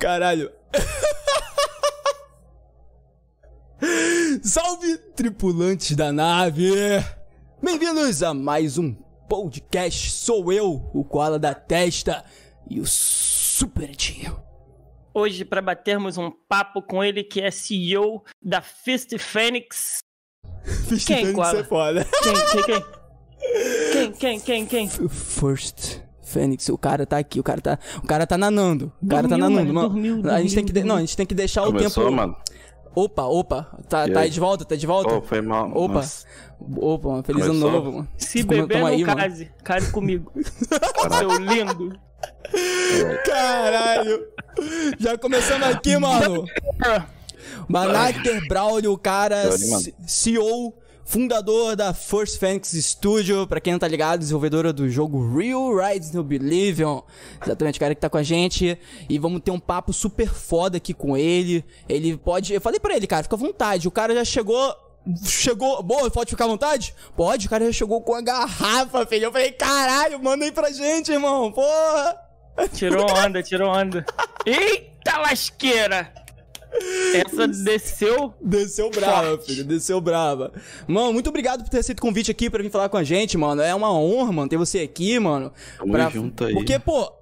Caralho. Salve, tripulantes da nave! Bem-vindos a mais um podcast. Sou eu, o Koala da Testa e o Super Tio. Hoje, para batermos um papo com ele, que é CEO da Fist Phoenix. Fist Quem, Phoenix Koala? é foda. Quem, quem, quem? Quem, quem, quem, quem? First Fênix, o cara tá aqui, o cara tá, o cara tá nanando. O cara tá Dormiu, nanando, mano, mano. dormiu, a gente dormiu, tem que de- dormiu. não, a gente tem que deixar o Começou, tempo. mano? Opa, opa, tá, tá aí? de volta, tá de volta. Oh, foi mal. Opa. Nossa, Opa, mano, feliz ano Começou? novo, mano. Se Como- beber, não aí, mano. case. Case comigo. Seu lindo. Caralho. Já começamos aqui, mano. Manaker Braulio, o cara, CEO, fundador da First Phoenix Studio, pra quem não tá ligado, desenvolvedora do jogo Real Rise No Oblivion. Exatamente, o cara que tá com a gente. E vamos ter um papo super foda aqui com ele. Ele pode. Eu falei pra ele, cara, fica à vontade. O cara já chegou. Chegou. Boa, pode ficar à vontade? Pode, o cara já chegou com a garrafa, filho. Eu falei, caralho, manda aí pra gente, irmão. Porra. Tirou onda, tirou onda. Eita lasqueira! Essa desceu. Desceu brava, Forte. filho. Desceu brava. Mano, muito obrigado por ter aceito o convite aqui pra vir falar com a gente, mano. É uma honra, mano, ter você aqui, mano. Tamo junto aí. Porque, pô,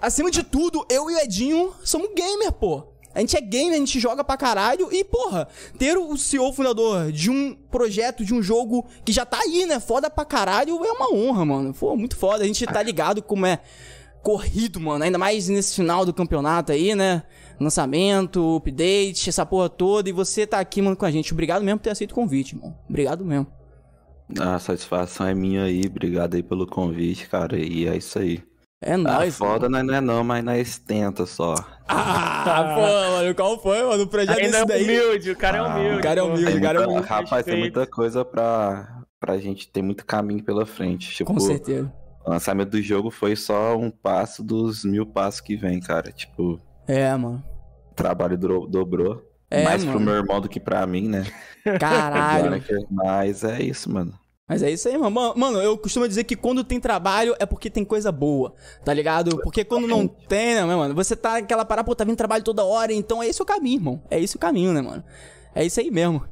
acima de tudo, eu e o Edinho somos gamer, pô. A gente é gamer, a gente joga pra caralho e, porra, ter o CEO fundador de um projeto, de um jogo que já tá aí, né? Foda pra caralho, é uma honra, mano. Pô, muito foda. A gente tá ligado como é corrido, mano. Ainda mais nesse final do campeonato aí, né? Lançamento, update, essa porra toda. E você tá aqui, mano, com a gente. Obrigado mesmo por ter aceito o convite, mano. Obrigado mesmo. A satisfação é minha aí. Obrigado aí pelo convite, cara. E é isso aí. É Ah, nóis. foda nós não é não, mas nós tenta só. Ah, pô, mano, qual foi, mano? O projeto Ainda é desse daí. humilde, o cara é Ah, humilde. o cara é humilde, o cara é muito rapaz, tem muita coisa pra, pra gente. Tem muito caminho pela frente. Tipo, Com certeza. o lançamento do jogo foi só um passo dos mil passos que vem, cara. Tipo, É, mano. O trabalho dro- dobrou. É, mais pro mano. meu irmão do que pra mim, né? Caralho. Mas é isso, mano. Mas é isso aí, mano. Ma- Mano, eu costumo dizer que quando tem trabalho é porque tem coisa boa, tá ligado? Porque quando não tem, né, mano? Você tá naquela parada, pô, tá vindo trabalho toda hora, então é esse o caminho, irmão. É esse o caminho, né, mano? É isso aí mesmo.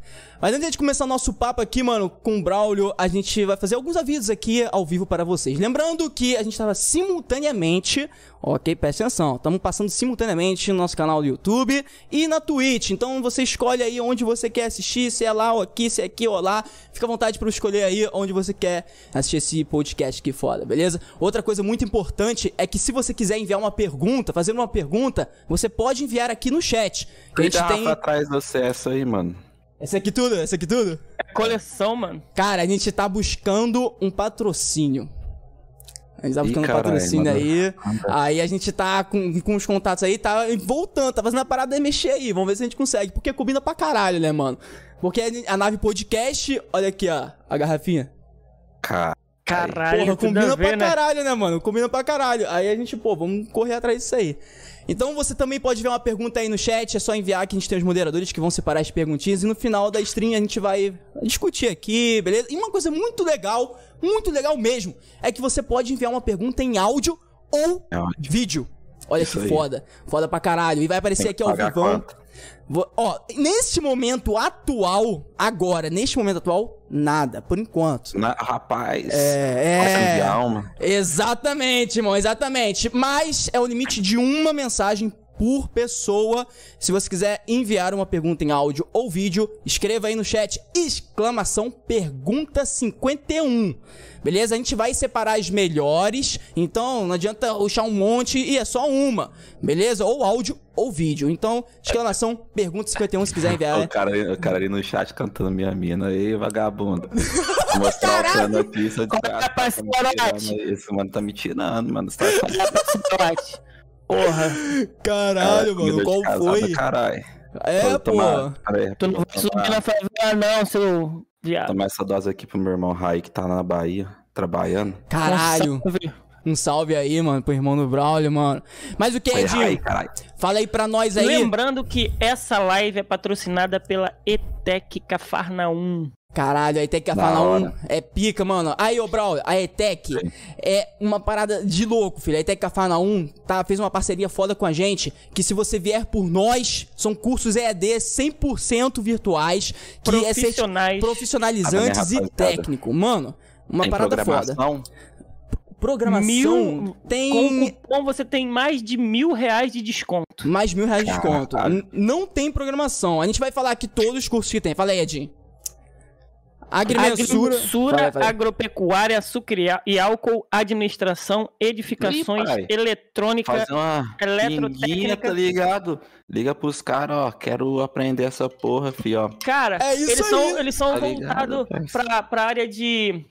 Mas antes de começar nosso papo aqui, mano, com o Braulio, a gente vai fazer alguns avisos aqui ao vivo para vocês. Lembrando que a gente tava simultaneamente, ok, presta atenção, estamos passando simultaneamente no nosso canal do YouTube e na Twitch. Então você escolhe aí onde você quer assistir, se é lá ou aqui, se é aqui ou lá. Fica à vontade para escolher aí onde você quer assistir esse podcast aqui foda, beleza? Outra coisa muito importante é que se você quiser enviar uma pergunta, fazer uma pergunta, você pode enviar aqui no chat. Que a gente tem. Atrás do CS aí, mano. Essa aqui tudo, essa aqui tudo. É coleção, mano. Cara, a gente tá buscando um patrocínio. A gente tá Ih, buscando um patrocínio mano. aí. Aí a gente tá com, com os contatos aí, tá voltando, tá fazendo a parada de mexer aí. Vamos ver se a gente consegue. Porque combina pra caralho, né, mano? Porque a nave podcast, olha aqui, ó, a garrafinha. Cara, Caralho, Porra, combina a ver, pra né? caralho, né, mano? Combina pra caralho. Aí a gente, pô, vamos correr atrás disso aí. Então você também pode ver uma pergunta aí no chat, é só enviar que a gente tem os moderadores que vão separar as perguntinhas e no final da stream a gente vai discutir aqui, beleza? E uma coisa muito legal, muito legal mesmo, é que você pode enviar uma pergunta em áudio ou É vídeo. Olha Isso que aí. foda. Foda pra caralho. E vai aparecer aqui ao pagar vivão. conta. Vo- Ó, neste momento atual, agora, neste momento atual, nada, por enquanto. Na, rapaz. É, é. de alma. Exatamente, irmão, exatamente. Mas é o limite de uma mensagem por pessoa. Se você quiser enviar uma pergunta em áudio ou vídeo, escreva aí no chat exclamação pergunta 51. Beleza? A gente vai separar as melhores, então não adianta ruxar um monte e é só uma. Beleza? Ou áudio ou vídeo. Então, exclamação pergunta 51 se quiser enviar. O cara, o cara ali no chat cantando minha mina aí, vagabundo. Vou mostrar o plano aqui, só de Qual é, cara, tá. Esse mano tá me tirando, mano. Você tá. Porra. Caralho, mano, qual casada, foi? Caralho. É, pô. Tu não vai subir na favela, não, seu viado. tomar essa dose aqui pro meu irmão Rai, que tá na Bahia, trabalhando. Caralho. Um salve. Aí, mano, pro irmão do Braulio, mano. Mas o que, Rai, Edinho? caralho. Fala aí pra nós aí. Lembrando que essa live é patrocinada pela ETEC Cafarnaum. Caralho, a ETEC Da Cafana 1 hora. é pica, mano. Aí, ô, Braulio, a ETEC é uma parada de louco, filho. A ETEC Cafana 1 tá, fez uma parceria foda com a gente, que se você vier por nós, são cursos EAD 100% virtuais, que é Profissionais. profissionalizantes Ah, e técnico. Mano, uma Tem parada foda. programação? Programação Mil, tem Com cupom você tem mais de mil reais de desconto. mais mil reais de desconto. Caralho. Não tem programação. A gente vai falar aqui todos os cursos que tem. Fala aí, Edinho. Agrimensura. Agrimensura, Vai, vai. agropecuária, sucria e álcool, administração, edificações, pai. eletrônica. Fazer uma eletrotécnica. tá ligado? Liga pros caras, ó. Quero aprender essa porra, fi, ó. Cara, É eles aí. são, eles são Tá voltados pra, pra área de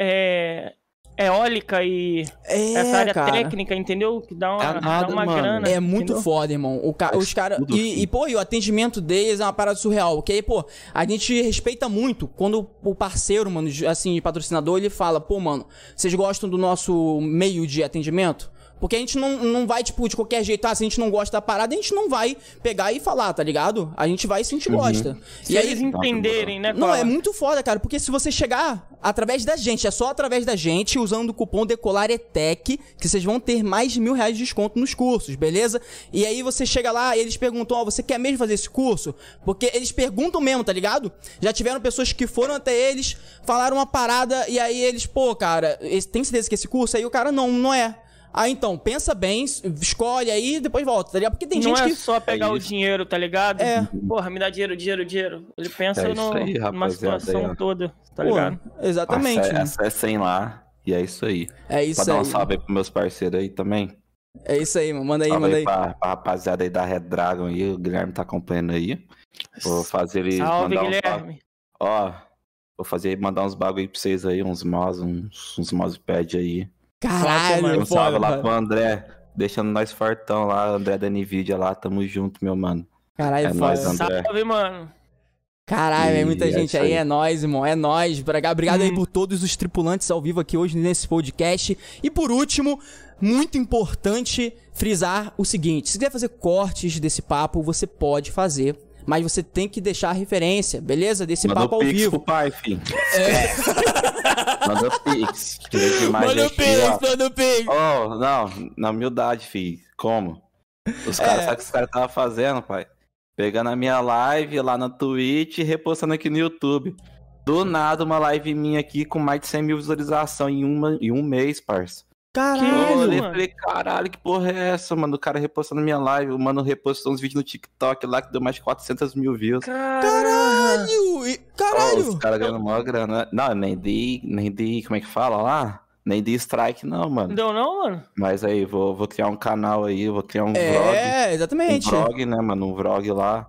é, eólica e É, essa área cara. técnica, entendeu? Que dá uma, É nada, dá uma mano. grana. É muito entendeu? foda, irmão. O ca- os caras. E, e, pô, e o atendimento deles é uma parada surreal. Porque aí, pô, a gente respeita muito quando o parceiro, mano, assim, patrocinador, ele fala, pô, mano, vocês gostam do nosso meio de atendimento? Porque a gente não, não vai, tipo, de qualquer jeito, ah, se a gente não gosta da parada, a gente não vai pegar e falar, tá ligado? A gente vai se a gente gosta. Se E aí, eles entenderem, né? Não, é muito foda, cara, porque se você chegar através da gente, é só através da gente, usando o cupom Decolar ETEC, que vocês vão ter mais de mil reais de desconto nos cursos, beleza? E aí você chega lá e eles perguntam, ó, você quer mesmo fazer esse curso? Porque eles perguntam mesmo, tá ligado? Já tiveram pessoas que foram até eles, falaram uma parada, e aí eles, pô, cara, tem certeza que esse curso? Aí o cara, não, não é. Ah, então, pensa bem, escolhe aí e depois volta, tá ligado? Porque tem Não gente é que... só pegar É o dinheiro, tá ligado? É. Porra, me dá dinheiro, dinheiro, dinheiro. Ele pensa É no, aí, numa situação aí, toda, tá Pô, ligado? exatamente. Acesse- mano. Acessem lá. E é isso aí. É isso pra dar um aí. salve aí pros meus parceiros aí também. É isso aí, mano. Manda aí, salve manda aí aí. pra, pra rapaziada aí da Red Dragon aí. O Guilherme tá acompanhando aí. Vou fazer ele Salve, mandar Guilherme. Ó, vou fazer ele mandar uns bagulho pra vocês aí, uns mouse, uns, uns mousepad aí. Caralho, Um salve lá mano. pro André, deixando nós fortão lá, André da Nvidia lá, tamo junto, meu mano. Caralho, É foda. nóis, André. Salve, mano. Caralho, é muita é gente aí. aí. é nóis, irmão, é nóis. Braga. Obrigado aí Hum. por todos os tripulantes ao vivo aqui hoje nesse podcast. E por último, muito importante frisar o seguinte: se quiser fazer cortes desse papo, você pode fazer. Mas você tem que deixar a referência, beleza? Desse Manda papo o ao Pix vivo. pro pai, filho. Manda o Pix. Manda o pix, manda o pix. Oh, não, na humildade, filho. Como? Os caras, É. sabe o que os caras estavam fazendo, pai? Pegando a minha live lá na Twitch e repostando aqui no YouTube. Do nada, uma live minha aqui com mais de 100 mil visualizações em, uma, em um mês, parça. Caralho. mano. falei, caralho, que porra é essa, mano? O cara repostando minha live. O mano repostou uns vídeos no TikTok lá que deu mais de 400 mil views. Caralho. Caralho. e- Caralho. os caras ganhando maior grana. Não, nem dei, nem dei, como é que fala lá? Nem dei strike, não, mano. Não deu não, mano? Mas aí, vou, vou criar um canal aí, vou criar um vlog. É, Um exatamente. vlog, né, mano? Um vlog lá.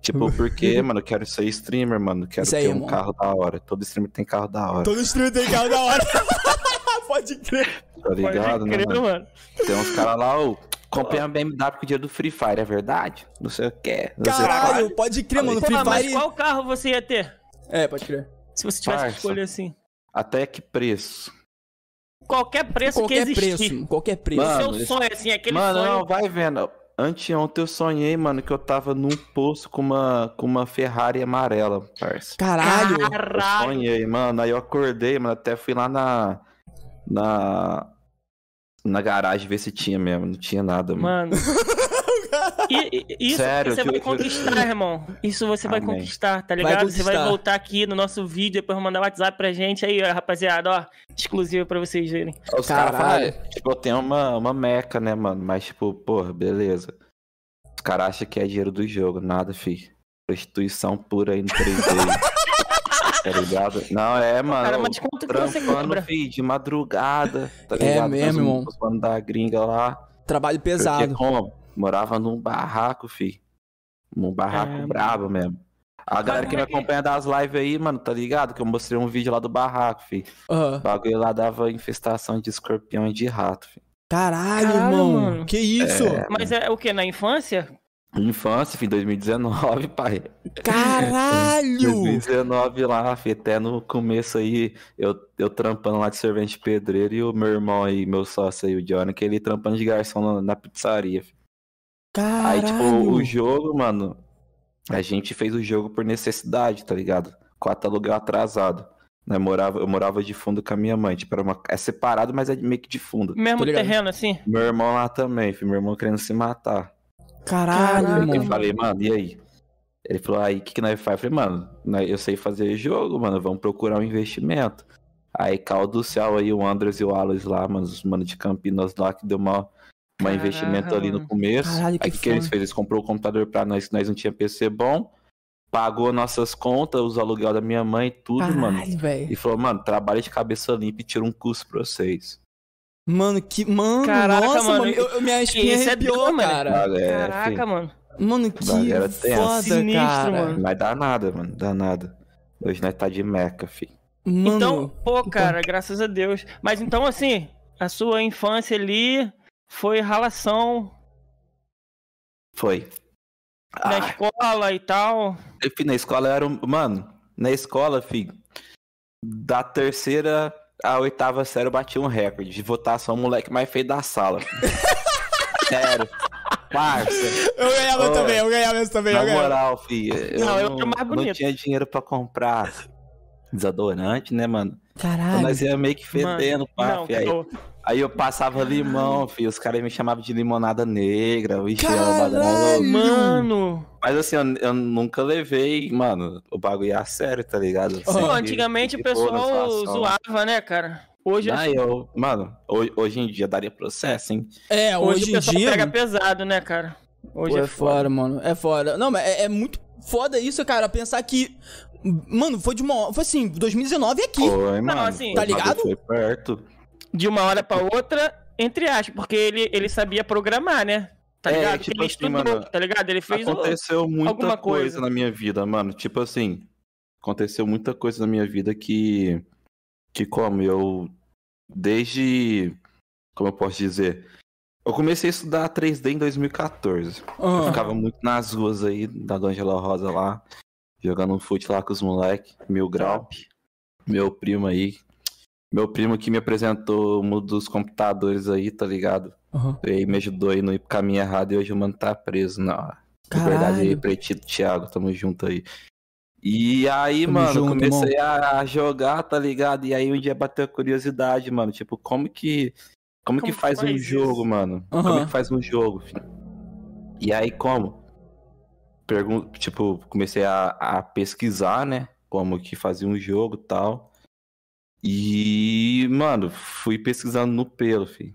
Tipo, porque, mano, eu quero ser streamer, mano. Quero Isso aí, ter um mano. carro da hora. Todo streamer tem carro da hora. Todo streamer tem carro da hora. Pode crer. Tá ligado, Pode né, crer, mano? mano. Tem uns caras lá, ô. Comprei uma BMW com o dia do Free Fire, é verdade? Não sei o que. Não sei o Caralho, pode crer, mano. Free mas Fire. qual carro você ia ter? É, pode crer. Se você tivesse que Parça. escolher assim. Até que preço? Qualquer preço que Qualquer existir. preço, qualquer preço. Mano, Seu esse- sonho, assim, aquele Mano, sonho. não, vai vendo. Anteontem eu sonhei, mano, que eu tava num poço com uma, com uma Ferrari amarela, parça. Caralho. Eu Caralho. sonhei, mano. Aí eu acordei, mano. Até fui lá na. Na. Na garagem ver se tinha mesmo. Não tinha nada, mano. Mano. E- e- isso Sério, você vai eu- conquistar, irmão. Isso você vai Amém. conquistar, tá ligado? Você vai conquistar. voltar aqui no nosso vídeo, depois mandar WhatsApp pra gente aí, ó, rapaziada, ó. Exclusivo pra vocês verem. Os caras falam, tipo, eu tenho uma, uma meca, né, mano? Mas, tipo, porra, beleza. Os caras acham que é dinheiro do jogo. Nada, fi. Prostituição pura aí no 3D. tá ligado? Não, é, mano. Cara, mas quanto que você trampando, cobra? fi, de madrugada. Tá É ligado? mesmo, Com os- irmão. Os da gringa lá. Trabalho Porque pesado. como? Morava num barraco, fi. Num barraco É, brabo mesmo. A galera que me é acompanha das lives aí, mano, tá ligado? Que eu mostrei um vídeo lá do barraco, fi. Aham. O bagulho lá dava infestação de escorpião e de rato, fi. Caralho, Caralho, irmão. mano. Que isso? Mas é o que? Na infância? Infância, fi, 2019, pai. Caralho! 2019 lá, fi, até no começo aí, eu, eu trampando lá de servente pedreiro e o meu irmão aí, meu sócio aí, o Johnny, que ele trampando de garçom na, na pizzaria, fi. Aí, tipo, Caralho! o jogo, mano, a gente fez o jogo por necessidade, tá ligado? quarto aluguel atrasado. Né? Morava, eu morava de fundo com a minha mãe. Tipo, era uma, é separado, mas é meio que de fundo. Mesmo ligado. terreno, assim? Meu irmão lá também, filho. Meu irmão querendo se matar. Caralho, Caraca, Eu mano. falei, mano, e aí? Ele falou, aí, o que, que nós faz? Eu falei, mano, nós- eu sei fazer jogo, mano, vamos procurar um investimento. Aí caiu do céu aí o Andres e o Alois lá, mano, os mano de Campinas lá, que deu uma, uma investimento ali no começo. Caralho, que aí o que, que eles fez? Eles comprou o computador pra nós, que nós não tinha PC bom, pagou nossas contas, os aluguel da minha mãe, tudo, mano. Caralho, velho. E falou, mano, trabalha de cabeça limpa e tira um custo pra vocês. Mano, que. Mano, Caraca, nossa, mano, mano. Eu, eu, minha espinha isso é arrepiou, né? cara. É, Caraca, mano. Mano, que foda, Sinistro, cara. mano. Mas dá nada, mano, dá nada. Hoje nós tá de meca, filho. Mano, Então, pô, cara, graças a Deus. Mas então, assim, a sua infância ali foi ralação Foi. na Ah, escola e tal. eu fui na escola eu era um. Mano, na escola, filho, da terceira à oitava série eu bati um recorde de votação o moleque mais feio da sala. Sério. Parça. eu ganhava Ô, também, eu ganhava isso também. Na Eu ganhava. moral, filho. Eu Não, eu não, era mais não bonito. tinha dinheiro pra comprar desodorante, né, mano? Então Caralho. nós ia meio que fedendo, pá, Não, fi. Aí, aí eu passava limão, filho. Os caras me chamavam de limonada negra. Vixe, Caralho. Mano, Mas assim, eu, eu nunca levei, mano, o bagulho a sério, tá ligado? Sempre antigamente o pessoal zoava, né, cara? Hoje, Ah, eu, mano, hoje, hoje em dia daria processo, hein? É, hoje, hoje, o em pessoal dia. pega pesado, né, cara? Hoje Pô, é, foda. mano. É foda. Não, mas é, é muito foda isso, cara. Pensar que. Mano, foi de uma. Foi assim, 2019 aqui. Foi, mano. assim, o tá ligado? Foi perto. De uma hora pra outra, entre aspas, porque ele, ele sabia programar, né? Tá É, ligado? tipo ele assim, estudou, mano, tá ligado? Ele fez o... Aconteceu muita alguma coisa. coisa. na minha vida, mano. Tipo assim, aconteceu muita coisa na minha vida que. Que como eu. Desde. Como eu posso dizer? Eu comecei a estudar 3D em 2014. Eu Aham. ficava muito nas ruas aí, da Angela Rosa lá, jogando um fute lá com os moleques, mil grau. Meu primo aí. Meu primo que me apresentou um dos computadores aí, tá ligado? Aham. E aí me ajudou aí no ir pro caminho errado e hoje o mano tá preso. De verdade aí. Pretito Thiago, tamo junto aí. E aí, Tamo mano, junto, comecei a, a jogar, tá ligado? E aí um dia bateu a curiosidade, mano. Tipo, como que. Como, que Como faz, um faz jogo, isso? mano? Como Aham. é que faz um jogo, filho? E aí, como? Pergun tipo, comecei a, a pesquisar, né? Como que fazia um jogo e tal. E, mano, fui pesquisando no pelo, filho.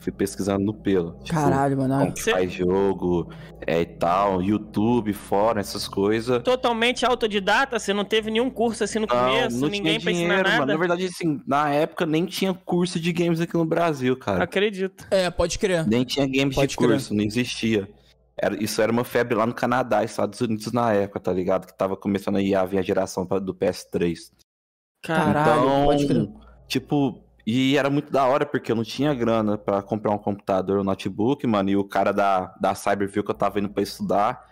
Fui pesquisando no pelo. Tipo, Caralho, mano. como que Cê- faz jogo é, e tal, YouTube, fora, essas coisas. Totalmente autodidata, você não teve nenhum curso assim no começo, ninguém pra ensinar nada. mano. Na verdade, assim, na época nem tinha curso de games aqui no Brasil, cara. Acredito. É, pode crer. Nem tinha games Pode de crer. curso, não existia. Era, isso era uma febre lá no Canadá, Estados Unidos na época, tá ligado? Que tava começando aí a vir a geração pra- do PS3. Cara, Caralho, então, pode crer. tipo, e era muito da hora, porque eu não tinha grana pra comprar um computador, um notebook, mano, e o cara da, da Cyber viu que eu tava indo pra estudar.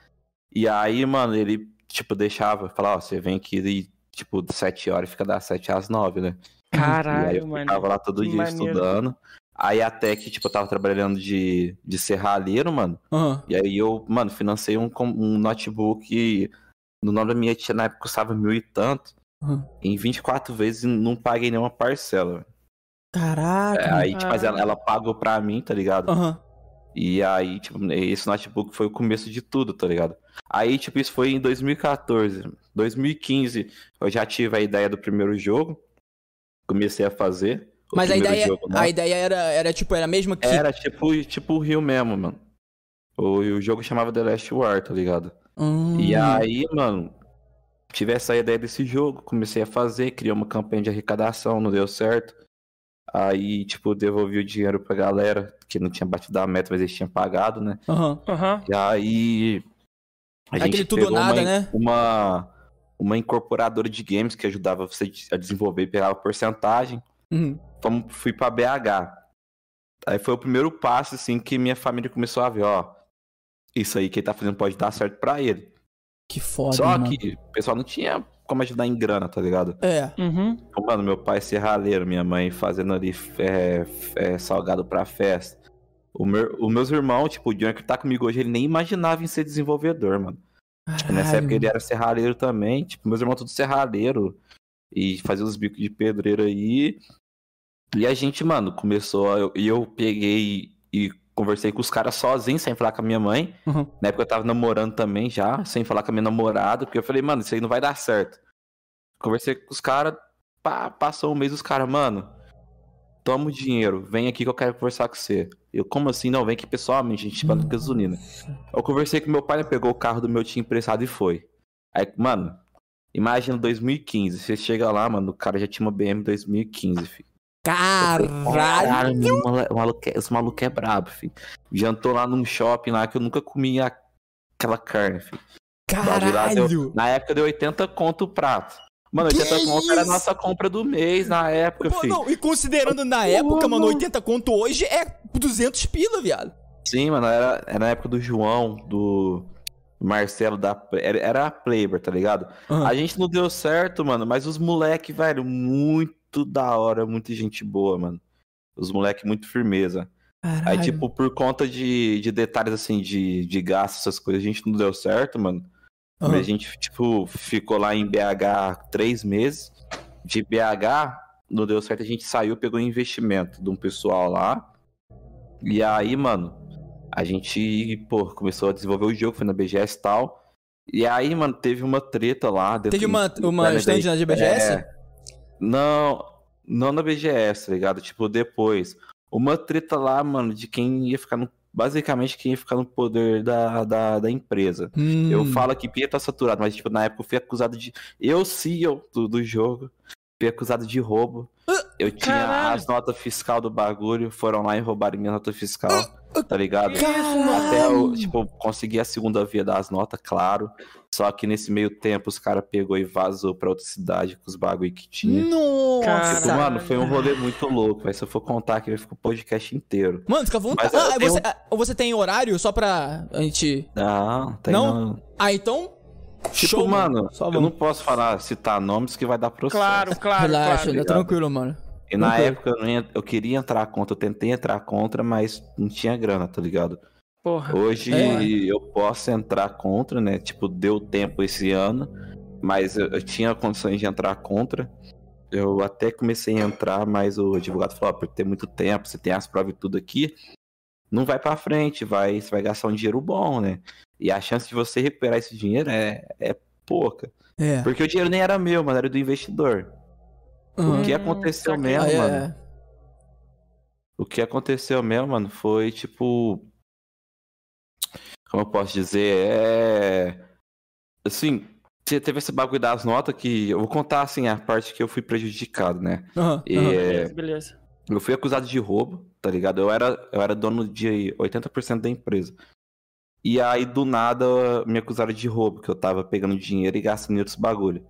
E aí, mano, ele, tipo, deixava, falava, ó, você vem aqui e, tipo, de 7 horas fica das 7 às 9, né? e aí caralho, eu mano. ficava lá todo dia maneiro. estudando. Aí até que, tipo, eu tava trabalhando de, de serralheiro, mano. Aham. E aí eu, mano, financei um, um notebook e no nome da minha tia na época custava mil e tanto. Uhum. Em 24 vezes e não paguei nenhuma parcela. Caraca. É, aí, tipo, mas ela, ela pagou pra mim, tá ligado? Aham. E aí, tipo, esse notebook foi o começo de tudo, tá ligado? Aí, tipo, isso foi em 2014. 2015, eu já tive a ideia do primeiro jogo. Comecei a fazer. Mas a ideia, jogo, a ideia era, era, tipo, era a mesma que. Era tipo, tipo o Rio mesmo, mano. O, o jogo chamava The Last War, tá ligado? Hum. E aí, mano, tive essa ideia desse jogo, comecei a fazer, criei uma campanha de arrecadação, não deu certo. Aí, tipo, devolvi o dinheiro pra galera, que não tinha batido a meta, mas eles tinham pagado, né? Aham. Aham. E aí. A Aquele gente tudo ou pegou nada, uma, né? Uma, uma incorporadora de games que ajudava você a desenvolver e pegava porcentagem. Uhum. Fomos, fui pra BH. Aí foi o primeiro passo, assim, que minha família começou a ver, ó. Isso aí que ele tá fazendo pode dar certo pra ele. Que foda, Só mano. que o pessoal não tinha como ajudar em grana, tá ligado? É. Uhum. Então, Mano, meu pai serralheiro, minha mãe fazendo ali é, é, salgado pra festa. O meu, os meus irmãos, tipo, o Junior que tá comigo hoje, ele nem imaginava em ser desenvolvedor, mano. Tipo, nessa época ele era serralheiro também. Tipo, meus irmãos tudo serralheiro. E fazia os bicos de pedreiro aí. E a gente, mano, começou. E eu, peguei e conversei com os caras sozinho, sem falar com a minha mãe. Uhum. Na época eu tava namorando também já, sem falar com a minha namorada, porque eu falei, mano, isso aí não vai dar certo. Conversei com os caras, pá, passou um mês, os caras, mano, toma o dinheiro, vem aqui que eu quero conversar com você. Eu, como assim? Não, vem aqui pessoalmente, a gente bota gasolina. Eu conversei com meu pai, ele pegou o carro do meu tio emprestado e foi. Aí, mano, imagina 2015, você chega lá, mano, o cara já tinha uma BM 2015, filho. Caralho! meu mole- o maluco é- esse maluco é brabo, filho. Jantou lá num shopping lá que eu nunca comia aquela carne, filho. Lá deu- Caralho! Na época deu 80 conto o prato. Mano, Que 80 conto era a isso? nossa compra do mês na época, Pô, filho. não, e considerando na época, mano, 80 conto hoje é 200 pila, viado. Sim, mano, era, era na época do João, do Marcelo, da, era, era a Playboy, tá ligado? Aham. A gente não deu certo, mano, mas os moleque, velho, muito da hora, muita gente boa, mano. Os moleque muito firmeza. Aí, Caralho. tipo, por conta de, de detalhes, assim, de, de gasto, essas coisas, a gente não deu certo, mano. Aham. A gente, tipo, ficou lá em BH três meses. De BH, não deu certo, a gente saiu, pegou investimento de um pessoal lá. E aí, mano, a gente, pô, começou a desenvolver o jogo, foi na BGS e tal. E aí, mano, teve uma treta lá. Teve uma, uma stand na GBGS? É. Não, não na BGS, tá ligado? Tipo, depois. Uma treta lá, mano, de quem ia ficar no. Basicamente, quem ia ficar no poder da, da, da empresa. Hum. Eu falo que Pia tá saturado, mas tipo, na época eu fui acusado de. Eu, CEO do, do jogo, fui acusado de roubo. Eu tinha Caralho. as notas fiscal do bagulho, foram lá e roubaram minha nota fiscal, tá ligado? Caralho! Até eu, tipo, consegui a segunda via das notas, claro. Só que nesse meio tempo os caras pegou e vazou pra outra cidade com os bagulho que tinha. Nossa! Tipo, mano, foi um rolê muito louco. Mas se eu for contar aqui, vai ficar o podcast inteiro. Mano, fica vontade. Ah, tenho- você, ah, você tem horário só pra a gente. Não, tem Não? não. Ah, então. Tipo, show, mano, Só eu vamos. não posso falar, citar nomes que vai dar processo. Claro, claro, Relaxa, claro. tá tranquilo, mano. E na Tranquilo. época eu, não ia- eu queria entrar contra, eu tentei entrar contra, mas não tinha grana, tá ligado? Porra. Hoje É. eu posso entrar contra, né? Tipo, deu tempo esse ano, mas eu, eu tinha condições de entrar contra. Eu até comecei a entrar, mas o advogado falou: ó, por ter muito tempo, você tem as provas e tudo aqui, não vai pra frente, vai, você vai gastar um dinheiro bom, né? E a chance de você recuperar esse dinheiro é, é pouca. É. Porque o dinheiro nem era meu, mano, era do investidor. Aham. O que Hum, aconteceu mesmo, Ah, é, mano? é. O que aconteceu mesmo, mano, foi tipo. Como eu posso dizer? É. Assim, te- teve esse bagulho das notas que. Eu vou contar, assim, a parte que eu fui prejudicado, né? Aham, E, é, Beleza, beleza. eu fui acusado de roubo, tá ligado? Eu era, eu era dono de 80% da empresa. E aí, do nada, me acusaram de roubo, que eu tava pegando dinheiro e gastando em outros bagulho.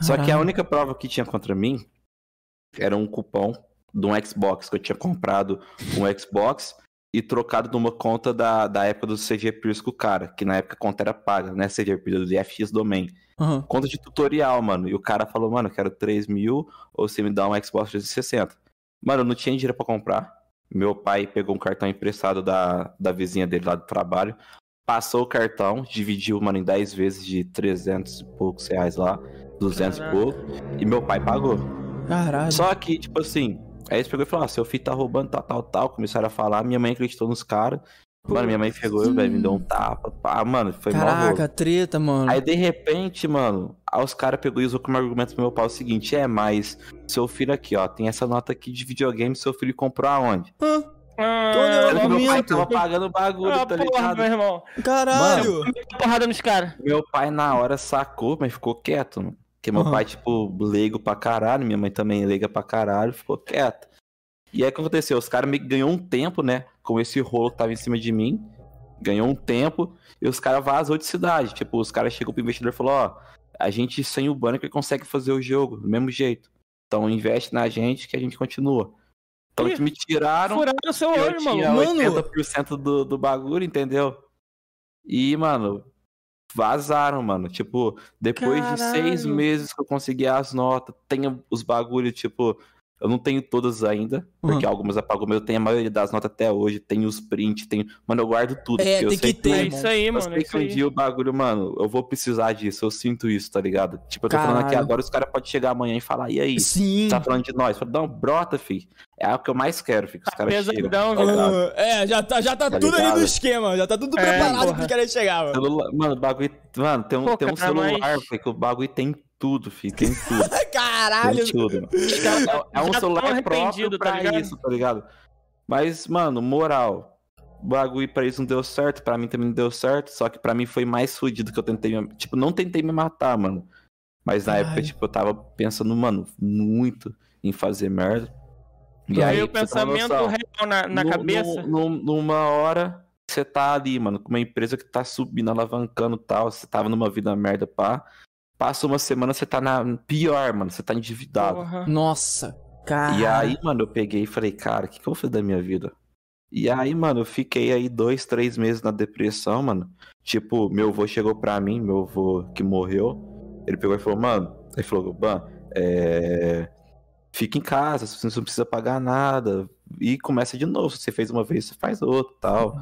Só que a Caralho. única prova que tinha contra mim era um cupom de um Xbox, que eu tinha comprado um Xbox e trocado de uma conta da, da época do CG Pierce com o cara, que na época a conta era paga, né? CG Pierce, do FX Domain. Aham. Conta de tutorial, mano. E o cara falou, mano, eu quero 3 mil ou você me dá um Xbox 360. Mano, eu não tinha dinheiro pra comprar. Meu pai pegou um cartão emprestado da, da vizinha dele lá do trabalho. Passou o cartão, dividiu, mano, em 10 vezes de 300 e poucos reais lá, 200 Caraca. e pouco. E meu pai pagou. Caralho. Só que, tipo assim, aí eles pegou e falou, ah, seu filho tá roubando, tal, tal, tal. Começaram a falar, minha mãe acreditou nos caras. Mano, minha mãe pegou, Putz. velho, me deu um tapa. Pá, mano, foi mal Caraca, treta, mano. Aí de repente, mano, aí os caras pegou e usou como argumento pro meu pai o seguinte: é, mas seu filho aqui, ó, tem essa nota aqui de videogame, seu filho comprou aonde? Hã? Ah, meu pai tava pagando o bagulho, ah, tá porra, ligado? meu irmão. Caralho. Porrada nos caras. Meu pai na hora sacou, mas ficou quieto, mano. Porque meu Aham. pai, tipo, leigo pra caralho, minha mãe também leiga pra caralho, ficou quieto. E aí o que aconteceu? Os caras meio que ganhou um tempo, né? Com esse rolo que tava em cima de mim. Ganhou um tempo e os caras vazou de cidade. Tipo, os caras chegou pro investidor e falou, ó, a gente sem o banner consegue fazer o jogo do mesmo jeito. Então investe na gente que a gente continua. Então Ih, eles me tiraram. Furaram o seu Eu olho, tinha. Mano. 80% do, do bagulho, entendeu? E, mano, vazaram, mano. Tipo, depois de seis Caralho. meses que eu consegui as notas, tem os bagulho, tipo, Eu não tenho todas ainda, porque algumas apagou, mas eu tenho a maioria das notas até hoje, tenho os prints, tenho. Mano, eu guardo tudo. É, tem que ter, É irmão. isso aí, Eu mano. sei É que um aí. dia o bagulho, mano, eu vou precisar disso, eu sinto isso, tá ligado? Tipo, eu tô falando aqui Caralho. agora, os caras podem chegar amanhã e falar, e aí? Sim. Tá falando de nós? Fala, não, brota, fi. É o que eu mais quero, fi. que Os Tá caras chegam. pesadão, tá ligado? velho. Ah, é, já tá, já tá, Tá tudo ali no ligado? esquema, já tá tudo É, preparado porra. pro cara chegar, mano. Celular- Mano, o bagulho. Mano, tem um, Pô, tem um celular, mas- fi, que o bagulho tem tudo, fi. Tem tudo. Caralho. Tem tudo, mano. É, é um tão celular próprio tá pra ligado? isso, tá ligado? Mas, mano, moral. O bagulho pra isso não deu certo, pra mim também não deu certo, só que pra mim foi mais fudido que eu tentei me... Tipo, não tentei me matar, mano. Mas na época, Caralho. tipo, eu tava pensando, mano, muito em fazer merda. E aí, o pensamento noção, real na, na nu- cabeça. nu- nu- numa hora, você tá ali, mano, com uma empresa que tá subindo, alavancando e tal, você tava numa vida merda, pá. Passa uma semana, você tá na pior, mano, você tá endividado. Porra. Nossa. Cara. E aí, mano, eu peguei e falei, cara, o que, que eu vou fazer da minha vida? E aí, mano, eu fiquei aí dois, três meses na depressão, mano. Tipo, meu avô chegou pra mim, meu avô que morreu. Ele pegou e falou, mano, ele falou, Ban, é... fica em casa, você não precisa pagar nada. E começa de novo. Se você fez uma vez, você faz outra tal.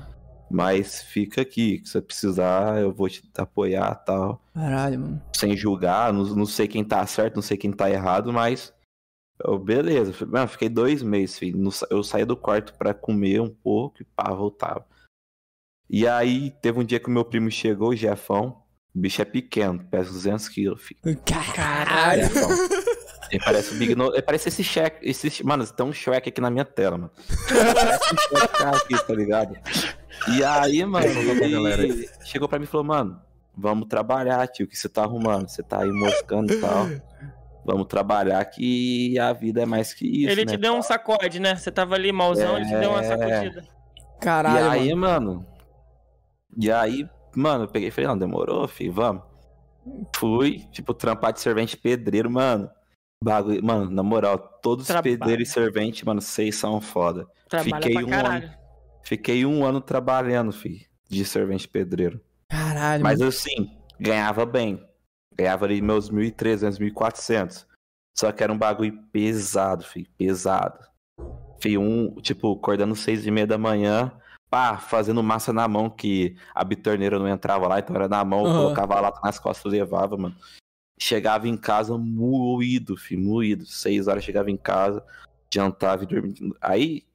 Mas fica aqui, se você precisar, eu vou te apoiar tal Caralho, mano. sem julgar, não, não sei quem tá certo, não sei quem tá errado, mas. eu, beleza, mano, fiquei dois meses, filho. Eu saía do quarto pra comer um pouco e pá, voltava. E aí, teve um dia que o meu primo chegou, o Jefão. O bicho é pequeno, pesa 200 quilos, filho. Caralho. Jefão. Ele parece o Big No... Ele parece esse Shrek. Esse... Mano, tem um Shrek aqui na minha tela, mano. Parece um Shrek aqui, tá ligado? E aí, mano, ele chegou pra mim e falou, mano, vamos trabalhar, tio, que você tá arrumando? Você tá aí moscando e tal. Vamos trabalhar que a vida é mais que isso, ele né? te deu um sacode, né? Você tava ali malzão, ele te deu uma É. sacudida. E Caralho, aí, mano. mano. E aí, mano, eu peguei e falei, não, demorou, filho, vamos. Fui, tipo, trampar de servente pedreiro, mano. Bagulho, mano, na moral, todos os Trabalho. pedreiros e serventes, mano, vocês são foda. Trabalha Fiquei pra um caralho. Fiquei um ano trabalhando, filho, de servente pedreiro. Caralho, Mas mano. assim, ganhava bem. Ganhava ali meus 1.300, 1.400. Só que era um bagulho pesado, filho, pesado. Filho, um, tipo, acordando seis e meia da manhã, pá, fazendo massa na mão, que a bitorneira não entrava lá, então era na mão, Aham. colocava a lata nas costas e levava, mano. Chegava em casa moído, filho, moído. Seis horas chegava em casa, jantava e dormia. Aí,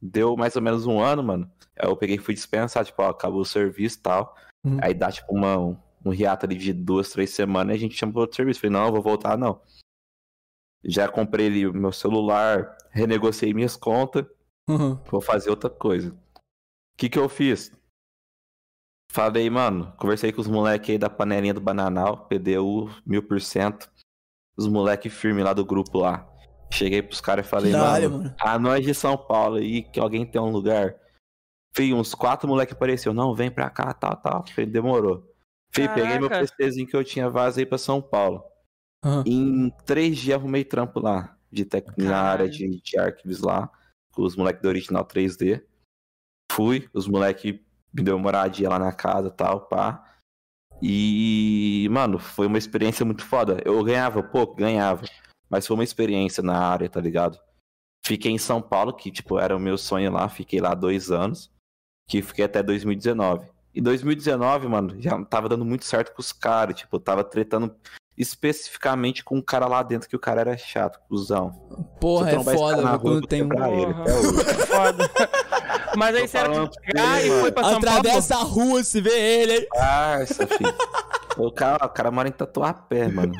deu mais ou menos um ano, mano. Aí eu peguei e fui dispensar, tipo, ó, acabou o serviço e tal. Uhum. Aí dá, tipo, uma, um, um hiato ali de duas, três semanas e a gente chama pro outro serviço. Falei, não, eu vou voltar, não. Já comprei ali o meu celular, renegociei minhas contas, Uhum. vou fazer outra coisa. O que que eu fiz? Falei, mano, conversei com os moleques aí da panelinha do Bananal, PDU, mil por cento. Os moleques firmes lá do grupo lá. Cheguei pros caras e falei, mano, mano. a nós de São Paulo aí, que alguém tem um lugar. Fih, uns quatro moleques apareceu. Não, vem pra cá, tal, tal. Falei, demorou. Fih, peguei meu. PCzinho que eu tinha, vazei pra São Paulo. Uhum. Em três dias arrumei trampo lá. De tec... Na área de, de arquivos lá. Com os moleques do Original 3D. Fui, os moleques me deu moradia lá na casa e tal, pá. E, mano, foi uma experiência muito foda. Eu ganhava pouco, ganhava. Mas foi uma experiência na área, tá ligado? Fiquei em São Paulo, que, tipo, era o meu sonho lá. Fiquei lá dois anos. Que fiquei até 2019. E 2019, mano, já tava dando muito certo com os caras. Tipo, eu tava tretando especificamente com um cara lá dentro, que o cara era chato, cuzão. Porra, é foda, na rua, quando tem um. ele hoje. Foda. Mas aí era pegar ele, e foi pra São Paulo. Atravessa a rua se vê ele, hein? Parça, filho. O cara, o cara mora em Tatuapé, mano.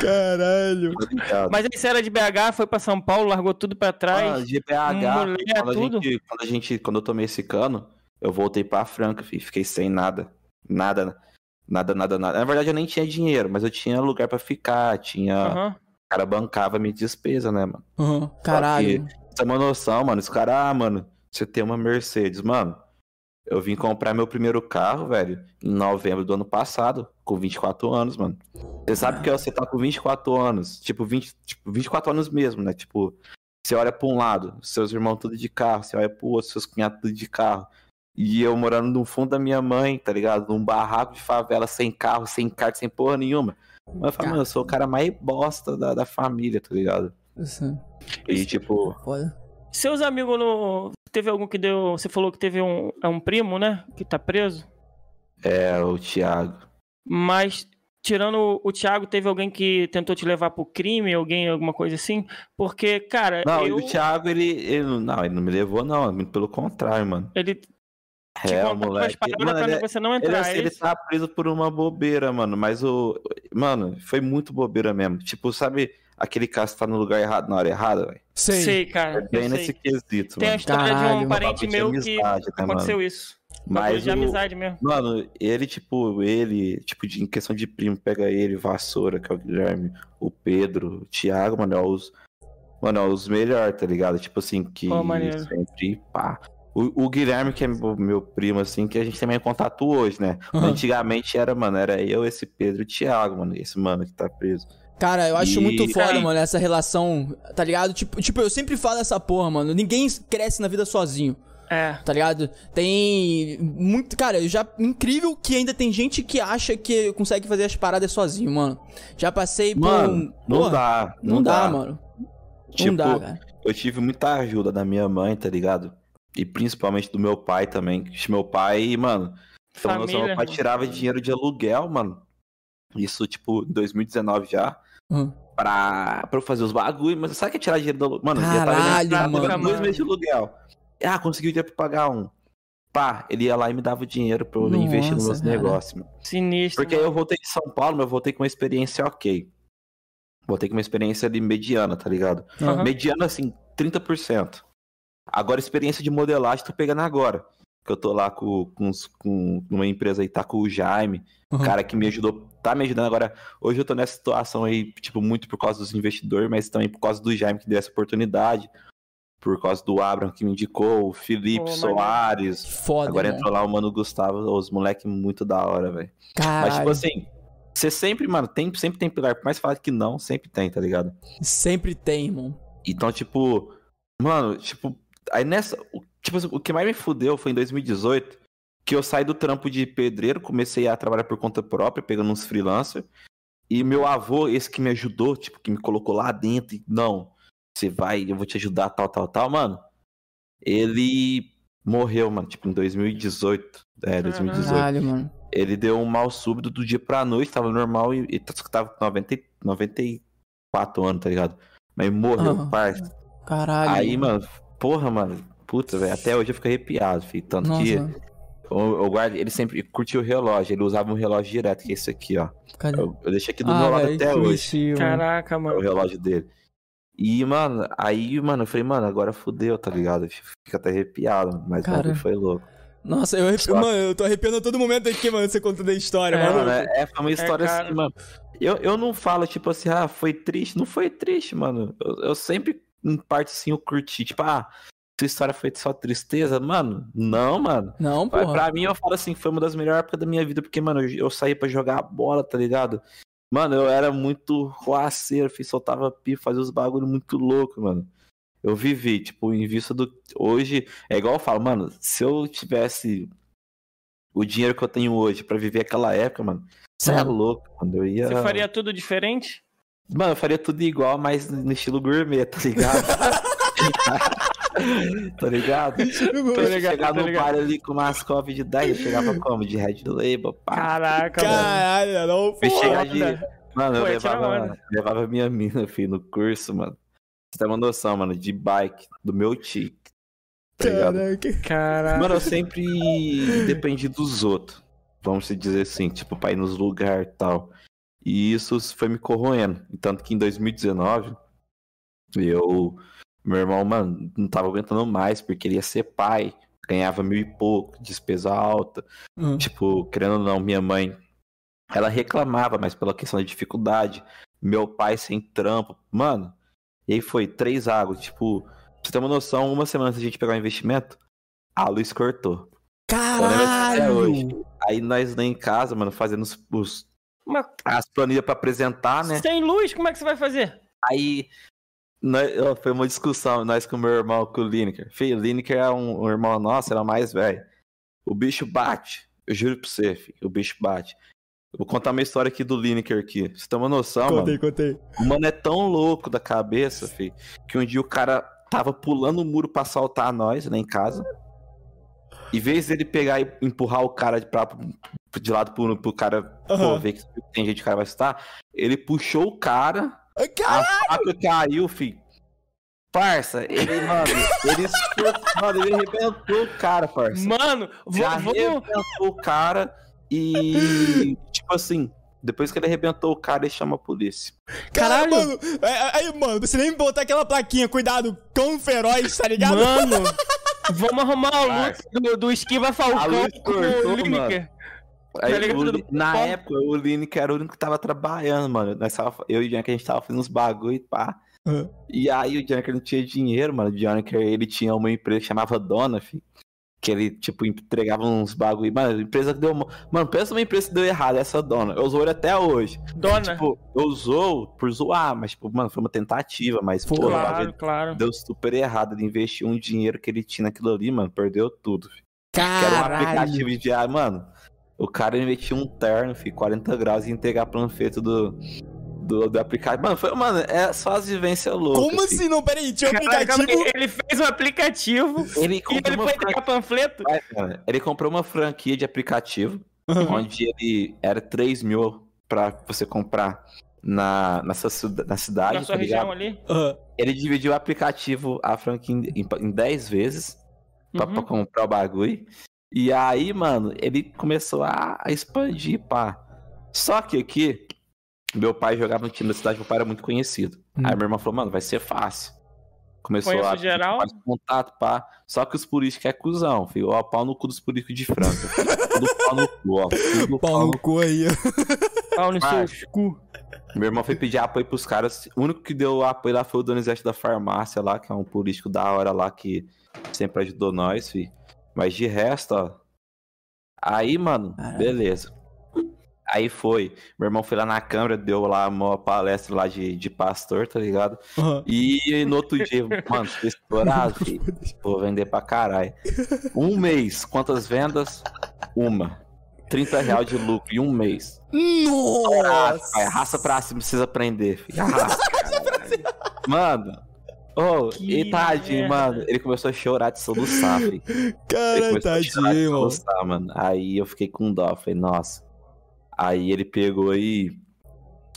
Caralho. Tá? Mas aí você era de BH, foi pra São Paulo, largou tudo pra Ah, trás. de BH, mulher, quando a, tudo? gente, quando a gente, quando eu tomei esse cano, eu voltei pra Franca, filho. Fiquei sem nada. Nada, nada, nada, nada. Na verdade, eu nem tinha dinheiro, mas eu tinha lugar pra ficar, tinha... Aham. O cara bancava minha despesa, né, mano? Uhum. Caralho. que-. Você tem uma noção, mano. Os caras, ah, mano, você tem uma Mercedes. Mano, eu vim comprar meu primeiro carro, velho, em novembro do ano passado, com 24 anos, mano. Você sabe que você tá com 24 anos, tipo, 20, tipo 24 anos mesmo, né? Tipo, você olha pra um lado, seus irmãos tudo de carro, você olha pro outro, seus cunhados tudo de carro. E eu morando no fundo da minha mãe, tá ligado? Num barraco de favela, sem carro, sem carta, sem porra nenhuma. Mas eu falo, mano, eu sou o cara mais bosta da, da família, tá ligado? Isso. E, tipo, Foda. Seus amigos no. Teve algum que deu. Você falou que teve um. É um primo, né? Que tá preso. é o Thiago. Mas, tirando o, o Thiago, teve alguém que tentou te levar pro crime? Alguém, alguma coisa assim? Porque, cara, Não, e eu. o Thiago, ele, ele. Não, ele não me levou, não. Muito pelo contrário, mano. Ele É, o moleque. Mano, ele, você não ele, entrar. assim, é ele tá preso por uma bobeira, mano. Mas o. Mano, foi muito bobeira mesmo. Tipo, sabe aquele cara que tá no lugar errado na hora errada, velho? Sei. Sei, cara. É bem nesse sei. quesito, Tem a mano. história de Caralho, um parente de meu que né, aconteceu mano? isso. Mas de o, amizade mesmo. Mano, ele, tipo, ele, tipo, de, em questão de primo, pega ele, Vassoura, que é o Guilherme, o Pedro, o Thiago, mano, é os. Mano, é os melhores, tá ligado? Tipo assim, que maneiro. sempre, pá. O, o Guilherme, que é meu, meu primo, assim, que a gente também é contato hoje, né? Aham. Antigamente era, mano, era eu, esse Pedro e o Thiago, mano, esse mano que tá preso. Cara, eu acho E- muito foda, Aí. mano, essa relação, tá ligado? Tipo, tipo, eu sempre falo essa porra, mano. Ninguém cresce na vida sozinho, É. tá ligado? Tem muito. Cara, eu já. Incrível que ainda tem gente que acha que consegue fazer as paradas sozinho, mano. Já passei por. Mano, um- não porra, dá, Não, dá, mano. Tipo, não dá, cara. eu tive muita ajuda da minha mãe, tá ligado? E principalmente do meu pai também. Meu pai, mano, Então, noção, Família. meu pai tirava dinheiro de aluguel, mano. Isso, tipo, em 2019 já. Hum. Pra, pra eu fazer os bagulho. Mas sabe que é tirar dinheiro do aluguel? Mano, ia Caralho, pagar mano. dois meses de aluguel. Ah, conseguiu dinheiro pra pagar um. Pá, ele ia lá e me dava o dinheiro pra eu Nossa, investir nos meus cara. negócios, mano. Sinistro. Porque aí mano. eu voltei de São Paulo, mas eu voltei com uma experiência ok. Voltei com uma experiência ali mediana, tá ligado? Aham. Mediana, assim, 30%. Agora, experiência de modelagem, tô pegando agora. Que eu tô lá com, com, com uma empresa aí, tá com o Jaime, Uhum. cara que me ajudou, tá me ajudando agora. Hoje eu tô nessa situação aí, tipo, muito por causa dos investidores, mas também por causa do Jaime que deu essa oportunidade. Por causa do Abraham que me indicou, o Felipe maneiro. Soares. Foda, Agora mano. entrou lá o Mano Gustavo, os moleque muito da hora, velho. Mas, tipo assim, você sempre, mano, tem, sempre tem pilar. Por mais falar que não, sempre tem, tá ligado? Sempre tem, irmão. Então, tipo, mano, tipo, aí nessa. O- Tipo, o que mais me fudeu foi em 2018, que eu saí do trampo de pedreiro, comecei a trabalhar por conta própria, pegando uns freelancers. E meu avô, esse que me ajudou, tipo, que me colocou lá dentro, e não, você vai, eu vou te ajudar, tal, tal, tal, mano. Ele morreu, mano, tipo, em 2018. É, 2018 Caralho, mano. ele deu um mal súbito do dia pra noite, tava normal e, e tava com 90, e- 94 anos, tá ligado? Mas morreu, Aham. parça. Caralho. Aí, mano, porra, mano, puta, velho, até hoje eu fico arrepiado, filho. Tanto Nossa, que eu, eu guardo, ele sempre curtia o relógio, ele usava um relógio direto, que é esse aqui, ó. Cadê? Eu, eu deixei aqui do meu lado até hoje, mano. Caraca, é o mano. relógio dele. E, mano, aí, mano, eu falei, mano, agora fudeu, tá ligado? Fica até arrepiado, mas o Cara. foi louco. Nossa, eu arrepio, mano, eu tô arrepiando a todo momento aqui, mano, você contando a história, É, mano. Mano, é, é, foi uma história cara. assim, mano. Eu, eu não falo, tipo assim, ah, foi triste. Não foi triste, mano. Eu, eu sempre, em parte, assim, eu curti. Tipo, ah, essa história foi só tristeza. Mano, não, mano. Não, porra. pra mim, eu falo assim, foi uma das melhores épocas da minha vida, porque, mano, eu, eu saí pra jogar bola, tá ligado? Mano, eu era muito roaceiro, fiz, soltava pipa, fazia os bagulho muito louco, mano. Eu vivi, tipo, em vista do. Hoje, é igual eu falo, mano, se eu tivesse o dinheiro que eu tenho hoje pra viver aquela época, mano, você é Mano. louco, mano. Eu ia. Você faria tudo diferente? Mano, eu faria tudo igual, mas no estilo gourmet, tá ligado? tá ligado? Tô Eu ligado, chegar tô no ligado. bar ali com umas copos de 10, eu chegava como? De Red Label, pá. Caraca, mano. Caralho, não, Eu porra. chegar de. Mano, eu Pô, ia tirar levava, levava minha mina, filho, no curso, mano. Você tem uma noção, mano, de bike, do meu tique. Tá ligado? Caraca. Caraca. Mano, eu sempre dependi dos outros. Vamos se dizer assim, tipo, pra ir nos lugares e tal. E isso foi me corroendo. Tanto que em 2019, eu. Meu irmão, mano, não tava aguentando mais, porque ele ia ser pai. Ganhava mil e pouco, despesa alta. Hum. Tipo, querendo ou não, minha mãe, ela reclamava, mas pela questão da dificuldade. Meu pai sem trampo. Mano, e aí foi três águas. Tipo, pra você ter uma noção, uma semana antes de a gente pegar o investimento, a luz cortou. Até hoje. Caralho. Aí nós lá em casa, mano, fazendo os, os- Mas as planilhas pra apresentar, né? sem luz, como é que você vai fazer? Aí nós- foi uma discussão, nós com o meu irmão, com o Lineker. Filho, o Lineker é um, um irmão nosso, era mais velho. O bicho bate, eu juro pra você, filho, o bicho bate. vou contar uma história aqui do Lineker aqui. Você tem uma noção, mano? Contei, contei. O mano é tão louco da cabeça, fi, que um dia o cara tava pulando o muro pra assaltar nós, lá em casa. Em vez dele pegar e empurrar o cara de, pra, de lado pro, pro cara pô, Aham. ver que tem gente que o cara vai assustar, ele puxou o cara, Ai, Cara, a faca caiu, fi. Parça, ele, mano, ele, mano, ele arrebentou o cara, parça. Mano, vou, arrebentou o cara e, tipo assim, depois que ele arrebentou o cara, ele chama a polícia. caralho, Caralho. mano. É, Aí, mano, você nem botar aquela plaquinha, cuidado, cão feroz, tá ligado? Mano, vamos arrumar a luta do, do Esquiva A Falcão luz com cortou, o Lineker. Aí, Tá o na época, o Lineker era o único que tava trabalhando, mano. Nós tava, eu e o Janker, a gente tava fazendo uns bagulho e pá. Uhum. E aí o Janker não tinha dinheiro, mano. O Janker, ele tinha uma empresa que chamava Dona. Que ele, tipo, entregava uns bagulho. Mano, a empresa que deu... uma- Mano, pensa numa empresa que deu errado, essa Dona. Eu usou ele até hoje. Dona. Tipo, eu usou por zoar, mas, tipo, mano, foi uma tentativa, mas, Pô, claro, claro. deu super errado. Ele investiu um dinheiro que ele tinha naquilo ali, mano, perdeu tudo. fi. Que era um Caralho. aplicativo de mano. O cara investiu um terno, fi, 40 graus e entregar panfleto do, do, do aplicativo. Mano, foi, mano, é só as vivências loucas. Como assim? Não, peraí, tinha um aplicativo. aí, ele fez um aplicativo Ele e comprou, ele uma foi entregar panfleto? ele comprou uma franquia de aplicativo, Uhum. onde ele era 3 mil pra você comprar na, nessa, na cidade, Na tá sua ligado? região ali? Aham. Ele dividiu o aplicativo, a franquia, em, em, em 10 vezes. pra, pra Uhum. comprar o bagulho. E aí, mano, ele começou a, a expandir, pá. Só que aqui, meu pai jogava no time da cidade, meu pai era muito conhecido. Hum. Aí meu irmão falou, mano, vai ser fácil. Começou Conheço a geral? contato, pá. Só que os políticos é cuzão, filho. Ó, pau no cu dos políticos de Franca. tudo pau no cu, ó. Tudo Pau no cu aí. Pau no seu cu. Meu irmão foi pedir apoio pros caras. O único que deu apoio lá foi o Donizete da farmácia lá, que é um político da hora lá que sempre ajudou nós, fi. Mas de resto, ó. Aí, mano, Caralho. beleza. Aí foi. Meu irmão foi lá na câmara, deu lá uma palestra lá de, de pastor, tá ligado? Aham. E no outro dia, mano, tô estourado, fi. Vou vender pra caralho. Um mês, quantas vendas? Uma. 30 reais de lucro em um mês. Nossa! Vai, raça pra cima, precisa aprender, filho. Arrasta. Mano. Ô, Que e tadinho, mano. Ele começou a chorar de soluçar, filho. Caralho, tadinho, mano. soluçar, mano. Aí eu fiquei com dó. Falei, nossa. Aí ele pegou aí.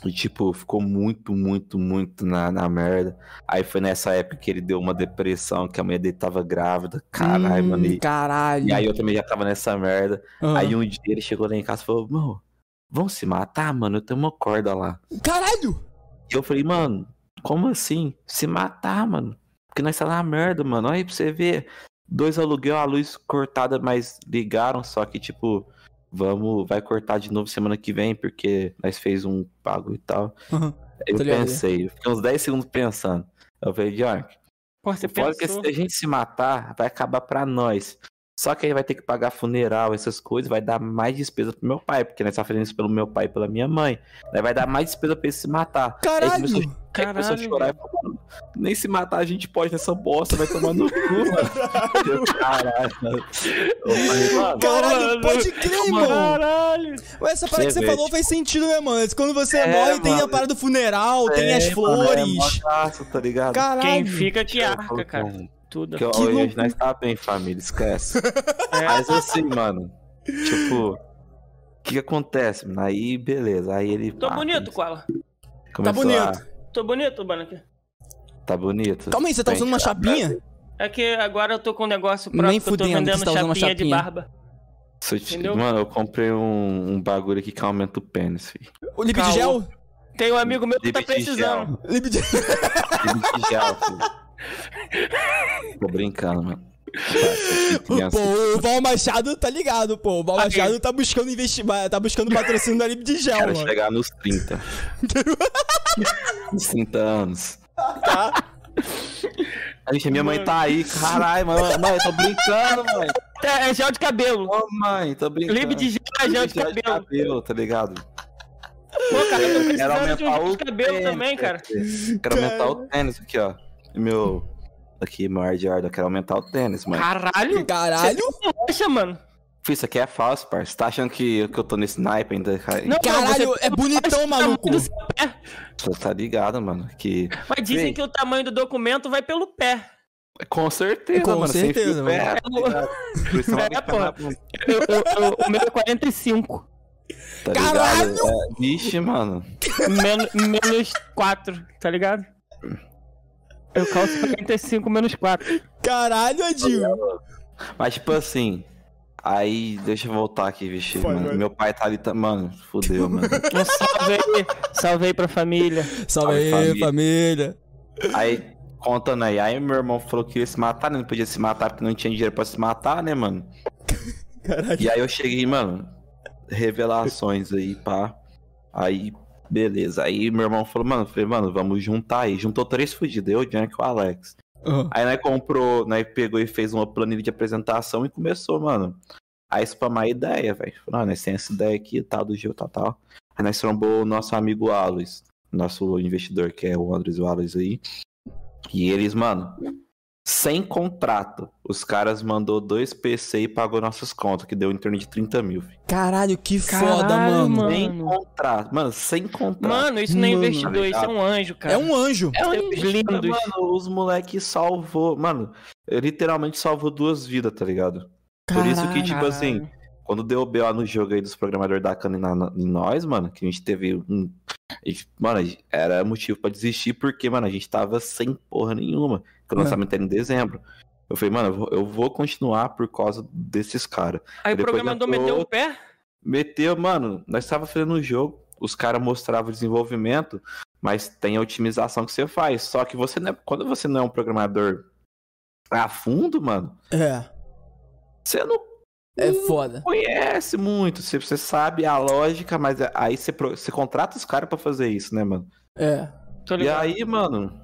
E, tipo, ficou muito, muito, muito na, na merda. Aí foi nessa época que ele deu uma depressão, que a mulher dele tava grávida. Caralho, Hum, mano. E, Caralho. e aí eu também já tava nessa merda. Aham. Aí um dia ele chegou lá em casa e falou, mano, vão se matar, mano? Eu tenho uma corda lá. Caralho! E eu falei, mano, como assim? Se matar, mano. Porque nós tá na merda, mano. Olha aí pra você ver. Dois aluguel, a luz cortada, mas ligaram, só que, tipo, vamos, vai cortar de novo semana que vem, porque nós fez um pago e tal. Aham. Eu pensei, eu fiquei uns 10 segundos pensando. Eu falei, você fora que a gente se matar, vai acabar pra nós. Só que aí vai ter que pagar funeral, essas coisas, vai dar mais despesa pro meu pai, porque nós tá fazendo isso pelo meu pai e pela minha mãe. Aí vai dar mais despesa pra ele se matar. Aí ele começou, Caralho! aí começou a Caralho, chorar e falou, "Mano, nem se matar a gente pode nessa bosta, vai tomar no cu, mano. Caralho, mano. Mano, Caralho, Mano, pode crer, mano! Caralho! Mas essa parada que Você falou faz sentido, né, mano? Quando você É, morre, tem a mano. parada do funeral, tem é, as mano, é flores. mó gasto, tá ligado? Caralho! Quem fica que Eu arca, cara. Tudo. Que Que hoje loucura. nós tá bem, família, esquece. É. Mas assim, mano, tipo, o que que acontece, mano? Aí, beleza, aí ele... Tô pá, bonito, Koala. Tá bonito. a- Tô bonito, Banaki. Tá bonito. Calma aí, você tá usando uma chapinha? É que agora eu tô com um negócio próprio Nem que eu tô fudendo vendendo tá usando uma chapinha, de chapinha. barba. Te-? Mano, eu comprei um, um bagulho aqui que aumenta o pênis, filho. O lip de gel? Tem um amigo meu que tá precisando. Lip de... Gel, filho. Tô brincando, mano. Pô, o Val Machado tá ligado, pô. O Val. Machado tá buscando investimento, tá buscando patrocínio da lip de gel, Quero mano. chegar nos 30. nos 30 anos. Tá? A gente, minha mãe tá aí, caralho, mãe, mãe, tô brincando, mãe. É, é gel de cabelo. Ô, mãe, tô brincando. Lip de gel é gel de Gel de cabelo. cabelo, tá ligado? Pô, cara, eu tô Quero precisando de um o de cabelo tênis, também, cara. Quero aumentar o tênis aqui, ó. Meu. Aqui, meu ar de ar, eu quero aumentar o tênis, mano. Caralho! Caralho? Poxa, mano. Fih, isso aqui é falso, parça. Você tá achando que, que eu tô nesse naipe ainda? Não, Caralho, você- é bonitão, maluco. seu pé. Você tá ligado, mano? Que. Mas dizem que o tamanho do documento vai pelo pé. Com certeza, Com mano. sem certeza, fio pé, tá isso É, vai pô. ficar na- Eu- eu- eu- o meu é 45. Tá Caralho! ligado? É, vixe, mano. Menos, menos 4, tá ligado? Eu calço 45 menos 4. Caralho, Adil. Mas, tipo assim. Aí, deixa eu voltar aqui, vixe. Vai, mano. Meu pai tá ali. Tá... Mano, fudeu, mano. Um salve aí, salve aí pra família. Salve aí, Salve, família. Aí, contando aí. Aí, meu irmão falou que ia se matar, né? Não podia se matar porque não tinha dinheiro pra se matar, né, mano? Caralho. E aí eu cheguei, mano, revelações aí, pá. Aí, beleza. Aí meu irmão falou, mano, falei, mano, vamos juntar aí. Juntou três fudidos, eu, o Jank e o Alex. Aham. Aí nós comprou, nós pegou e fez uma planilha de apresentação e começou, mano, a spamar a ideia, velho. Falou, ah, nós temos essa ideia aqui, tal, do jogo, tal, tal. Aí nós trombou o nosso amigo Alois, nosso investidor, que é o Andres Wallace aí. E eles, mano, sem contrato, os caras mandou dois PC e pagou nossas contas, que deu em torno de 30 mil. filho. Caralho, que foda, Caralho, mano. mano. Sem contrato. Mano, sem contrato. Mano, isso não é Mano. investidor, isso é um anjo, cara. É um anjo. É um lindos. Mano, os moleques salvou. Mano, literalmente salvou duas vidas, tá ligado? Por isso que, tipo Caralho. assim, quando deu o BO no jogo aí dos programadores da Cana na- na- em nós, mano, que a gente teve um. mano, era motivo pra desistir, porque, mano, a gente tava sem porra nenhuma. Que o É. lançamento era em dezembro. Eu falei, mano, eu vou, continuar por causa desses caras. Aí o programador meteu o pé. Meteu, mano, nós tava fazendo o jogo, os caras mostravam o desenvolvimento, mas tem a otimização que você faz. Só que você não é, quando você não é um programador a fundo, mano, É, você não é foda. conhece muito. Você, você sabe a lógica, mas aí você, você contrata os caras pra fazer isso, né, mano? É. Tô E aí, mano,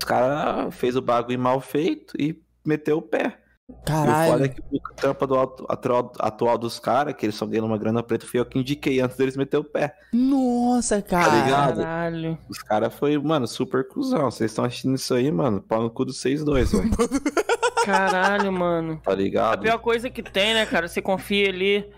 os caras fez o bagulho mal feito e meteu o pé. E o foda é Caralho. que o tampa do atu- atual, atual dos caras, que eles estão ganhando uma grana preta, foi eu que indiquei antes deles meter o pé. Nossa, cara. ligado? Caralho. Os caras foi, mano, super cuzão. Vocês estão assistindo isso aí, mano? Pau no cu dos 6-2, velho. Caralho, mano. Tá A ligado? pior coisa que tem, né, cara? Você confia ali.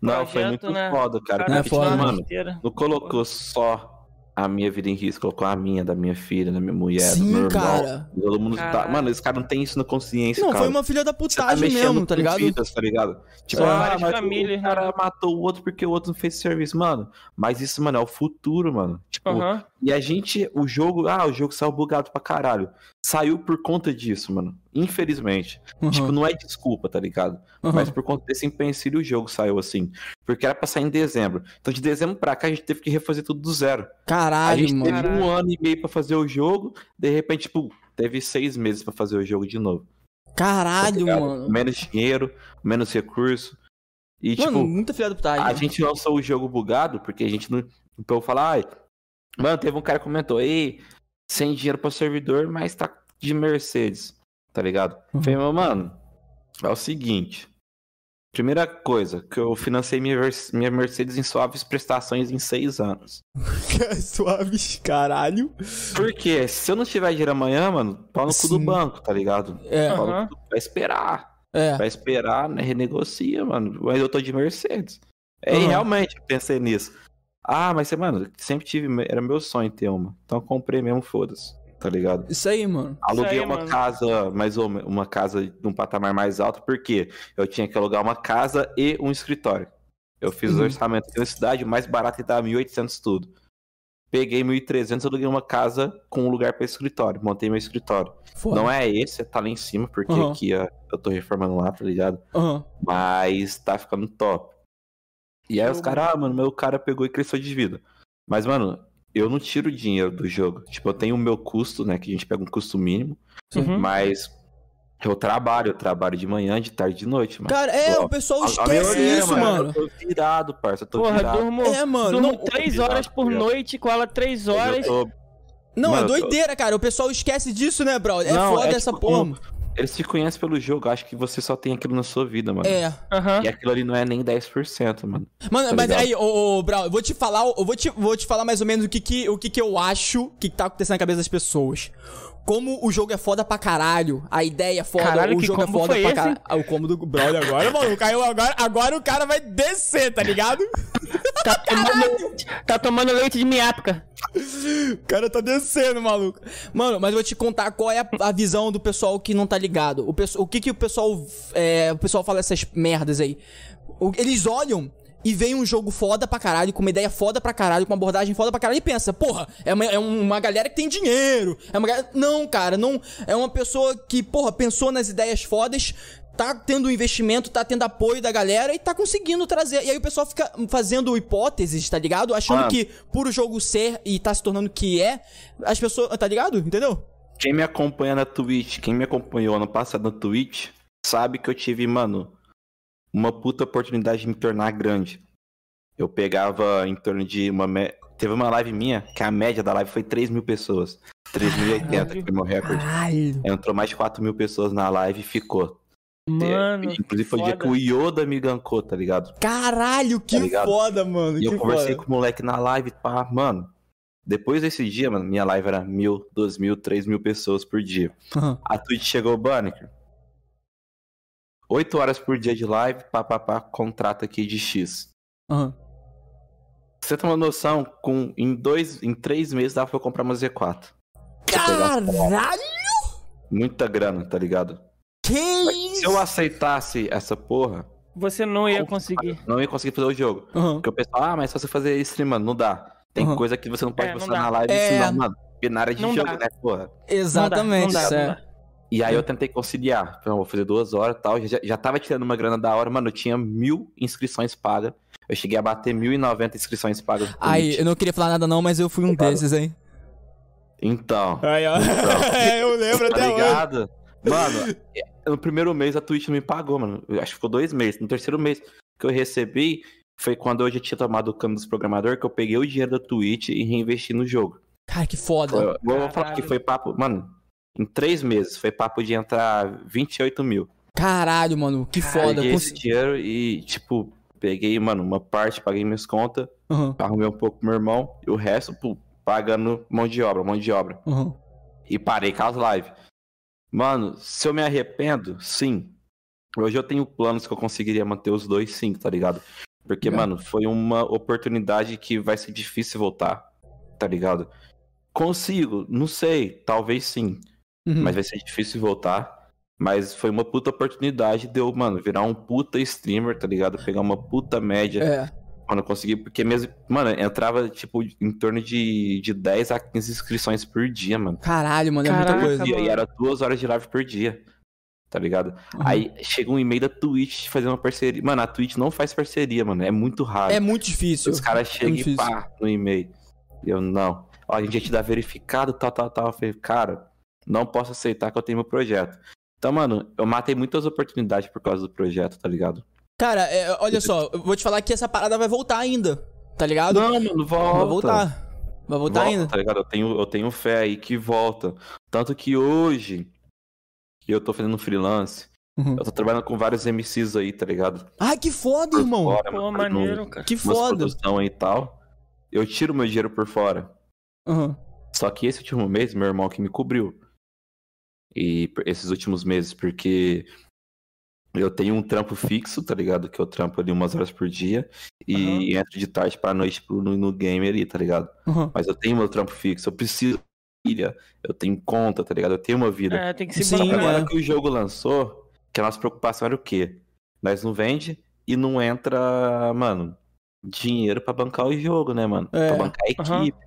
Não, foi projeto, muito né? foda, cara. Não é foda, mano, não colocou só a minha vida em risco, colocou a minha, da minha filha, da minha mulher, do Sim, meu irmão. cara. Todo mundo tá... Mano, esse cara não tem isso na consciência, Não, cara. foi uma filha da tá putagem mexendo mesmo, tá ligado? vidas, tá ligado? Tipo, São ah, mas famílias, o cara matou o outro porque o outro não fez serviço. Mano, mas isso, mano, é o futuro, mano. Tipo, Aham. E a gente, o jogo, ah, o jogo saiu bugado pra caralho. Saiu por conta disso, mano. Infelizmente. Uhum, Tipo, não é desculpa, tá ligado? uhum. Mas por conta desse empecilho o jogo saiu assim. Porque era pra sair em dezembro. Então de dezembro pra cá a gente teve que refazer tudo do zero. a Caralho, gente mano. teve um ano e meio pra fazer o jogo. De repente, tipo, teve seis meses pra fazer o jogo de novo. tá Caralho, ligado? mano. Menos dinheiro, menos recurso. E, Mano, tipo, muita filha da putagem. a gente lançou o jogo bugado porque a gente não. O povo fala, ai. Mano, teve um cara que comentou, ei, sem dinheiro pra servidor, mas tá de Mercedes. Tá ligado? Uhum. Falei, meu mano, é o seguinte. Primeira coisa, que eu financei minha, Mercedes em suaves prestações em seis anos. Suave, caralho. Por quê? Se eu não tiver dinheiro amanhã, mano, pau no cu do Sim. banco, tá ligado? É, Pau no Aham. cu do- Vai esperar. é. Vai esperar, né? Renegocia, mano. Mas eu tô de Mercedes. É, e Aham. realmente, eu pensei nisso. Ah, mas, mano, sempre tive. Era meu sonho ter uma. Então eu comprei mesmo, foda-se. Tá ligado? Isso aí, mano. Aluguei aí, uma mano. casa, mais ou menos, uma casa num patamar mais alto, porque eu tinha que alugar uma casa e um escritório. Eu fiz Uhum. o orçamento aqui na cidade, o mais barato que tava 1.800 tudo. Peguei 1.300, aluguei uma casa com um lugar para escritório. Montei meu escritório. Foda. Não é esse, tá lá em cima, porque Uhum. aqui ó, eu tô reformando lá, tá ligado? Aham. Mas tá ficando top. E aí os caras, ah, mano, meu cara pegou e cresceu de vida. Mas, mano, eu não tiro dinheiro do jogo. Tipo, eu tenho o meu custo, né? Que a gente pega um custo mínimo. Uhum. Mas eu trabalho, eu trabalho de manhã, de tarde, de noite, mano. Cara, é, Ó, o pessoal A- a esquece é, isso, mano. Eu tô virado, parça. Eu tô Porra, virado. durmo, É, mano. durmo Não, três virado, horas por ligado? noite, com ela três horas. tô- não é Mano, tô- doideira, cara. O pessoal esquece disso, né, bro? É Não, foda é essa tipo porra. como- mano. Eles te conhecem pelo jogo, acho que você só tem aquilo na sua vida, mano. É. Aham. E aquilo ali não é nem 10%, mano. Mano, Tá mas ligado? aí, ô, ô Brau, eu vou te falar, eu vou te, vou te falar mais ou menos o que que, o que que eu acho que tá acontecendo na cabeça das pessoas. Como o jogo é foda pra caralho, a ideia é foda, Caralho, o jogo é foda pra caralho. Ah, o combo do Brawl agora, mano, caiu agora, agora o cara vai descer, tá ligado? Tá, tomando, tá tomando leite de miápica. O cara tá descendo, maluco. Mano, mas eu vou te contar qual é a, a visão do pessoal que não tá ligado. O, o que que o pessoal, é, o pessoal fala essas merdas aí. O- eles olham e veem um jogo foda pra caralho, com uma ideia foda pra caralho, com uma abordagem foda pra caralho e pensa, porra, é uma, é uma galera que tem dinheiro. É uma galera... Não, cara, não. É uma pessoa que, porra, pensou nas ideias fodas, tá tendo investimento, tá tendo apoio da galera e tá conseguindo trazer. E aí o pessoal fica fazendo hipóteses, tá ligado? Achando Mano. que por o jogo ser e tá se tornando que é, as pessoas. Tá ligado? Entendeu? Quem me acompanha na Twitch, quem me acompanhou ano passado na Twitch, sabe que eu tive, mano, uma puta oportunidade de me tornar grande. Eu pegava em torno de uma. me- Teve uma live minha, que a média da live foi 3 mil pessoas. 3.080, que foi meu recorde. Entrou mais de 4 mil pessoas na live e ficou. Mano. É, Inclusive foi o dia que o Yoda me gankou, tá ligado? Caralho, que Tá ligado? foda, mano. E eu conversei foda. com o moleque na live, pá, mano. Depois desse dia, mano, minha live era mil, duas mil, três mil pessoas por dia. Aham. A Twitch chegou, Banneker. 8 horas por dia de live, pá, pá, pá, contrato aqui de X. Aham. Você tem uma noção, com, em dois, em três meses dava pra eu comprar uma Z4. Caralho! Muita grana, tá ligado? Que Se isso? eu aceitasse essa porra, Você não ia conseguir. não ia conseguir fazer o jogo. Aham. Porque o pessoal, ah, mas só você fazer stream, mano, não dá. Tem Uhum. coisa que você não pode É, não postar dá. na live, É. senão, mano, binária de Não jogo, dá. né, porra? Exatamente, Não dá, não dá, é. E aí eu tentei conciliar. Então, vou fazer duas horas e tal. Já, já tava tirando uma grana da hora, mano. Eu tinha mil inscrições pagas. Eu cheguei a bater 1.090 inscrições pagas. Aí, eu não queria falar nada não, mas eu fui um desses, hein? Então, Aí, ó. É, eu lembro tá até hoje. ligado? Mano, é, no primeiro mês a Twitch não me pagou, mano. Eu acho que ficou dois meses. No terceiro mês que eu recebi, foi quando eu já tinha tomado o cano dos programadores, que eu peguei o dinheiro da Twitch e reinvesti no jogo. Cara, que foda. Eu, eu vou falar que foi papo, mano, em três meses, foi papo de entrar 28 mil. Caralho, mano, que foda. Peguei Cons- esse dinheiro e, tipo, peguei, mano, uma parte, paguei minhas contas, Aham, arrumei um pouco pro meu irmão, e o resto, pô, pagando mão de obra, mão de obra. aham. E parei com as lives. Mano, se eu me arrependo, sim. Hoje eu tenho planos que eu conseguiria manter os dois, sim, tá ligado? Porque, Legal. mano, foi uma oportunidade que vai ser difícil voltar, tá ligado? Consigo, não sei, talvez sim. Uhum. mas vai ser difícil voltar. Mas foi uma puta oportunidade de eu, mano, virar um puta streamer, tá ligado? Pegar uma puta média É. quando eu consegui, porque mesmo, mano, entrava, tipo, em torno de, de 10 a 15 inscrições por dia, mano. Caralho, mano, é Caraca, muita coisa. E, mano. e era duas horas de live por dia, tá ligado? Uhum. Aí chega um e-mail da Twitch fazendo uma parceria. Mano, a Twitch não faz parceria, mano, é muito raro. É muito difícil. Os caras chegam e difícil. pá no e-mail. E eu, não. Ó, a gente ia te dá verificado, tal, tal, tal. Eu falei, cara, não posso aceitar que eu tenho meu projeto. Então, mano, eu matei muitas oportunidades por causa do projeto, tá ligado? Cara, é, olha só, eu vou te falar que essa parada vai voltar ainda, tá ligado? Não, mano, volta. Vai voltar. Vai voltar Volta, ainda. Tá ligado? Eu tenho, eu tenho fé aí que volta. Tanto que hoje eu tô fazendo freelance. Uhum. Eu tô trabalhando com vários MCs aí, tá ligado? Ai, que foda, Por irmão. fora, Pô, mano, maneiro, no- cara. Que foda. produção aí e tal. Eu tiro meu dinheiro por fora. Uhum. Só que esse último mês, meu irmão que me cobriu. E esses últimos meses, porque eu tenho um trampo fixo, tá ligado? Que eu trampo ali umas horas por dia. E entro de tarde pra noite pro- no, no game ali, tá ligado? Uhum. Mas eu tenho meu trampo fixo, eu preciso filha, eu tenho conta, tá ligado? Eu tenho uma vida. É, tem que se Sim, é. agora que o jogo lançou, que a nossa preocupação era o quê? Nós não vende e não entra, mano, dinheiro pra bancar o jogo, né, mano? É. Pra bancar a equipe.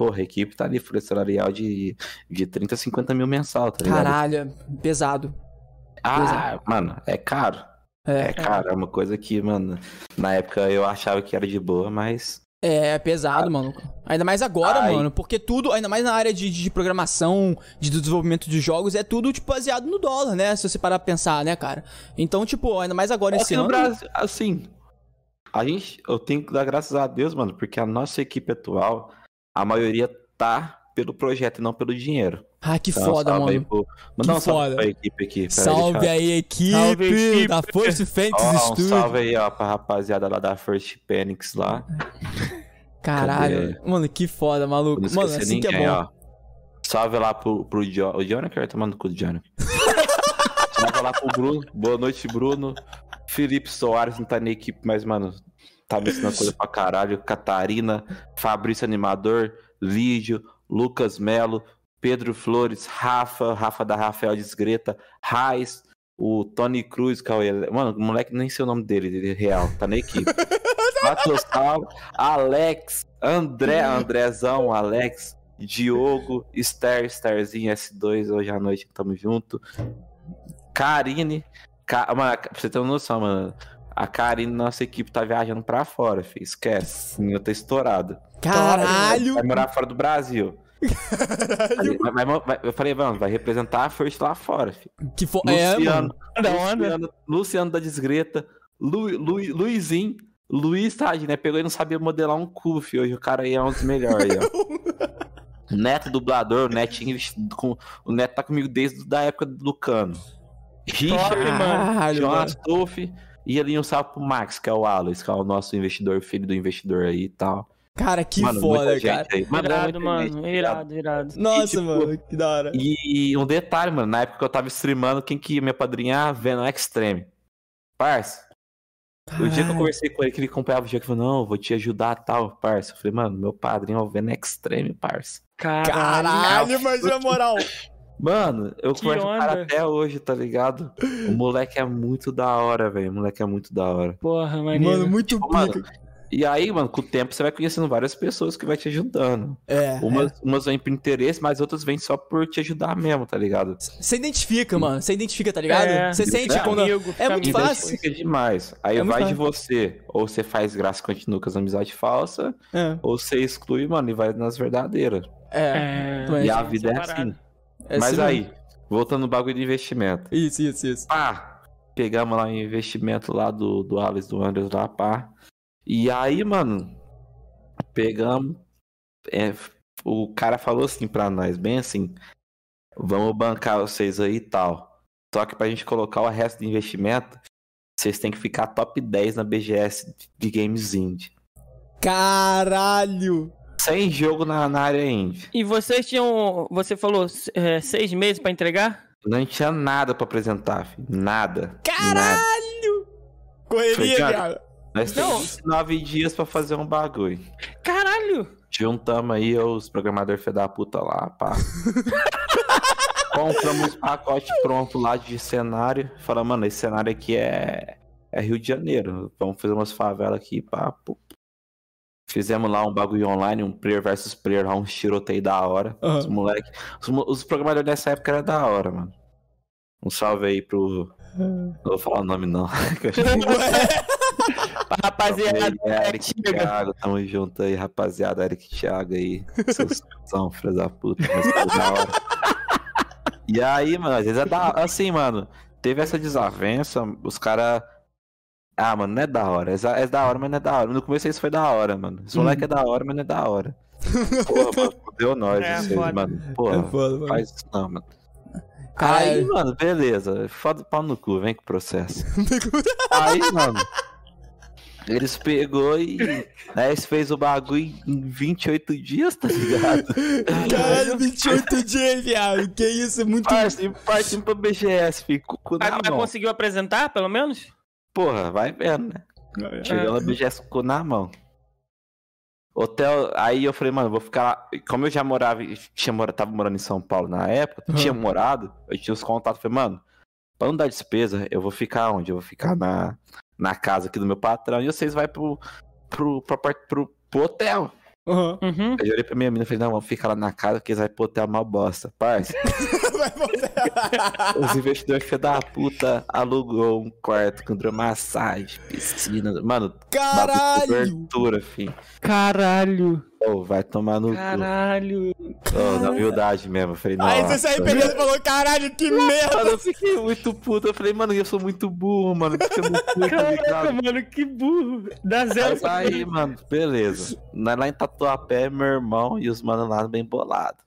Porra, a equipe tá ali, folha salarial de, de 30, 50 mil mensal, tá ligado? Caralho, é pesado. Ah, mano, é caro. É, É caro, é uma coisa que, mano, na época eu achava que era de boa, mas. é pesado, mano. Ainda mais agora, Ai. mano, porque tudo, ainda mais na área de, de programação, de desenvolvimento de jogos, é tudo, tipo, baseado no dólar, né? Se você parar pra pensar, né, cara? Então, tipo, ainda mais agora esse Aqui no ano. Brasil, assim, a gente, eu tenho que dar graças a Deus, mano, porque a nossa equipe atual, a maioria tá pelo projeto e não pelo dinheiro. Ah, que Então, foda, mano. pro- Mandar Que um salve foda. pra equipe aqui. Salve aí, equipe, Salve, equipe. da Force Fênix Ó, um Studio. salve aí, ó, pra rapaziada lá da First Phoenix lá. Caralho, mano, que foda, maluco. Mano, assim que é ninguém, bom. ó. Salve lá pro, pro jo o Johnny, que vai tomando cu do Johnny. salve lá pro Bruno. Boa noite, Bruno. Felipe Soares não tá na equipe, mas, mano, tá me ensinando coisa pra caralho. Catarina, Fabrício Animador, Lídio, Lucas Melo, Pedro Flores, Rafa, Rafa da Rafael Desgreta, Raiz, o Tony Cruz, o... Mano, o moleque nem sei o nome dele, ele é real, tá na equipe. Matheus Alex, André, Andrezão, Alex, Diogo, Star, Starzinho S2, hoje à noite tamo junto. Karine, Ca... mano, pra você ter uma noção, mano. A Karine, nossa equipe, tá viajando pra fora, filho. Esquece. Eu tô estourado. Caralho! Vai morar fora do Brasil. Vai- vai- vai- eu falei, vamos, vai representar a First lá fora, filho. Que foda. É, Luciano, mano. Da onda. Luciano, Luciano da Desgreta, Lu, Lu, Luizinho, Luiz, tadinho, né? Pegou e não sabia modelar um cu, filho. Hoje o cara aí é um dos melhores aí, ó. Neto dublador, o Netinho, com, o Neto tá comigo desde a época do Cano. Richard, Caralho, João mano. Astolfi e ali um salve pro Max, que é o Alois, que é o nosso investidor, filho do investidor aí e tal. Cara, que Mano, foda, cara. aí. Mano, é Irado, mano. Irado, irado. Nossa, tipo, mano, que da hora. E um detalhe, mano, na época que eu tava streamando, quem que ia me apadrinhar? Venom Extreme. Parça, o dia que eu conversei com ele, que ele comprava o dia que falou, não, eu vou te ajudar tal, parça. Eu falei, mano, meu padrinho é o Venom Extreme, parça. Caralho. Caralho, mas na moral. Mano, eu Que converso com o cara até hoje, tá ligado? O moleque é muito da hora, velho. O moleque é muito da hora. Porra, maneiro. Mano, muito Tipo, mano, pica. E aí, mano, com o tempo você vai conhecendo várias pessoas que vai te ajudando. É. Umas, umas vêm por interesse, mas outras vêm só por te ajudar mesmo, tá ligado? Você identifica, mano. Você identifica, tá ligado? É. Você sente É, quando. Amigo, É muito amigo. fácil. Identifica demais. Aí É vai de você. Ou você faz graça e continua com as amizades falsas, É. ou você exclui, mano, e vai nas verdadeiras. É. É, E a vida é assim. É Mas assim aí, voltando no bagulho de investimento. Isso, isso, isso. Pá, pegamos lá o investimento lá do, do Alex, do Anderson lá, pá. E aí, mano, pegamos. é, o cara falou assim pra nós, bem assim: vamos bancar vocês aí e tal. Só que pra gente colocar o resto do investimento, vocês têm que ficar top 10 na BGS de Games Indie. Caralho! Sem jogo na, na área indie. E vocês tinham. Você falou é, seis meses pra entregar? Não tinha nada pra apresentar, filho. Nada. Nada. Caralho! Correria, Foi, cara. Nós Não. temos 29 dias pra fazer um bagulho. Caralho! Juntamos aí os programadores filha da puta lá, pá. Compramos um pacote pronto lá de cenário. Falamos, mano, esse cenário aqui é, é Rio de Janeiro. Vamos fazer umas favelas aqui, pá. pô. Fizemos lá um bagulho online, um player versus player, lá, um tiroteio da hora. Aham. Os moleque. Os, os programadores dessa época eram da hora, mano. Um salve aí pro. Não vou falar o nome, não. Rapaziada, Aí, Eric. Thiago, tamo junto aí, rapaziada. Eric Thiago aí. Seus são, filhos da puta. mas da hora. E aí, mano, às vezes é da Assim, mano, teve essa desavença, os caras. Ah, mano, não é da hora. É, é da hora, mas não é da hora. No começo isso foi da hora, mano. Esse moleque é da hora, mas não é da hora. Porra, mano, fudeu nós, É, vocês, foda. mano. É Porra, foda, mano. faz isso não, mano. Caralho. Aí, mano, beleza. Foda o pau no cu, vem com o processo. Aí, mano. Eles pegou e. Aí eles fez o bagulho em 28 dias, tá ligado? Caralho, 28 dias, viado. Que isso, é muito. Partimos partimos pra BGS, fico Mas, mas conseguiu apresentar, pelo menos? Porra, vai vendo, né? Chegando na BGS com o na mão. Hotel, aí eu falei, mano, vou ficar lá. Como eu já morava, tinha, mora- tava morando em São Paulo na época, Uhum. tinha morado, eu tinha os contatos, falei, mano, pra não dar despesa, eu vou ficar onde? Eu vou ficar na, na casa aqui do meu patrão e vocês vão pro, pro, pro, pro, pro, pro hotel. Aham. Uhum. Eu olhei pra minha menina e falei, não, vamos ficar lá na casa, porque eles vão hotel uma bosta. Parça, os investidores filho da puta alugou um quarto com hidromassagem, piscina, mano, Caralho! cobertura, filho. Caralho! Ô, vai tomar no cu. Caralho! Ô, na humildade mesmo. Eu falei, não. Aí você se arrependeu e falou: caralho, que merda! Mano, eu fiquei muito puto. Eu falei, mano, eu sou muito burro, mano. No cu, tá Caraca, mano, que burro! Dá zero Mas aí, mano, beleza. Nós Lá em Tatuapé, meu irmão e os manos lá bem bolados.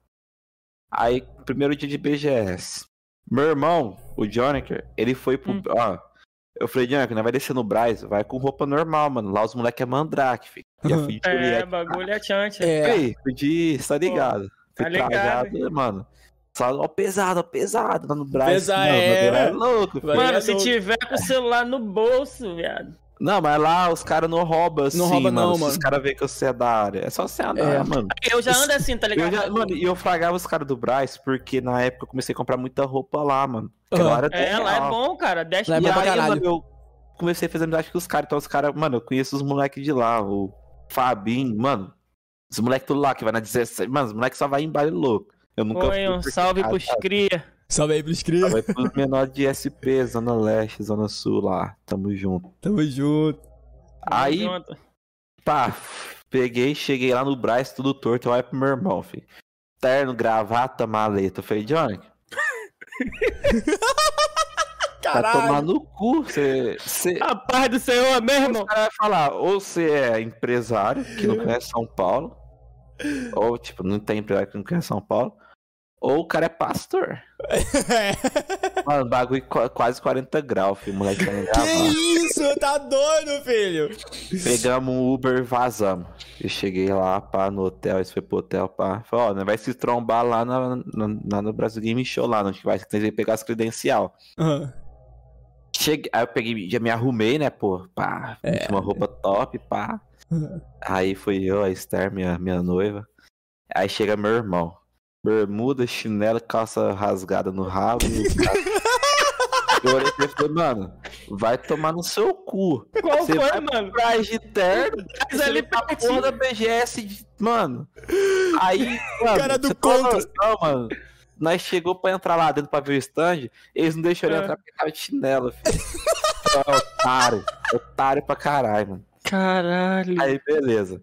Aí, primeiro dia de BGS. Meu irmão, o Jonaker, ele foi pro. Hum. Ó, eu falei, Jonaker, não vai descer no Braz, vai com roupa normal, mano. Lá os moleques é mandrake, filho. Já fui de É, Juliette. bagulho é chante. É. Ei, fui de. Tá ligado? tá Fui ligado, trajado, mano. Só, ó, pesado, ó, pesado, lá no Braz. Pesado, mano, é, o bagulho né? louco, filho. Mano, é se louco. tiver com o celular no bolso, viado. Não, mas lá os caras não roubam assim, Não rouba mano. não, mano. os caras veem que você é da área. É só você andar, É. mano. Eu já ando assim, tá Eu ligado? já, mano, e eu fragava os caras do Braz porque na época eu comecei a comprar muita roupa lá, mano. Aham. hora É, lá é bom, cara. 10 Lá é E pra aí, caralho. eu comecei a fazer amizade com os caras. Então os caras, mano, eu conheço os moleques de lá. O Fabinho, mano. Os moleques tudo lá que vai na 16. Mano, os moleques só vai em baile louco. Eu nunca Foi um salve ah, pros cria. Salve aí pros cria. Vai pros menores de SP, Zona Leste, Zona Sul lá. Tamo junto. Tamo junto. Aí, Junto. pá, peguei, cheguei lá no Braz, tudo torto. Eu olho pro meu irmão, filho. Terno, gravata, maleta. Eu falei, Johnny, vai tomar Caralho. no cu. Você. você- A paz do Senhor, meu Os irmão. caras vai falar, ou você é empresário, que não conhece São Paulo, ou, tipo, não tem empresário que não conhece São Paulo, ou o cara é pastor. Mano, bagulho qu- quase 40 graus, filho, moleque que isso? Tá doido, filho? Pegamos um Uber e vazamos. Eu cheguei lá, pá, no hotel, esse foi pro hotel, pá. Falei, ó, não vai se trombar lá, na, na- lá no Brasil Game Show, lá, onde vai ter que pegar as credencial. Aham. Cheguei, aí eu peguei, já me arrumei, né, pô, pá, É. uma roupa top, pá. Aí fui eu, a Esther, minha, minha noiva. Aí chega meu irmão. Bermuda, chinelo, calça rasgada no rabo. e eu olhei pra ele e falei, mano, vai tomar no seu cu. Qual Você foi, vai mano? Atrás de terno, Mas ali pra porra da BGS, de- mano. Aí, mano, Cara do contra. noção, mano. Nós chegou pra entrar lá dentro pra ver o stand, eles não deixaram ele É. entrar porque tava de chinelo, filho. É otário, otário pra caralho, mano. Caralho. Aí, beleza.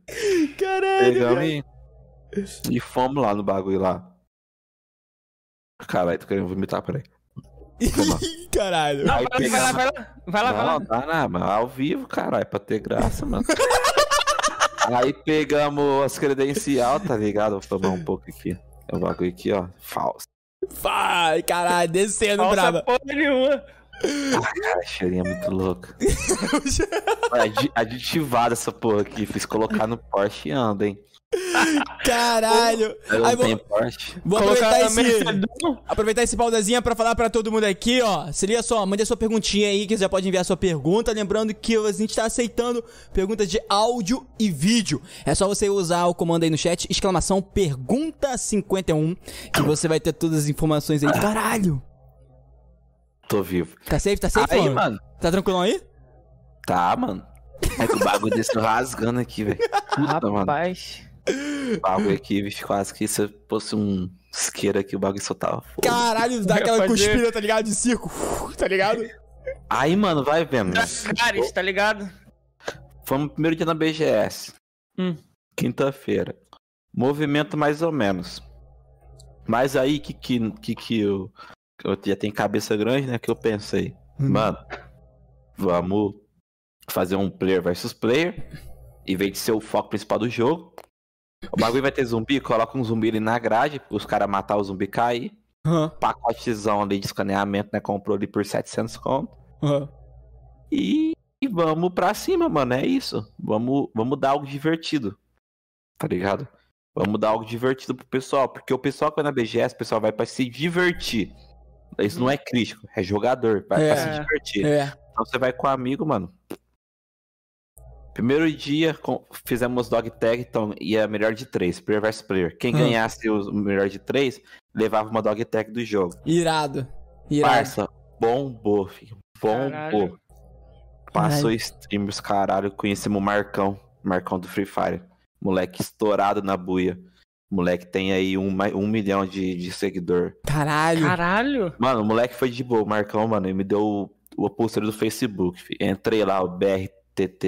Caralho. Pegamos e, e fomos lá no bagulho lá. Caralho, tô querendo vomitar, peraí. Caralho. Não, Aí vai, lá, vai lá, vai lá. Vai lá, vai Não, lá. dá nada, mano. Ao vivo, caralho, pra ter graça, mano. Aí pegamos as credencial, tá ligado? Vou tomar um pouco aqui. É o bagulho aqui, ó. Falso. Vai, caralho, descendo, Falsa brava. porra nenhuma. Cara, cheirinho é muito louco. É adi- aditivada essa porra aqui. Fiz colocar no Porsche e anda, hein? Caralho. Eu Aí vou, vou aproveitar esse, aproveitar esse paudazinha pra falar pra todo mundo aqui, ó. Se liga só, mande a sua perguntinha aí, que você já pode enviar sua pergunta. Lembrando que a gente tá aceitando perguntas de áudio e vídeo. É só você usar o comando aí no chat, exclamação pergunta 51, que você vai ter todas as informações aí. Caralho. Tô vivo. Tá safe, tá safe, Aí, mano? mano. Tá tranquilão aí? Tá, mano. É que o bagulho desse rasgando aqui, velho. Puta, mano. O bagulho aqui, bicho, quase que se fosse um isqueiro aqui, o bagulho soltava fogo. Caralho, dá aquela cuspida, tá ligado? De circo, tá ligado? Aí, mano, vai vendo. né? Cares, tá ligado? Fomos no primeiro dia na BGS. Hum. Quinta-feira. Movimento mais ou menos. Mas aí, que que, que, que eu, eu já tenho cabeça grande, né? Que eu pensei, Hum. mano, vamos fazer um player versus player. Em vez de ser o foco principal do jogo. O bagulho vai ter zumbi, coloca um zumbi ali na grade, os caras matar o zumbi cair. Aham, Pacotezão ali de escaneamento, né? Comprou ali por 700 conto. aham. E, e vamos pra cima, mano. É isso. Vamos, vamos dar algo divertido. Tá ligado? Vamos dar algo divertido pro pessoal. Porque o pessoal que vai na BGS, o pessoal vai pra se divertir. Isso não é crítico, é jogador. Vai É. pra se divertir. É. Então você vai com um amigo, mano. Primeiro dia, fizemos dog tag, então ia melhor de três, player versus player. Quem Hum. ganhasse o melhor de três, levava uma dog tag do jogo. Irado. Irado. Parça, bombou, filho. Bombou. Caralho. Passou streamers, caralho. Conhecemos o Marcão. Marcão do Free Fire. Moleque estourado na buia. Moleque tem aí um, um milhão de, de seguidor. Caralho. Caralho. Mano, o moleque foi de boa. O Marcão, mano, ele me deu o, o poster do Facebook. filho. Entrei lá, o BRTT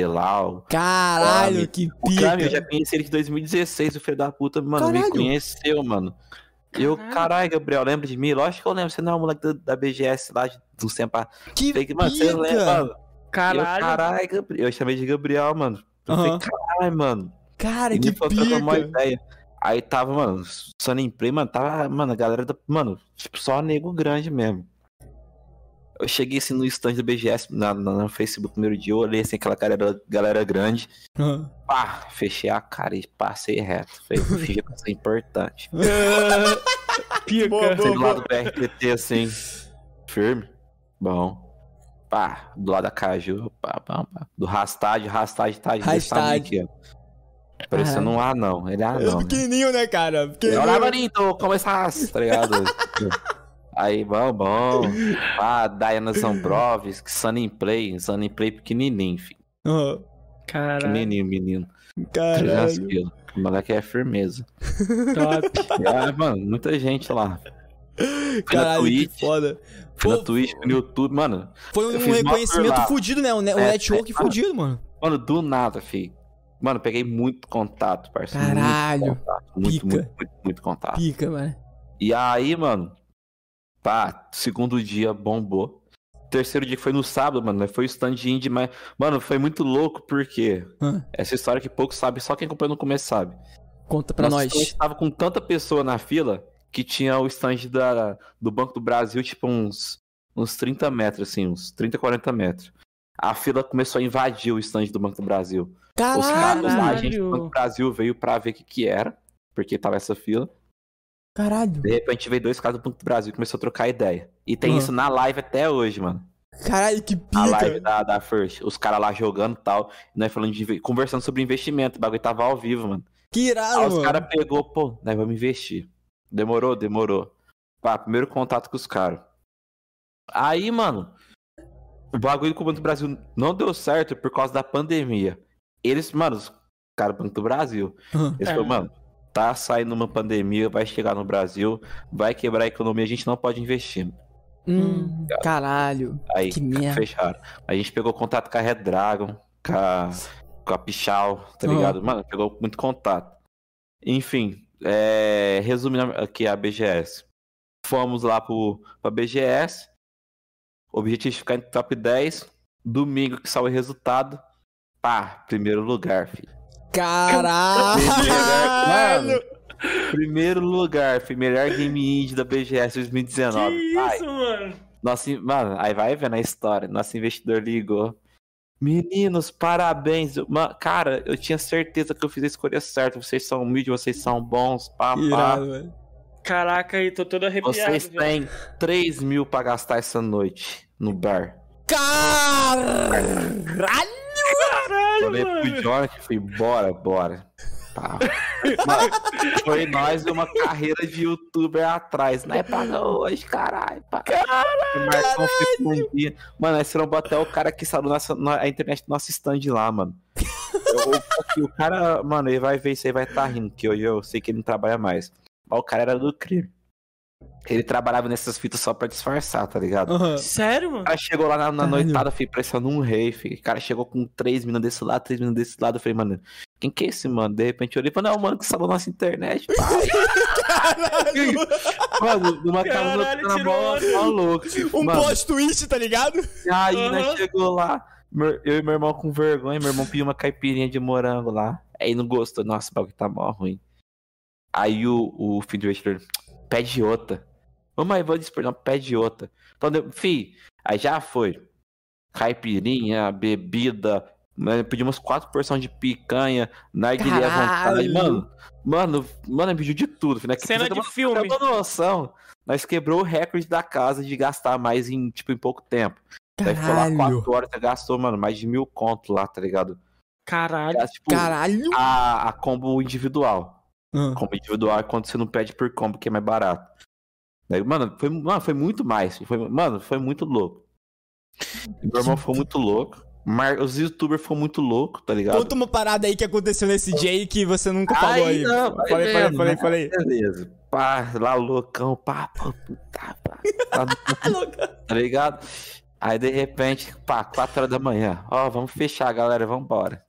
lá. O, Caralho, Kami. que o Kami, eu pica. já conheci ele de 2016. O filho da puta, mano, me Caralho. conheceu, mano. Eu, Caralho. caralho, Gabriel, lembra de mim? Lógico que eu lembro. Você não é o moleque da, da BGS lá de, do Sempa. Que Falei, Mano, você lembra, pica. mano? Eu, Caralho. caralho, Gabriel. Eu chamei de Gabriel, mano. Eu falei, caralho, mano. Cara, E que uma pica. ideia. Aí tava, mano, Sunny Play, mano, tava, mano, a galera, da, mano, tipo, só nego grande mesmo. Eu cheguei assim no stand do BGS, na, na, no Facebook primeiro dia, eu olhei assim aquela galera, galera grande, Ah. pá, fechei a cara e passei reto. Falei, fingi que isso é importante. Pica. Boa, boa. Sei do lado do BRTT assim, firme, bom. Pá, do lado da Caju, pá, pá, pá. Do Rastad, Rastad tá de aqui, ó. Parecendo um anão, ele é É anão. né? pequenininho, né, cara? Pequenininho. Olá, Manito, como estás? Tá ligado? Aí, bom, bom. Ah, Diana Zambrovski, Sunny Play, Sunny Play pequenininho, filho. Ah, Caralho, Pequenininho, menino. 300 Caralho. O moleque é firmeza. top. Ah, mano, muita gente lá. Caralho, que Twitch, foda. fui na Pô, Twitch, no YouTube, mano. Foi um reconhecimento fudido, né? Um, É, network é, fudido, mano. Mano, do nada, filho. Mano, peguei muito contato, parceiro. Caralho, Muito contato. Muito, pica. muito, muito, muito contato. Pica, mano. E aí, mano, pá, segundo dia bombou. Terceiro dia foi no sábado, mano, foi o stand indie, mas, mano, foi muito louco porque Ah, essa história que pouco sabe, só quem acompanha no começo sabe. conta pra nós. stand tava com tanta pessoa na fila que tinha o stand da, do Banco do Brasil, tipo, uns, uns 30 metros, assim, uns 30, 40 metros. A fila começou a invadir o stand do Banco do Brasil. Os caras lá, a gente do Banco do Brasil veio pra ver o que que era, porque tava essa fila. Caralho. De repente veio dois caras do Banco do Brasil e começou a trocar ideia. E tem Uhum. isso na live até hoje, mano. Caralho, que A live pica. da, da First. Os caras lá jogando e tal. Nós falando de, conversando sobre investimento. O bagulho tava ao vivo, mano. Que irado, Aí os mano. caras pegou, pô, nós vamos investir. Demorou? Demorou. Pá, primeiro contato com os caras. Aí, mano, o bagulho com o Banco do Brasil não deu certo por causa da pandemia. Eles, mano, os caras do Banco do Brasil. Eles É. falaram, mano, tá saindo uma pandemia, vai chegar no Brasil, vai quebrar a economia, a gente não pode investir. Hum, caralho. Aí, Que merda. fecharam. A gente pegou contato com a Red Dragon, com a, com a Pichal, tá ligado? Mano, pegou muito contato. Enfim, é, resumindo aqui a BGS. Fomos lá pro, pra BGS. Objetivo de ficar em top 10. Domingo que saiu o resultado. Pá, primeiro lugar, filho. Caralho. Mano, primeiro lugar, filho. Melhor game indie da BGS 2019. Que Ai, isso, mano? nosso, in- mano, aí vai vendo a história. Nosso investidor ligou. Meninos, parabéns. Eu- ma- cara, eu tinha certeza que eu fiz a escolha certa. Vocês são humildes, vocês são bons. Pá, pá. Irado, mano. Caraca, aí tô todo arrepiado. Vocês velho. têm 3 mil pra gastar essa noite no bar. Caralho. Caralho, Falei mano. pro Jonathan, fui, bora, bora. Mano, foi nós uma carreira de youtuber atrás. Não é paga hoje, caralho. Pá. O Marcão ficou um dia. Mano, nós trombou até o cara que instalou nossa, no- a internet do nosso stand lá, mano. Eu- o, cara, mano, ele vai ver isso aí, vai estar rindo, que hoje eu sei que ele não trabalha mais. Mas o cara era do crime. Ele trabalhava nessas fitas só pra disfarçar, tá ligado? Aham. Sério, O mano? cara chegou lá na, na noitada, fui parecendo um rei, filho. O cara chegou com três minas desse lado, três minas desse lado. Eu falei, mano, quem que é esse, mano? De repente eu olhei e falei, não, mano, que instalou nossa internet, pai. Caralho. mano, numa casa Caralho, na tá louco. Um mano, plot twist, tá ligado? aí Aham. nós chegou lá, eu e meu irmão com vergonha, meu irmão pediu uma caipirinha de morango lá. Aí não gostou, nossa, o bagulho tá mó ruim. Aí o, o filho do investidor, pede outra. Ô mãe, vou dispor, não, pede outra. Então, deu, fi, aí já foi. Caipirinha, bebida, mano, pediu umas quatro porções de picanha, narguilé à vontade. Caralho. Mano, mano, mano, pediu de tudo. filho, né? Que Cena de ter filme. uma- uma noção, nós quebrou o recorde da casa de gastar mais em, tipo, em pouco tempo. Daí foi lá Caralho. quatro horas, você gastou, mano, mais de mil conto lá, tá ligado? Caralho. É, tipo, Caralho. a, a combo individual. Ah. Combo individual quando você não pede por combo, que é mais barato. Daí, mano, foi, mano, foi muito mais. Foi, mano, foi muito louco. Meu irmão foi muito louco. Mar... Os youtubers foram muito loucos, tá ligado? Conta uma parada aí que aconteceu nesse dia aí que você nunca falou aí. não, falei, falei, vendo, falei, né? falei. Beleza. Pá, lá loucão, pá, pá, puta, pá. Tá, tá ligado? Aí de repente, pá, 4 horas da manhã. Ó, vamos fechar, galera, vambora.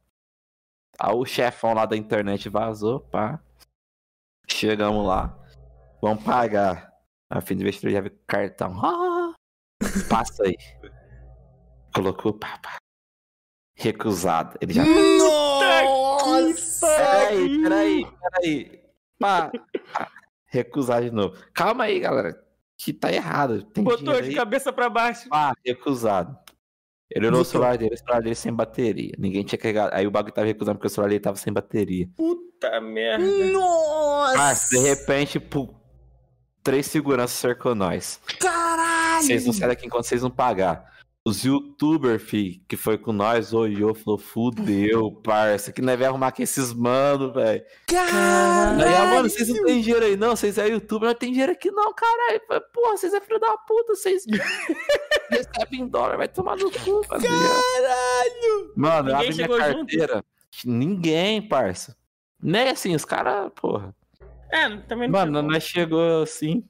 Aí o chefão lá da internet vazou, pá. Chegamos lá. Vamos pagar. A fim de investidor já viu o cartão. Ah, passa aí. Colocou, pá, pá. Recusado. Ele já. Nossa! Peraí, peraí, peraí. Pá. Recusar de novo. Calma aí, galera. Que tá errado. Tem Botou de aí. cabeça pra baixo. Pá, recusado. Ele olhou o celular dele, o celular dele sem bateria. Ninguém tinha carregado. Aí o bagulho tava recusando porque o celular dele tava sem bateria. Puta merda. Nossa! Mas, de repente, pô, três seguranças cercou nós. Caralho! Vocês não saem daqui enquanto vocês não pagar. Os youtubers, fi, que foi com nós, olhou, falou, fudeu, parça, que nós vai arrumar aqui esses mano, velho. Caralho! Aí, ah, mano, vocês não tem dinheiro aí, não? Vocês é youtuber, não tem dinheiro aqui, não, caralho. Porra, vocês é filho da puta, vocês recebem em dólar, vai tomar no cu. Caralho! Mano, Ninguém abre minha chegou junto? carteira. Ninguém, parça. Nem assim, os caras, porra. É, também não Mano, nós chegou assim.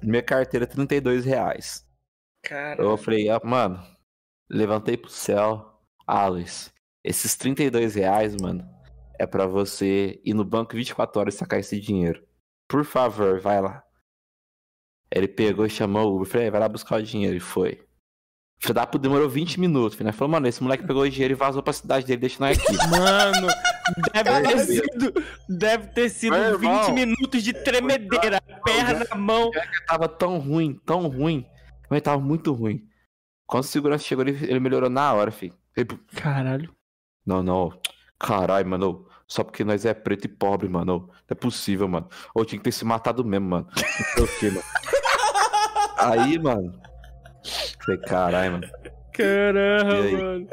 Minha carteira, 32 reais. Cara, Eu falei, ah, mano, levantei pro céu. Luiz, esses 32 reais, mano, é pra você ir no banco 24 horas e sacar esse dinheiro. Por favor, vai lá. Ele pegou e chamou o Uber. Falei, "É, vai lá buscar o dinheiro. E foi. Filho da puta, demorou 20 minutos. Nós Falou, mano, esse moleque pegou o dinheiro e vazou pra cidade dele, deixa nós aqui. Mano, deve ter sido, deve ter sido Meu 20 irmão. minutos de tremedeira, perna na mão. tava tão ruim, tão ruim. Mas tava muito ruim. Quando o segurança chegou, ele, ele melhorou na hora, filho. Ele, Caralho. Não, não. Caralho, mano. Só porque nós é preto e pobre, mano. Não é possível, mano. Ou tinha que ter se matado mesmo, mano. Não sei o quê, mano. Aí, mano. Falei, caralho, mano. Caramba, aí? mano.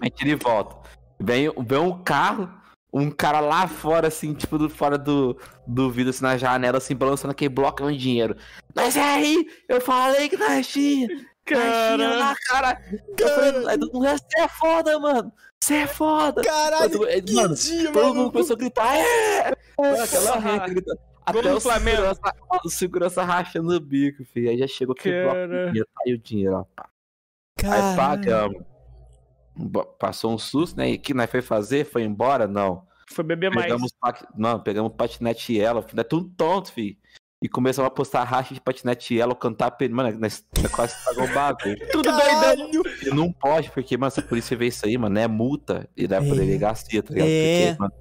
A gente volta. Vem, vem um carro, um cara lá fora, assim, tipo, do, fora do, do vidro, assim, na janela, assim, balançando aquele bloco de dinheiro. Mas é aí, eu falei que nós tinha. Tinha lá, cara. Eu falei, você é foda, mano. Você é foda. Caralho! Mano, Que mano, dia, Todo mundo começou a gritar, é! Mano, aquela reta gritando. Gol Até o Flamengo. segurança, o segurança rachando o bico, filho. Aí já chegou aqui, bloco de Cara. dinheiro, aí o dinheiro, ó. pá. Aí pagamos. Passou um susto, né? E o que nós foi fazer? Foi embora? Não. Foi beber mais. Pegamos, pat- não, pegamos patinete yellow, filho. É tudo tonto, filho. E começamos a postar racha de patinete yellow, cantar Mano, nós, nós quase pagou o bagulho. Tudo doidão. Não pode, porque, mano, se a polícia vê isso aí, mano, é multa. E dá pra É. delegacia, tá ligado? É. Porque, mano,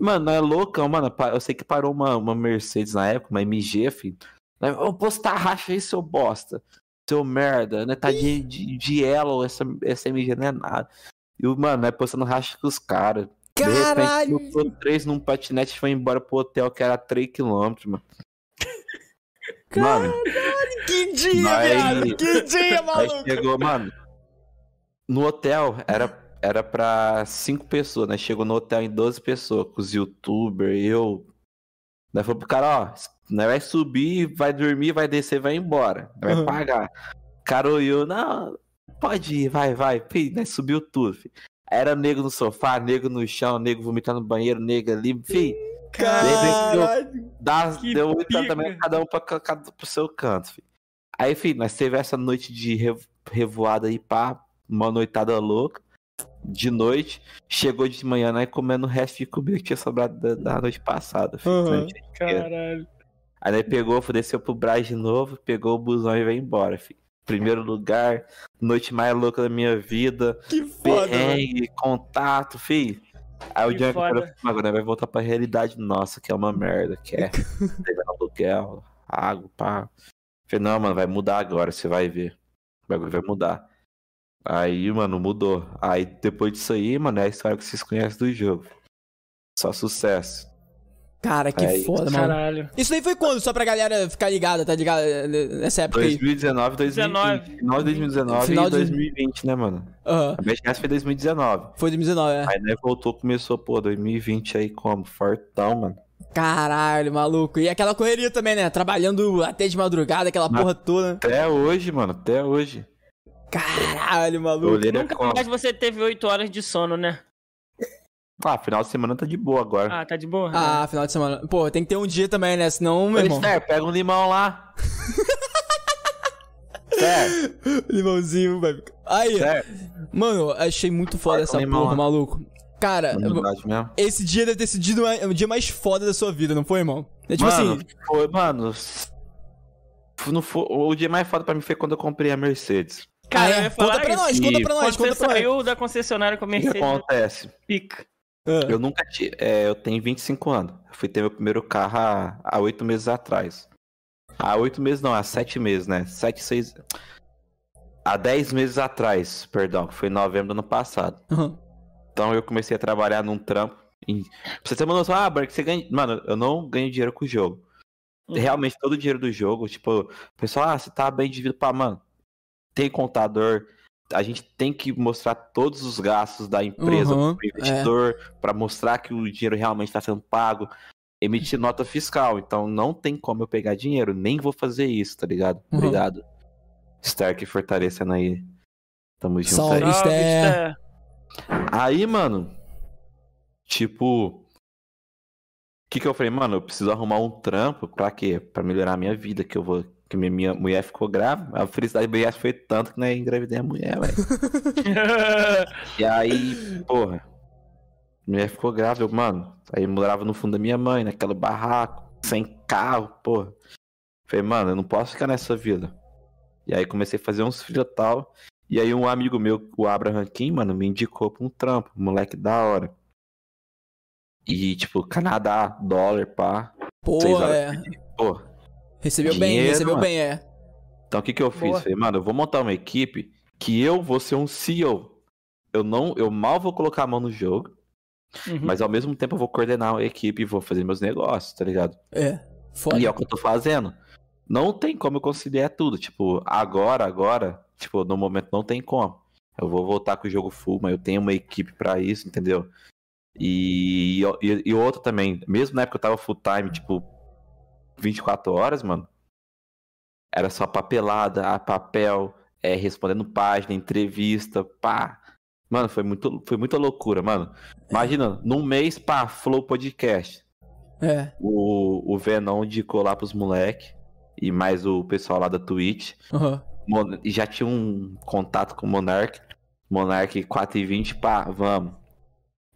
Mano, não é loucão, mano. Eu sei que parou uma, uma Mercedes na época, uma MG, filho. Eu vou postar racha aí, seu bosta. Seu merda, né? Tá de, de, de yellow, essa, essa MG não é nada. E o, mano, nós postando racha com os caras. De Caralho! repente, botou três num patinete e foi embora pro hotel que era 3km, mano. Mano, Que dia, viado! Que dia, maluco! chegou, mano. No hotel era, era pra cinco pessoas, né? Chegou no hotel em 12 pessoas, com os youtubers, eu. Daí falou pro cara, ó, nós vai subir, vai dormir, vai descer, vai embora. Vai Uhum. pagar. Olhou, não, pode ir, vai, vai. Fih, nós subiu tudo, filho. Era nego no sofá, nego no chão, nego vomitando no banheiro, nego ali, fi. Caralho! Dá, deu também cada um pra, ca- cada, pro seu canto, filho. Aí, filho, nós teve essa noite de revo- revoada aí, pá, uma noitada louca. De noite, chegou de manhã, né, comendo o resto de comida que tinha sobrado da, da noite passada. filho. Uhum. Caralho. Aí nós pegou, desceu pro Braz de novo, pegou o busão e veio embora, filho. Primeiro lugar, noite mais louca da minha vida, Que foda, mano. perrengue, contato, filho. Aí o Que que foda. agora vai voltar pra realidade nossa, que é uma merda, que é pegar aluguel, água, pá. Falei, não, mano, vai mudar agora, você vai ver. O bagulho vai mudar. Aí, mano, mudou. Aí depois disso aí, mano, é a história que vocês conhecem do jogo. Só sucesso. Cara, que É isso, foda, mano. Caralho. Isso daí foi quando? Só pra galera ficar ligada, tá ligado? Nessa época aí. 2019, 2020. 19. Final de 2019 Final e de- 2020, né, mano? Aham. A BGS foi 2019. Foi 2019, é. Aí, né, voltou, começou, pô, 2020 aí como? Fortão, mano. Caralho, maluco. E aquela correria também, né? Trabalhando até de madrugada, aquela Mas- porra toda. Até hoje, mano, até hoje. Caralho, maluco. Nunca como? mais você teve 8 horas de sono, né? Ah, final de semana tá de boa agora. Ah, tá de boa? Ah, final de semana. Pô, tem que ter um dia também, né? Senão, meu irmão. Esther, pega um limão lá. Esther, Limãozinho, vai ficar. Aí, mano, achei muito foda Corta essa um limão porra, lá. maluco. Cara, esse dia deve ter sido o dia mais foda da sua vida, não foi, irmão? É tipo mano, assim. foi, mano. Não foi, o dia mais foda pra mim foi quando eu comprei a Mercedes. Cara, ah, eu é? ia falar Conta pra isso. nós, conta pra nós, Quando conta você pra nós. saiu da concessionária com a O que Mercedes, acontece? pica. Ah. Eu nunca tive. É, eu tenho 25 anos. Eu fui ter meu primeiro carro há, há 8 meses atrás. Há 8 meses não, há 7 meses, né? 7, 6. Há 10 meses atrás, perdão, que foi em novembro do ano passado. Aham. Então eu comecei a trabalhar num trampo. E... Pra você ter uma noção, ah, Bark, você ganha. Mano, eu não ganho dinheiro com o jogo. Uhum. Realmente, todo o dinheiro do jogo, tipo, o pessoal, ah, você tá bem de vida pra, mano. Tem contador. A gente tem que mostrar todos os gastos da empresa Uhum, pro investidor, pra mostrar que o dinheiro realmente está sendo pago. Emitir nota fiscal. Então não tem como eu pegar dinheiro. Nem vou fazer isso, tá ligado? Uhum. Obrigado. Stark fortalecendo aí. Tamo junto Salve. aí. Sté. Aí, mano, tipo, o que que eu falei, mano, eu preciso arrumar um trampo pra quê? Pra melhorar a minha vida, que eu vou, que minha, minha mulher ficou grávida, a felicidade da mulher foi tanto que né, engravidei a mulher, velho. E aí, porra, mulher ficou grávida, eu, mano, aí eu morava no fundo da minha mãe, naquele barraco, sem carro, porra. Falei, mano, eu não posso ficar nessa vida. E aí comecei a fazer uns filhos e tal. E aí um amigo meu, o Abraham Kim, mano, me indicou pra um trampo, moleque da hora. E, tipo, Canadá, dólar, pá. Pô, horas é. Pô, Recebeu bem, Dinheiro, recebeu mano. bem, é. então o que que eu fiz? Boa. Falei, mano, eu vou montar uma equipe que eu vou ser um CEO. Eu não, eu mal vou colocar a mão no jogo, Uhum. mas ao mesmo tempo eu vou coordenar a equipe e vou fazer meus negócios, tá ligado? É. Foda. E é o que eu tô fazendo. Não tem como eu conciliar tudo. Tipo, agora, agora, tipo, no momento não tem como. Eu vou voltar com o jogo full, mas eu tenho uma equipe pra isso, entendeu? E, e, e outra também, mesmo na época que eu tava full time, tipo, 24 horas, mano, era só papelada, a papel, é, respondendo página, entrevista, pá. Mano, foi, muito, foi muita loucura, mano. Imagina, num mês, pá, Flow Podcast É. o, o Venom indicou lá pros moleque e mais o pessoal lá da Twitch. Aham. Mon- e já tinha um contato com o Monark. Monark 4 e 20, pá, vamos.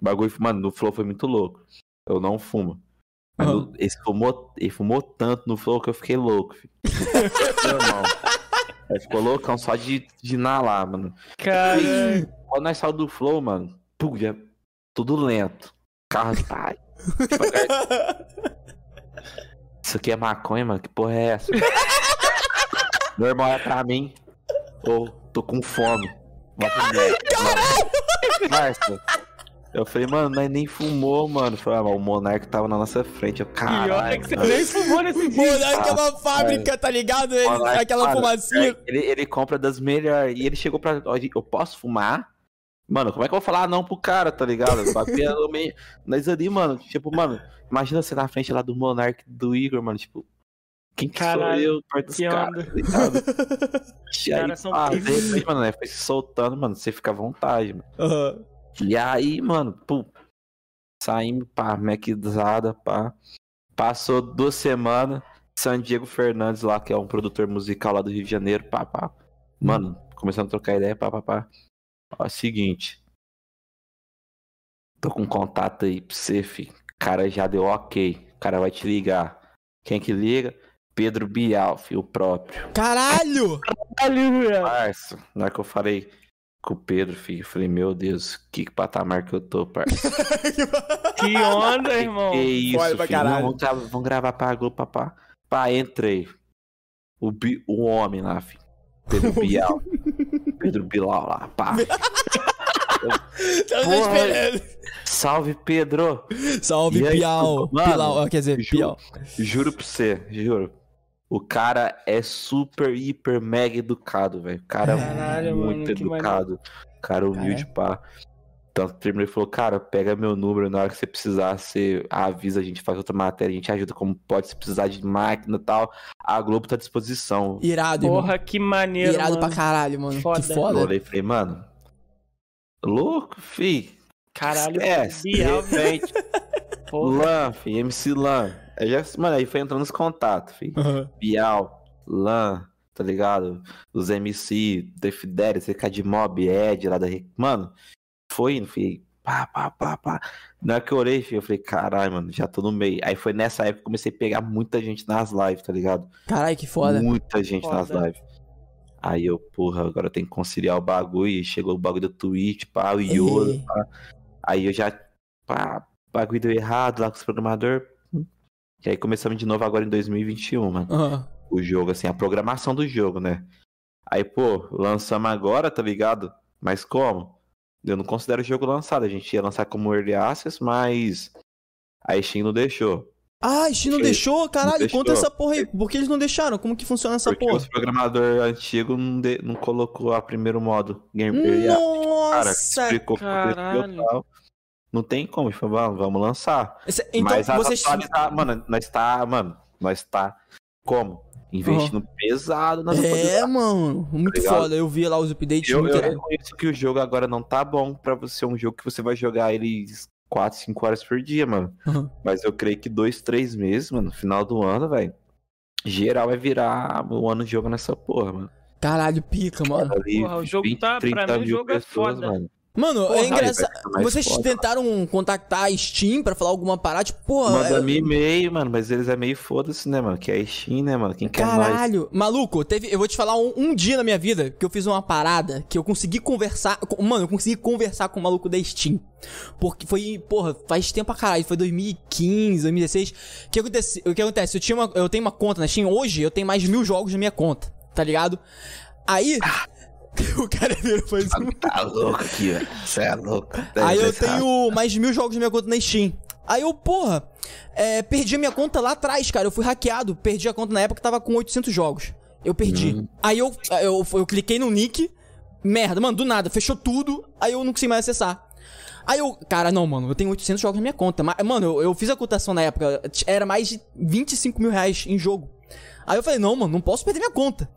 O bagulho, mano, no Flow foi muito louco. Eu não fumo. Mas ele, fumou, ele fumou tanto no Flow que eu fiquei louco, filho. Ele ficou loucão só de, de inalar, mano. Cara, Quando nós saímos do Flow, mano, pum, já, tudo lento. Carro, pai. Isso aqui é maconha, mano? Que porra é essa? Irmão é pra mim. Ô, tô com fome. Caralho! Marcia. Eu falei, mano, nós nem fumou, mano. Falei, ah, mas o Monark tava na nossa frente. Eu, pior é caralho. que você mano. nem fumou nesse dia. Monark é uma fábrica, tá ligado? Ele, Monark, aquela mano, fumacinha. Ele, ele compra das melhores. E ele chegou pra. Eu posso fumar? Mano, como é que eu vou falar não pro cara, tá ligado? No meio. Nós ali, mano, tipo, mano, imagina você na frente lá do Monark do Igor, mano, tipo. Quem que Caralho, sou eu perto dos caras, tá ligado? E aí, caras são pá, de repente, mano, né, foi se soltando, mano, você fica à vontade, mano. Aham. E aí, mano, pô, saímos, pá, Maczada, pá. Passou duas semanas, San Diego Fernandes lá, que é um produtor musical lá do Rio de Janeiro, pá, pá. Mano, começando a trocar ideia, pá, pá, pá. Ó, é o seguinte. Tô com contato aí pra você, fi. O cara já deu ok. O cara vai te ligar. Quem que liga? Pedro Bial, fi, o próprio. Caralho! Aleluia. Parça, na hora que eu falei com o Pedro, filho, eu falei, meu Deus, que patamar que eu tô, parça. Que onda, irmão. Que isso, Foda pra filho. Não, vamos, gra- vamos gravar pra Globo, papá. Pá, entrei. O, bi- o homem lá, filho. Pedro Bial. Pedro Bilal lá, pá. Tava esperando. Salve, Pedro. Salve, E aí, Piau. mano, Pilau, quer dizer, ju- Piau. Juro pra você, juro. O cara é super, hiper, mega educado, velho. O cara é muito mano, educado. O cara humilde, pá. Tanto que terminou e falou, cara, pega meu número, na hora que você precisar, você avisa, a gente faz outra matéria, a gente ajuda como pode, se precisar de máquina e tal. A Globo tá à disposição. Irado, irmão. Porra, que maneiro, Irado mano. pra caralho, mano. Foda. Que Eu foda. olhei e falei, mano, louco, fi. Caralho, Bial, repente, porra. Lan, fi, MC Lan. Aí já, mano, aí foi entrando nos contatos, fi. Aham. Bial, Lan, tá ligado? Os MC, Defidere, CK de Mob, Ed lá da. Mano, foi indo, fi. Pá, pá, pá, pá. Na hora que eu orei, fi, eu falei, caralho, mano, já tô no meio. Aí foi nessa época que eu comecei a pegar muita gente nas lives, tá ligado? Caralho, que foda. Muita gente nas Foda. lives. Aí eu, porra, agora eu tenho que conciliar o bagulho. E chegou o bagulho do Twitch, pá, o Yoda, pá. Aí eu já pá, bagulho deu errado lá com os programadores. E aí começamos de novo agora em 2021, mano. Aham. O jogo, assim, a programação do jogo, né? Aí, pô, lançamos agora, tá ligado? Mas como? Eu não considero o jogo lançado. A gente ia lançar como Early Access, mas a Steam não deixou. Ah, a Steam não deixou? Caralho, deixou. conta essa porra aí. Por que eles não deixaram? Como que funciona essa porque porra? os programadores antigos não, de- não colocou a primeiro modo Game Early Access. Cara, Nossa! explicou o caralho. e tal. Não tem como, falou, vamos, vamos lançar. Esse- Então, Mas a vocês. Tá, mano, nós tá, mano, nós tá como? Investindo pesado na É, mano, muito ligado? foda. Eu vi lá os updates. Eu, muito eu reconheço que o jogo agora não tá bom pra você, um jogo que você vai jogar ele 4, 5 horas por dia, mano. Uhum. Mas eu creio que 2, 3 meses, mano, no final do ano, velho. Geral vai virar o ano de jogo nessa porra, mano. Caralho, pica, mano. Ali, Porra, o jogo tá- pra mim, o jogo é foda. mano. Mano, Porra, é engraçado. Vocês foda, tentaram contactar a Steam pra falar alguma parada? Tipo, porra. Manda é- me e-mail, mano, mas eles é meio foda-se, né, mano? Que é Steam, né, mano? Quem quer mais? Caralho, maluco, teve, eu vou te falar um, um dia na minha vida que eu fiz uma parada que eu consegui conversar. com- Mano, eu consegui conversar com o maluco da Steam. Porque foi, porra, faz tempo pra caralho, foi 2015, 2016. O que acontece? O que acontece? Eu, tinha uma, eu tenho uma conta na Steam, hoje eu tenho mais de mil jogos na minha conta, tá ligado? Aí. O cara virou faz um. Tá louco aqui, velho. Você é louco. Aí eu Deve tenho mais de mil jogos na minha conta na Steam. Aí eu, porra, é, perdi a minha conta lá atrás, cara. Eu fui hackeado, perdi a conta na época que tava com 800 jogos. Eu perdi. Hum. Aí eu, eu, eu cliquei no nick, merda, mano, do nada, fechou tudo, aí eu não consegui mais acessar. Aí eu, cara, não, mano, eu tenho 800 jogos na minha conta. Mas, mano, eu, eu fiz a cotação na época, era mais de 25 mil reais em jogo. Aí eu falei, não, mano, não posso perder minha conta.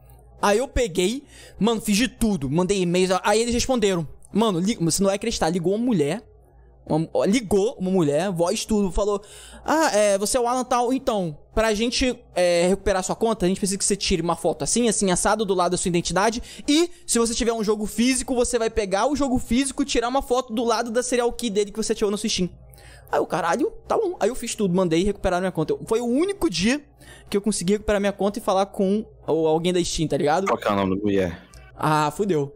Aí eu peguei, mano, fiz de tudo, mandei e-mails, aí eles responderam. Mano, li, você não vai acreditar, ligou uma mulher, uma- ligou uma mulher, voz tudo, falou: Ah, é, você é o Alan tal, então, pra gente é, recuperar sua conta, a gente precisa que você tire uma foto assim, assim, assado do lado da sua identidade. E se você tiver um jogo físico, você vai pegar o jogo físico tirar uma foto do lado da serial key dele que você ativou na sua Steam. Aí o caralho, tá bom. Aí eu fiz tudo, mandei recuperar minha conta. Foi o único dia que eu consegui recuperar minha conta e falar com alguém da Steam, tá ligado? Qual que é o nome da mulher? Ah, fudeu.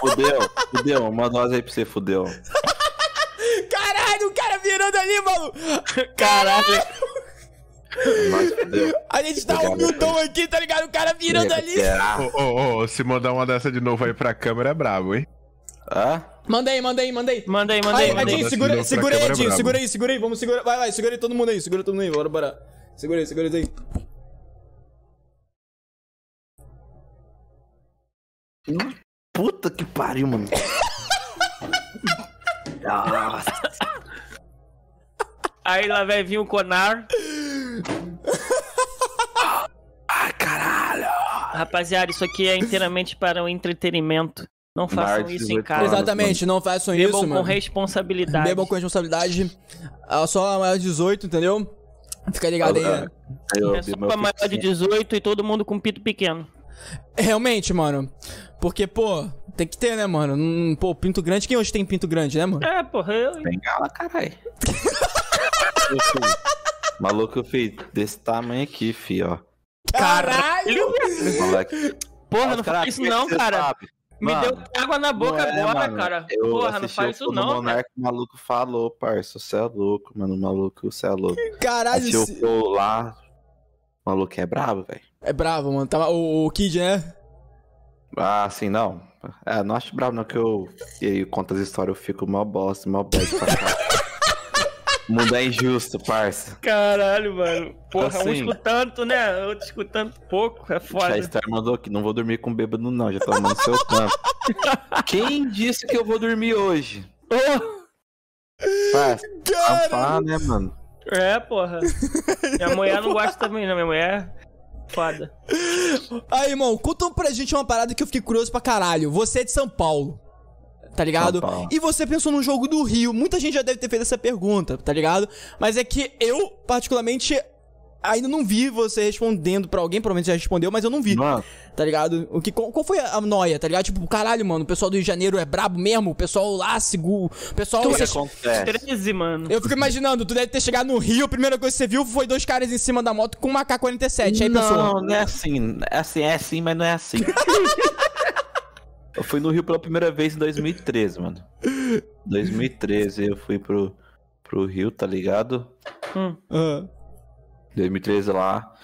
Fudeu, fudeu. Manda nós aí pra você, fudeu. Caralho, o cara virando ali, mano. Caralho. Fudeu. A gente tá humildão aqui, tá ligado? O cara virando ali. Ô, ô, ô, se mandar uma dessa de novo aí pra câmera é brabo, hein? Hã? Manda aí, manda aí, manda aí. Manda aí, manda aí, Aí, manda aí. Edinho, segura, segura aí, Edinho, segura aí, segura aí, vamos segurar. Vai, vai, segura aí todo mundo aí, segura todo mundo aí, bora, bora. Segura aí, segura aí. Puta que pariu, mano. Nossa. Aí lá vai vir o Conar. Ai, caralho. Rapaziada, isso aqui é inteiramente para o entretenimento. Não façam Maior de isso em 18 casa. Exatamente, não façam Bebam isso, com mano. responsabilidade. Bebam com responsabilidade. Ah, Só maior de 18, entendeu? Fica ligado aí. né? Eu É só pra maior de oficina. 18 e todo mundo com pito pequeno. Realmente, mano. Porque, pô, tem que ter, né, mano? Pô, pinto grande. Quem hoje tem pinto grande, né, mano? É, porra, eu... Bengala, caralho. Maluco, filho, desse tamanho aqui, fi, ó. Caralho! Moleque. Porra, não cara, faz isso é não, cara. sabe? Me Mano, deu água na boca é, agora, mano. cara. Eu Porra, não faz o isso não, cara. Monarca, o maluco falou, parça, você é louco, mano, o maluco, você é louco. Caralho, o se- show lá, o maluco é brabo, velho. é bravo, mano. Tava o, o Kid, né? Ah, assim, não. É, não acho brabo não que eu, e aí, eu conto as histórias, eu fico mó bosta, mó bad pra cá. O mundo é injusto, parça. Caralho, mano. Porra, um Assim. escutando, né? Outro escutando pouco. É foda. Star mandou aqui, não vou dormir com bêbado não, já tô no seu canto. Quem disse que eu vou dormir hoje? Oh, Parça, né, mano? é, porra. Minha mulher não gosta também, não. Minha mulher. Foda. Aí, irmão, conta pra gente uma parada que eu fiquei curioso pra caralho. Você é de São Paulo. Tá ligado? Paulo. E você pensou num jogo do Rio. Muita gente já deve ter feito essa pergunta, tá ligado? Mas é que eu, particularmente, ainda não vi você respondendo pra alguém. Provavelmente já respondeu, mas eu não vi. Mano, Tá ligado? O que, qual, qual foi a noia, tá ligado? Tipo, caralho, mano, o pessoal do Rio de Janeiro é brabo mesmo. O pessoal lá, seguro. O pessoal. o que você- acontece? 13, mano. Eu fico imaginando, tu deve ter chegado no Rio, a primeira coisa que você viu foi dois caras em cima da moto com uma K-47. Aí pensou. Não, não é assim. É assim, é assim, mas não é assim. eu fui no Rio pela primeira vez em 2013, mano. 2013 eu fui pro, pro Rio, tá ligado? Hum. Ah. 2013 lá.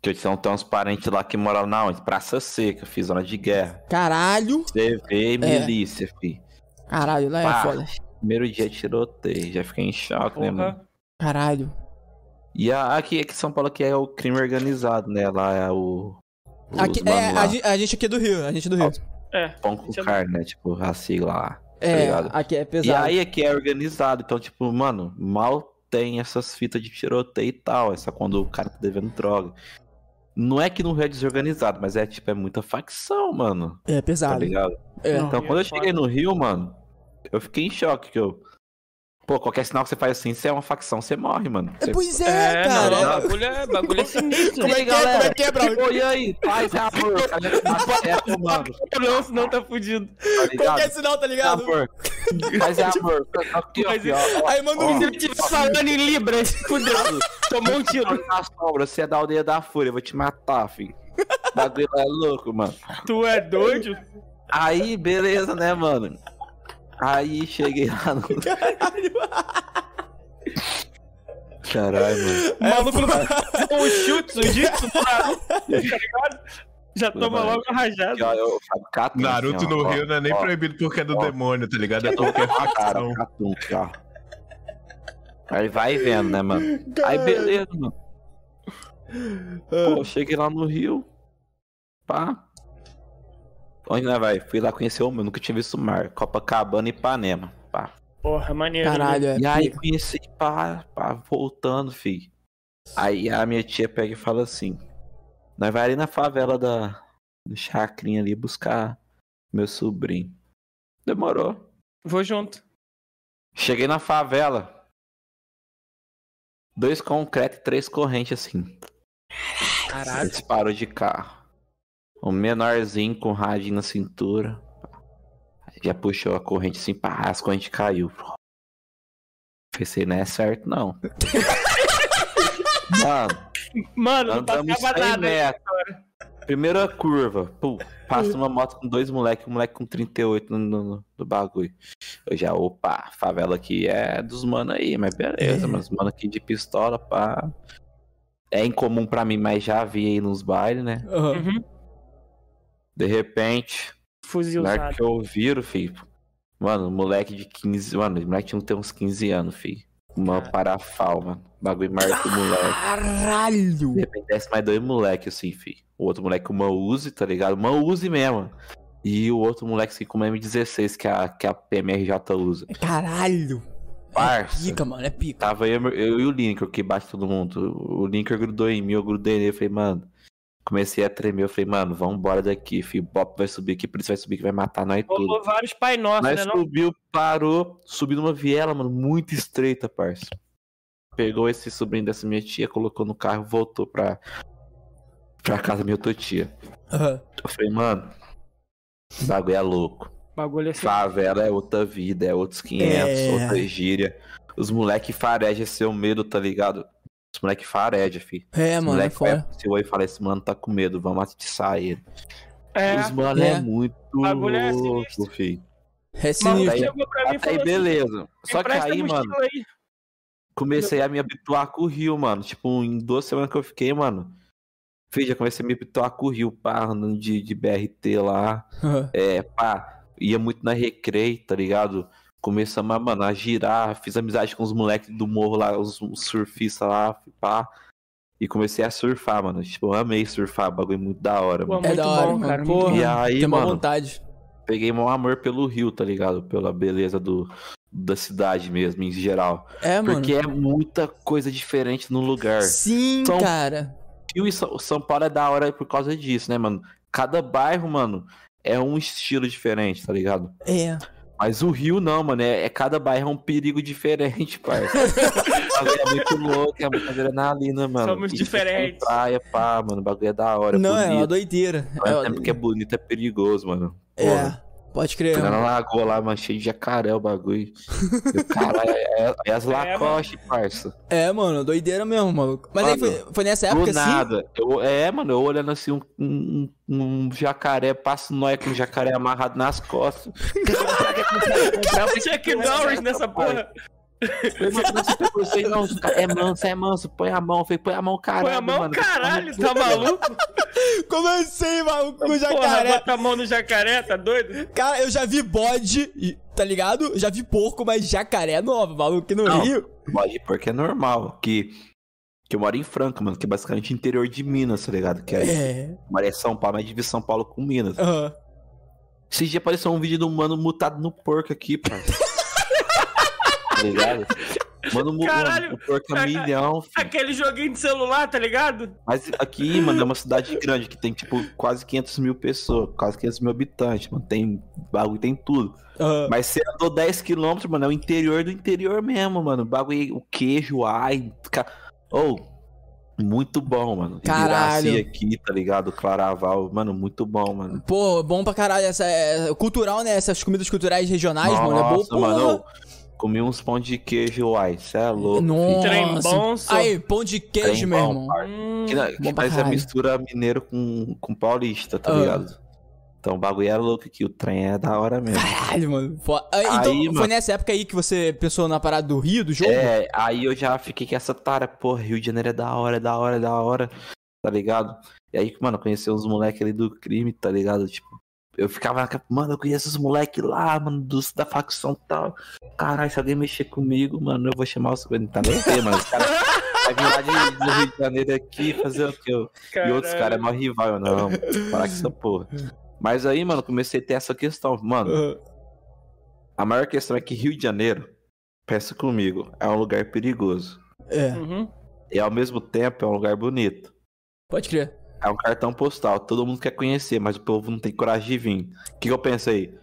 Que eu tinha tem uns parentes lá que moravam na onde? Praça Seca, fiz zona de guerra. Caralho. CV e milícia, fi. Caralho, lá é foda. Primeiro dia tiroteio, já fiquei em choque, né, mano? Porra. Caralho. E a, aqui, aqui em São Paulo aqui é o crime organizado, né? Lá é o. Aqui, mano é, lá, a, a gente aqui é do Rio, a gente é do Rio. É. Pão com é- carne, né? Tipo, a sigla lá. tá É, ligado? aqui é E pesado. aí aqui é organizado, então, tipo, mano, mal tem essas fitas de tiroteio e tal. Essa quando o cara tá devendo droga. Não é que no Rio é desorganizado, mas é tipo, é muita facção, mano. É Tá pesado. ligado? É. Então quando é eu cheguei foda. no Rio, mano, eu fiquei em choque que eu. Pô, qualquer sinal que você faz assim, você é uma facção, você morre, mano. Você... Pois é, cara. não, bagulho é, bagulho é sinistro. Como é que é? Como é que é, Braulio? E aí? Paz é amor, cara. É, mano, Não, senão tá fudido. tá Qualquer sinal, tá É ligado? amor. Paz é amor. Aí manda um Se ele falando em Libras, fudeu. Tomou um tiro. Você é da aldeia da fúria, eu vou te matar, filho. O bagulho é louco, mano. Tu é doido? Aí, beleza, né, mano? Aí cheguei lá no. Caralho, mano. O maluco não um chute, um jitsu, tá ligado? Já toma logo a rajada. eu catum, Naruto assim, ó, no ó, Rio não é nem ó, proibido porque é do ó. demônio, tá ligado? É é cara, facção. Aí vai vendo, né, mano? Aí beleza, mano. Pô, cheguei lá no Rio. Pá. Onde nós vai? Fui lá conhecer o meu, nunca tinha visto o mar. Copacabana e Ipanema. Pá. Porra, maneiro. né? Caralho, é. E aí pica. conheci, pá, pá, voltando, fi. Aí a minha tia pega e fala assim: Nós vai ali na favela da do Chacrinha ali buscar meu sobrinho. Demorou. Vou junto. Cheguei na favela. Dois concretos e três correntes assim. Caralho. Eles parou de carro. Um menorzinho com rádio na cintura. Já puxou a corrente assim, pá, as correntes caiu. Pensei, não é certo não. Mano, Mano, não passava 100 nada. metros. Primeira curva, pô, passa uma moto com dois moleques, um moleque com 38 no, no, no- bagulho. Eu já, opa, favela aqui é dos mano aí, mas beleza, É. mas mano aqui de pistola, pá. É incomum pra mim, mas já vi aí nos bailes, né? Uhum. De repente, Fuzil usado. que eu viro, filho. Mano, moleque de 15. Mano, o moleque tinha que ter uns 15 anos, filho. Uma parafal, mano. Bagulho marca o moleque. Caralho. De repente desce mais dois moleques, assim, filho. O outro moleque uma Uzi, tá ligado? Uma Uzi mesmo. E o outro moleque assim, com uma M16 que a, que a PMRJ usa. Caralho. É Parça. pica, mano, é pica. Tava eu, eu e o Linker, que bate todo mundo. O Linker grudou em mim, eu grudei nele. Eu falei, mano. Comecei a tremer. Eu falei, mano, vambora daqui, filho. O Bop vai subir aqui, por isso vai subir que vai matar nós tudo. Rolou vários Pai Nosso, Nós né? Não? subiu, parou, subiu numa viela, mano, muito estreita, parça. Pegou esse sobrinho dessa minha tia, colocou no carro voltou pra, pra casa da minha outra tia. Aham. Eu falei, mano, bagulho é louco. Bagulho assim. Favela é outra vida, é outros 500, É. outra gíria. Os moleque fareja seu medo, tá ligado? Os moleque fareja, fi. É, Os mano, é moleque vai foda. pro seu aí e fala, esse mano tá com medo, vamos atiçar ele. É, Os mano é, É. muito é louco, sinistro. fi. É sinistro. Até aí, assim, beleza. Só que "Empresta aí, mano, aí." comecei a me habituar com o Rio, mano. Tipo, em duas semanas que eu fiquei, mano. Fiz, já comecei a me habituar com o Rio, pá, andando de, de BRT lá. Aham. É, pá, ia muito na recreio, tá ligado? Começamos a, mano, a girar, fiz amizade com os moleques do morro lá, os, os surfistas lá, pá. E comecei a surfar, mano. Tipo, eu amei surfar, bagulho muito da hora, Pô, mano. É Muito da hora, bom, mano. cara, Porra, E aí, tem uma mano, vontade. peguei um amor pelo Rio, tá ligado? Pela beleza do, da cidade mesmo, em geral. É, mano. Porque é muita coisa diferente no lugar. Sim, São- cara. Rio e São São Paulo é da hora por causa disso, né, mano? Cada bairro, mano, é um estilo diferente, tá ligado? É. Mas o Rio não, mano, é, é cada bairro é um perigo diferente, parça. O bagulho é muito louco, é muita adrenalina, mano. Somos E diferentes. tem Praia, pá, mano, o bagulho é da hora, Não, é uma bonito. doideira. Mesmo É, tempo que é bonito, é perigoso, mano. é, Porra. Pode crer. Mano. na lagoa lá, mano, cheio de jacaré o bagulho. E o cara é, é, é as Lacoste, parça. É, mano, doideira mesmo, maluco. Mas aí Mano, foi, foi nessa Do época, assim? nada. Eu, é, mano, eu olhando assim, um, um, um jacaré, passo nóia com um jacaré amarrado nas costas. Chuck Norris nessa porra. Mano, não É manso, é manso. Põe a mão. Falei, põe a mão, caralho. Põe a mão, mano. caralho, tá maluco? Como assim, maluco, com Porra, jacaré? bota a mão no jacaré, tá doido? Cara, eu já vi bode, tá ligado? Já vi porco, mas jacaré é nova, maluco, aqui no Não. Rio. Pode porque é normal. Que, que eu moro em Franca, mano. Que é basicamente interior de Minas, tá ligado? Que é, É. São Paulo, mas divide São Paulo com Minas. aham. Esses dias apareceu um vídeo do mano mutado no porco aqui, pai. tá ligado? Mano, Caralho, o porco é milhão, filho. Aquele joguinho de celular, tá ligado? Mas aqui, mano, é uma cidade grande que tem, tipo, quase 500 mil pessoas, quase 500 mil habitantes, mano. Tem bagulho, tem tudo. Mas você andou 10 quilômetros, mano, é o interior do interior mesmo, mano. O bagulho, o queijo, ai. Ca... Oh, muito bom, mano. Caralho. Aqui, tá ligado? Claraval, mano, muito bom, mano. Pô, bom pra caralho. Essa é cultural, né? Essas comidas culturais regionais, mano. É bom, Nossa, porra. Comi uns pão de queijo, uai. Cê é louco. Nossa. Aí, pão de queijo, Trem meu irmão. Hum, Que, na- que mistura mineiro com, com paulista, tá Ah. ligado? Então o bagulho é louco aqui, o trem é da hora mesmo. Caralho, mano. Ah, Então, Aí, foi mano. nessa época aí que você pensou na parada do Rio, do jogo? É, aí eu já fiquei com essa tara, pô, Rio de Janeiro é da hora, é da hora, é da hora, tá ligado? E aí, mano, conheci uns moleques ali do crime, tá ligado? Tipo, eu ficava, mano, eu conheço os moleques lá, mano, dos, da facção e tal. Caralho, se alguém mexer comigo, mano, eu vou chamar os. Não tá nem ver, mano. Os caras vai vir lá de, do Rio de Janeiro aqui fazer o quê? E outros caras é mó rival, eu não. Parar com essa porra. Mas aí, mano, comecei a ter essa questão. Mano, Aham. a maior questão é que Rio de Janeiro, pensa comigo, é um lugar perigoso. É, Uhum. E ao mesmo tempo é um lugar bonito. pode crer. É um cartão postal, todo mundo quer conhecer, mas o povo não tem coragem de vir. O que, que eu pensei?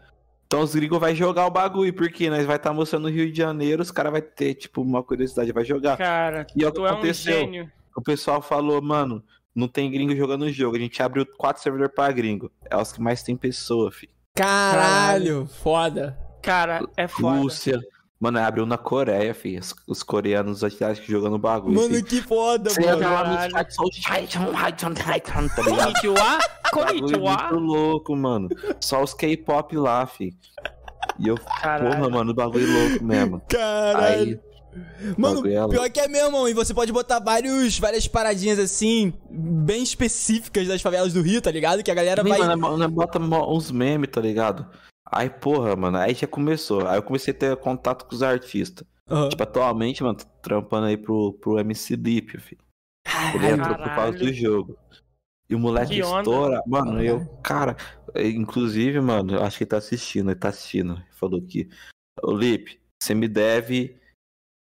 Então os gringos vai jogar o bagulho, porque nós vai estar mostrando o Rio de Janeiro, os caras vai ter, tipo, uma curiosidade, vai jogar. Cara, E é o que é um aconteceu. gênio. O pessoal falou, mano, não tem gringo jogando o jogo. A gente abriu quatro servidores pra gringo. É os que mais tem pessoa, fi. Caralho, foda. Cara, é foda. Rússia. Mano, abriu na Coreia, fi. Os, os coreanos asiáticos jogando bagulho. Mano, fi. que foda, Você entra mano. lá nos caralho. sites, só os tá? Konnichiwa? Konnichiwa? muito louco, mano. Só os K-pop lá, fi. E eu, Caralho. porra, mano, o bagulho louco mesmo. Caralho. Aí, Mano, é pior que é mesmo. E você pode botar vários, várias paradinhas assim, bem específicas das favelas do Rio, tá ligado? Que a galera vai. Mano, mano, bota uns memes, tá ligado? Aí, porra, mano, aí já começou. Aí eu comecei a ter contato com os artistas. Aham. Tipo, atualmente, mano, tô trampando aí pro, pro MC Deep, filho. Ele Caralho. entrou por causa do jogo. E o moleque Que onda. estoura. Mano, eu, cara, é, inclusive, mano, eu acho que ele tá assistindo, ele tá assistindo. Ele falou que. Ô, Lipe, você me deve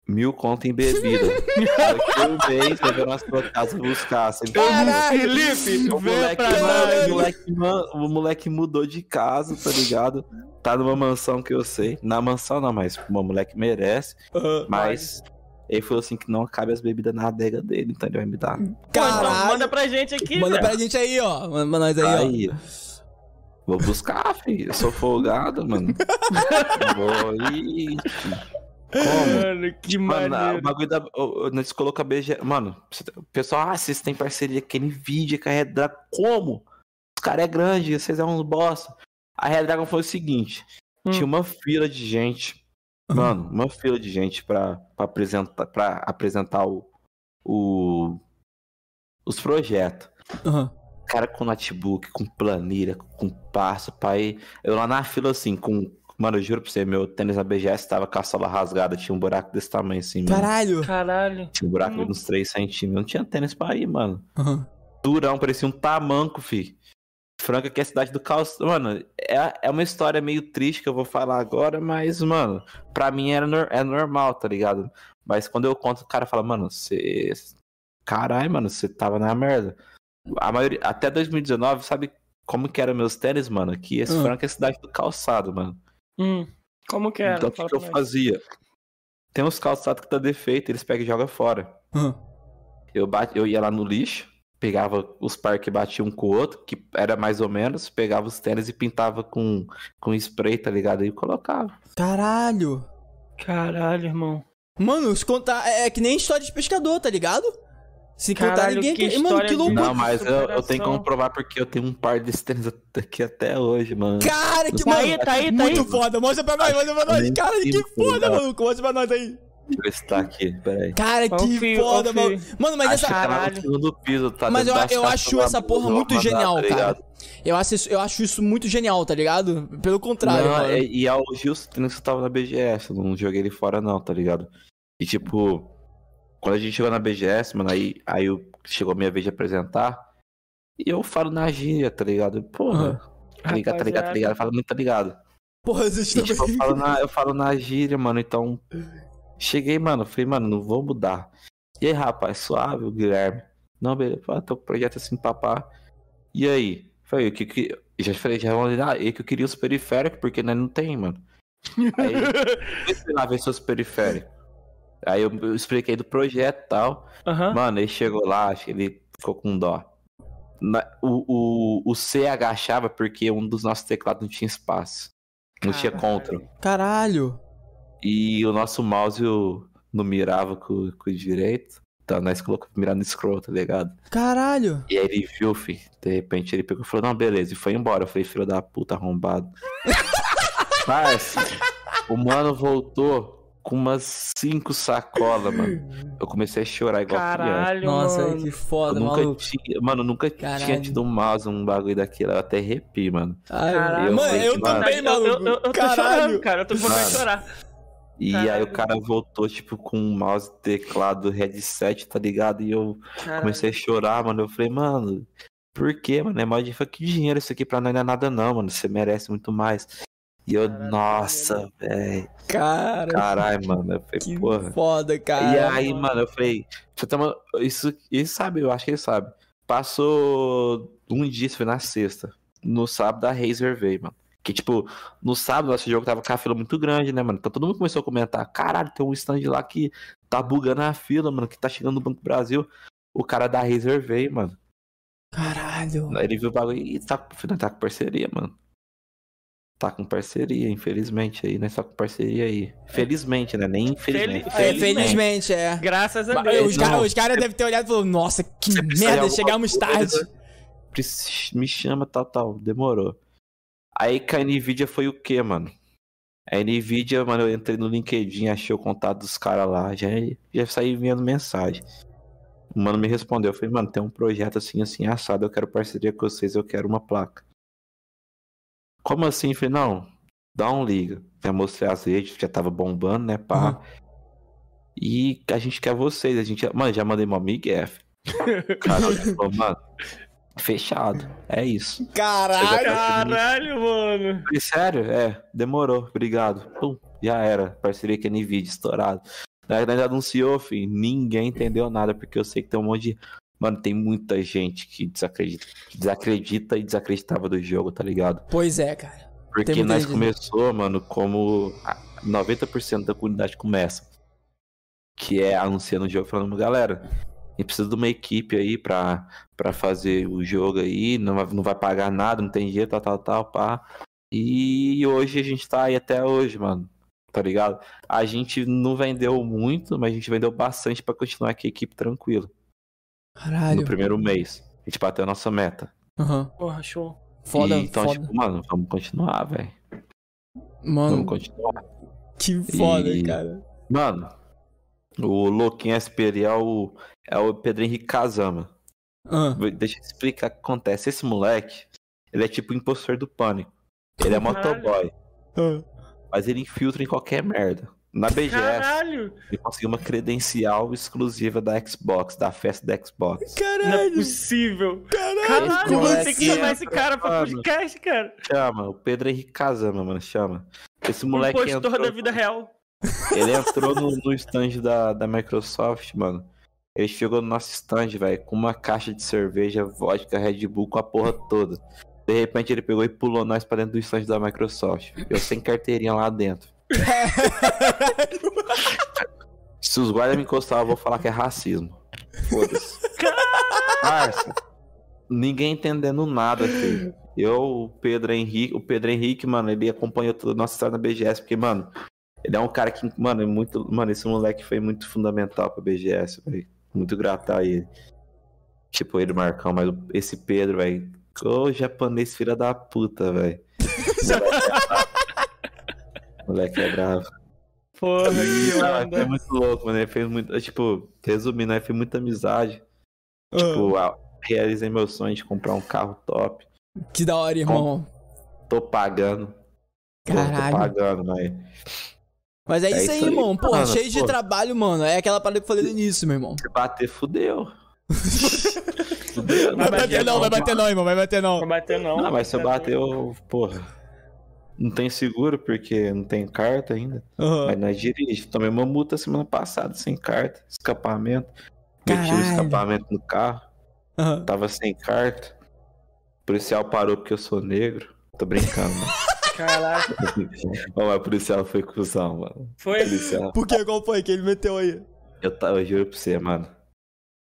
mil conto em bebida. Um mês, você vai na sua casa buscar. Você Caralho. Felipe, o moleque, mano, nós. o, moleque, man- o moleque mudou de casa, tá ligado? Tá numa mansão que eu sei. Na mansão não, mas o moleque merece. Aham. Mas ele falou assim que não cabe as bebidas na adega dele, então ele vai me dar. Então, Caralho. manda pra gente aqui, Manda velho. pra gente aí, ó. Manda pra nós aí, ó. Aí, vou buscar, filho. Eu sou folgado, mano. vou ir. Como? Mano, que Mano, o maneiro. bagulho da. o- o- Nós colocou a BG. Mano, o pessoal, ah, vocês têm parceria com a Nvidia, com a Red Dragon. Como? Os caras é grande, vocês é uns bosta. A Red Dragon foi o seguinte: Hum. tinha uma fila de gente. Mano, uma fila de gente pra, pra apresentar, pra apresentar o, o- os projetos. Aham. Cara com notebook, com planilha, com passo, pai. Eu lá na fila, assim, com. Mano, eu juro pra você, meu tênis na BGS tava com a sola rasgada, tinha um buraco desse tamanho, assim, mano. Caralho. Caralho. Tinha um buraco de uns 3 centímetros. Não tinha tênis pra ir, mano. Aham. Durão, parecia um tamanco, fi. Franca, que é a cidade do caos. Mano, é, é uma história meio triste que eu vou falar agora, mas, mano, pra mim era nor- é normal, tá ligado? Mas quando eu conto, o cara fala, mano, você. Caralho, mano, você tava na merda. A maioria, até 2019, sabe como que eram meus tênis, mano? Aqui, esse Ah. Franca é a cidade do calçado, mano. Hum, como que era? então, o que, que eu fazia? Tem uns calçados que tá defeito, eles pegam e jogam fora. Aham. Eu, bate, eu ia lá no lixo, pegava os par que batiam um com o outro, que era mais ou menos, pegava os tênis e pintava com, com spray, tá ligado? E colocava. Caralho. Caralho, irmão. Mano, se contar. É, é que nem história de pescador, tá ligado? Se contar Caralho, ninguém. que Mano, história que loucura. Não, mas eu, eu tenho superação. como provar porque eu tenho um par desses tênis aqui até hoje, mano. Cara, que Tá mano. aí, tá aí, tá muito aí. foda. Mostra pra nós, mostra pra nós. Cara, que foda, maluco. Mostra pra nós aí. Deixa eu se tá aqui, peraí. Cara, que fio, foda, mano. Mano, mas Acho essa. que tá Caralho. segundo piso, tá Mas eu, eu acho essa porra muito mandar, genial, tá cara. Eu acho, isso, eu acho isso muito genial, tá ligado? Pelo contrário, Não, mano. é- e é o Gilson que tava na BGS, eu não joguei ele fora não, tá ligado? E tipo, quando a gente chegou na BGS, mano, aí, aí chegou a minha vez de apresentar, e eu falo na gíria, tá ligado? Porra, tá ligado, tá ligado, tá ligado, eu falo muito, tá ligado? Porra, vocês E, tipo, eu, também. falo na, eu falo na gíria, mano, então. Cheguei, mano, falei, mano, não vou mudar. E aí, rapaz, suave, o Guilherme. Não, beleza, tô com projeto assim, papá. E aí? Falei, o que que. Já falei, já falei, ah, e que eu queria os periféricos, porque nós não tem, mano. Aí, fui lá ver seus periféricos. Aí eu, eu expliquei do projeto e tal. Aham. Mano, ele chegou lá, acho que ele ficou com dó. Na- o, o, o C agachava porque um dos nossos teclados não tinha espaço. Não tinha control. Caralho. E o nosso mouse o- não mirava com, com o direito. Então nós colocamos mirar no scroll, tá ligado? Caralho. E aí ele viu, fi. De repente ele pegou e falou, não, beleza, e foi embora. Eu falei, filho da puta arrombado. Mas o mano voltou com umas cinco sacolas, mano. Eu comecei a chorar igual criança. Caralho, Nossa, mano. que Eu foda, nunca maluco. tinha, mano, nunca tinha Caralho. tido um mouse, um bagulho daquilo. Eu até arrepi, mano. Ai, Caralho. mano, eu Eu- também, Eu, maluco. eu, eu, eu tô chorando, cara. Eu tô com vontade de Mano. chorar. E aí Caralho. o cara voltou, tipo, com um mouse, teclado, headset, tá ligado? E eu Caralho. comecei a chorar, mano. Eu falei, mano, por quê, mano? É mó de que dinheiro isso aqui pra nós não é nada, não, mano. Você merece muito mais. E eu, Caralho, nossa, velho. Cara, Caralho, mano. Eu falei, que porra. foda, cara. E aí, mano, eu falei, isso, isso sabe, eu acho que ele sabe. Passou um dia, isso foi na sexta. No sábado a Razer veio, mano. Que, tipo, no sábado nosso jogo tava com a fila muito grande, né, mano? Então todo mundo começou a comentar: caralho, tem um stand lá que tá bugando a fila, mano, que tá chegando no Banco do Brasil. O cara da Razer veio, mano. Caralho. Aí ele viu o bagulho e tá, tá com parceria, mano. Tá com parceria, infelizmente aí, né? Só com parceria aí. Felizmente, né? Nem infelizmente. Fel- É, felizmente, é. Graças a Deus. Os caras cara devem ter olhado e falado, nossa, que Você merda, chegamos tarde. Me chama, tal, tal. Demorou. Aí com a Nvidia foi o quê, mano? A Nvidia, mano, eu entrei no LinkedIn, achei o contato dos caras lá, já, já saí enviando mensagem. O mano me respondeu, eu falei, mano, tem um projeto assim, assim, assado, eu quero parceria com vocês, eu quero uma placa. Como assim? Falei, não, dá um liga. Já mostrei as redes, já tava bombando, né, pá. Uhum. E a gente quer vocês, a gente, mano, já mandei uma Miguel. Cara, ele falou, mano, fechado, é isso. Caralho. Caralho, mano. Falei, sério? É, demorou, obrigado. Pum, já era, parceria com a Nvidia, estourado. Na verdade, anunciou, filho, ninguém entendeu nada, porque eu sei que tem um monte de... Mano, tem muita gente que desacredita, que desacredita e desacreditava do jogo, tá ligado? Pois é, cara. Porque nós gente- começou, mano, como a- 90% da comunidade começa. Que é anunciando o jogo, falando, galera, a gente precisa de uma equipe aí pra, pra fazer o jogo aí, não vai, não vai pagar nada, não tem dinheiro, tal, tal, tal, pá. E hoje a gente tá aí até hoje, mano. Tá ligado? A gente não vendeu muito, mas a gente vendeu bastante pra continuar aqui a equipe tranquila. Caralho. No primeiro mês. A gente bateu a nossa meta. Aham. Porra, show. Foda, E, então, foda. tipo, mano, vamos continuar, velho. Mano, Vamos continuar. que foda, E- cara. Mano, o louquinho SP é o, é o Pedro Henrique Kazama. Ah. Deixa eu explicar o que acontece. Esse moleque, ele é tipo o impostor do pânico. Ele é motoboy, Ah. mas ele infiltra em qualquer merda. Na BGS, Caralho. ele conseguiu uma credencial exclusiva da Xbox, da festa da Xbox. Não é Caralho. possível. Caralho. Caralho, é tem que chamar é, esse cara pra mano? podcast, cara. Chama, o Pedro Henrique Kazama, mano, chama. Esse moleque impostor entrou, da vida real. Ele entrou no, no stand da, da Microsoft, mano. Ele chegou no nosso stand, velho, com uma caixa de cerveja, vodka, Red Bull, com a porra toda. De repente ele pegou e pulou nós pra dentro do stand da Microsoft. Eu sem carteirinha lá dentro. Se os guardas me encostarem, eu vou falar que é racismo. Foda-se. Parça, ninguém entendendo nada, filho. Eu, o Pedro Henrique, o Pedro Henrique, mano, ele acompanhou toda a nossa história na BGS, porque, mano, ele é um cara que, mano, é muito. Mano, esse moleque foi muito fundamental pra BGS, velho. Muito grato a ele. Tipo, ele Marcão, mas esse Pedro, velho. Ô japonês filha da puta, velho. Moleque é bravo. Porra, que onda. foi muito louco, mano. Ele fez muito. Tipo, resumindo, ele fez muita amizade. Ah, Tipo, ah, realizei meu sonho de comprar um carro top. que da hora, irmão. Tô pagando. Pô, Caralho. Tô pagando, mas. Mas é, É isso aí, isso aí, irmão. Porra, mano, cheio de pô. trabalho, mano. É aquela parada que eu falei no início, meu irmão. Se bater, fudeu. fudeu. Vai Vai bater bater não, vai bater não, irmão. Vai bater não. Não bateu, não. Não, mas se eu bater, eu. Porra. Não tem seguro porque não tem carta ainda. Aham. Mas nós dirige. Tomei uma multa semana passada sem carta, escapamento. Meti o escapamento no carro, Aham. tava sem carta. O policial parou porque eu sou negro. Tô brincando, né? Caraca. Mas o policial foi cuzão, mano. Foi. Policial. Por que? Qual foi que ele meteu aí? Eu, tava, eu juro pra você, mano.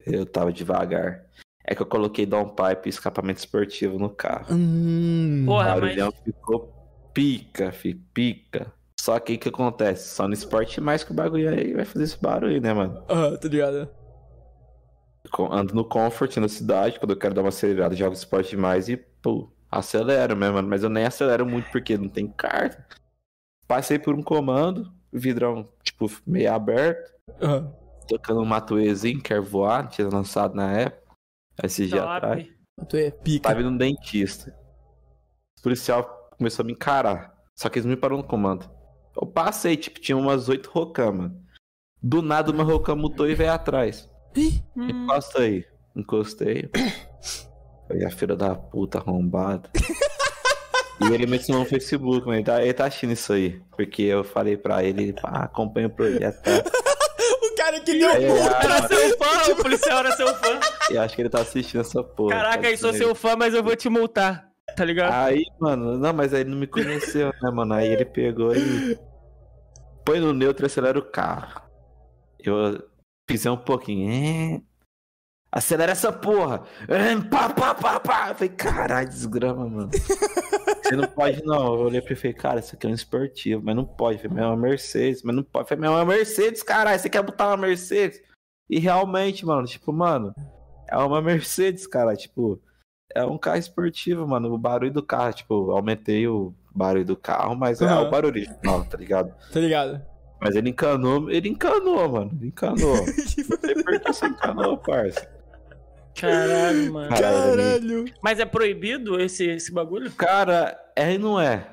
Eu tava devagar. É que eu coloquei downpipe e escapamento esportivo no carro. Hum. O Porra, mas. barulhão ficou pica, fi, pica. Só que o que acontece? Só no esporte mais que o bagulho aí vai fazer esse barulho, né, mano? Aham, tá ligado? Ando no comfort na cidade, quando eu quero dar uma acelerada, jogo esporte demais e, pô, acelero mesmo, mano. Mas eu nem acelero muito porque não tem carta. Passei por um comando, vidrão, tipo, meio aberto, Aham. tocando um Matuezinho, quer voar, tinha lançado na época. Esses dias atrás. Tu é pica. Tava indo no dentista. O policial começou a me encarar. Só que eles me pararam no comando. Eu passei, tipo, tinha umas oito rocam, mano. Do nada uma rocam mutou e veio atrás. Encosta aí. Encostei. Foi a filha da puta arrombada. e ele me ensinou no Facebook, mas ele tá, ele tá achando isso aí. Porque eu falei pra ele, pá, acompanha o projeto. Tá? o cara que deu Aí, Era ah, seu fã, o policial era seu fã. eu acho que ele tá assistindo essa porra. Caraca, tá aí sou assistindo seu fã, mas eu vou te multar. Tá ligado? Aí, mano, não, mas aí ele não me conheceu, né, mano? Aí ele pegou e. Põe no neutro e acelera o carro. Eu pisei um pouquinho. É... Acelera essa porra! É, pá, pá, pá, pá! Eu falei, caralho, desgrama, mano. Você não pode, não. Eu olhei pra ele falei, cara, isso aqui é um esportivo, mas não pode. Eu falei, é uma Mercedes, mas não pode. Eu falei, é uma Mercedes, caralho, você quer botar uma Mercedes? E realmente, mano, tipo, mano, é uma Mercedes, cara, tipo. É um carro esportivo, mano. O barulho do carro, tipo, aumentei o barulho do carro, mas é Aham. o barulho original, tá ligado? Tá ligado? Mas ele encanou, ele encanou, mano. Ele encanou. Não sei por que você encanou, parça. Caralho, mano. Caralho. Caralho. Mas é proibido esse, esse bagulho? Cara, é e não é,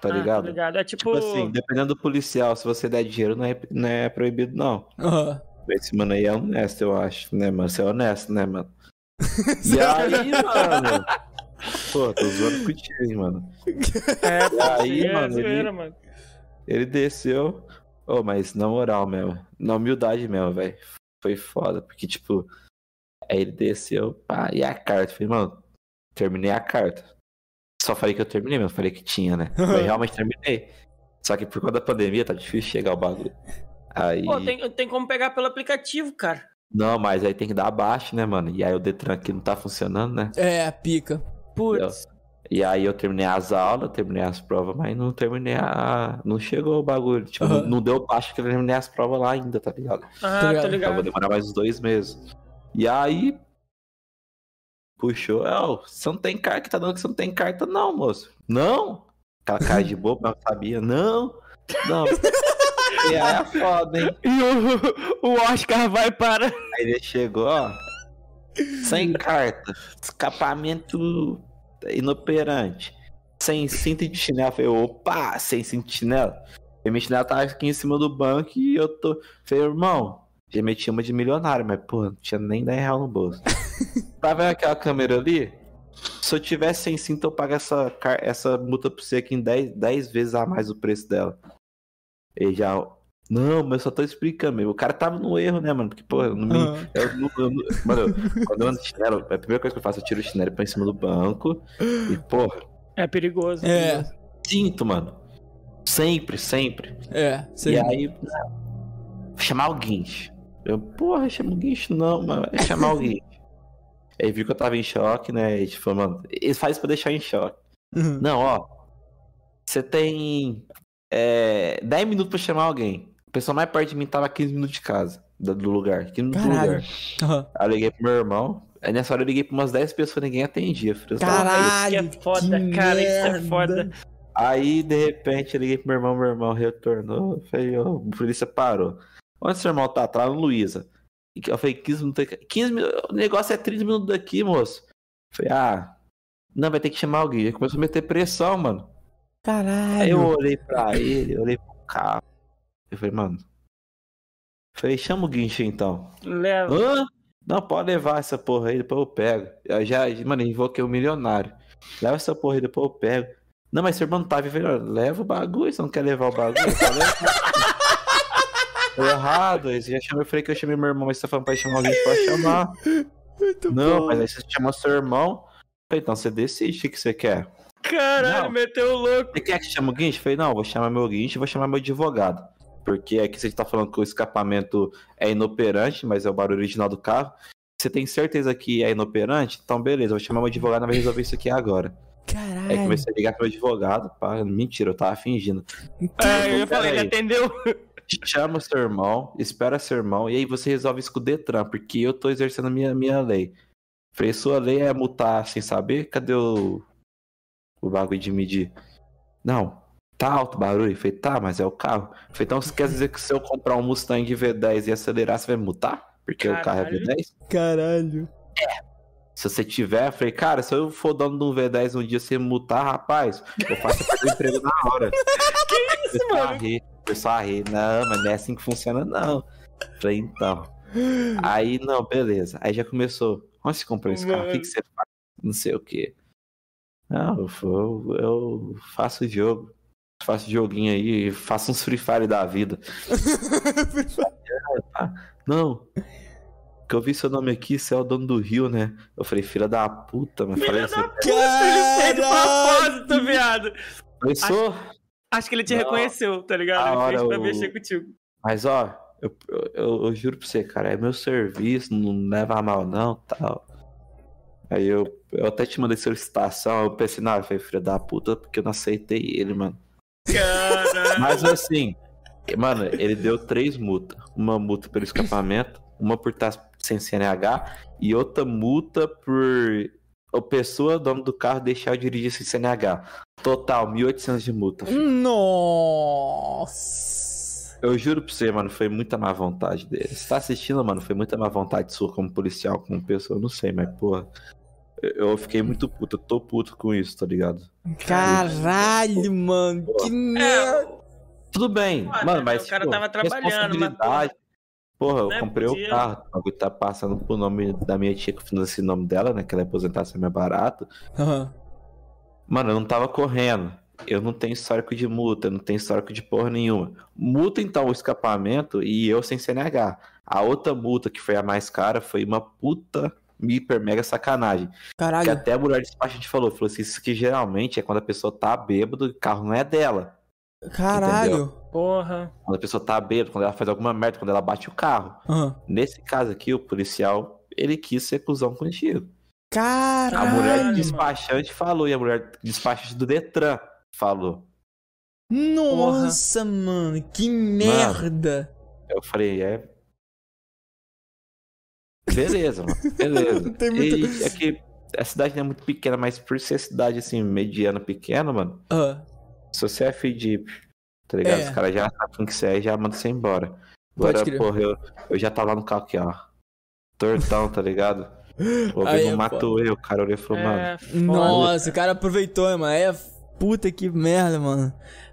tá Ah, ligado? Tá ligado? É tipo. Tipo assim, dependendo do policial, se você der dinheiro, não é, não é proibido, não. Aham. Esse mano aí é honesto, eu acho, né, mano? Você é honesto, né, mano? E aí, mano? Pô, tô zoando contigo, mano. É, pô, aí, é mano, zoeira, ele- mano. Ele desceu. Ô, mas na moral mesmo, na humildade mesmo, velho. Foi foda, porque, tipo, aí ele desceu, pá, e a carta? Falei, mano, terminei a carta. Só falei que eu terminei, mas falei que tinha, né? Mas realmente terminei. Só que por conta da pandemia tá difícil chegar o bagulho. Aí. Pô, tem, tem como pegar pelo aplicativo, cara. Não, mas aí tem que dar abaixo, né, mano? E aí o Detran aqui não tá funcionando, né? É, pica. Putz. E aí eu terminei as aulas, terminei as provas, mas não terminei a. Não chegou o bagulho. Tipo, Aham. não, não deu baixo que eu terminei as provas lá ainda, tá ligado? Ah, Tá ligado. tô Então ligado. vou demorar mais uns dois meses. E aí. Puxou. Ó, você não tem carta, tá dando que você não tem carta, não, moço. Não! Aquela cara de bobo, mas eu sabia. Não! Não! e aí é foda, hein? E o, o Oscar vai para. Aí ele chegou, ó. Sem carta. Escapamento inoperante. Sem cinto de chinelo. Eu falei, opa, sem cinto de chinelo. E minha chinelo tava aqui em cima do banco e eu tô. Falei, irmão, já meti uma de milionário, mas, pô, não tinha nem 10 reais no bolso. tá vendo aquela câmera ali? Se eu tivesse sem cinto, eu pago essa, essa multa pra você aqui em 10, 10 vezes a mais o preço dela. Ele já. Não, mas eu só tô explicando, meu. O cara tava no erro, né, mano? Porque, pô, eu não me. Eu, não- eu não- mano, eu- quando eu ando de chinelo, a primeira coisa que eu faço, eu tiro o chinelo pra em cima do banco. E, porra, É perigoso. É, perigoso. sinto, mano. Sempre, sempre. é. Sei. E aí, chamar o guincho. Eu, porra, chama o guincho não, mano. Vai chamar o guincho. Aí viu que eu tava em choque, né? E tipo, mano, ele faz pra deixar em choque. Uhum. Não, ó. Você tem é, 10 minutos pra chamar alguém. A pessoa mais perto de mim tava a 15 minutos de casa, do do lugar. 15 minutos do Caralho. lugar. Aham. Aí eu liguei pro meu irmão. Aí nessa hora eu liguei pra umas 10 pessoas, ninguém atendia. Filho. Eu tava- Caralho. Isso que é foda, que cara. Isso é merda. foda. Aí, de repente, eu liguei pro meu irmão, meu irmão retornou. Falei, ô, a polícia parou. Onde seu irmão tá? Tá lá no Luísa. E Eu falei, 15 minutos aqui. 15 minutos. O negócio é 30 minutos daqui, moço. Falei, ah, não, vai ter que chamar alguém. Aí começou a meter pressão, mano. Aí eu Caralho. olhei pra ele, eu olhei pro carro. Eu falei, mano. Falei, chama o guincho então. Leva. Hã? Não, pode levar essa porra aí, depois eu pego. Eu já, mano, invoquei o milionário. Leva essa porra aí, depois eu pego. Não, mas seu irmão não tá vivendo. Eu leva o bagulho, você não quer levar o bagulho? Eu Foi errado. Aí você já chamou, eu falei que eu chamei meu irmão, mas você tá falando pra chamar alguém, pode chamar. Muito Não, bom. mas aí você chamou seu irmão. Eu falei, então você decide o que você quer. Caralho, Não. meteu o louco. Você quer que chame o guincho? Eu falei, não, vou chamar meu guincho e vou chamar meu advogado. Porque aqui você tá falando que o escapamento é inoperante, mas é o barulho original do carro. Você tem certeza que é inoperante? Então, beleza, eu vou chamar meu advogado e vai resolver isso aqui agora. Aí Caralho. comecei a ligar pro meu advogado, pá, mentira, eu tava fingindo. É, eu falar, ele atendeu. Chama seu irmão, espera seu irmão, e aí você resolve isso com o Detran, porque eu tô exercendo a minha, minha lei. Falei, sua lei é multar sem saber? Cadê o, o bagulho de medir? Não, tá alto o barulho. Falei, tá, mas é o carro. Falei, então você quer dizer que se eu comprar um Mustang V10 e acelerar, você vai multar? Porque o carro é Caralho. V10? Caralho. Se você tiver, eu falei, cara, se eu for dono de um V10 um dia você me multar, rapaz, eu faço perder o emprego na hora. que isso, mano? Pessoal ri, não, mas não é assim que funciona, não. Falei, então. Aí, não, beleza. Aí já começou. Onde você comprou esse carro? O que, que você faz? Não sei o quê. Não, eu, eu, eu faço jogo. Faço joguinho aí, faço uns Free Fire da vida. Não. Que eu vi seu nome aqui, você é o dono do Rio, né? Eu falei, filha da puta, mas falei assim, Ele fez de propósito, viado. eu sou. Acho que ele te Não. reconheceu, tá ligado? A Ele fez pra o- mexer contigo. Mas ó, eu, eu, eu juro pra você, cara, é meu serviço, não leva a mal não, tal. Aí eu, eu até te mandei solicitação, eu pensei, não, eu falei, filha da puta, porque eu não aceitei ele, mano. Caralho. Mas assim, mano, ele deu três multas. Uma multa pelo escapamento, uma por estar sem CNH e outra multa por a pessoa, dono do carro, deixar eu dirigir sem CNH. Total, 1.800 de multa. filho. Nossa. Eu juro pra você, mano, foi muita má vontade dele. Você tá assistindo, mano, foi muita má vontade sua como policial, como pessoa, eu não sei, mas, porra. eu- fiquei muito puto, eu tô puto com isso, tá ligado? Caralho, mano. Que merda. Tudo bem, mano, mas. O cara pô, tava trabalhando, mas, responsabilidade. Porra, eu né, comprei podia. o carro, o bagulho tá passando pro nome da minha tia, que eu financei o nome dela, né? Que ela é é mais barato. Aham. Mano, eu não tava correndo. Eu não tenho histórico de multa, eu não tenho histórico de porra nenhuma. Multa então o escapamento e eu sem CNH. A outra multa, que foi a mais cara, foi uma puta hiper mega sacanagem. Que Caralho. até a mulher despachante falou, falou assim, isso que geralmente é quando a pessoa tá bêbado e o carro não é dela. Caralho. Porra. Quando a pessoa tá bêbada, quando ela faz alguma merda, quando ela bate o carro. Aham. Nesse caso aqui, o policial, ele quis ser cuzão contigo. Caralho. A mulher despachante falou, e a mulher despachante do Detran falou. Nossa, mano. Que merda. Eu falei, é. Beleza, mano. Beleza. Tem muita- E é que a cidade não é muito pequena, mas por ser cidade assim, mediana, pequena, mano, Ah. se você é feedipe, tá ligado? É. Os caras já sabem quem que você é e já mandam você embora. Agora, porra, eu, eu já tava no carro aqui, ó. Tortão, tá ligado? O ouvido é matou eu, o cara olhou e falou, mano. É, foda. Nossa, o cara aproveitou, mano? É puta que merda, mano.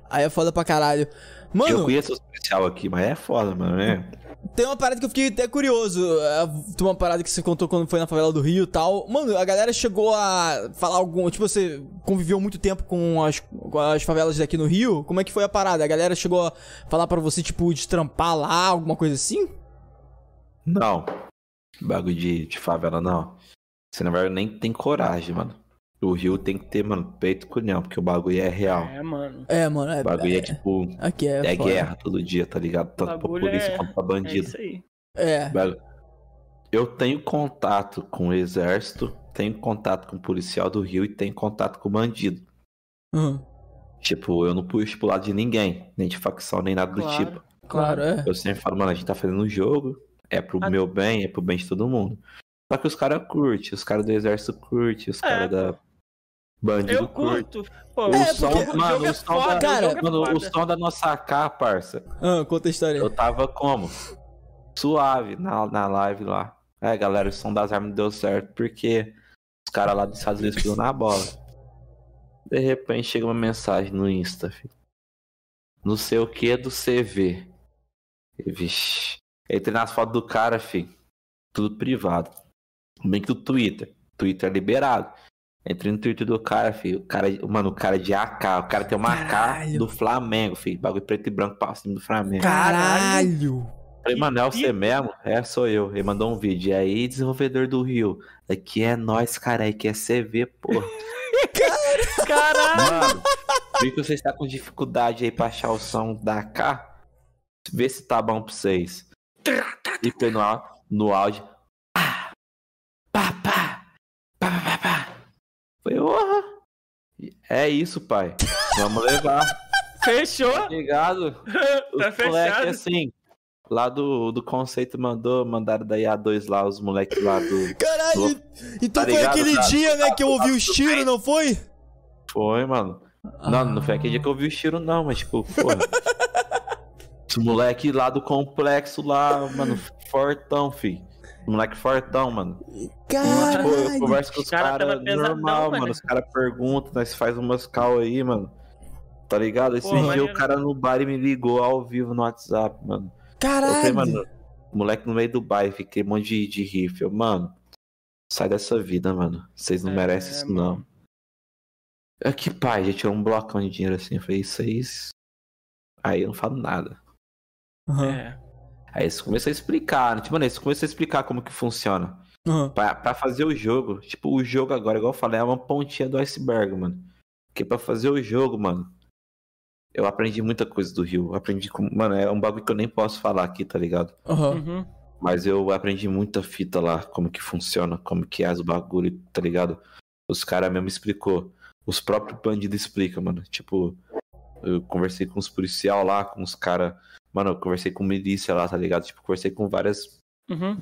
Aí é foda pra caralho. Eu Mano, conheço os policial aqui, mas é foda, mano, né? tem uma parada que eu fiquei até curioso. É, Tem uma parada que você contou quando foi na favela do Rio e tal. Mano, a galera chegou a falar algum. Tipo, você conviveu muito tempo com as, com as favelas daqui no Rio. Como é que foi a parada? A galera chegou a falar pra você, tipo, de trampar lá, alguma coisa assim? Não. Bagulho de, de favela, não. Você na verdade nem tem coragem, mano. O Rio tem que ter, mano, peito e culhão, porque o bagulho é real. É, mano. É, mano. É, O bagulho é, é- tipo. Aqui é. É, guerra todo dia, tá ligado? Tanto pra polícia é- quanto pra É bandido. isso aí. É. Eu tenho contato com o exército, tenho contato com o policial do Rio e tenho contato com o bandido. Uhum. Tipo, eu não puxo pro lado de ninguém, nem de facção, nem nada do Claro. tipo. Claro, é. Eu sempre falo, mano, a gente tá fazendo um jogo, é pro Ah. meu bem, é pro bem de todo mundo. Só que os caras curtem, os caras do exército curtem, os É, caras da, Bandido Eu curto. Pô, O É, som, porque- o mano, é o som, foda, da, o Cara, é mano, o som da nossa AK, parça. Ah, conta a história. Eu tava como? Suave na, na live lá. É, galera, o som das armas deu certo porque os caras lá dos Estados Unidos ficam na bola. De repente chega uma mensagem no Insta, filho. Não sei o que do CV. E, Vixe. Entrei nas fotos do cara, filho. Tudo privado. Link do Twitter. Twitter é liberado. Entrei no Twitter do cara, filho. O cara, mano, o cara de AK. O cara tem uma AK Caralho. do Flamengo, filho. Bagulho preto e branco pra cima do Flamengo. Caralho! Falei, mano, é você mesmo? É, sou eu. Ele mandou um vídeo. E aí, desenvolvedor do Rio? Aqui é nós, cara. Aqui é CV, porra. Caralho! Mano, vi que você está com dificuldade aí pra achar o som da AK. Vê se tá bom pra vocês. E foi no, no áudio. Pá, pá, pá, pá, pá, pá, pá. Foi, porra. É isso, pai. Vamos levar. Fechou? Ligado? Os Tá fechado. moleque assim. Lá do, do conceito mandou, mandaram da IA2 lá, os moleques lá do. Caralho! Então Tá foi ligado, aquele cara? dia, né, que eu ouvi os tiros, não foi? Foi, mano. Não, não foi aquele dia que eu vi o tiro, não, mas tipo, porra. Os moleque lá do complexo lá, mano, fortão, fi. Moleque fortão, mano. Tipo, eu Caralho! converso com os cara caras pesadão, normal, mano. mano. Os caras perguntam, nós faz umas call aí, mano. Tá ligado? Esse Pô, dia maneiro. o cara no bar me ligou ao vivo no WhatsApp, mano. Eu falei, Caralho! mano, moleque no meio do bairro, fiquei um monte de, de rifle. Mano, sai dessa vida, mano. Vocês não É, merecem isso, mano. não. É que pai, já tirou um blocão de dinheiro assim. Eu falei, isso aí. isso- Aí eu não falo nada. Aham, É. Aí eles começam a explicar, né? Tipo, mano, eles começam a explicar como que funciona. aham. Pra, pra fazer o jogo, tipo, o jogo agora, igual eu falei, é uma pontinha do iceberg, mano. Porque pra fazer o jogo, mano, eu aprendi muita coisa do Rio. Aprendi com. Mano, é um bagulho que eu nem posso falar aqui, tá ligado? Aham. Uhum. Mas eu aprendi muita fita lá, como que funciona, como que é os bagulho, tá ligado? Os caras mesmo explicou. Os próprios bandidos explicam, mano. Tipo, eu conversei com os policial lá, com os caras. Mano, eu conversei com milícia lá, tá ligado? Tipo, conversei com várias. Uhum.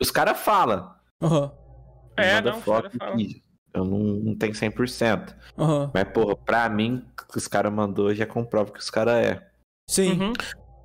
Os caras falam. Aham. É, manda não, os foto cara fala. Eu não, não tenho 100%. Aham. Mas, porra, pra mim, o que os caras mandou já comprova que os caras é. Sim. Uhum.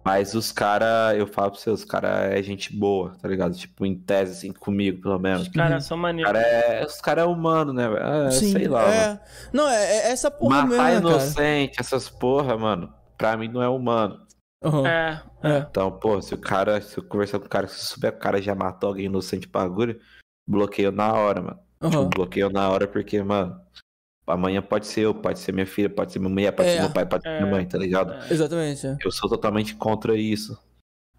Mas os caras, eu falo pra você, os caras é gente boa, tá ligado? Tipo, em tese, assim, comigo, pelo menos. Os caras são Os maneiros. cara é, os cara é humano, né? velho? É, Sim. sei lá, mano. é. Não, é, é essa porra Matar mesmo, né, cara. inocente, essas porra, mano, pra mim não é humano. Aham. É. É. Então, pô, se o cara, se eu conversar com o cara, se eu souber que o cara já matou alguém inocente pra bagulho, bloqueio na hora, mano. Tipo, Aham. bloqueio na hora porque, mano, amanhã pode ser eu, pode ser minha filha, pode ser minha mulher, pode É. ser meu pai, pode ser É. minha mãe, tá ligado? É. Exatamente. é. Eu sou totalmente contra isso.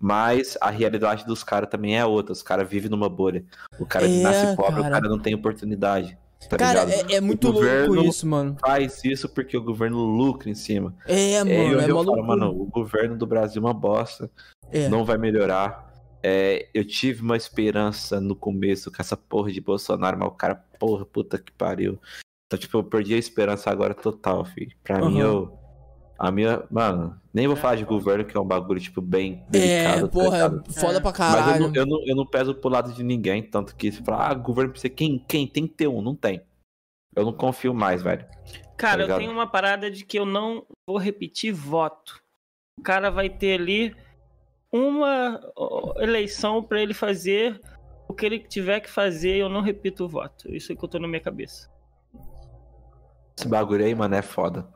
Mas a realidade dos caras também é outra. Os caras vivem numa bolha. O cara que É, nasce pobre, cara. o cara não tem oportunidade. Tá Cara, é, é muito louco isso, mano. Faz isso porque o governo lucra em cima. É, mano, É, é, eu, falo, mano, o governo do Brasil é uma bosta. É. Não vai melhorar. É, eu tive uma esperança no começo com essa porra de Bolsonaro, mas o cara, porra, puta que pariu. Então, tipo, eu perdi a esperança agora total, filho. Pra mim, Aham. eu. A minha. Mano, nem vou falar de governo, que é um bagulho, tipo, bem É, delicado. tá porra, é foda É. pra Mas eu caralho. não, eu, não, eu não peso pro lado de ninguém, tanto que se falar, ah, governo precisa. Quem? Quem? Tem que ter um, não tem. Eu não confio mais, velho. Cara, eu ligado? tenho uma parada de que eu não vou repetir voto. O cara vai ter ali uma eleição pra ele fazer o que ele tiver que fazer eu não repito o voto. Isso é que eu tô na minha cabeça. Esse bagulho aí, mano, é foda.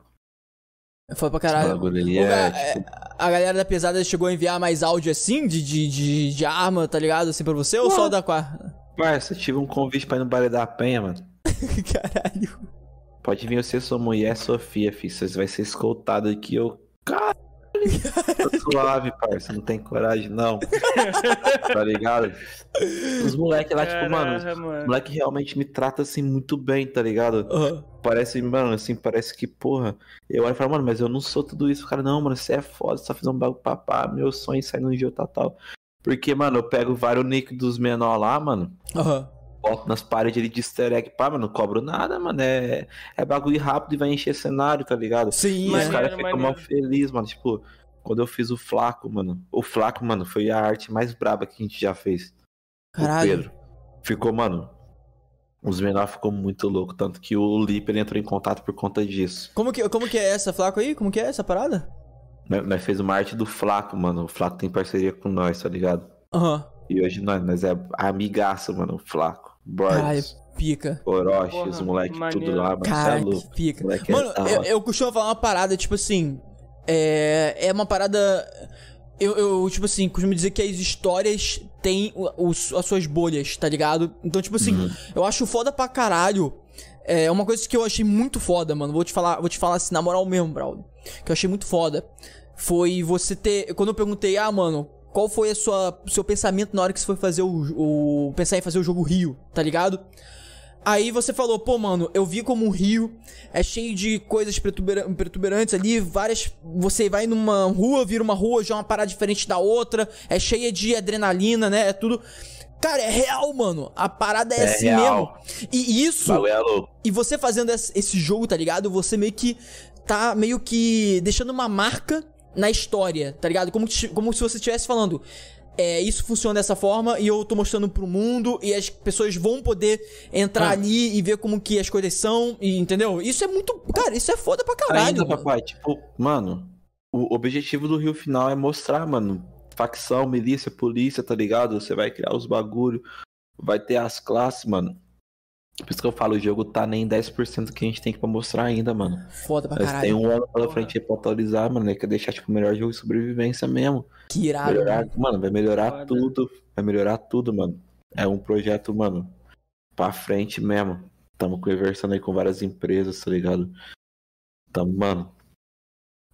Foda pra caralho. Ô, é. ga- é, tipo, A galera da pesada chegou a enviar mais áudio assim, de, de, de, de arma, tá ligado? Assim pra você, ou só da quarta? Parça, eu tive um convite pra ir no Baile da Penha, mano. Caralho. Pode vir você, sua mulher, Sofia, filho. Vocês vai ser escoltado aqui, eu. Caralho! Tá suave, parça. Não tem coragem, não. tá ligado? Os moleques lá, tipo, mano. Caraca, Os mano. moleque realmente me trata assim muito bem, tá ligado? Aham. Parece, mano, assim, parece que, porra. Eu olho e falo, mano, mas eu não sou tudo isso. O cara, não, mano, você é foda, só fiz um bagulho papá. Meu sonho é sair no jogo tal, tal. Porque, mano, eu pego vários nick dos menor lá, mano. Aham. Boto nas paredes ali de easter egg, pá, mano, não cobro nada, mano. É, é bagulho rápido e vai encher cenário, tá ligado? Sim, E Maneiro, os caras ficam mal felizes, mano. Tipo, quando eu fiz o Flaco, mano. O Flaco, mano, foi a arte mais braba que a gente já fez. Caralho. O Pedro. Ficou, mano. Os menores ficou muito louco, tanto que o Liper entrou em contato por conta disso. Como que, como que é essa, Flaco aí? Como que é essa parada? Nós, nós fez uma arte do Flaco, mano. O Flaco tem parceria com nós, tá ligado? Aham. E hoje nós, nós é amigaço, mano. O Flaco. Caralho, Borges, pica. Orochi, Porra, os moleques tudo lá, é Caralho, louco. que pica. Moleque é Mano, eu, eu costumo falar uma parada, tipo assim. É, é uma parada. Eu, eu, tipo assim, costumo dizer que as histórias têm o- os- as suas bolhas, tá ligado? Então, tipo assim, Uhum. eu acho foda pra caralho. É uma coisa que eu achei muito foda, mano. Vou te falar, vou te falar assim, na moral mesmo, Braulio. Que eu achei muito foda. Foi você ter. Quando eu perguntei, ah, mano, qual foi a sua seu pensamento na hora que você foi fazer o. o pensar em fazer o jogo Rio, tá ligado? Aí você falou, pô, mano, eu vi como um rio é cheio de coisas perturbantes ali, várias. Você vai numa rua, vira uma rua, já é uma parada diferente da outra, é cheia de adrenalina, né? É tudo. Cara, é real, mano. A parada é, É assim real. mesmo. E isso. bagulho é. E você fazendo esse esse jogo, tá ligado? Você meio que tá meio que deixando uma marca na história, tá ligado? Como, se- como se você estivesse falando. É, isso funciona dessa forma e eu tô mostrando pro mundo e as pessoas vão poder entrar Ah. ali e ver como que as coisas são, e, entendeu? Isso é muito. Cara, isso é foda pra caralho. Ainda, mano. papai, tipo, mano, o objetivo do Rio Final é mostrar, mano, facção, milícia, polícia, tá ligado? Você vai criar os bagulho, vai ter as classes, mano. Por isso que eu falo, o jogo tá nem 10% que a gente tem pra mostrar ainda, mano. Foda pra Mas caralho. tem um ano pela frente aí pra atualizar, mano, né? Que é deixar, tipo, o melhor jogo de sobrevivência mesmo. Que irado. Melhorar, mano. mano, vai melhorar Foda. tudo. Vai melhorar tudo, mano. É um projeto, mano, pra frente mesmo. Tamo conversando aí com várias empresas, tá ligado? Tamo, mano.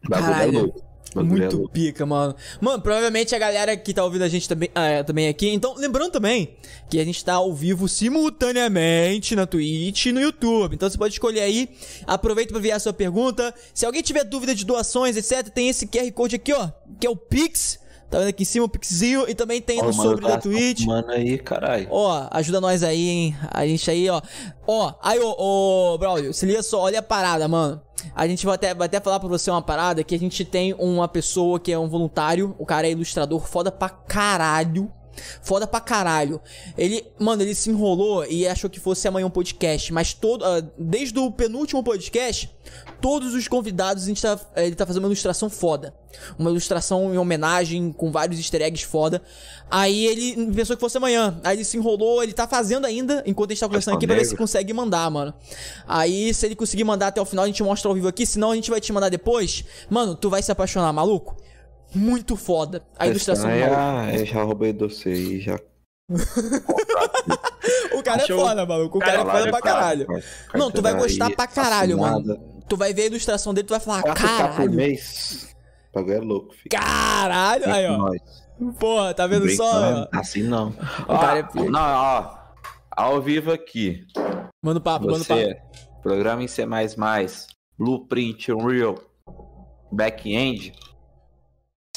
Bagulho é louco. É Muito pica, mano. Mano, provavelmente a galera que tá ouvindo a gente também, ah, é, também aqui. Então, lembrando também que a gente tá ao vivo simultaneamente na Twitch e no YouTube. Então você pode escolher aí. Aproveita pra enviar sua pergunta. Se alguém tiver dúvida de doações, etc., tem esse QR Code aqui, ó. Que é o Pix. Tá vendo aqui em cima o Pixzinho. E também tem no sobre tá da Twitch. Mano aí, caralho. Ó, ajuda nós aí, hein? A gente aí, ó. Ó, aí, ô, ô, Braulio, se liga só, olha a parada, mano. A gente vai até, vai até falar pra você uma parada que a gente tem uma pessoa que é um voluntário, o cara é ilustrador foda pra caralho. Foda pra caralho. Ele, mano, ele se enrolou e achou que fosse amanhã um podcast, mas todo, ah, desde o penúltimo podcast, todos os convidados a gente tá, ele tá fazendo uma ilustração foda. Uma ilustração em homenagem com vários easter eggs foda. Aí ele pensou que fosse amanhã. Aí ele se enrolou, ele tá fazendo ainda, enquanto a gente tá conversando aqui, pra ver se consegue mandar, mano. Aí, se ele conseguir mandar até o final, a gente mostra ao vivo aqui. Senão, a gente vai te mandar depois. Mano, tu vai se apaixonar, maluco? Muito foda. A ilustração do Essa ah, eu já roubei doce aí, já. O cara Achou- é foda, maluco. O cara é Cara, foda Salário, pra caralho. cara, Não, tu vai gostar pra caralho, mano. assinada. Tu vai ver a ilustração dele, tu vai falar, 4K por caralho. mês. O bagulho é louco, filho. Caralho. Aí, ó. Nós. Porra, tá vendo só? Brincando, ó? Assim não. cara é Ó, pica. não, ó. Ao vivo aqui. Manda o papo, manda papo. Você, programa em C++, Blueprint, Unreal, Back-end,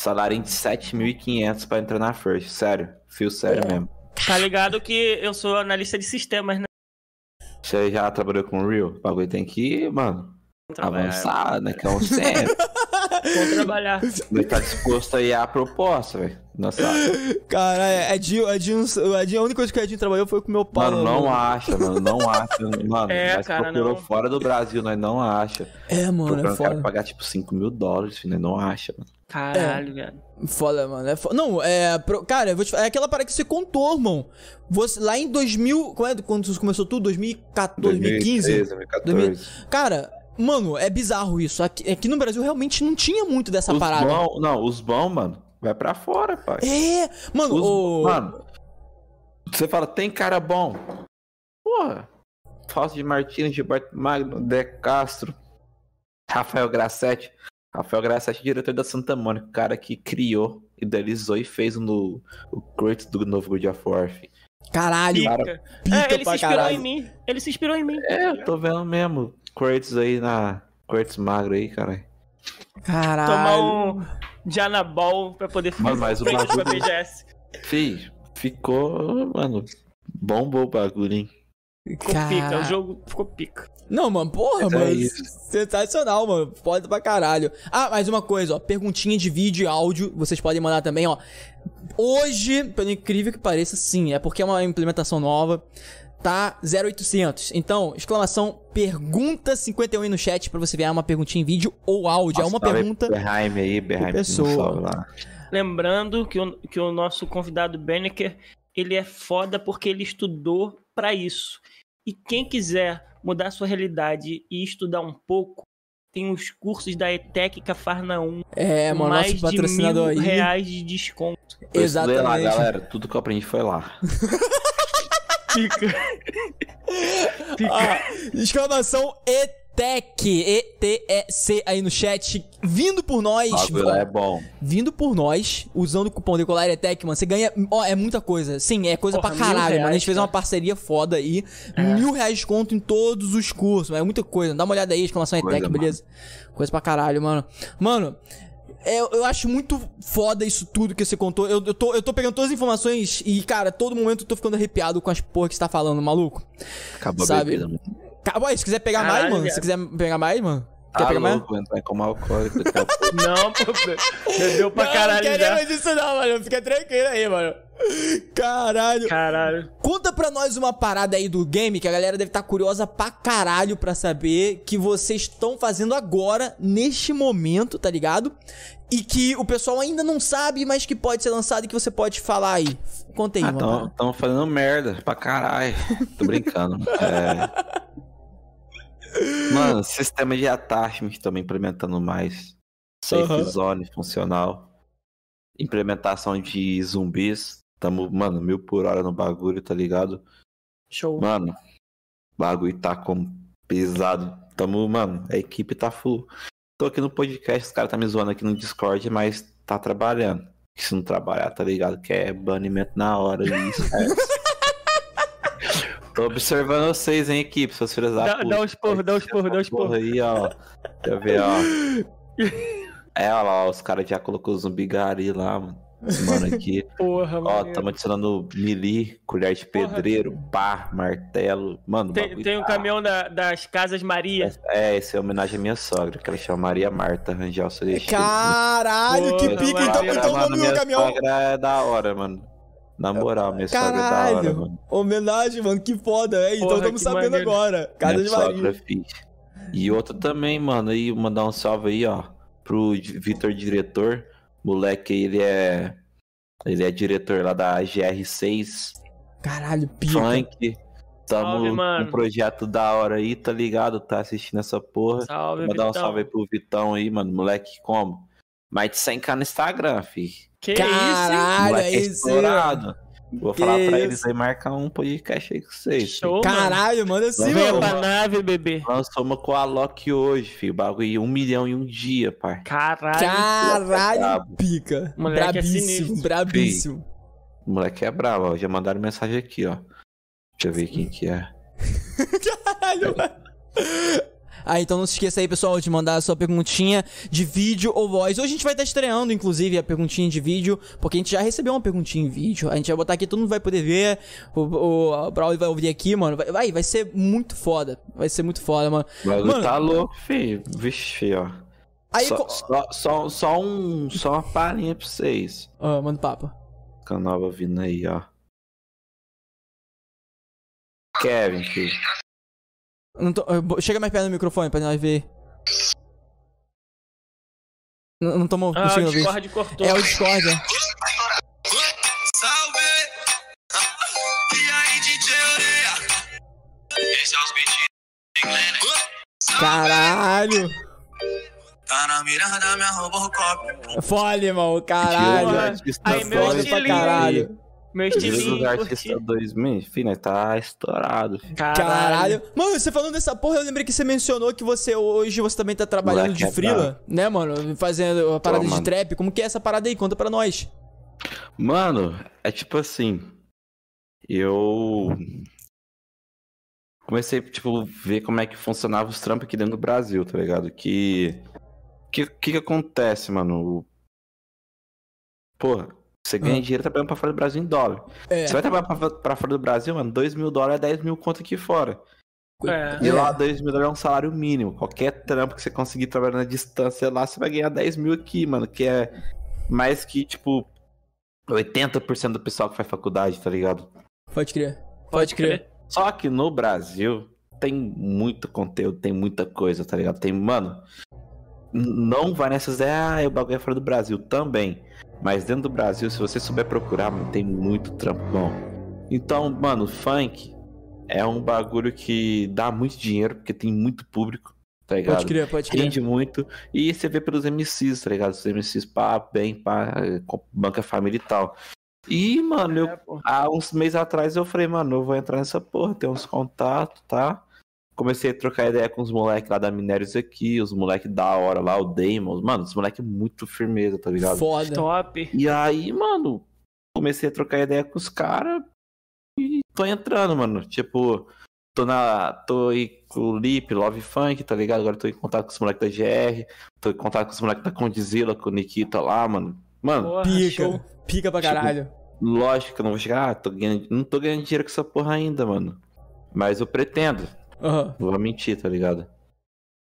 salário de 7.500 pra entrar na First. Sério, fio sério mesmo. Tá ligado que eu sou analista de sistemas, né? Você já trabalhou com Unreal? O bagulho tem que, mano, avançar, né? Que é um centro. Vou trabalhar. Ele tá disposto aí a proposta, velho. Nossa, Cara, Edinho, Edinho, Edinho, a única coisa que o Edinho trabalhou foi com meu pai. mano, não acha, mano, não acha. Mano, É, nós cara, procurou não. fora do Brasil, nós não acha. É, mano, é Procurando cara foda. pagar tipo 5 mil dólares, nós não acha, mano. Caralho, velho. Foda, mano. É foda. Não, é. pro- Cara, eu vou te falar. É aquela parada que você contou, irmão. Você, lá em 2000. Quando, é, quando começou tudo? 2014, 2015? 2014. Cara, mano, é bizarro isso. Aqui, aqui no Brasil realmente não tinha muito dessa Os parada. bom, não, os bons, mano, vai pra fora, pai. É, mano, Os- o. Mano, você fala, tem cara bom. Porra. Fausto de Martins, Gilberto Magno, De Castro, Rafael Grassetti. Rafael Grassetti, diretor da Santa Mônica, o cara que criou, idealizou e fez no, o Kratos do novo God of War. Caralho, Pica. pica é, ele se inspirou caralho. em mim. Ele se inspirou em mim. É, eu tô vendo mesmo. Kratos aí na. Kratos magro aí, cara. Caralho. Tomar um Janabol pra poder Mano, mas o frente pra bagulho- BGS. Fih, ficou, mano, bombou o bagulho, hein? Ficou Cara- pica. O jogo ficou pica. Não, mano, porra, Mas é mano. isso. Sensacional, mano. Foda pra caralho. Ah, mais uma coisa, ó. Perguntinha de vídeo e áudio. Vocês podem mandar também, ó. Hoje, pelo incrível que pareça, sim. É porque é uma implementação nova. Tá 0800. Então, exclamação pergunta 51 aí no chat pra você enviar uma perguntinha em vídeo ou áudio. é uma Salve pergunta. Berheim aí, Berheim. pessoa. Lembrando que o, que o nosso convidado Beneker, ele é foda porque ele estudou pra isso. E quem quiser mudar sua realidade e estudar um pouco, tem os cursos da ETEC Cafarna 1. É, mano, mais nosso patrocinador de mil aí. reais de desconto. Eu estudei lá, Exatamente. galera. Tudo que eu aprendi foi lá. Fica. Ah, exclamação ETEC, E-T-E-C aí no chat, vindo por nós, O bagulho lá é bom. vindo por nós, usando o cupom Decolar ETEC, mano, você ganha, ó, é muita coisa, sim, é coisa Porra, pra caralho, mano, a gente reais, fez uma parceria foda aí, É. mil reais de desconto em todos os cursos, é muita coisa, dá uma olhada aí, exclamação ETEC, mano. beleza? Coisa pra caralho, mano. Mano... é, Eu, eu acho muito foda isso tudo que você contou. Eu, eu, tô, eu tô pegando todas as informações e, cara, todo momento eu tô ficando arrepiado com as porra que você tá falando, maluco. Acabou Sabe? a bebida. mano. Acabou, se quiser pegar Caralho, mais, mano, se quiser pegar mais, mano. Quer Tá pegar mais? louco, entrar como alcoólico. Não, pô, bebeu pra caralho não já. queremos isso não, mano. Fica tranquilo aí, mano. Caralho. Caralho. Conta pra nós uma parada aí do game que a galera deve estar curiosa pra caralho pra saber que vocês estão fazendo agora, neste momento, tá ligado? E que o pessoal ainda não sabe, mas que pode ser lançado e que você pode falar aí. Conta aí, Ah, mano. tão, tão fazendo merda pra caralho. Tô brincando. É... Mano, sistema de attachment também implementando mais. Safe Aham. zone funcional. Implementação de zumbis. Tamo, mano, mil por hora no bagulho, tá ligado? Show. Mano, o bagulho tá com pesado. Tamo, mano, a equipe tá full. Tô aqui no podcast, os caras tá me zoando aqui no Discord, mas tá trabalhando. Se não trabalhar, tá ligado? Que é banimento na hora e esquece. Tô observando vocês, hein, equipe, seus filhos da Dá, puta. dá um esporro, dá um esporro, dá um esporro. Porra aí, ó. Deixa eu ver, ó. É, ó lá, os caras já colocou zumbi gari lá, mano. Mano aqui. Porra, Ó, tamo adicionando melee, colher de Porra. pedreiro, pá, martelo. Mano, Tem, bagulho tem o tá- caminhão da- das Casas Maria. É, esse é homenagem à minha sogra, que ela chama Maria Marta Rangel Celestino. Caralho, que Porra, pica. mano. Então, então o mano, nome do minha caminhão. sogra é da hora, mano. Na moral, minha sogra é da hora, Caralho. mano. Homenagem, mano. Que foda, é. Então Porra, estamos que sabendo maneiro. agora. Casa minha de sogra Maria. é fixe. E outro também, mano, aí mandar um salve aí, ó, pro Vitor Diretor. Moleque, ele é. Ele é diretor lá da GR6 Caralho, pica. Funk. Tamo Salve, com mano. um projeto da hora aí, tá ligado? Tá assistindo essa porra. Salve, Mandar um salve aí pro Vitão aí, mano. Moleque, como? Mais de 100k no Instagram, fi. Que isso, hein? Caralho, Moleque é é isso. estourado. Vou Que falar pra isso. eles aí marcar um podcast aí com vocês. Show, mano. Caralho, manda Venha mano. pra nave, bebê. Lançou uma com a Loki hoje, filho. Bagulho um milhão em um dia, par. Caralho. Caralho, pica. Moleque é brabíssimo, sinistro. brabíssimo. O moleque é bravo, ó. Já mandaram mensagem aqui, ó. Deixa eu ver quem que é. Caralho, mano. Ah, então não se esqueça aí, pessoal, de mandar a sua perguntinha de vídeo ou voz. Hoje a gente vai estar estreando, inclusive, a perguntinha de vídeo, porque a gente já recebeu uma perguntinha em vídeo. A gente vai botar aqui, todo mundo vai poder ver. O, o, o Braulio vai ouvir aqui, mano. Vai, vai, vai ser muito foda. Vai ser muito foda, mano. Bagulho Mano. tá louco, filho. Vixe, ó. Aí, só, co- só, só, só um, só uma palhinha pra vocês. Ah, manda papo. Nova vindo aí, ó. Kevin, filho. Não tô- chega mais perto do microfone pra nós ver. Não, não tomou Ah, o conseguindo ouvir. Discord cortou. É o Discord, é. Salve! E aí, DJ Oreia? Esse é os beats de Glenn. Caralho. Tá na mirada da minha Robocop. Foda, irmão. Caralho. Aí, meu dois, pra estilinho. caralho. Meu estilinho, curti. 2000, filho, nós tá estourado. filho. Caralho. Mano, você falando dessa porra, eu lembrei que você mencionou que você hoje você também tá trabalhando Moleque de é frila, né, mano? Fazendo a parada de mano. trap. Como que é essa parada aí? Conta pra nós. Mano, é tipo assim. Eu comecei, tipo, ver como é que funcionava os trampos aqui dentro do Brasil, tá ligado? Que. Que que, que acontece, mano? Porra, você ganha Ah. dinheiro trabalhando pra fora do Brasil em dólar. É. Você vai trabalhar pra, pra fora do Brasil, mano, 2 mil dólares é 10 mil conto aqui fora. É. E lá, 2 mil dólares é um salário mínimo. Qualquer trampo que você conseguir trabalhar na distância lá, você vai ganhar 10 mil aqui, mano. Que é mais que, tipo, 80% do pessoal que faz faculdade, tá ligado? Pode crer. Pode crer. Só que no Brasil tem muito conteúdo, tem muita coisa, tá ligado? Tem, mano. Não vai nessas, é, ah, o bagulho é fora do Brasil também. Mas dentro do Brasil, se você souber procurar, mano, tem muito trampo bom. Então, mano, funk é um bagulho que dá muito dinheiro, porque tem muito público, tá ligado? Pode crer, pode crer. Rende muito. E você vê pelos MCs, tá ligado? Os MCs pá, bem, pá, com banca família e tal. E, mano, eu É, há uns meses atrás eu falei, mano, eu vou entrar nessa porra, tem uns contatos, tá? Comecei a trocar ideia com os moleques lá da Minérios aqui, os moleques da hora lá, o Damon. Mano, os moleques muito firmeza, tá ligado? Foda. Top. E aí, mano, comecei a trocar ideia com os caras e tô entrando, mano. Tipo, tô na. tô aí com o Lip, Love Funk, tá ligado? Agora tô em contato com os moleques da GR, tô em contato com os moleques da Condizila, com o Nikita lá, mano. Mano, Porra, Pica. show. Pica pra Tipo, caralho. lógico que eu não vou chegar, ah, tô ganhando, não tô ganhando dinheiro com essa porra ainda, mano. Mas eu pretendo, Não vou mentir, tá ligado?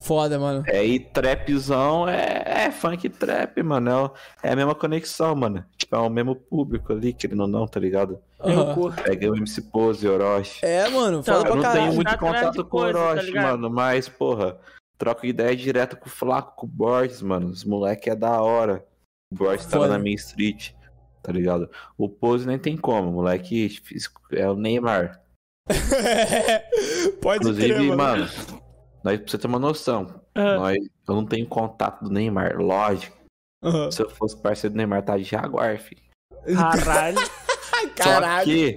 Foda, mano. É, e trapzão é, é funk trap, mano. É, é a mesma conexão, mano. Tipo, é o mesmo público ali, querendo ou não, tá ligado? Eu curto. Pega o MC Pose, Orochi. É, mano, Então, foda Eu pra não caralho. tenho muito Tá contato com o tá Orochi, ligado? mano, mas, porra, troco ideia direto com o Flaco, com o Borges, mano. Os moleque é da hora. O Borges tava na minha street, tá ligado? O Pose nem tem como, moleque físico- é o Neymar. Pode Inclusive, crer, mano. mano, nós, pra você ter uma noção, Ah, nós, eu não tenho contato do Neymar, lógico. Aham. Se eu fosse parceiro do Neymar, tá de Jaguar, filho. Caralho. Ai, Só caralho. que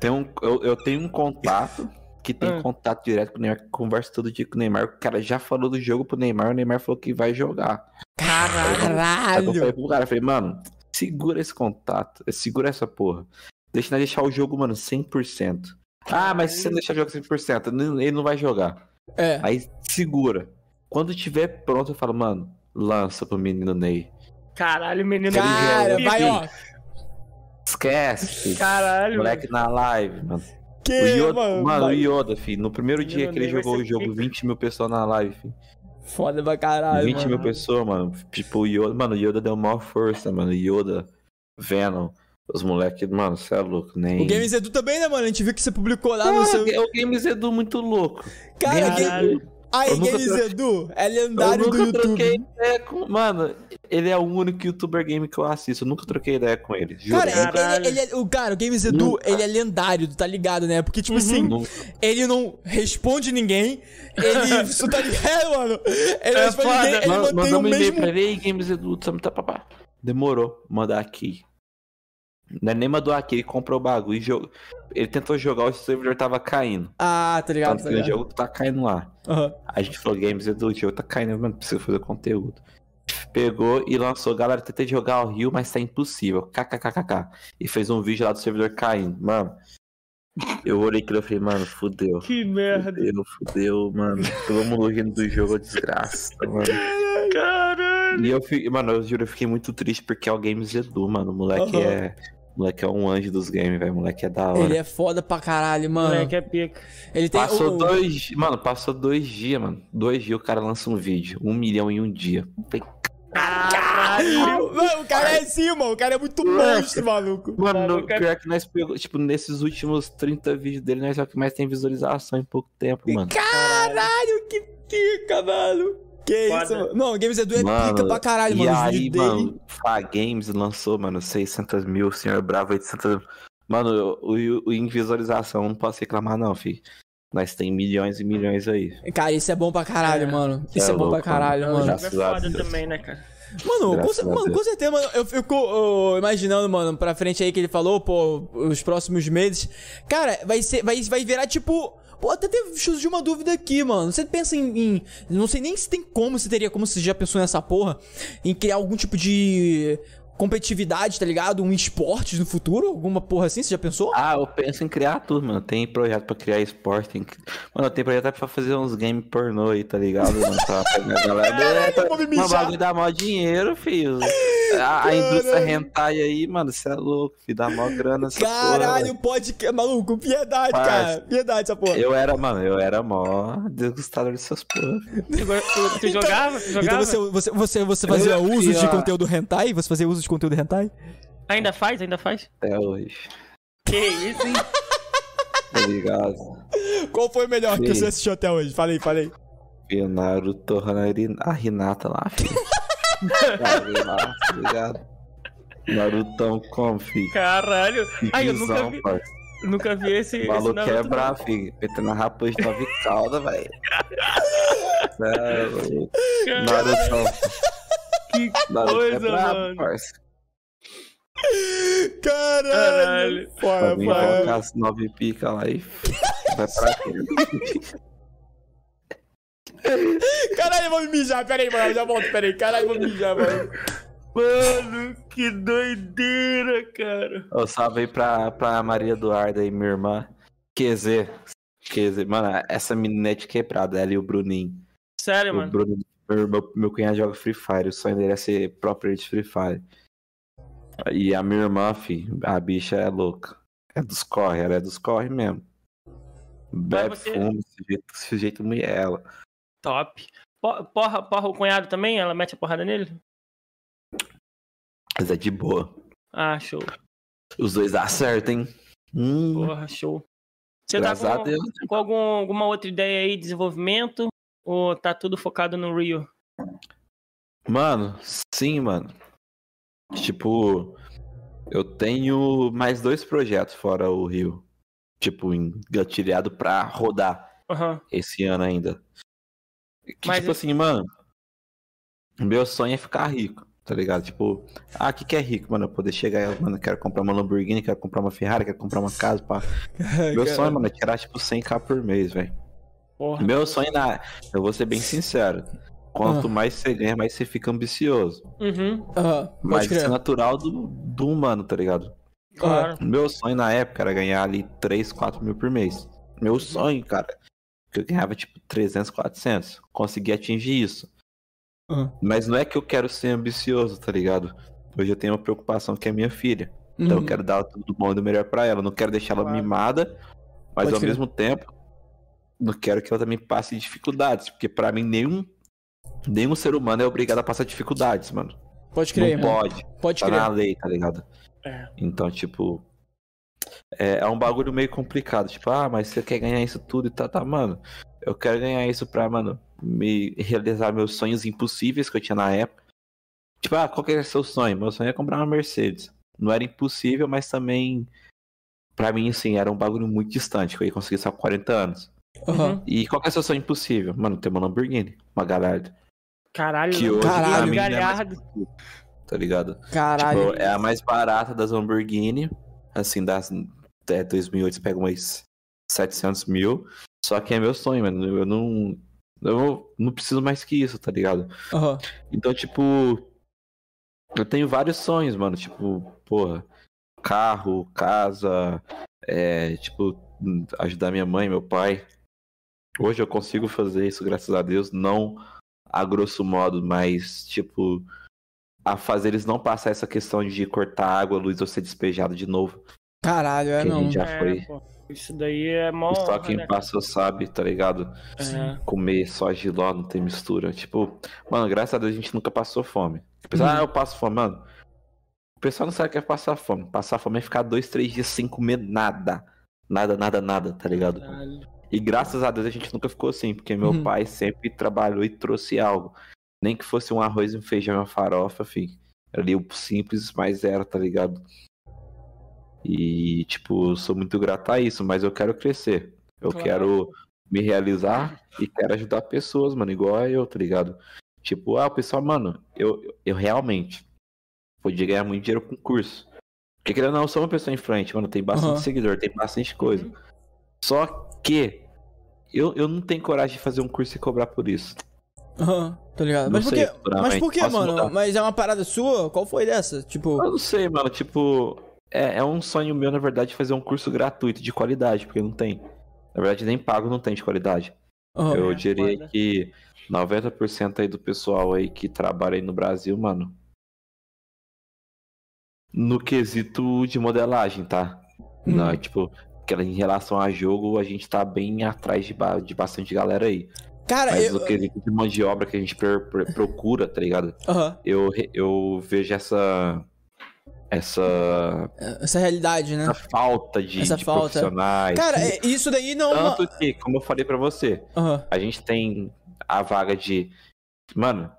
tem um, eu, eu tenho um contato que tem Ah. contato direto com o Neymar, que conversa todo dia com o Neymar. O cara já falou do jogo pro Neymar, o Neymar falou que vai jogar. Aí eu falei Caralho. pro cara, eu falei, mano, segura esse contato, segura essa porra. Deixa nós deixar o jogo, mano, 100%. Ah, mas se você não deixar o jogo 100%, ele não vai jogar. É. Aí segura. Quando tiver pronto, eu falo, mano, lança pro menino Ney. Caralho, menino. Cara, Pica. vai, ó. Esquece, filho. Caralho. Moleque na live, mano. O Que, Yoda, mano? mano, o. Yoda, filho. No primeiro dia que ele Ney jogou o jogo, pica. 20 mil pessoas na live, filho. Foda pra caralho, 20 mil mano. pessoas, mano. Tipo, o Yoda, mano, o Yoda deu maior força, mano. Yoda, Venom, os moleques, mano, você é louco, nem. O Games Edu também, né, mano? A gente viu que você publicou lá Ah, no seu... o Games Edu muito louco. Cara, Games Game... Edu. Aí, Eu Games troquei- Edu é Eu lendário do nunca YouTube. troquei ideia com. Mano, ele é o único youtuber game que eu assisto. Eu nunca troquei ideia com ele. Juro. Cara, ele, ele, ele é, o cara, o Games Edu, Nunca. ele é lendário, tu tá ligado, né? Porque, tipo assim, Nunca. ele não responde ninguém, ele. tu tá ligado, mano? Ele não É responde foda. ninguém, ele Man- mantém o mesmo. pra ele, "Ei, Games Edu, tá, tá, papá. Demorou, mandar aqui. Não é nem mandou aqui, ele comprou o bagulho e jogou. Ele tentou jogar, o servidor tava caindo. Ah, tá ligado, Tanto tá que o ligado. jogo tá caindo lá. Aham. A gente falou, Games Edu, o jogo tá caindo, mano, precisa fazer conteúdo. Pegou e lançou, galera, tentei jogar o Rio, mas tá impossível. KKKKK. E fez um vídeo lá do servidor caindo. Mano, eu olhei aquilo e falei, mano, fudeu. Que merda. Fudeu, fudeu, mano. Todo mundo rindo do jogo, desgraça, mano. Caralho. E eu mano, eu juro, eu fiquei muito triste porque é o Games Edu, mano. O moleque Aham. é. O moleque é um anjo dos games, velho. O moleque é da hora. Ele é foda pra caralho, mano. Moleque é pica. Ele tem. Passou o- dois. Mano, passou dois dias, mano. Dois dias o cara lança um vídeo. Um milhão em um dia. Falei, Caralho. Mano, o cara é assim, mano. O cara é muito monstro, maluco. Mano, é- pior que nós pegou. Tipo, nesses últimos 30 vídeos dele, nós é o que mais tem visualização em pouco tempo, mano. Caralho, que pica, mano. Que Foda. isso, mano. Não, o Games Edu é Mano, pica pra caralho, e mano. Os aí, mano, Fá Games lançou, mano, 600 mil, Senhor Bravo 800 Mano, o, o, o em visualização não posso reclamar, não, fi. Nós tem milhões e milhões aí. Cara, isso é bom pra caralho, É. mano. Isso é, é bom louco, pra caralho, mano. O mano. é Graças a foda Deus. também, né, cara? Mano, com, Graças mano, com certeza, mano. Eu fico imaginando, mano, pra frente aí que ele falou, pô, os próximos meses. Cara, vai ser. Vai, vai virar tipo. Pô, até teve de uma dúvida aqui, mano. Você pensa em, em- Não sei nem se tem como, se teria como, se já pensou nessa porra, em criar algum tipo de competitividade, tá ligado? Um esportes no futuro? Alguma porra assim, você já pensou? Ah, eu penso em criar tudo, mano. Tem projeto pra criar esporte. Tem... que- Mano, tem projeto até pra fazer uns games pornô aí, tá ligado? Mano, pra pegar a galera. É, me bagulho dá mó dinheiro, filho. A, a indústria hentai aí, mano, você é louco, filho. Dá mó grana essa porra, Caralho, velho. pode. Maluco, piedade, Parça. cara. Piedade essa porra. Eu era, mano, eu era mó desgostador dessas porra. Tu, tu- tu jogava? Tu Então jogava? você, você, você, você fazia Eu uso de ia- conteúdo hentai? Você fazia uso de conteúdo hentai? Ainda faz? Ainda faz? Até hoje. Que isso, hein? tá ligado? Qual foi o melhor que Sim. você assistiu até hoje? Falei, falei. E o Naruto torrando a Renata lá, filho. Tá lá, tá ligado? Narutão como, filho? Caralho. Ai, eu nunca vi, parça. nunca vi esse. O esse maluco Naruto, é bravo, filho. Metendo a raposa de nove cauda, velho. É. Narutão. Que Naruto coisa, é brabo, mano. parça. Caralho. Caralho. Foda, Pra mim, foda. colocar as nove pica lá e vai pra quê? Caralho, eu vou me mijar. Pera aí, mano. Já volto, pera aí. Caralho, eu vou me mijar, mano. Mano, que doideira, cara. Ô, salve aí pra, pra Maria Eduarda aí, minha irmã. QZ. QZ. Mano, essa menina é de quebrada, ela e o Bruninho. Sério, O mano. Bruno, meu, meu, meu cunhado joga Free Fire, o sonho dele é ser player de Free Fire. E a minha irmã, fi, a bicha é louca. É dos corre, ela é dos corre mesmo. Bebe você- fumo, sujeito, sujeito mulher ela. Top. Po- Porra, porra, o cunhado também? Ela mete a porrada nele? Mas é de boa. Ah, show. Os dois acertam, hein? Hum, Porra, show. Você tá graças a com, com algum, alguma outra ideia aí de desenvolvimento? Ou tá tudo focado no Rio? Mano, sim, mano. Tipo, eu tenho mais dois projetos fora o Rio. Tipo, engatilhado pra rodar. Aham. esse ano ainda. Que, Mas tipo e- assim, mano, meu sonho é ficar rico, tá ligado? Tipo, ah, o que, que é rico, mano? Eu poder chegar, mano, eu quero comprar uma Lamborghini, quero comprar uma Ferrari, quero comprar uma casa, pá. Meu sonho, mano, é tirar, tipo, 100k por mês, velho. Porra. Meu sonho, na... eu vou ser bem sincero, quanto Ah. mais você ganha, mais você fica ambicioso. Uhum, pode Mas isso é natural do, do humano, tá ligado? claro. Meu sonho na época era ganhar ali 3, 4 mil por mês. Meu sonho, cara. Que eu ganhava tipo 300, 400. Consegui atingir isso. Aham. Mas não é que eu quero ser ambicioso, tá ligado? Hoje eu tenho uma preocupação que é minha filha. Então Uhum. eu quero dar tudo bom e do melhor pra ela. Não quero deixar ela mimada, mas Pode ao crer. mesmo tempo, não quero que ela também passe dificuldades. Porque pra mim, nenhum, nenhum ser humano é obrigado a passar dificuldades, mano. Pode crer, não irmão. pode. Pode Tá crer. na lei, tá ligado? É. Então, tipo. É, é um bagulho meio complicado. Tipo, ah, mas você quer ganhar isso tudo e tá, tá, mano. Eu quero ganhar isso pra, mano, me realizar meus sonhos impossíveis que eu tinha na época. Tipo, ah, qual que é o seu sonho? Meu sonho é comprar uma Mercedes. Não era impossível, mas também. Pra mim, assim, era um bagulho muito distante, que eu ia conseguir só com 40 anos. Aham. E qual que é o seu sonho impossível? Mano, ter uma Lamborghini, uma Gallardo. Caralho, Que hoje, Caralho. é mais Galhardo. possível, tá ligado? Caralho. Tipo, é a mais barata das Lamborghini. Assim, das é, 2008 você pega umas 700 mil. Só que é meu sonho, mano. Eu não. Eu não preciso mais que isso, tá ligado? Aham. Então, tipo. Eu tenho vários sonhos, mano. Tipo, porra. Carro, casa. É, tipo, ajudar minha mãe, meu pai. Hoje eu consigo fazer isso, graças a Deus. Não a grosso modo, mas, tipo. A fazer eles não passar essa questão de cortar água, luz ou ser despejado de novo. Caralho, é não. já É, foi. pô, Isso daí é mó. Só honra, quem né? passou sabe, tá ligado? É. Comer só giló, não tem mistura. Tipo, mano, graças a Deus a gente nunca passou fome. Pessoal, Uhum. ah, eu passo fome, mano. O pessoal não sabe o que é passar fome. Passar fome é ficar dois, três dias sem comer nada. Nada, nada, nada, tá ligado? Caralho. E graças a Deus a gente nunca ficou assim, porque meu Uhum. pai sempre trabalhou e trouxe algo. Nem que fosse um arroz, um feijão uma farofa, filho. Ali o simples, mas era, tá ligado? E, tipo, sou muito grato a isso, mas eu quero crescer. Eu Claro. quero me realizar e quero ajudar pessoas, mano, igual eu, tá ligado? Tipo, ah, o pessoal, mano, eu, eu realmente podia ganhar muito dinheiro com curso. Porque querendo ou não, eu sou uma pessoa influente, mano, tem bastante Aham. seguidor, tem bastante coisa. Uhum. Só que eu, eu não tenho coragem de fazer um curso e cobrar por isso. Aham, tá ligado? Não Mas por futuramente. Mas por quê, Posso mano? mudar. Mas é uma parada sua? Qual foi dessa? Tipo. Eu não sei, mano, tipo, é, é um sonho meu, na verdade, fazer um curso gratuito de qualidade, porque não tem. Na verdade, nem pago não tem de qualidade. aham. eu é, diria foda. que 90% aí do pessoal aí que trabalha aí no Brasil, mano, no quesito de modelagem, tá? Hum. Não, é tipo, que em relação a jogo, a gente tá bem atrás de, de bastante galera aí. Cara, Mas eu. no quesito de mão de obra que a gente procura, tá ligado? Aham. eu, eu vejo essa essa, Essa realidade, né? essa falta de, Essa de falta. profissionais. Cara, é- isso daí não é. Tanto que, como eu falei pra você, Aham. a gente tem a vaga de. Mano,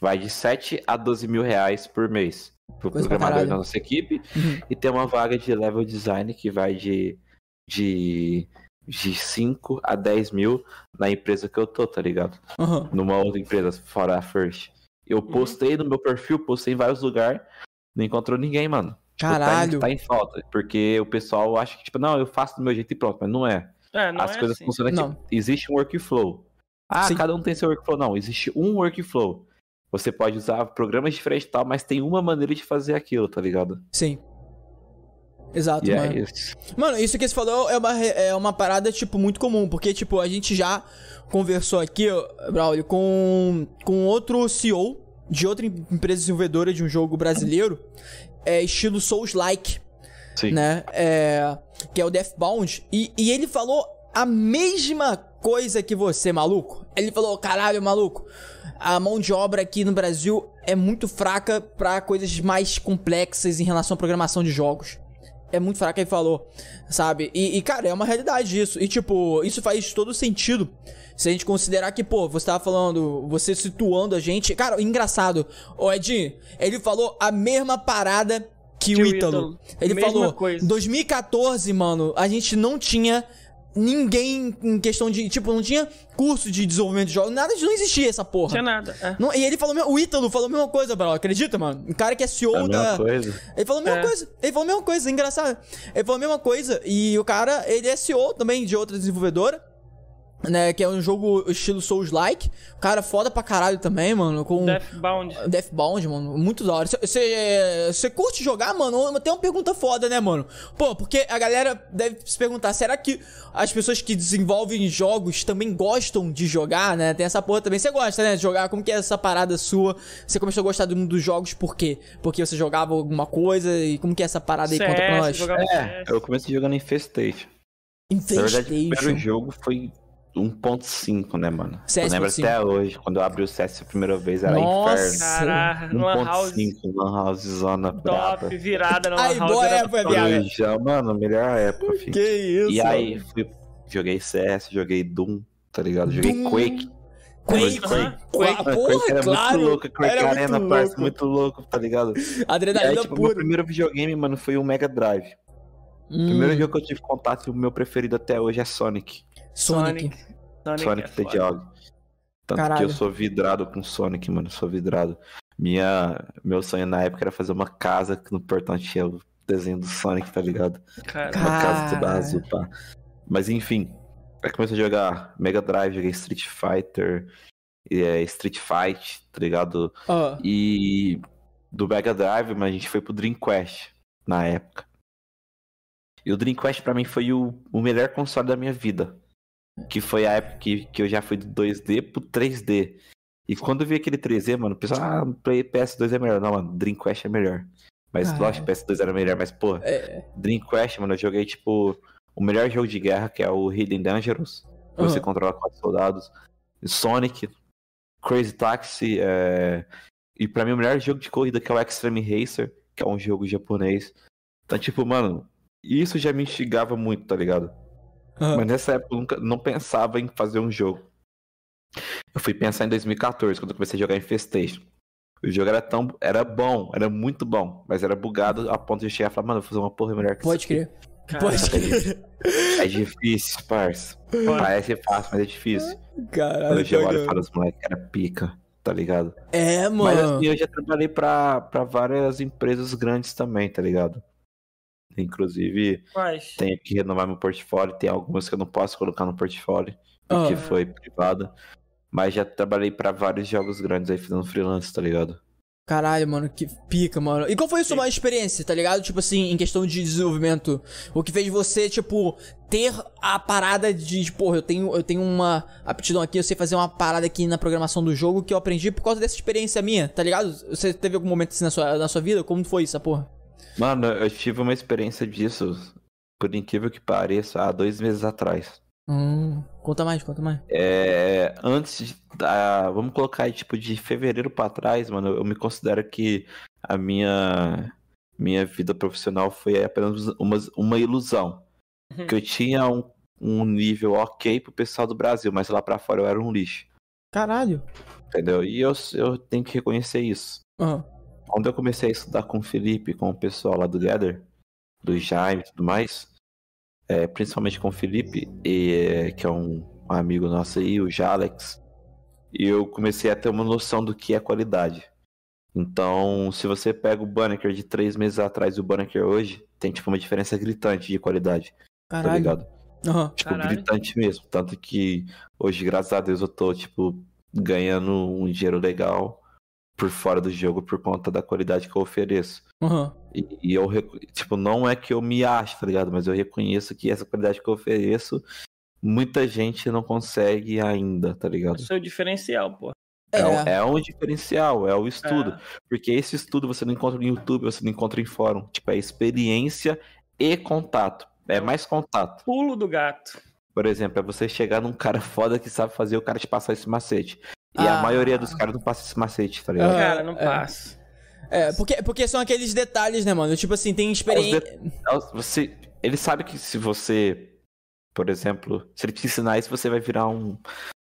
vai de 7 a 12 mil reais por mês pro Coisa programador caralho. da nossa equipe. Uhum. E tem uma vaga de level design que vai de, de, de 5 a 10 mil na empresa que eu tô, tá ligado? Aham. Numa outra empresa, fora a First. Eu postei no meu perfil, postei em vários lugares, não encontrou ninguém, mano. Tipo, tá em- Caralho. Tá, em falta. Porque o pessoal acha que, tipo, não, eu faço do meu jeito e pronto, mas não é. É, não As é coisas assim. funcionam Não. tipo, existe um workflow. Ah, Sim. cada um tem seu workflow. Não, existe um workflow. Você pode usar programas diferentes e tal, mas tem uma maneira de fazer aquilo, tá ligado? Sim. Exato, mano. é isso. Mano, isso que você falou é uma, é uma parada, tipo, muito comum, porque, tipo, a gente já conversou aqui, Braulio, com, com outro CEO de outra em- empresa desenvolvedora de um jogo brasileiro, é estilo Souls-like, Sim. né? É, que é o Deathbound, e, e ele falou a mesma coisa que você, maluco. Ele falou, caralho, maluco, a mão de obra aqui no Brasil é muito fraca pra coisas mais complexas em relação à programação de jogos é muito fraca, ele falou, sabe? E, e, cara, é uma realidade isso. E, tipo, isso faz todo sentido. Se a gente considerar que, pô, você tava falando, você situando a gente. Cara, engraçado. Ô, Ed, ele falou a mesma parada que, Que o o Ítalo. Ele Mesma falou, coisa. em 2014, mano, a gente não tinha ninguém em questão de, tipo, não tinha curso de desenvolvimento de jogos, nada, não existia essa porra. Não tinha nada. É. Não- e ele falou, o Ítalo falou a mesma coisa, bro, acredita, mano? Um cara que é É CEO a da... coisa. Ele falou a mesma É. coisa. Ele falou a mesma coisa, engraçado. Ele falou a mesma coisa. E o cara, ele é CEO também de outra desenvolvedora. Né, que é um jogo estilo Souls-like. O cara foda pra caralho também, mano. Com Deathbound. Deathbound, mano. Muito da hora. Você curte jogar, mano? Tem uma pergunta foda, né, mano? Pô, porque a galera deve se perguntar: será que as pessoas que desenvolvem jogos também gostam de jogar, né? Tem essa porra também. Você gosta, né, de jogar? Como que é essa parada sua? Você começou a gostar do mundo dos jogos por quê? Porque você jogava alguma coisa? E como que é essa parada aí? Conta pra CS, nós. É, CS. eu comecei jogando em Festation. Na verdade, o primeiro Infestation. jogo foi 1.5, né, mano? CS eu lembro 1.5. até hoje, quando eu abri o CS a primeira vez, era Nossa. inferno. Caraca, Lan House 1.5, Lan House zona braba. top, virada na Lan House. boa era época, viado. Já, mano, melhor época, filho. Que isso? E aí, fui, joguei CS, joguei Doom, tá ligado? Joguei Doom. Quake. Quake. Quake. Mano, Porra, Quake era claro. muito louco, Quake Era muito Arena, parça, louco. muito louco, tá ligado? E aí, Adrenalina tipo, meu pura. primeiro videogame, mano, foi o Mega Drive. O Hum, primeiro jogo que eu tive contato e o meu preferido até hoje é Sonic. Sonic. Sonic, Sonic é. Hedgehog. Tanto que Caralho. eu sou vidrado com Sonic, mano, sou vidrado. Minha, meu sonho na época era fazer uma casa que no portão tinha o desenho do Sonic, tá ligado? Cara, Cara. Uma casa toda azul, pá. Mas enfim, aí comecei a jogar Mega Drive, joguei Street Fighter, e, é, Street Fight, tá ligado? Ó, E do Mega Drive, mas a gente foi pro Dreamcast na época. E o Dreamcast pra mim foi o, o melhor console da minha vida. Que foi a época que, que eu já fui do 2D pro 3D. E quando eu vi aquele 3D, mano, o pessoal, ah, Play- PS2 é melhor. Não, mano, Dreamcast é melhor. Mas Caralho. lógico, PS2 era melhor, mas, pô, é. Dreamcast, mano, eu joguei, tipo, o melhor jogo de guerra, que é o Hidden Dangerous. que Você controla quatro soldados. Sonic, Crazy Taxi, é... e pra mim o melhor jogo de corrida que é o Extreme Racer, que é um jogo japonês. Então, tipo, mano, isso já me instigava muito, tá ligado? Aham. Mas nessa época eu nunca não pensava em fazer um jogo. Eu fui pensar em 2014, quando eu comecei a jogar em Festation. O jogo era tão. Era bom, era muito bom, mas era bugado a ponto de chegar e falar, mano, eu vou fazer uma porra melhor que Pode isso. aqui." crer. cara, Pode crer. É difícil, parça. Parece fácil, mas é difícil. Quando Caralho. eu chego lá e tá falo, os moleques era pica, tá ligado? É, Mas mano. assim, eu já trabalhei pra, pra várias empresas grandes também, tá ligado? Inclusive, tenho que renovar meu portfólio, tem algumas que eu não posso colocar no portfólio, porque Ah. foi privada. Mas já trabalhei pra vários jogos grandes aí fazendo freelance, tá ligado? Caralho, mano, que pica, mano. E qual foi a sua maior experiência, tá ligado? Tipo assim, em questão de desenvolvimento. O que fez você, tipo, ter a parada de, de, porra, eu tenho, eu tenho uma aptidão aqui, eu sei fazer uma parada aqui na programação do jogo que eu aprendi por causa dessa experiência minha, tá ligado? Você teve algum momento assim na sua, na sua vida? Como foi essa porra? Mano, eu tive uma experiência disso, por incrível que pareça, há dois meses atrás. Hum, conta mais, conta mais. É, antes de, da- vamos colocar aí, tipo de fevereiro pra trás, mano, eu me considero que a minha minha vida profissional foi apenas uma, uma ilusão. Uhum. Que eu tinha um, um nível ok pro pessoal do Brasil, mas lá pra fora eu era um lixo. Caralho. Entendeu? E eu, eu tenho que reconhecer isso. Aham. Quando eu comecei a estudar com o Felipe, com o pessoal lá do Gather, do Jaime e tudo mais, é, principalmente com o Felipe, e, é, que é um amigo nosso aí, o Jalex, e eu comecei a ter uma noção do que é qualidade. Então, se você pega o Banneker de três meses atrás e o Banneker hoje, tem tipo uma diferença gritante de qualidade, tá Caralho. ligado? Aham. Tipo, Caralho. gritante mesmo. Tanto que hoje, graças a Deus, eu tô, tipo, ganhando um dinheiro legal por fora do jogo por conta da qualidade que eu ofereço. Aham. E, e eu, tipo, não é que eu me acho, tá ligado? Mas eu reconheço que essa qualidade que eu ofereço, muita gente não consegue ainda, tá É o ligado? seu diferencial, pô. É, o- É. é um diferencial, é o estudo. É. Porque esse estudo você não encontra no YouTube, você não encontra em fórum. Tipo, é experiência e contato. É mais contato. Pulo do gato. Por exemplo, é você chegar num cara foda que sabe fazer o cara te passar esse macete. E a Ah. maioria dos caras não passa esse macete, tá ligado? Ah, Cara, não é. passa. É, porque, porque são aqueles detalhes, né, mano? Tipo assim, tem experiência. Você, ele sabe que se você, por exemplo, se ele te ensinar isso, você vai virar um,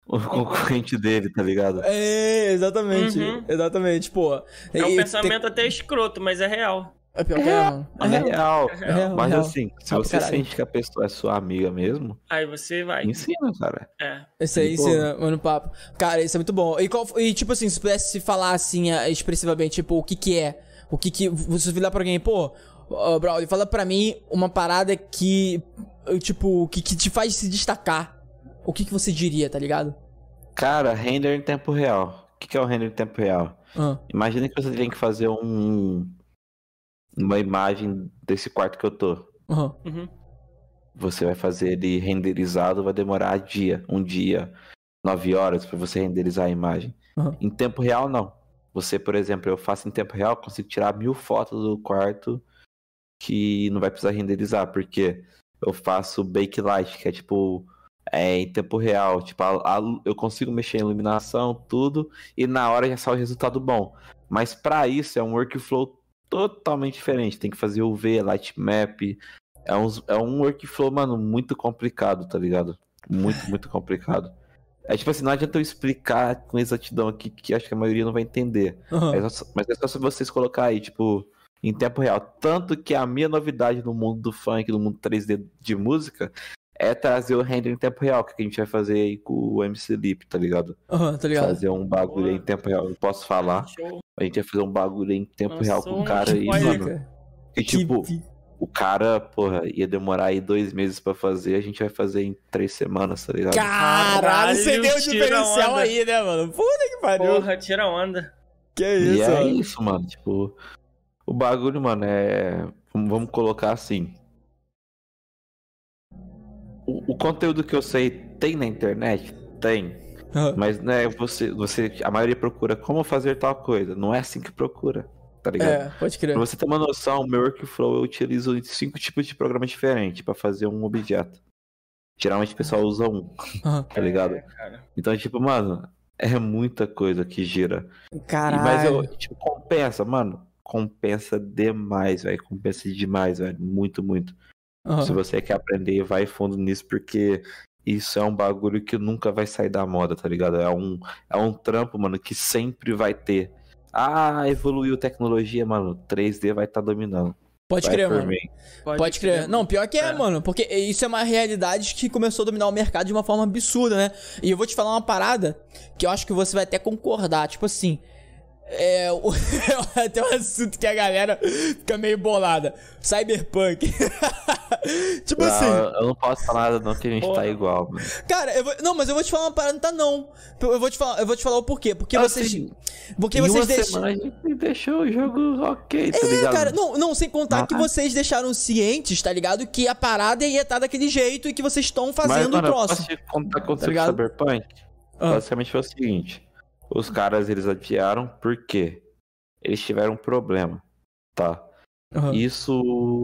um concorrente dele, tá ligado? É, exatamente. Uhum. Exatamente, pô. É um E pensamento até escroto, mas é real. É pior que é, mano. É real. É É real. Mas real. assim, se você caralho. sente que a pessoa é sua amiga mesmo, Aí você vai. ensina, cara. É. Isso aí ensina, mano, papo. Cara, isso é muito bom. E, qual- e, tipo assim, se pudesse falar assim, ah, expressivamente, tipo, o que que é? O que que... Você virar pra alguém, pô, ô, Braulio, fala pra mim uma parada que, tipo, que, que te faz se destacar. O que que você diria, tá ligado? Cara, render em tempo real. O que que é o render em tempo real? Ah, Imagina que você tem que fazer um uma imagem desse quarto que eu tô. Uhum. Você vai fazer ele renderizado, vai demorar dia, um dia, nove horas pra você renderizar a imagem. Uhum. Em tempo real, não. Você, por exemplo, eu faço em tempo real, consigo tirar mil fotos do quarto que não vai precisar renderizar, porque eu faço backlight, que é tipo é em tempo real, tipo a- a eu consigo mexer em iluminação, tudo e na hora já sai o resultado bom. Mas pra isso é um workflow totalmente diferente. Tem que fazer UV, light map, é um, é um workflow, mano, muito complicado, tá ligado? Muito, muito complicado. É tipo assim, não adianta eu explicar com exatidão aqui, que acho que a maioria não vai entender. Mas, é só- mas é só se vocês colocar aí, tipo, em tempo real. Tanto que a minha novidade no mundo do funk, no mundo 3D de música, é trazer o render em tempo real, que a gente vai fazer aí com o MC Lip, tá ligado? Aham, tá ligado? Fazer um bagulho em tempo real, não posso falar. Show. A gente vai fazer um bagulho em tempo Lançou real com o cara aí, spoiler. mano. Pica. E tipo, Que- o cara, porra, ia demorar aí dois meses pra fazer, a gente vai fazer em três semanas, tá ligado? Caralho, você deu um tira diferencial onda. aí, né, mano? Puta que pariu. Porra, tira onda. Que E isso, é mano. isso, mano. Tipo, o bagulho, mano, é. Vamos colocar assim. O, o conteúdo que eu sei tem na internet? Tem. Mas, né, você, você. A maioria procura como fazer tal coisa. Não é assim que procura. Tá ligado? É, pode crer. Pra você ter uma noção, o meu workflow eu utilizo cinco tipos de programas diferentes pra fazer um objeto. Geralmente o pessoal usa um, Aham. tá ligado? É. Então, tipo, mano, é muita coisa que gira. E- Caralho. Mas eu, tipo, compensa, mano. Compensa demais, velho. Compensa demais, velho. Muito, muito. Aham. Se você quer aprender, vai fundo nisso, porque isso é um bagulho que nunca vai sair da moda, tá ligado? É um, é um trampo, mano, que sempre vai ter. Ah, evoluiu tecnologia, mano. 3D vai estar dominando. Pode Vai crer, mano. mim. Pode crer. Não, pior que é, É. mano. Porque isso é uma realidade que começou a dominar o mercado de uma forma absurda, né? E eu vou te falar uma parada que eu acho que você vai até concordar. Tipo assim. É. o- Tem um assunto que a galera fica meio bolada. Cyberpunk. tipo Não, assim. eu não posso falar nada, não, que a gente tá Porra. igual, mano. Cara, eu vou- não, mas eu vou te falar uma parada, não tá não. Eu vou te falar, eu vou te falar o porquê. Porque Assim, vocês. Porque vocês semana a gente deixou o jogo ok, tá É, ligado? cara, não, não, sem contar Ah. que vocês deixaram cientes, tá ligado? Que a parada ia estar daquele jeito e que vocês estão Mas, fazendo mano, o eu troço. posso te contar o que Tá aconteceu com ligado? Cyberpunk? Ah. Basicamente foi o seguinte. Os caras, eles adiaram porque eles tiveram um problema, tá? Aham. Isso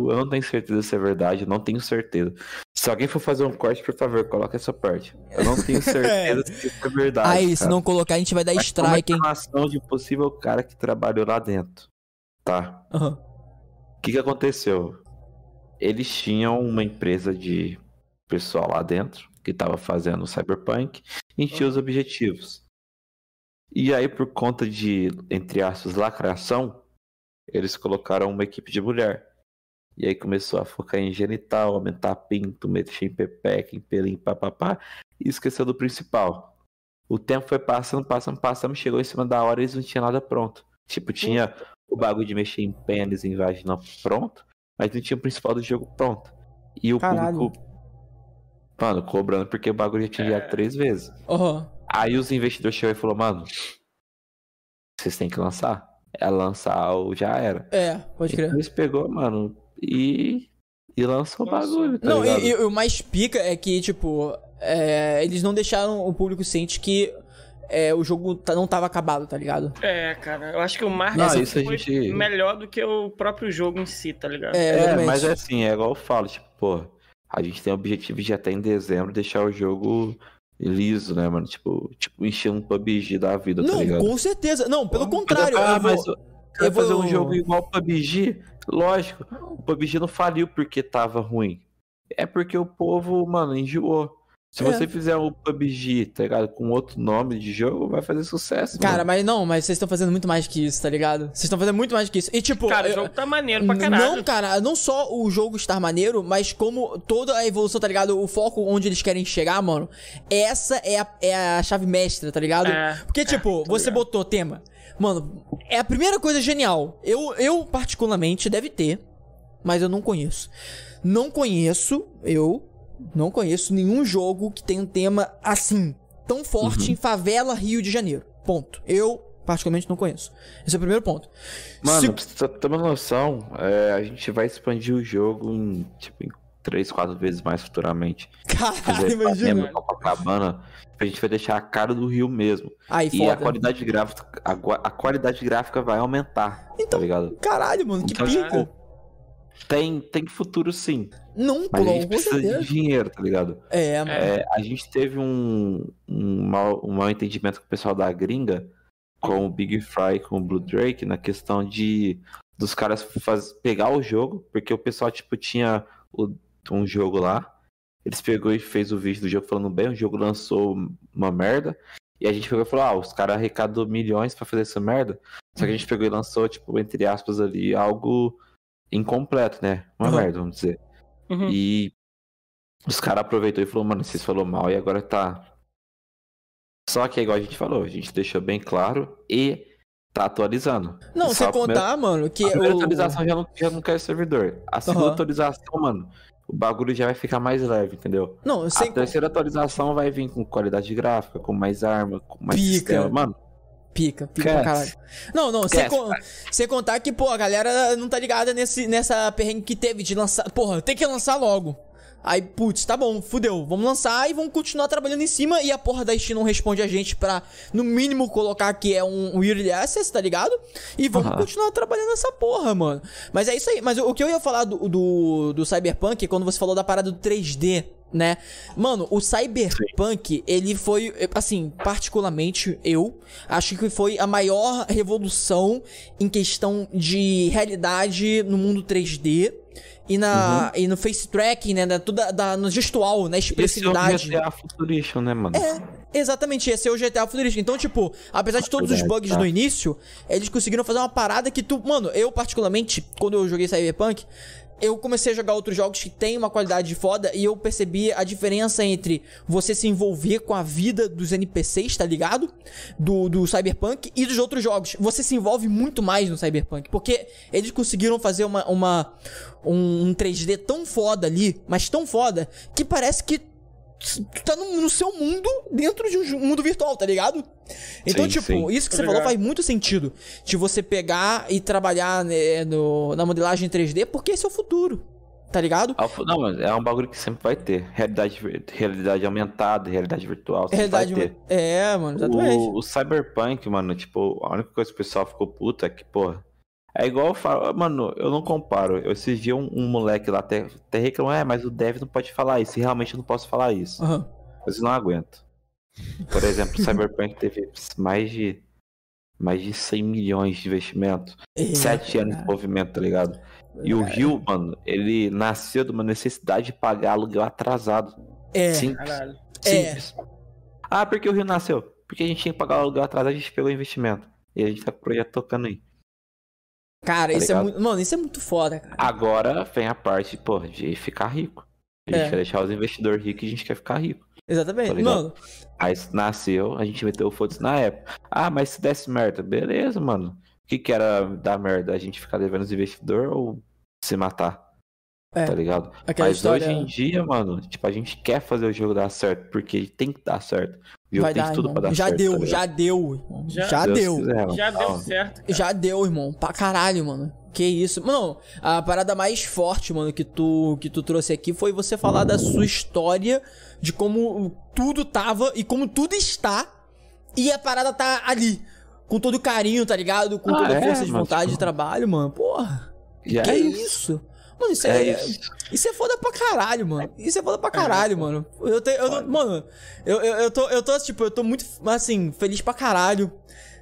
eu não tenho certeza se é verdade, não tenho certeza. Se alguém for fazer um corte, por favor, coloque essa parte. Eu não tenho certeza se isso é verdade. Aí, se não colocar, a gente vai dar Mas uma strike, hein? informação de possível cara que trabalhou lá dentro, tá? Aham. que, que aconteceu? Eles tinham uma empresa de pessoal lá dentro que tava fazendo o Cyberpunk e tinha os objetivos. E aí, por conta de, entre aspas, lacração, eles colocaram uma equipe de mulher. E aí começou a focar em genital, aumentar pinto, mexer em pepeca, em pelinho, papapá, e esqueceu do principal. O tempo foi passando, passando, passando, chegou em cima da hora e eles não tinham nada pronto. Tipo, tinha o bagulho de mexer em pênis, em vagina pronto, mas não tinha o principal do jogo pronto. E o Caralho. público, mano, cobrando porque o bagulho já tinha É. três vezes. Aham. Aí os investidores chegou e falou, mano, vocês têm que lançar. É lançar ou já era. É, pode crer. Então eles pegou, mano, e, e lançou o bagulho, tá Não, ligado? e, e o mais pica é que, tipo, é, eles não deixaram o público ciente que é, o jogo tá- não tava acabado, tá ligado? É, cara, eu acho que o marketing Não, a foi gente- melhor do que o próprio jogo em si, tá ligado? É, É, mas é assim, é igual eu falo, tipo, pô, a gente tem o objetivo de até em dezembro deixar o jogo liso, né, mano? Tipo, tipo encher um PUBG da vida, tá Não, ligado? com certeza. Não, pelo contrário. ah, vou- mas eu vou- fazer um jogo igual o PUBG? Lógico, o PUBG não faliu porque tava ruim. É porque o povo, mano, enjoou. Se É. você fizer o PUBG, tá ligado? Com outro nome de jogo, vai fazer sucesso. Cara, mano. mas não, mas vocês estão fazendo muito mais que isso, tá ligado? Vocês estão fazendo muito mais que isso. E tipo. Cara, o eu- jogo tá maneiro pra caralho. Não, cara, não só o jogo estar maneiro, mas como toda a evolução, tá ligado? O foco onde eles querem chegar, mano. Essa é a, é a chave mestra, tá ligado? É, Porque, é, tipo, você ligado. botou tema. Mano, é a primeira coisa genial. Eu, eu, particularmente, deve ter, mas eu não conheço. Não conheço, eu não conheço nenhum jogo que tenha um tema assim, tão forte em favela Rio de Janeiro. Ponto. Eu, particularmente, não conheço. Esse é o primeiro ponto. Mano, Se- pra você ter uma noção, é, a gente vai expandir o jogo em, tipo, em 3, 4 vezes mais futuramente. Caralho, imagina. Flamengo, Copacabana, a gente vai deixar a cara do Rio mesmo. Aí, E a qualidade gráfica, a, a qualidade gráfica vai aumentar, Então, tá ligado? Caralho, mano, que Então, pico. Tem, tem futuro sim, Não, mas a gente precisa certeza. de dinheiro, tá ligado? É, mano. É, a gente teve um, um, mal, um mal entendimento com o pessoal da gringa, com o Big Fry, com o Blue Drake, na questão de dos caras faz, pegar o jogo, porque o pessoal, tipo, tinha o- um jogo lá, eles pegou e fez o vídeo do jogo falando bem, o jogo lançou uma merda, e a gente pegou e falou, ah, os caras arrecadou milhões pra fazer essa merda, só que a gente pegou e lançou, tipo, entre aspas ali, algo incompleto, né? Uma Uhum. merda, vamos dizer. Uhum. E os caras aproveitou e falou, mano, vocês falou mal e agora tá. Só que é igual a gente falou, a gente deixou bem claro e tá atualizando. Não, Só sem a primeira- contar, mano, que A primeira o... atualização já não, já não quer servidor. A segunda Aham. atualização, mano, o bagulho já vai ficar mais leve, entendeu? Não, A sem terceira atualização vai vir com qualidade gráfica, com mais arma, com mais Pica. sistema. Mano, Pica, pica pra caralho. Não, não, sem, con- sem contar que, pô, a galera não tá ligada nesse, nessa perrengue que teve de lançar. Porra, tem que lançar logo. Aí, putz, tá bom, fudeu. Vamos lançar e vamos continuar trabalhando em cima. E a porra da Steam não responde a gente pra, no mínimo, colocar que é um, um Early Access, tá ligado? E vamos Aham. continuar trabalhando nessa porra, mano. Mas é isso aí. Mas o, o que eu ia falar do, do, do Cyberpunk, quando você falou da parada do 3D, né? Mano, o Cyberpunk, ele foi, assim, particularmente eu, acho que foi a maior revolução em questão de realidade no mundo 3D. E, na, e no face tracking, né? Na, toda, da, no gestual, na Esse é o expressividade. GTA Futuration, né, mano? É, exatamente, esse é o GTA Futurista. Então, tipo, apesar de todos os bugs tá. no início, eles conseguiram fazer uma parada que tu. Mano, eu particularmente, quando eu joguei Cyberpunk, eu comecei a jogar outros jogos que tem uma qualidade foda e eu percebi a diferença entre você se envolver com a vida dos NPCs, tá ligado? Do, do Cyberpunk e dos outros jogos. Você se envolve muito mais no Cyberpunk, porque eles conseguiram fazer uma, uma um, um 3D tão foda ali, mas tão foda, que parece que tu tá no, no seu mundo dentro de um mundo virtual, tá ligado? Então, Sim, tipo, sim. isso que você falou faz muito sentido. De você pegar e trabalhar né, no, na modelagem 3D, porque esse é o futuro. Tá ligado? Ah, Não, mas é um bagulho que sempre vai ter. Realidade, realidade aumentada, realidade virtual, sempre Realidade. vai ter. É, mano, exatamente. O, o Cyberpunk, mano, tipo, a única coisa que o pessoal ficou puta é que, porra. É igual eu falo, mano, eu não comparo. Eu esses dias um, um moleque lá até, até reclamou, é, mas o dev não pode falar isso. E realmente eu não posso falar isso. Aham. Mas eu não aguento. Por exemplo, o Cyberpunk teve mais de mais de 100 milhões de investimento. É, Sete anos de movimento, tá ligado? E o Rio, mano, ele nasceu de uma necessidade de pagar aluguel atrasado. É, Simples. Caralho. É. Simples. Ah, por que o Rio nasceu? Porque a gente tinha que pagar o aluguel atrasado, a gente pegou o investimento. E a gente tá com o projeto tocando aí. Cara, tá isso é ligado? muito. Mano, isso é muito foda, cara. Agora vem a parte, pô, de ficar rico. A gente É. quer deixar os investidores ricos e a gente quer ficar rico. Exatamente. Tá mano, Aí nasceu, a gente meteu o foda na época. Ah, mas se desse merda, beleza, mano. O que que era dar merda? A gente ficar devendo os investidores ou se matar? É. Tá ligado? aquela Mas história. hoje em dia, mano, tipo, a gente quer fazer o jogo dar certo, porque tem que dar certo. Vai tem dar, tudo irmão. pra dar já certo. deu, tá já deu. Já- Já, Deus deu. quiser. Já deu certo. cara. Já deu, irmão. Pra caralho, mano. Que isso. Mano, a parada mais forte, mano, que tu, que tu trouxe aqui foi você falar da sua história, de como tudo tava e como tudo está. E a parada tá ali. Com todo carinho, tá ligado? Com Ah, toda a é, força de vontade de tipo- trabalho, mano. Porra. E que é isso? Isso. Mano, isso é, É isso. isso é foda pra caralho, mano. Isso é foda pra caralho, mano. Eu tenho. Eu, não- mano, eu, eu, eu, tô, eu tô, tipo, eu tô muito, assim, feliz pra caralho.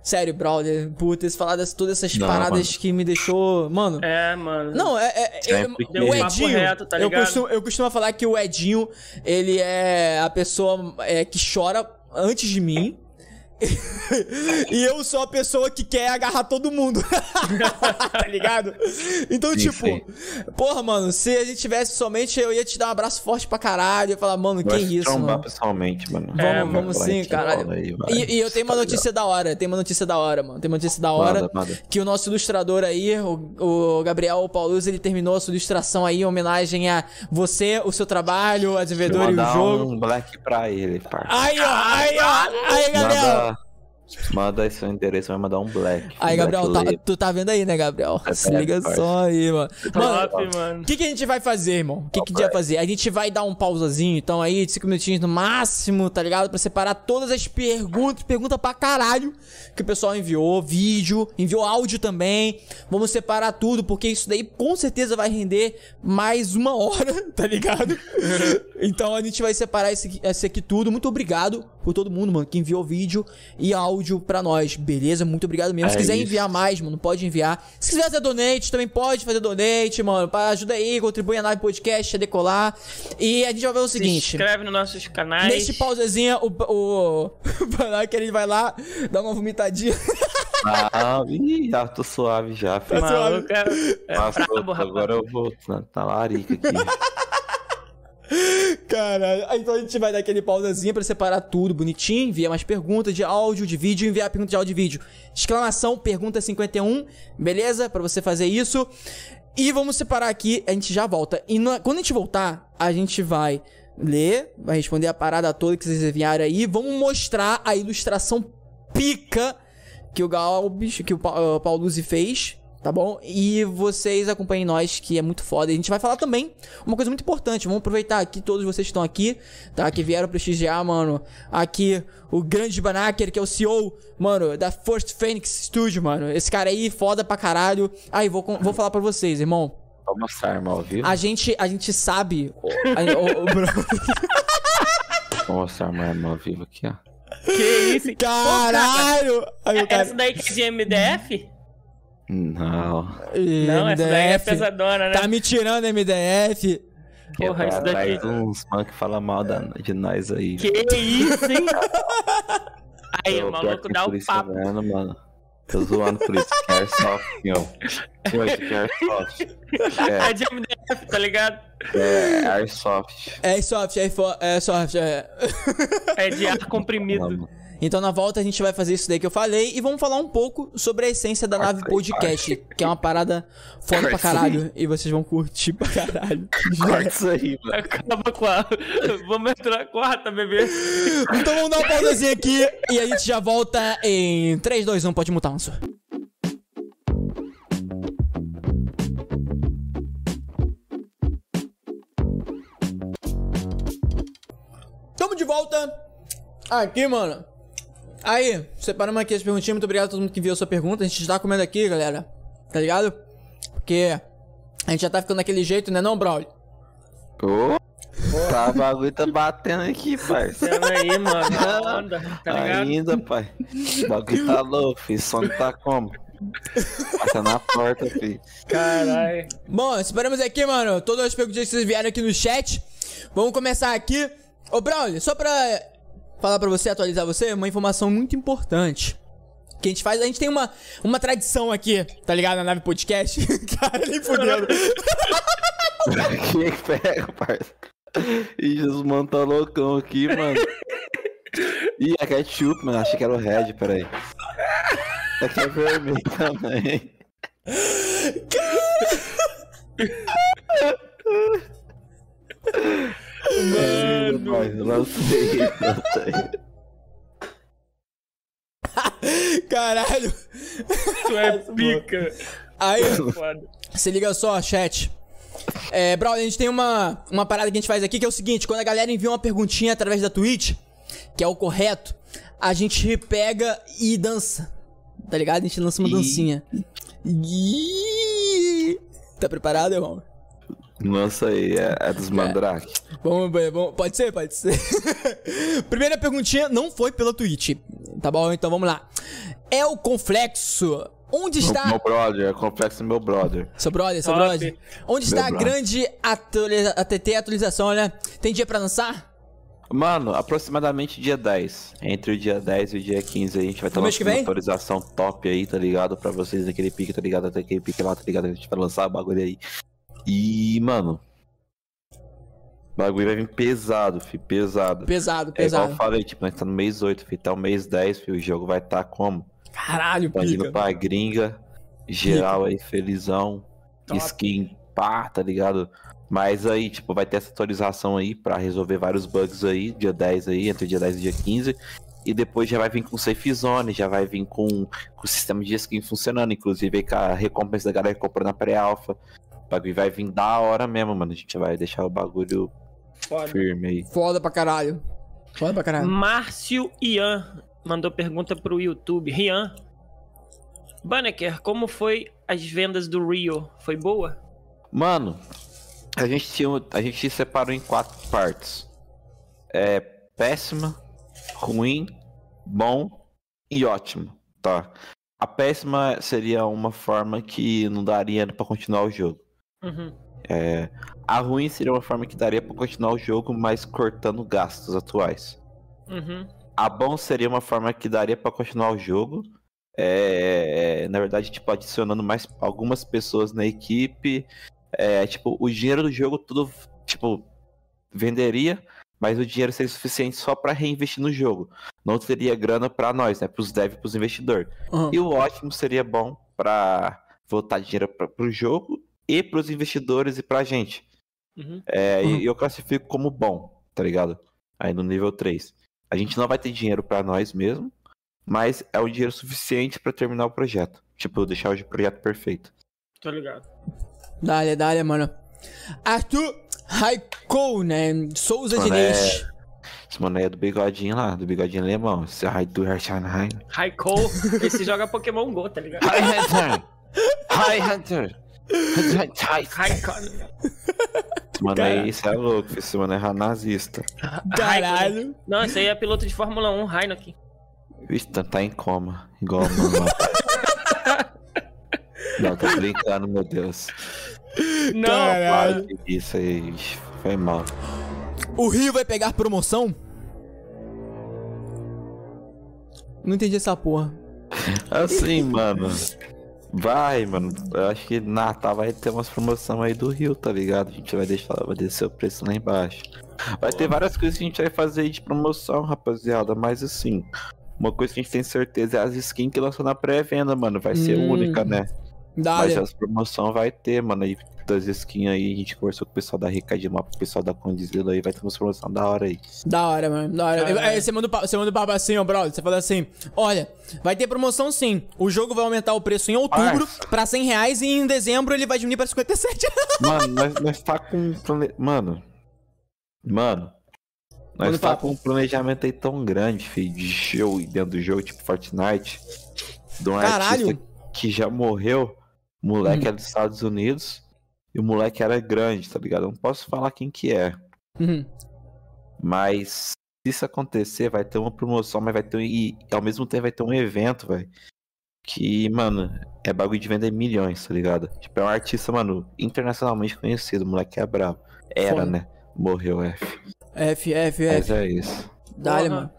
Sério, brother. Esse falar dessas, todas essas Não, paradas mano. que me deixou. Mano. É, mano. Não, é. é, é- Sempre o Edinho. reto, tá eu, costumo, eu costumo falar que o Edinho, ele é a pessoa é, que chora antes de mim. E eu sou a pessoa que quer agarrar todo mundo. tá ligado? Então, Sim, tipo, sim. porra, mano, se a gente tivesse somente, eu ia te dar um abraço forte pra caralho. Eu ia falar, mano, que Vai se isso, trombar mano. pessoalmente, mano. Vamos, É, vamos sim, te caralho. aí. E, e eu tenho uma notícia da hora, tem uma notícia da hora, mano. Tem uma notícia da hora. Manda, manda. Que o nosso ilustrador aí, o, o Gabriel Paulus, ele terminou a sua ilustração aí em homenagem a você, o seu trabalho, a eu desenvolvedor e o jogo. um black pra ele, parça. Aí, ó, aí, ó, aí, Gabriel. Manda, aí seu endereço, vai mandar um black. Aí, Gabriel, tá- tu tá vendo aí, né, Gabriel? É, Se liga parça. só aí, mano. Mano. o que, que a gente vai fazer, irmão? O que, que a gente vai fazer? A gente vai dar um pausazinho, então aí, de 5 minutinhos no máximo, tá ligado? Pra separar todas as perguntas, pergunta pra caralho que o pessoal enviou, vídeo, enviou áudio também. Vamos separar tudo, porque isso daí com certeza vai render mais uma hora, tá ligado? então a gente vai separar esse, aqui- esse aqui tudo. Muito obrigado por todo mundo, mano, que enviou vídeo e áudio pra nós, beleza? Muito obrigado mesmo. Se É quiser isso. enviar mais, mano, pode enviar. Se quiser fazer donate, também pode fazer donate, mano. Pra ajuda aí, contribui a nave podcast a decolar. E a gente vai ver o Se seguinte. inscreve nos nossos canais. Neste pausazinha, o, o, o que ele vai lá, dá uma vomitadinha. Ah, ih, já tô suave já, filho. Tá Maluco, é, é Nossa, brabo, rapaz. agora eu vou na, na larica aqui. Aí, Então a gente vai dar aquele pausazinho pra separar tudo bonitinho, enviar mais perguntas de áudio, de vídeo, enviar pergunta de áudio e vídeo. Exclamação, pergunta 51, beleza? Pra você fazer isso. E vamos separar aqui, a gente já volta. E quando a gente voltar, a gente vai ler, vai responder a parada toda que vocês enviaram aí. Vamos mostrar a ilustração pica que o Galbis, que o Pa- o Pauluzzi fez, tá bom? E vocês acompanhem nós, que é muito foda. E a gente vai falar também uma coisa muito importante. Vamos aproveitar aqui, todos vocês que estão aqui, tá? Que vieram prestigiar, mano. Aqui, o grande Banaker, que é o CEO, mano, da First Phoenix Studio, mano. Esse cara aí, foda pra caralho. Aí, vou, vou falar pra vocês, irmão. Vou mostrar a arma ao vivo. A gente, a gente sabe... o- Vou mostrar arma ao vivo aqui, ó. Que isso? Caralho! Aí, o cara... Essa daí que é de MDF? Não. Não, essa daí é MDF. pesadona, né? Tá me tirando, MDF. Porra, é isso daqui. atrás uns mano que fala mal da, de nós aí. Que isso, hein? Aí, Eu, o maluco dá um isso papo. Vendo, mano. Tô zoando por isso. Que é airsoft, ó. Hoje que é airsoft. É de MDF, tá ligado? É, é airsoft. É soft, é, é é. É de ar comprimido. Mano. Então na volta a gente vai fazer isso daí que eu falei e vamos falar um pouco sobre a essência da nave aí, podcast, que é uma parada foda pra caralho e vocês vão curtir pra caralho. Corta isso aí, mano. Acaba com a. Vamos entrar na quarta, bebê. então vamos dar uma pausazinha aqui e a gente já volta em 3, 2, 1, pode mutar, Anso. Tamo de volta aqui, mano. Aí, separamos aqui as perguntinhas. Muito obrigado a todo mundo que enviou sua pergunta. A gente tá comendo aqui, galera. Tá ligado? Porque a gente já tá ficando daquele jeito, né não, Braulio? Ô, Tá, o bagulho tá batendo aqui. Pera aí, mano. Onda, tá ligado? Ainda, pai. O bagulho tá louco, filho. Som tá como? Passa na porta, filho. Caralho. Bom, esperamos aqui, mano. Todas as perguntas que vocês vieram aqui no chat. Vamos começar aqui. Ô, Braulio, só pra falar pra você, atualizar você, uma informação muito importante. Que a gente faz, a gente tem uma, uma tradição aqui, tá ligado? Na nave podcast. Cara, nem fudendo. Quem pega, parceiro? Ih, Jesus, mano, tá loucão aqui, mano. Ih, é ketchup, mano. Achei que era o red, peraí. Aqui é vermelho também. Mano, lancei, lancei. Caralho. Tu é pica. Aí, Foda. se liga só, chat. É, Braulio, a gente tem uma, uma parada que a gente faz aqui que é o seguinte: quando a galera envia uma perguntinha através da Twitch, que é o correto, a gente pega e dança. Tá ligado? A gente lança uma dancinha. Tá preparado, irmão? Lança aí, é, é dos mandrake. Vamos ver, vamos- pode ser, pode ser. Primeira perguntinha não foi pela Twitch. Tá bom, então vamos lá. É o Conflexo. Onde está. Meu brother, é complexo meu brother. Seu brother, seu Top. brother. Onde está a brother. grande atualiza... ATT atualização, né? Tem dia pra lançar? Mano, aproximadamente dia 10. Entre o dia 10 e o dia 15 aí, a gente vai lançando vem? uma atualização top aí, tá ligado? Pra vocês daquele pique, tá ligado? Até aquele pique lá, tá ligado? A gente vai lançar o bagulho aí. E, mano. O bagulho vai vir pesado, fi, pesado. Pesado, É igual eu pesado. falei, tipo, nós tá no mês 8, fi, até o mês 10, fi, o jogo vai estar como? Caralho, Expandindo pica. pra gringa, geral aí, felizão, Top. skin pá, tá ligado? Mas aí, tipo, vai ter essa atualização aí pra resolver vários bugs aí, dia 10 aí, entre dia 10 e dia 15. E depois já vai vir com Safe Zone, já vai vir com, com o sistema de skin funcionando, inclusive aí com a recompensa da galera que comprou na pré-alpha. O bagulho vai vir da hora mesmo, mano. A gente vai deixar o bagulho Foda. firme aí. Foda pra caralho. Foda pra caralho. Márcio Ian mandou pergunta pro YouTube. Rian. Banneker, como foi as vendas do Rio? Foi boa? Mano, a gente tinha, a gente separou em quatro partes. É péssima, ruim, bom e ótimo, tá? A péssima seria uma forma que não daria pra continuar o jogo. Uhum. É, a ruim seria uma forma que daria pra continuar o jogo, mas cortando gastos atuais. Uhum. A bom seria uma forma que daria pra continuar o jogo. É, na verdade, tipo, adicionando mais algumas pessoas na equipe. É, tipo, o dinheiro do jogo tudo, tipo, venderia, mas o dinheiro seria suficiente só pra reinvestir no jogo. Não teria grana pra nós, né? Pros devs e pros investidores. Uhum. E o ótimo seria bom pra voltar dinheiro pra, pro jogo e pros investidores e pra gente. Uhum. É, Uhum. E eu classifico como bom, tá ligado? Aí no nível 3. A gente não vai ter dinheiro pra nós mesmo, mas é o dinheiro suficiente pra terminar o projeto. Tipo, deixar o projeto perfeito. Tô ligado. Dale, dale, mano. Arthur Raikou, né? Souza Mano, Diniz. Esse mano aí é do bigodinho lá, do bigodinho alemão. Esse raio do Herschenheim. Raikou, esse joga Pokémon Go, tá ligado? Hi Hunter! Hi Hunter! Mano aí, esse é louco, esse mano é nazista. Caralho. Não, esse aí é piloto de Fórmula 1, Heineken. Vixe, tá, tá em coma. Igual o mano lá. Não, tô brincando, meu Deus. Não, Caralho. Isso aí, foi mal. O Rio vai pegar promoção? Não entendi essa porra. Assim, mano. Vai, mano. Eu acho que Natal vai ter umas promoções aí do Rio, tá ligado? A gente vai deixar, vai descer o preço lá embaixo. Vai ter várias coisas que a gente vai fazer aí de promoção, rapaziada. Mas assim, uma coisa que a gente tem certeza é as skins que lançou na pré-venda, mano. Vai ser Hum. única, né? Dale. Mas as promoções vai ter, mano. Aí das skins aí, a gente conversou com o pessoal da Rica de Mapa, o pessoal da Condizila aí, vai ter umas promoções da hora aí. Da hora, mano. Da hora. Aí você manda, você manda o papo assim, ó, brother. Você fala assim: olha, vai ter promoção sim. O jogo vai aumentar o preço em outubro Parça. pra 100 reais e em dezembro ele vai diminuir pra 57. Mano, nós, nós tá com. um plane- Mano. Mano. Nós Manda tá papo. com um planejamento aí tão grande, filho, de show dentro do jogo, tipo Fortnite. De um Caralho. artista que já morreu. Moleque é dos Estados Unidos. E o moleque era grande, tá ligado? Eu não posso falar quem que é. Uhum. Mas se isso acontecer, vai ter uma promoção, mas vai ter. E ao mesmo tempo vai ter um evento, velho. Que, mano, é bagulho de vender milhões, tá ligado? Tipo, é um artista, mano, internacionalmente conhecido. O moleque é brabo. Era, né? Morreu, F. F, F, Mas F. é isso. Dale, Porra. mano.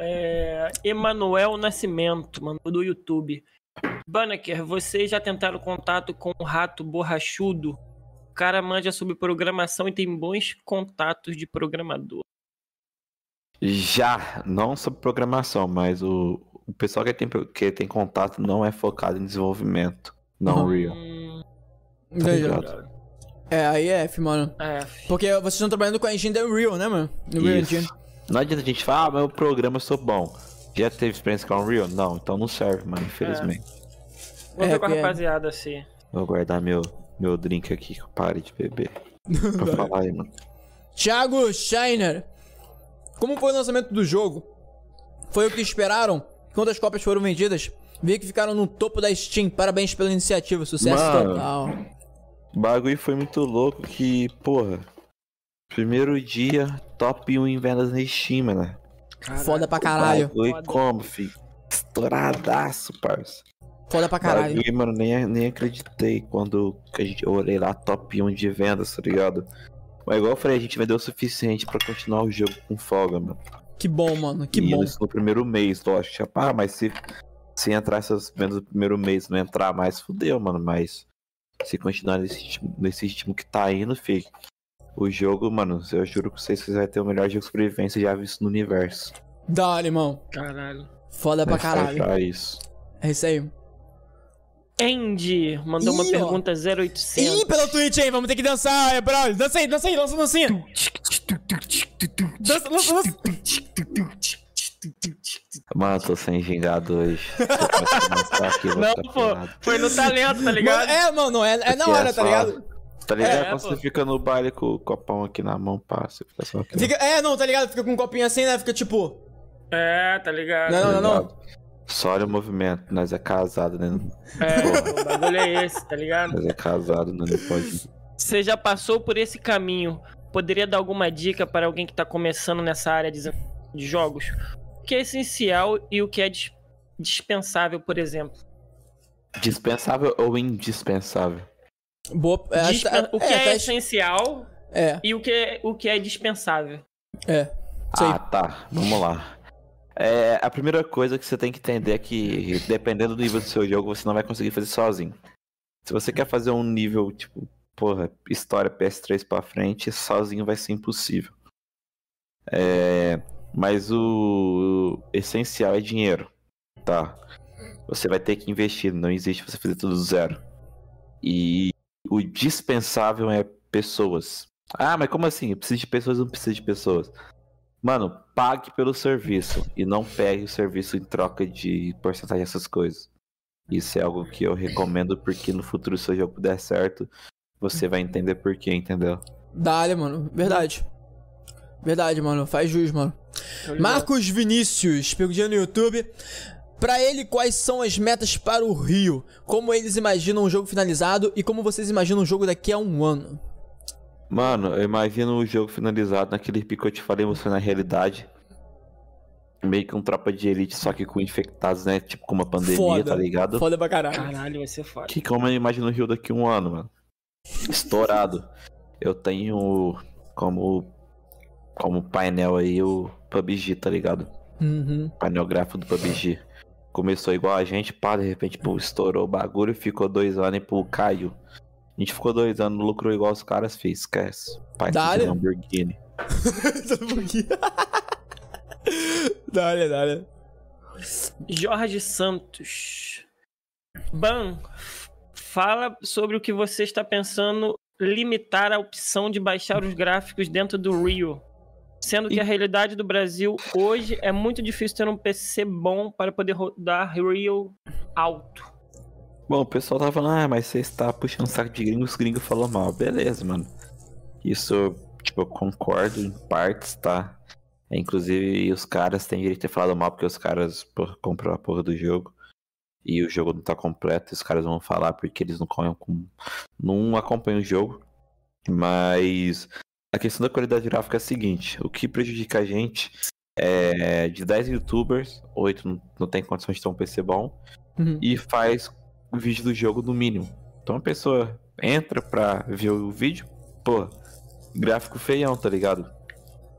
É, Emanuel Nascimento, mano, do YouTube. Banneker, vocês já tentaram contato com o rato borrachudo? O cara manja sobre programação e tem bons contatos de programador. Já, não sobre programação, mas o, o pessoal que tem, que tem contato não é focado em desenvolvimento. Não Uhum. real. Tá ligado? É, aí é F, mano. é, Porque vocês estão trabalhando com a engine da Unreal, né, mano? No Isso. Engine. Não adianta a gente falar, ah, meu programa eu sou bom. Já teve experiência com Unreal? Não, então não serve, mano, infelizmente. vou É, ver com a é. rapaziada assim. Vou guardar meu, meu drink aqui que eu pare de beber. Pra falar aí, mano. Thiago Shiner. Como foi o lançamento do jogo? Foi o que esperaram? Quantas cópias foram vendidas? Vi que ficaram no topo da Steam. Parabéns pela iniciativa. Sucesso Mano. total. O bagulho foi muito louco que, porra. Primeiro dia, top 1 em vendas na Steam, né? Foda pra caralho. Bagulho Foda. como, fi? Estouradaço, parça. Foda pra caralho. Bagulho, mano, nem, nem acreditei quando que a gente, eu olhei lá top 1 de vendas, tá ligado? Mas igual eu falei, a gente vendeu o suficiente pra continuar o jogo com folga, mano. Que bom, mano. Que e bom. isso no primeiro mês, lógico. Ah, mas se, se entrar essas vendas no primeiro mês não entrar mais, fudeu, mano. Mas se continuar nesse ritmo, nesse ritmo que tá indo, fi. O jogo, mano, eu juro pra vocês que vai ter o melhor jogo de sobrevivência já visto no universo. Dá, irmão. Caralho. Foda pra É caralho. pra isso. É isso aí. Andy mandou uma Ih, ó. pergunta 0800. Ih, pela Twitch aí. Vamos ter que dançar, é, brother. Dança aí, dança aí. Lança a dancinha. Dança, lança, lança. Mano, tô sem gingado hoje. Aqui, Não, pô, foi no talento, tá Mano, ligado? é, mano, é, é na hora, é tá ligado? Tá ligado? É, Quando pô. você fica no baile com o copão aqui na mão, pá, você fica só aqui. Fica, é, não, tá ligado? Fica com um copinho assim, né? Fica tipo. É, tá ligado? Não, não, não, não. Só olha o movimento, nós é casado, né? É, o bagulho é esse, tá ligado? Nós é casado, né? Não pode. Você já passou por esse caminho. Poderia dar alguma dica para alguém que tá começando nessa área de jogos? O que é essencial e o que é dis- dispensável, por exemplo? Dispensável ou indispensável? Boa. É, Dispen- O que é, tá- essencial É, e o que é, o que é dispensável? é. Sei. Ah, tá. Vamos lá. É, a primeira coisa que você tem que entender é que, dependendo do nível do seu jogo, você não vai conseguir fazer sozinho. Se você quer fazer um nível, tipo, porra, história PS3 pra frente, sozinho vai ser impossível. É, mas o, o essencial é dinheiro, tá? Você vai ter que investir, não existe você fazer tudo do zero. E o dispensável é pessoas. Ah, mas como assim? Eu preciso de pessoas, não preciso de pessoas. Mano, pague pelo serviço e não pegue o serviço em troca de porcentagem dessas coisas. Isso é algo que eu recomendo porque no futuro, se o jogo der certo, você vai entender por quê, entendeu? Dá, mano. Verdade. Verdade, mano. Faz jus, mano. Marcos Vinícius, perguntinha no YouTube. Pra ele, quais são as metas para o Rio? Como eles imaginam o jogo finalizado e como vocês imaginam o jogo daqui a um ano? Mano, eu imagino o jogo finalizado naquele pico que eu te falei, você na realidade. Meio que um tropa de elite, só que com infectados, né? Tipo com uma pandemia, Foda. tá ligado? Foda pra caralho. Caralho, vai ser foda. Que como eu imagino o Rio daqui a um ano, mano. Estourado. Eu tenho como como painel aí o PUBG, tá ligado? Uhum. Painel gráfico do PUBG. Começou igual a gente, pá, de repente, pô, estourou o bagulho, ficou dois anos e, pô, caiu. A gente ficou dois anos, lucrou igual os caras fez, esquece. Pai Dá-lhe. de Lamborghini. dale, dale. Jorge Santos. Ban, fala sobre o que você está pensando limitar a opção de baixar os gráficos dentro do Rio. Sendo que a realidade do Brasil hoje é muito difícil ter um PC bom para poder rodar Rio alto. Bom, o pessoal tava falando, ah, mas você está puxando saco de gringo, os gringos falou mal. Beleza, mano. Isso, tipo, eu concordo em partes, tá? É, Inclusive, os caras têm direito de ter falado mal porque os caras comprou a porra do jogo. E o jogo não tá completo, e os caras vão falar porque eles não, com- não acompanham o jogo. Mas A questão da qualidade gráfica é a seguinte: o que prejudica a gente é de 10 youtubers, 8 não, tem condições de ter um PC bom, Uhum. e faz o vídeo do jogo no mínimo. Então a pessoa entra pra ver o vídeo, pô, gráfico feião, tá ligado?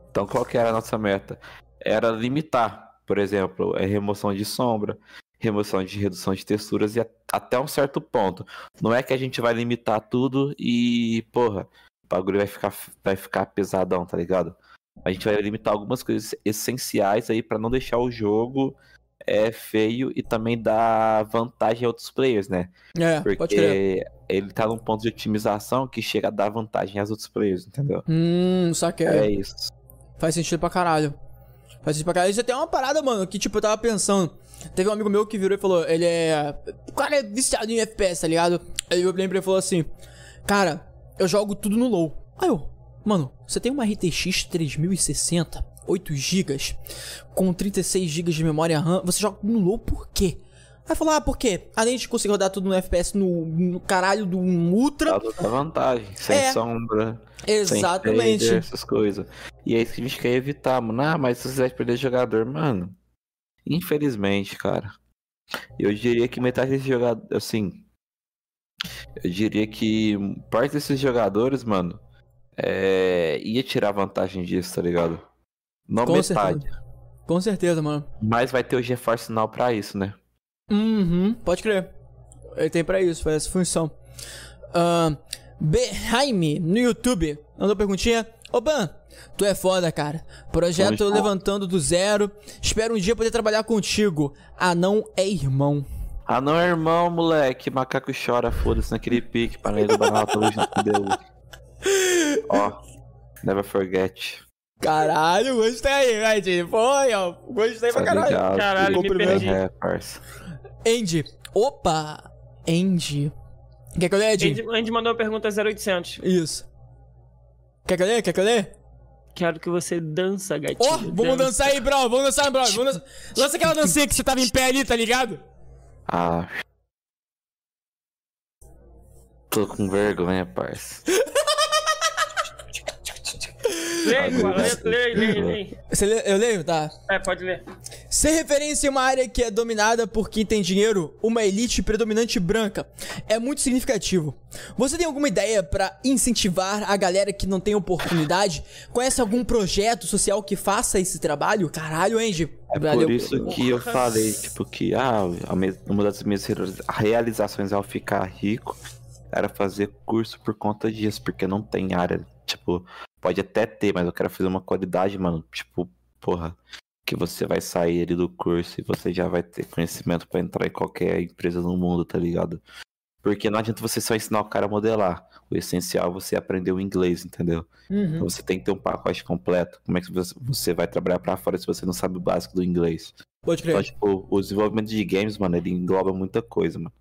Então qual que era a nossa meta? Era limitar, por exemplo, a remoção de sombra, remoção de redução de texturas e até um certo ponto. Não é que a gente vai limitar tudo e, porra, o bagulho vai ficar, vai ficar pesadão, tá ligado? A gente vai limitar algumas coisas essenciais aí pra não deixar o jogo é feio e também dar vantagem a outros players, né? É. Porque ele tá num ponto de otimização que chega a dar vantagem aos outros players, entendeu? Hum, saquei. É isso. Faz sentido pra caralho. Faz sentido pra caralho. Isso é até uma parada, mano, que tipo, eu tava pensando. Teve um amigo meu que virou e falou, ele é. O cara é viciado em FPS, tá ligado? Aí eu lembro e falou assim: Cara, eu jogo tudo no low. Aí eu, mano, você tem uma RTX 3060, 8 GB, com 36 GB de memória RAM, você joga no low por quê? Aí falou, ah, por quê? Além de conseguir rodar tudo no FPS no, no caralho do Ultra. Dá vantagem, sem É. sombra, Exatamente. sem essas coisas. E é isso que a gente quer evitar, mano. Ah, mas se você vai perder jogador, mano. Infelizmente, cara. Eu diria que metade desses jogadores, assim. Eu diria que parte desses jogadores, mano, é, ia tirar vantagem disso, tá ligado? Não Com metade. certeza. Com certeza, mano. Mas vai ter o GeForce Now pra isso, né? Uhum, pode crer. Ele tem pra isso, faz essa função. Ahn, Behaime, no YouTube, mandou perguntinha. Ô, Ban, tu é foda, cara. Projeto Vamos levantando do zero. Espero um dia poder trabalhar contigo. Ah, não é irmão. Ah, não, irmão, moleque. Macaco chora, foda-se, naquele pique. Panela do banal, junto com Deus. Ó, never forget. Caralho, gostei, Andy. Foi, ó. Gostei pra Tá caralho. ligado? Caralho, me Cumprimento. perdi. É, parça. Andy. Opa! Andy. Quer que eu leia, Andy? Andy, Andy mandou uma pergunta 0800. Isso. Quer que eu leia? Quer que eu leia? Quero que você dança, gatinho. Ó, vamos dançar aí, bro. Vamos dançar, bro. Vamos dançar. Lança aquela dancinha que você tava em pé ali, tá ligado? Ah. Tô com vergonha, parça. Lê, lê. Você lê- eu leio? Tá. É, pode ler. Ser referência em uma área que é dominada por quem tem dinheiro, uma elite predominante branca, é muito significativo. Você tem alguma ideia pra incentivar a galera que não tem oportunidade? Conhece algum projeto social que faça esse trabalho? Caralho, Andy. É Valeu. por isso que eu falei, tipo, que ah, uma das minhas realiza- realizações ao ficar rico era fazer curso por conta disso, porque não tem área, tipo, pode até ter, mas eu quero fazer uma qualidade, mano, tipo, porra, que você vai sair ali do curso e você já vai ter conhecimento pra entrar em qualquer empresa no mundo, tá ligado? Porque não adianta você só ensinar o cara a modelar. O essencial é você aprender o inglês, entendeu? Uhum. Então você tem que ter um pacote completo. Como é que você- vai trabalhar pra fora se você não sabe o básico do inglês? Pode Então, crer. tipo, o desenvolvimento de games, mano, ele engloba muita coisa, mano.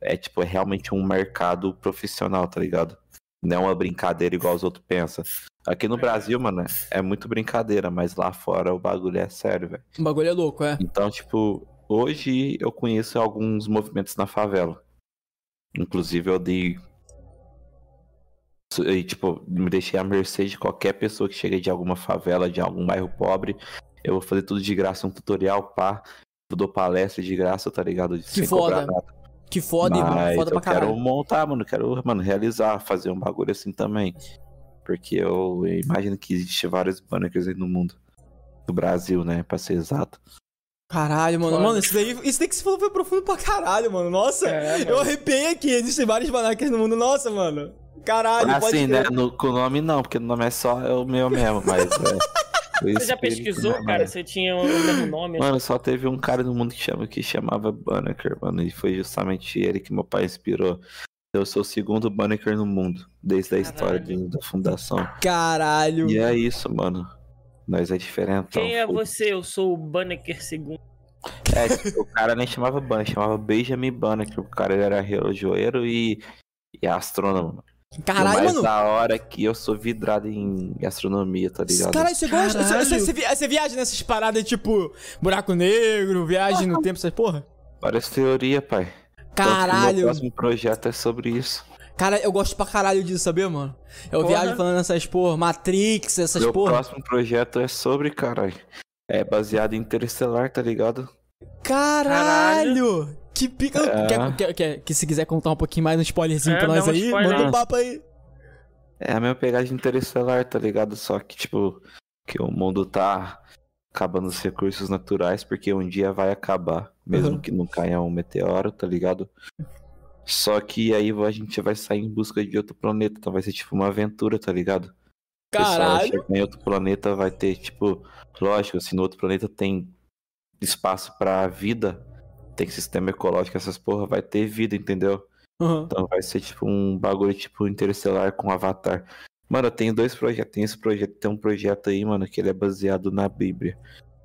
É, tipo, é realmente um mercado profissional, tá ligado? Não é uma brincadeira igual os outros pensam. Aqui no Brasil, mano, é muito brincadeira, mas lá fora o bagulho é sério, velho. O bagulho é louco, é. Então, tipo, hoje eu conheço alguns movimentos na favela. Inclusive, eu dei. E, tipo, me deixei à mercê de qualquer pessoa que chega de alguma favela, de algum bairro pobre. Eu vou fazer tudo de graça, um tutorial, pá. Eu dou palestra de graça, tá ligado? Sem foda. cobrar nada. Que foda. Mas Foda pra eu quero caralho. montar, mano. Quero, mano, realizar, fazer um bagulho assim também. Porque eu imagino que existe vários banners aí no mundo. No Brasil, né? Pra ser exato. Caralho, mano. Foda. Mano, isso daí, isso daí que você falou foi profundo pra caralho, mano. Nossa, É, eu arrepiei aqui. Existem vários banacas no mundo. Nossa, mano. Caralho, pode assim, né? No, com o nome não, porque o nome é só o meu mesmo, mas. É, Você já pesquisou, né, cara? Você tinha o mesmo nome? Mano, só teve um cara no mundo que, chama, que chamava Banneker, mano. E foi justamente ele que meu pai inspirou. Eu sou o segundo Banneker no mundo, desde a história de- da fundação. Caralho. E é isso, mano. Nós é diferente. Quem é você? Eu sou o Banneker II. É, tipo, o cara nem chamava Banneker, chamava Benjamin Banneker. O cara era relojoeiro e, e astrônomo. Caralho, o mais mano. da hora é que eu sou vidrado em astronomia, tá ligado? Caralho, você gosta? Você, Caralho. você, você vi- você viaja nessas paradas tipo buraco negro, viagem no tempo, essas porra? Várias teorias, pai. Tanto que o Meu Caralho. próximo projeto é sobre isso. Cara, eu gosto pra caralho disso, sabia, mano? Eu Porra. viajo falando essas porra, Matrix, essas Meu porra. próximo projeto é sobre, caralho. É baseado em Interestelar, tá ligado? Caralho! Que pica. É. Quer, quer- quer- que se quiser contar um pouquinho mais no spoilerzinho É, pra nós um aí, spoiler. manda um papo aí. É a mesma pegada de Interestelar, tá ligado? Só que, tipo, que o mundo tá acabando os recursos naturais, porque um dia vai acabar, mesmo Uhum. que não caia um meteoro, tá ligado? Só que aí a gente vai sair em busca de outro planeta, então vai ser tipo uma aventura, tá ligado? O pessoal vai Caralho. em outro planeta vai ter, tipo, lógico, se no outro planeta tem espaço pra vida, tem sistema ecológico, essas porra, vai ter vida, entendeu? Uhum. Então vai ser tipo um bagulho tipo interestelar com Avatar. Mano, eu tenho dois projetos. Tem esse projeto, tem um projeto aí, mano, que ele é baseado na Bíblia.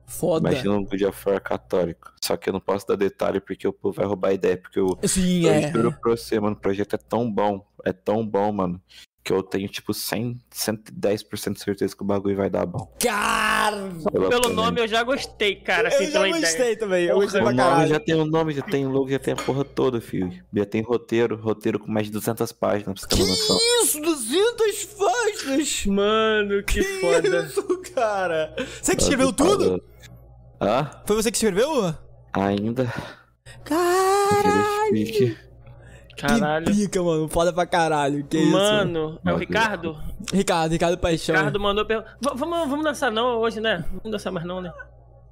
Foda. Imagina um God of War católico. Só que eu não posso dar detalhe porque o povo vai roubar a ideia. Porque eu, Sim, eu é. juro pra você, mano, o projeto é tão bom. É tão bom, mano. Que eu tenho, tipo, 100, 110% de certeza que o bagulho vai dar bom. Cara, Pela Pelo planeta. nome eu já gostei, cara, assim, eu já ideia. gostei também. Eu gostei O pra nome caralho. já tem o nome, já tem o logo, já tem a porra toda, filho. Já tem roteiro, roteiro com mais de 200 páginas, pra você ter uma noção. Isso, 200 páginas! Mano, que foda. Isso, cara. Você que escreveu tudo? Hã? Foi você que escreveu? Ainda. Caralho! Caralho. Que pica, mano. Foda pra caralho. Que isso? Mano, é o Ricardo? Ricardo, Ricardo Paixão. Ricardo mandou per... V- vamos, vamos dançar não hoje, né? Vamos dançar mais não, né?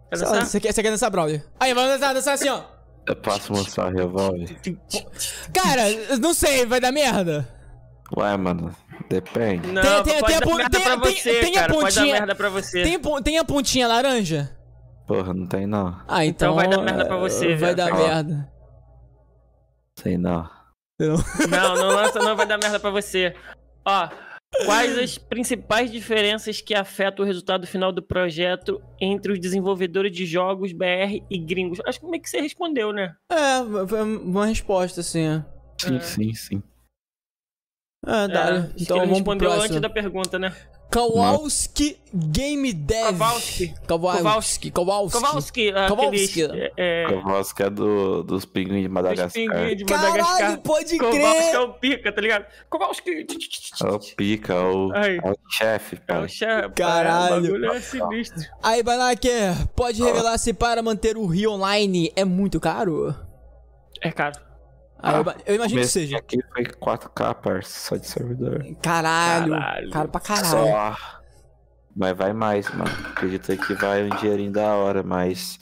Quer dançar? Você quer, você quer dançar, Brawler? Aí, vamos dançar, dançar assim, ó. Eu posso mostrar o revólver? Cara, não sei, vai dar merda. Ué, mano, depende. Não, Tem- tem- pode tem a merda tem- pra tem- você, tem a cara. Pode dar pontinha- merda pra você. Tem, tem a pontinha laranja? Porra, não tem não. Ah, então. Então vai dar merda pra você, Vai velho. dar Ó. merda. Sei não. Não, não lança não, vai dar merda pra você. Ó, quais as principais diferenças que afetam o resultado final do projeto entre os desenvolvedores de jogos BR e gringos? Acho que meio que você respondeu, né? É, foi uma resposta, assim. Sim, É. sim, sim. Ah, dá. É, acho que então ele vamos pro respondeu próximo. antes da pergunta, né? Kowalski Game Dev. Kowalski. Kowalski. Kowalski. Kowalski, Kowalski. aqueles... É, é, Kowalski é do, dos pinguins de Madagascar. pinguins de Caralho, Madagascar. pode Kowalski é crer. o pica, tá ligado? Kowalski. É o pica, é o, é o chefe, É o chefe. Caralho. O bagulho é sinistro. Aí, Banaker, pode revelar se para manter o Rio Online é muito caro? É caro. Aí, eu, eu imagino que seja. aqui foi 4K, parça, só de servidor. Caralho. Caralho. Caro pra caralho. Só. Mas vai mais, mano. Acredito que vai um dinheirinho da hora, mas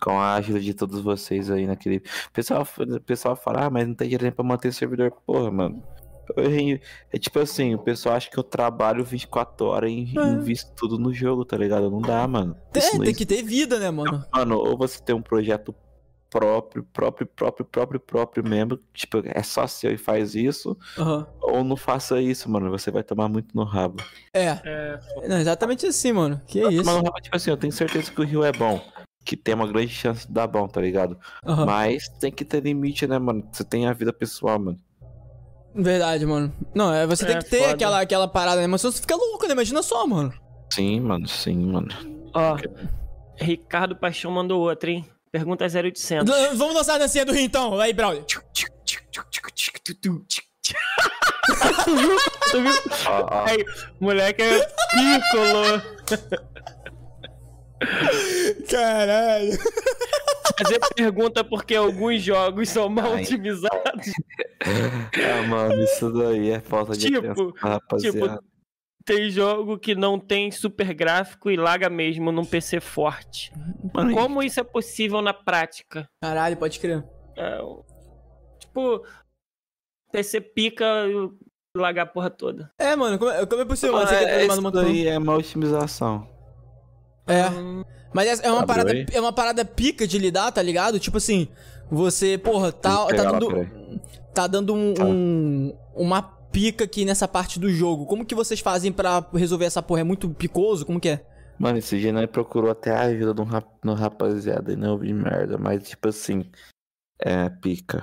com a ajuda de todos vocês aí naquele. O pessoal, pessoal fala, ah, mas não tem dinheiro pra manter o servidor. Porra, mano. Eu- É tipo assim, o pessoal acha que eu trabalho 24 horas e É. invisto tudo no jogo, tá ligado? Não dá, mano. É, Isso não tem que ter vida, né, mano? Mano, ou você tem um projeto próprio, próprio, próprio, próprio, próprio mesmo, tipo, é só seu e faz isso, Aham. ou não faça isso, mano, você vai tomar muito no rabo. É. É, Não, exatamente assim, mano. Que Vai isso. tipo assim, eu tenho certeza que o Rio é bom, que tem uma grande chance de dar bom, tá ligado? Aham. Mas tem que ter limite, né, mano? Você tem a vida pessoal, mano. Verdade, mano. Não, é, você tem É, que ter foda. aquela, aquela parada, né? Mas você fica louco, né? Imagina só, mano. Sim, mano, sim, mano. Ó, Ricardo Paixão mandou outra, hein? Pergunta 0800. L- Vamos dançar a dancinha do Rio, então. Aí, Braulio. Tu viu? Ó, ó, Aí, moleque é piccolo. Caralho. Fazer pergunta porque alguns jogos são mal Ai. otimizados. ah, mano, isso daí é falta de Tipo, atenção, rapaziada. Tem jogo que não tem super gráfico e laga mesmo num PC forte. Mano, Como isso é possível na prática? Caralho, pode crer. É, o- tipo, PC pica e lagar a porra toda. É, mano, como é, como é possível? mano, Você é, mais uma daí é uma otimização. É. Hum, Mas é, é uma parada, aí? é uma parada pica de lidar, tá ligado? Tipo assim, você, porra, tá, tá dando. Tá dando um, Tá. um- uma pica aqui nessa parte do jogo. Como que vocês fazem pra resolver essa porra? É muito picoso? Como que é? Mano, esse dia nós procurou até a ajuda de um rap, no rapaziada e não ouvi merda, mas tipo assim, é pica.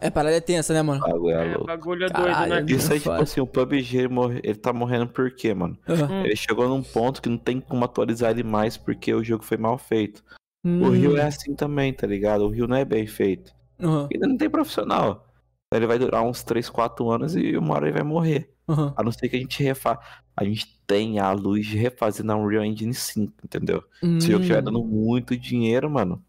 É, parada é tensa, né, mano? O bagulho é é, louco. bagulho é Caralho. doido, né? Isso aí, tipo foda. assim, o PUBG ele, morre- ele tá morrendo por quê, mano? Aham. Hum. Ele chegou num ponto que não tem como atualizar ele mais porque o jogo foi mal feito. O Hum. Rio é assim também, tá ligado? O Rio não é bem feito. Aham. Ainda não tem profissional. Ele vai durar uns 3, 4 anos e uma hora ele vai morrer. Aham. A não ser que a gente refa... A gente tenha a luz de refazer na Unreal Engine 5, entendeu? Se eu estiver Hum. dando muito dinheiro, mano,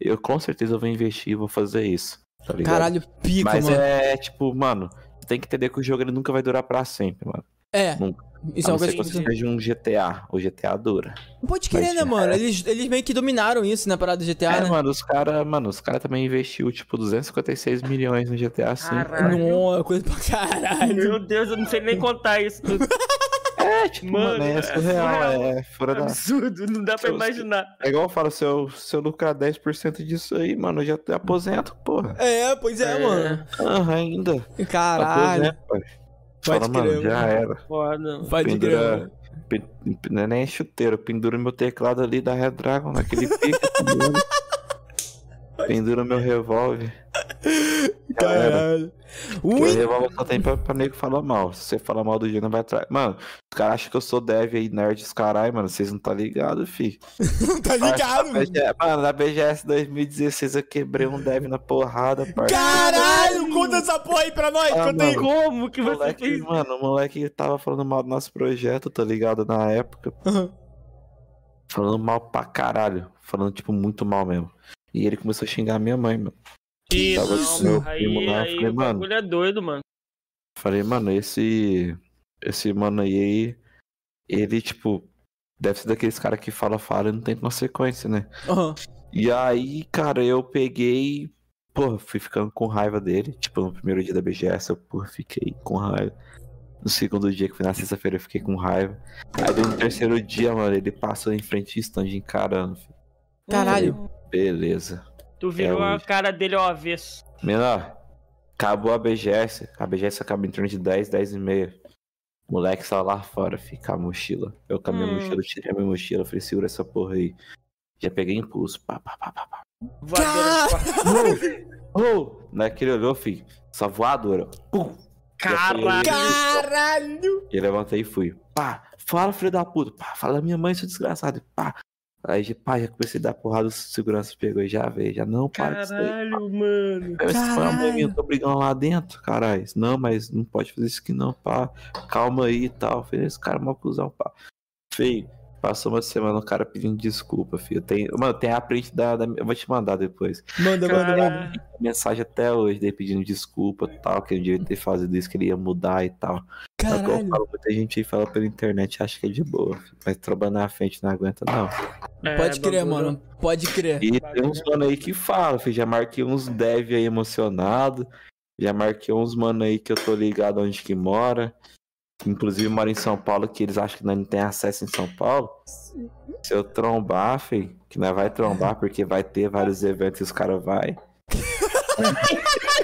eu com certeza vou investir e vou fazer isso. Tá? Caralho, pica, Mas mano. é tipo, mano, você tem que entender que o jogo ele nunca vai durar pra sempre, mano. É. Nunca. Isso a é não uma ser coisa que você seja um GTA. O GTA dura. Pode crer, Mas, né, mano? é. Eles, eles meio que dominaram isso na parada do GTA, É, né? mano, os caras, mano, os caras também investiu, tipo, 256 milhões no GTA V. Caralho. Nossa, coisa pra caralho. Meu Deus, eu não sei nem contar isso. tudo. É, tipo, mano, Mano, é é surreal, surreal. é fora da... Absurdo, não dá pra Eu- imaginar. É igual eu falo, se eu, se eu lucrar 10% disso aí, mano, eu já te aposento, porra. É, pois é, É. mano. Ah, ainda. Caralho. Aposento. Pode Fala, mano, crer, já era. Foda. Pode crer, Pendura, pen- não é nem chuteiro, pendura meu teclado ali da Red Dragon, naquele pique. pendura. meu revólver. Caralho. O revólver só tem pra, pra nego falar mal. Se você falar mal do gênero, vai atrás. Mano, os caras acham que eu sou dev aí, nerds, caralho, mano. Vocês não tá ligado, fi. tá ligado, mano? Mano, na BGS 2016 eu quebrei um dev na porrada, parceiro. Caralho, conta essa porra aí pra nós, Ah, conta aí. Como que O você moleque, fez? mano, o moleque tava falando mal do nosso projeto, tá ligado? Na época. Falando mal pra caralho. Falando, tipo, muito mal mesmo. E ele começou a xingar minha mãe, mano. Ih, Tava não, com meu aí, primo lá, aí falei, o mano. bagulho é doido, mano. Falei, mano, esse. Esse mano aí. Ele, tipo. Deve ser daqueles caras que fala, fala e não tem consequência, né? Aham. E aí, cara, eu peguei. Porra, fui ficando com raiva dele. Tipo, no primeiro dia da BGS, eu, porra, fiquei com raiva. No segundo dia, que foi na sexta-feira, eu fiquei com raiva. Aí no terceiro dia, mano, ele passou em frente ao stand encarando. filho. Caralho. Beleza. Tu virou É a hoje. cara dele ao avesso. Menor, acabou a BGS. A BGS acaba em torno de 10, 10 e meia. Moleque saiu lá fora, fica a mochila. Eu com a minha Hum. mochila, tirei a minha mochila, falei, segura essa porra aí. Já peguei impulso. Pá, pá, pá, pá, pá. Voadeira de quarto. Ô! Naquele olhou, filho. Essa voadora. Pum! Caralho. Caralho. E levantei e fui. Pá! Fala, filho da puta. Pá, fala da minha mãe, seu desgraçado. Pá! Aí, pá, já comecei a dar porrada, o segurança pegou e já veio. Já não, para isso aí. Caralho, mano. Aí, Você foi uma Caralho. mãe, eu tô brigando lá dentro, caralho. Não, mas não pode fazer isso aqui não, pá. Calma aí e tal. Falei, esse cara é mó cuzão, pá. Feio. Passou uma semana o cara pedindo desculpa, filho. Tem, mano, tem a print da, da- Eu vou te mandar depois. Manda, manda, manda. Caralho. Mensagem até hoje dele pedindo desculpa e tal. Que ele devia ter fazido isso, que ele ia mudar e tal. Só que eu Caralho. falo, muita gente aí fala pela internet acha que é de boa. filho. Mas trabalhando na frente não aguenta, não. É, Pode crer, bagulho- mano. Pode crer. E tem uns mano aí que falam, filho. Já marquei uns dev aí emocionado. Já marquei uns mano aí que eu tô ligado onde que mora. Inclusive mora em São Paulo, que eles acham que nós não tem acesso em São Paulo. Se eu trombar, filho, que nós vai trombar, porque vai ter vários eventos e os caras vai.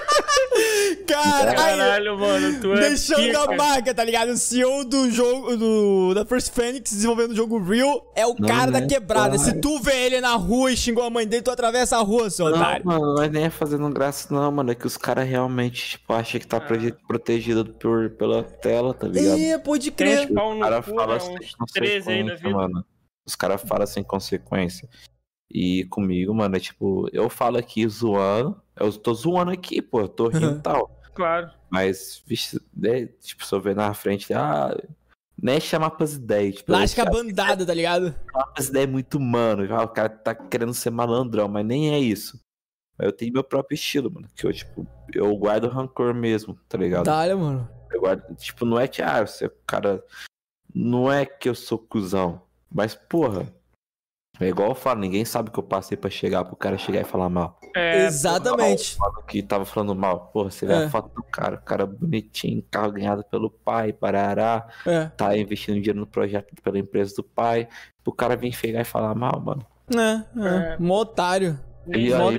Caralho. Caralho, mano. Tu é Deixando a marca, tá ligado? O CEO do jogo, do, da First Phoenix, desenvolvendo o jogo Real, é o Não, cara da né? quebrada. Se tu vê ele na rua e xingou a mãe dele, tu atravessa a rua, seu Não, otário. mano, não é nem fazendo graça, não, mano. É que os caras realmente, tipo, acham que tá Ah. prote- protegido por, pela tela, tá ligado? É, pode Tem crer. uns pau O no cara cu, fala né? sem Uns 13 aí na consequência, vida. mano. Os caras falam sem consequência. E comigo, mano, é tipo, eu falo aqui zoando. Eu tô zoando aqui, pô, eu tô rindo e tal. Claro. Mas, vixe, né, tipo, se eu ver na frente, ah, nem chamar pras ideias. Tipo, Lasca a eu bandada, tá ligado? chamar pras ideias muito mano. Já, o cara tá querendo ser malandrão, mas nem é isso. Eu tenho meu próprio estilo, mano. Que eu, tipo, eu guardo rancor mesmo, tá ligado? Dá, mano. Eu guardo, tipo, não é que, ah, você, é o cara. Não é que eu sou cuzão. Mas, porra. É igual eu falo, ninguém sabe o que eu passei pra chegar pro cara chegar e falar mal. É, Exatamente. Falo que tava falando mal. Porra, você vê É. a foto do cara, o cara bonitinho, carro ganhado pelo pai, parará, É. tá investindo dinheiro no projeto pela empresa do pai. O cara vir chegar e falar mal, mano. É, é. É. Mó otário. E aí,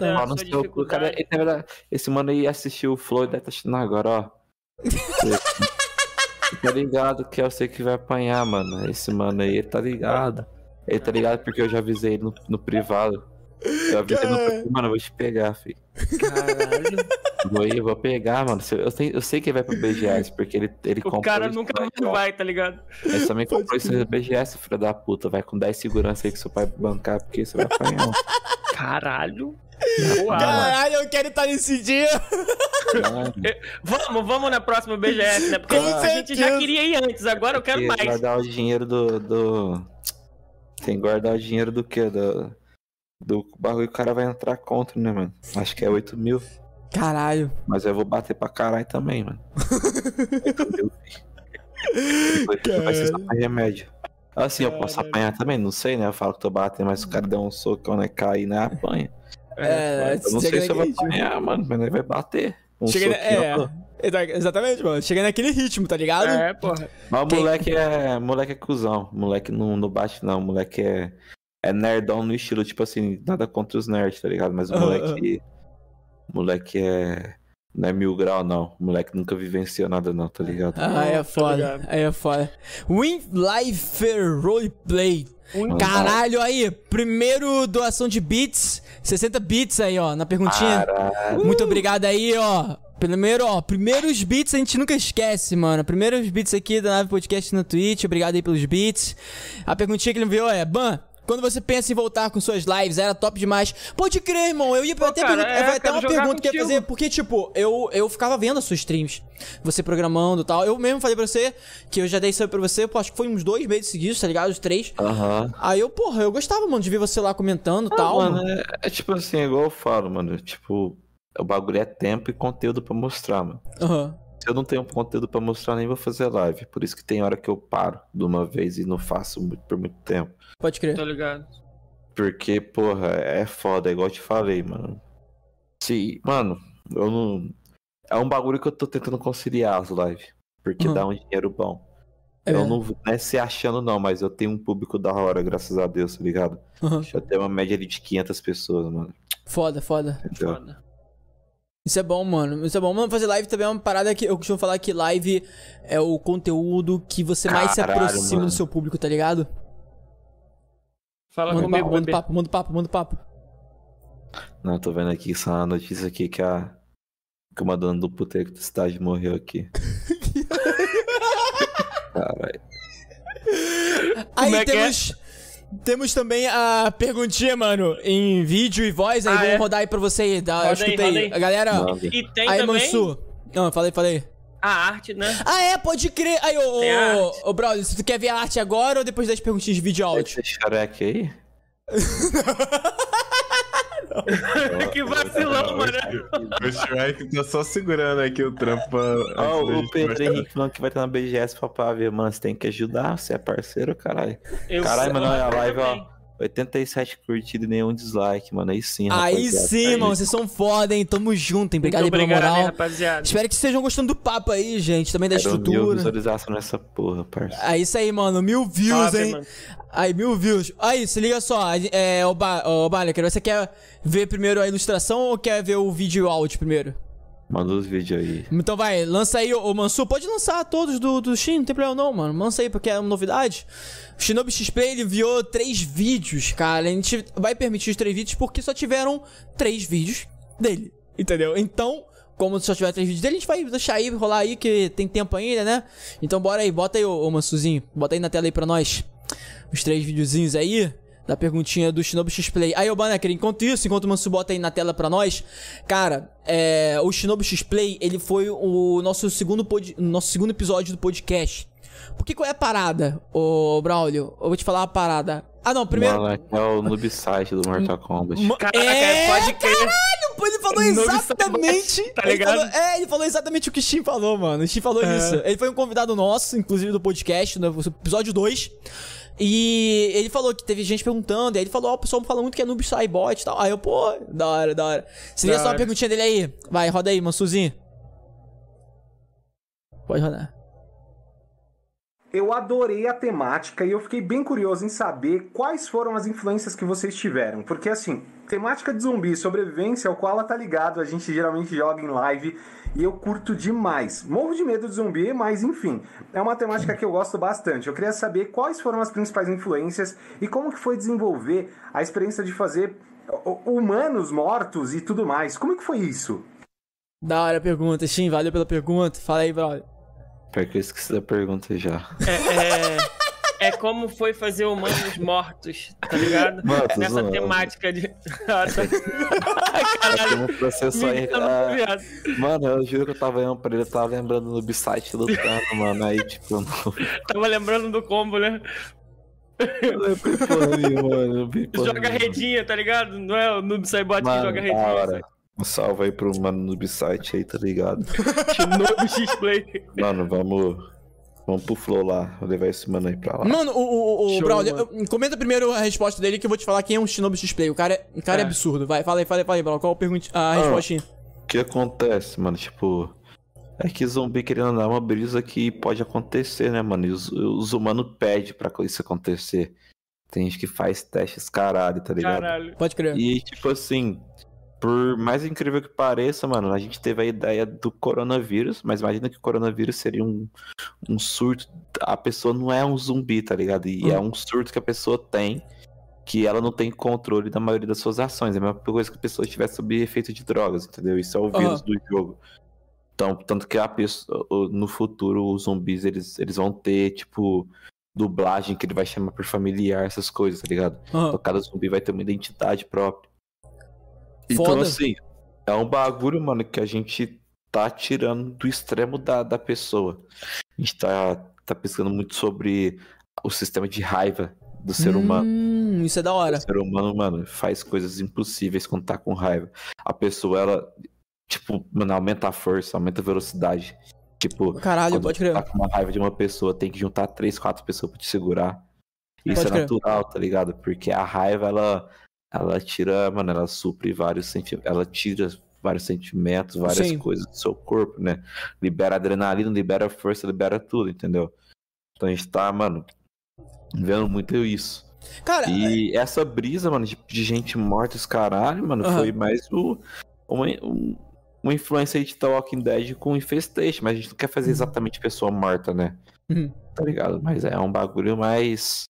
seu cu, cara, ele, esse mano aí assistiu o Flow e deve tá assistindo agora, ó. tá ligado que eu sei que vai apanhar, mano. Esse mano aí, ele tá ligado. Ele tá ligado porque eu já avisei ele no, no privado. Eu avisei no Cara. privado, mano, eu vou te pegar, filho. Caralho. Vou ir, eu vou pegar, mano. Eu sei, eu sei que ele vai pro BGS, porque ele, ele O comprou cara isso nunca mais vai, tá ligado? Ele também comprou isso no BGS, filho da puta. Vai com 10 segurança aí que seu pai bancar, porque você vai apanhar. Caralho. Uau. Caralho, eu quero estar nesse dia. Vamos, vamos na próxima BGS, né? Porque Com a gente já certeza. queria ir antes, agora eu quero mais. guardar o dinheiro do, do. Tem que guardar dinheiro do quê? Do, do bagulho que o cara vai entrar contra, né, mano? Acho que é 8 mil. Caralho. Mas eu vou bater pra caralho também, mano. 8 mil. Depois vai ser só pra remédio. Assim, eu posso apanhar também, não sei, né? Eu falo que tô batendo, mas se o cara der um socão, né? Cair, né? Apanha. É, Eu não sei se eu vou apanhar, mano, mas ele vai bater. Um Chega soquinho, é. Exatamente, mano. Chega naquele ritmo, tá ligado? É, porra. Mas o Quem- moleque é. Moleque é cuzão. Moleque não, não bate, não. Moleque é. É nerdão no estilo, tipo assim, nada contra os nerds, tá ligado? Mas o moleque. Moleque é. Não é mil grau, não. O moleque nunca vivenciou nada, não, tá ligado? Ah, é foda. ligado. Aí é foda. Win Life Roleplay. Caralho, aí. Primeiro doação de bits. 60 bits aí, ó, na perguntinha. Caralho. Muito obrigado aí, ó. Primeiro, ó, primeiros beats a gente nunca esquece, mano. Primeiros beats aqui da Nave Podcast na Twitch. Obrigado aí pelos beats. A perguntinha que ele enviou é: Ban, quando você pensa em voltar com suas lives, era top demais. Pode crer, irmão. Eu ia até, cara, perguntar- é, foi até uma pergunta que eu ia contigo. fazer, porque, tipo, eu, eu ficava vendo as suas streams, você programando e tal. Eu mesmo falei pra você que eu já dei isso pra você, pô, acho que foi uns dois meses seguidos, tá ligado? Os três. Aham. Aí eu, porra, eu gostava, mano, de ver você lá comentando e Ah, tal. mano, é, é tipo assim, igual eu falo, mano. Tipo, o bagulho é tempo e conteúdo pra mostrar, mano. Aham. Se eu não tenho conteúdo pra mostrar, nem vou fazer live. Por isso que tem hora que eu paro de uma vez e não faço muito- por muito tempo. Pode crer. Tô ligado. Porque, porra, é foda, igual eu te falei, mano. Se, mano, eu não. É um bagulho que eu tô tentando conciliar as lives. Porque Uhum. dá um dinheiro bom. É. Eu não, não é se achando, não, mas eu tenho um público da hora, graças a Deus, tá ligado? Aham. Eu tenho uma média ali de 500 pessoas, mano. Foda, foda. Entendeu? Foda. Isso é bom, mano. Isso é bom. Mano, fazer live também é uma parada que eu costumo falar que live é o conteúdo que você mais se Caralho, aproxima mano. do seu público, tá ligado? Fala Manda comigo, papo, manda papo, manda papo, manda papo. Não, tô vendo aqui só uma notícia aqui que a. Que uma dona do puteiro do estágio morreu aqui. Caralho. Aí é que é? temos. Temos também a perguntinha, mano, em vídeo e voz. Aí Ah, vamos é? rodar aí pra você aí. Dá, Roda aí, escuta aí. roda aí. Galera. E tem aí, também Mansu. Não, falei, falei. a arte, né? Ah, é, pode crer. Aí, ô, ô, ô, brother, se tu quer ver a arte agora ou depois das perguntinhas de vídeo áudio? Esse xereque aí? que vacilão, mano. O Shrek tá só segurando aqui o trampo. Ó, da o Pedro. Henrique falando que vai estar na BGS pra ver, mano. Você tem que ajudar, você é parceiro, caralho. Caralho, mano, olha a live, ó. Também. 87 curtidas e nenhum dislike, mano. Aí sim, Aí rapaziada. sim, Aí. mano, vocês são foda, hein? Tamo junto, hein? Obrigado aí pela obrigado, moral. hein, rapaziada. Espero que estejam gostando do papo aí, gente. Também da Quero mil estrutura. visualização nessa porra, parceiro. É isso aí, mano. Mil views, Top, hein? mano. Aí, mil views. Aí, se liga só. É, o ba ô, Baleker, você quer ver primeiro a ilustração ou quer ver o vídeo e áudio primeiro? Manda os vídeos aí. Então vai, lança aí, ô Mansur. Pode lançar todos do, do Shin, não tem problema não, mano. Lança aí, porque é uma novidade. O Shinobi XP, ele enviou três vídeos, cara. A gente vai permitir os três vídeos porque só tiveram três vídeos dele, entendeu? Então, como só tiver três vídeos dele, a gente vai deixar aí, rolar aí, que tem tempo ainda, né? Então bora aí, bota aí, ô, ô Mansurzinho. Bota aí na tela aí pra nós. Os três videozinhos aí. Da perguntinha do Shinobi X-Play. Aí, ô Baneker, enquanto isso, enquanto o Mansu bota aí na tela pra nós, cara, é, o Shinobi X-Play, ele foi o nosso segundo, pod, nosso segundo episódio do podcast. Porque qual é a parada, ô Braulio? Eu vou te falar uma parada. Ah, não, primeiro. Mano, é o noob site do Mortal Kombat. Ma- Caraca, é, pode crer. caralho, ele falou exatamente. tá ele ligado? falou- é, ele falou exatamente o que o Shin falou, mano. O Shin falou É. isso. Ele foi um convidado nosso, inclusive do podcast, no episódio 2. E ele falou que teve gente perguntando, e aí ele falou, ó, o pessoal fala muito que é noob Cybot e tal. Aí eu, pô, da hora, da hora. Se liga Da só a hora. perguntinha dele aí. Vai, roda aí, Mansuzinho. Pode rodar. Eu adorei a temática e eu fiquei bem curioso em saber quais foram as influências que vocês tiveram. Porque, assim, temática de zumbi, sobrevivência, ao qual ela tá ligado, a gente geralmente joga em live e eu curto demais. Morro de medo de zumbi, mas enfim, é uma temática que eu gosto bastante. Eu queria saber quais foram as principais influências e como que foi desenvolver a experiência de fazer hu- humanos mortos e tudo mais. Como que foi isso? Da hora a pergunta, Shin, valeu pela pergunta. Fala aí, brother. Pior que eu esqueci da pergunta já. É, É como foi fazer humanos mortos, tá ligado? Mano, tô Nessa zoando. temática de. Tá. Caralho. Processo aí. ah. Mano, eu juro que eu tava olhando pra ele, eu tava lembrando no B-Site lutando, mano. Aí, tipo, não Tava lembrando do combo, né? porra mano. Porra Joga nenhuma. redinha, tá ligado? Não é o Noob Saibot que Mano, joga redinha. Um salve aí pro mano no B-Site aí, tá ligado? Shinobi X-Play. Mano, vamos. Vamos pro Flow lá. Vou levar esse mano aí pra lá. Mano, o, o, o Show, Braulio, mano. eu- comenta primeiro a resposta dele que eu vou te falar quem é um Shinobi X-Play. O cara, é- o cara é. É. absurdo. Vai, fala aí, fala aí, fala aí, Braulio. Qual a, pergunta, a respostinha? O que acontece, mano? Tipo. É que zumbi querendo andar é uma brisa que pode acontecer, né, mano? E os, os humanos pedem pra isso acontecer. Tem gente que faz testes caralho, tá ligado? Caralho. Pode crer. E, tipo assim, por mais incrível que pareça, mano, a gente teve a ideia do coronavírus, mas imagina que o coronavírus seria um, um surto. A pessoa não é um zumbi, tá ligado? E Hum. é um surto que a pessoa tem, que ela não tem controle da maioria das suas ações. É a mesma coisa que a pessoa estivesse sob efeito de drogas, entendeu? Isso é o vírus Aham. do jogo. Então, tanto que a pessoa, no futuro os zumbis eles, eles vão ter, tipo, dublagem que ele vai chamar por familiar, essas coisas, tá ligado? Aham. Então cada zumbi vai ter uma identidade própria. Então, Foda. assim, é um bagulho, mano, que a gente tá tirando do extremo da, da pessoa. A gente tá, tá pesquisando muito sobre o sistema de raiva do ser humano. Hum, isso é da O hora. ser humano, mano, faz coisas impossíveis quando tá com raiva. A pessoa, ela, tipo, mano, aumenta a força, aumenta a velocidade. Tipo, Caralho, quando pode crer. tá com uma raiva de uma pessoa, tem que juntar três, quatro pessoas pra te segurar. Isso Pode é crer. natural, tá ligado? Porque a raiva, ela, ela tira, mano, ela supre vários sentimentos, ela tira vários sentimentos, várias Sim. coisas do seu corpo, né? Libera adrenalina, libera força, libera tudo, entendeu? Então a gente tá, mano, vendo muito isso. Cara, E essa brisa, mano, de, de gente morta, os caralho, mano, Aham. foi mais o, uma, um- uma influência aí de The Walking Dead com Infestation, mas a gente não quer fazer exatamente pessoa morta, né? Uhum. Tá ligado? Mas é um bagulho mais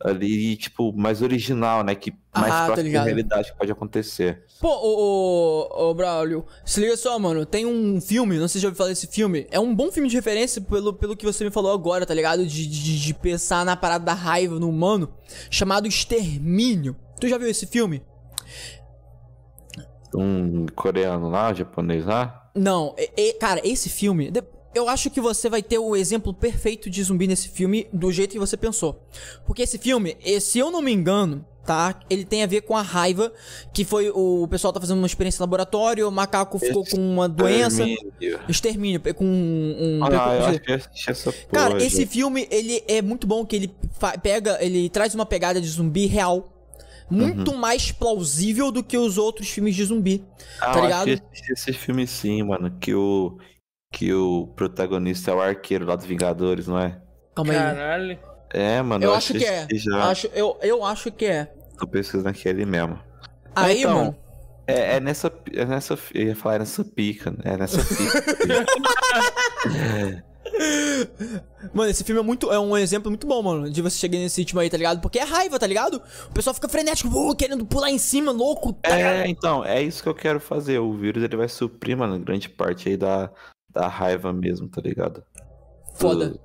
ali, tipo, mais original, né? Que mais Ah, tá próximo da realidade que pode acontecer. Pô, ô, ô, ô, Braulio, se liga só, mano. Tem um filme, não sei se já ouviu falar desse filme. É um bom filme de referência pelo, pelo que você me falou agora, tá ligado? De, de, de pensar na parada da raiva no humano, chamado Extermínio. Tu já viu esse filme? Um coreano lá, japonês lá. Não, e- e- cara, esse filme. de- Eu acho que você vai ter o exemplo perfeito de zumbi nesse filme do jeito que você pensou. Porque esse filme, eh, se eu não me engano, tá? Ele tem a ver com a raiva, que foi o pessoal tá fazendo uma experiência em laboratório, o macaco ficou com uma doença. Extermínio. Com um. um Ah, eu eu assisti essa porra. Cara, esse filme, ele é muito bom que ele pega, ele traz uma pegada de zumbi real. Muito Uhum. mais plausível do que os outros filmes de zumbi. Ah, tá ligado? eu assisti esse filme sim, mano. Que o, que o protagonista é o arqueiro lá dos Vingadores, não é? Calma aí. Caralho. É, mano. Eu acho que é. Já. Acho, eu, eu acho que é. Tô pesquisando aqui ele mesmo. Aí, Então, mano. É, é nessa. É nessa. Eu ia falar é nessa pica, né? É nessa pica. Mano, esse filme é muito. É um exemplo muito bom, mano. De você chegar nesse ritmo aí, tá ligado? Porque é raiva, tá ligado? O pessoal fica frenético, uh, querendo pular em cima, louco, tá é, então, é isso que eu quero fazer. O vírus ele vai suprir, mano, grande parte aí da, da raiva mesmo, tá ligado? Do- Foda.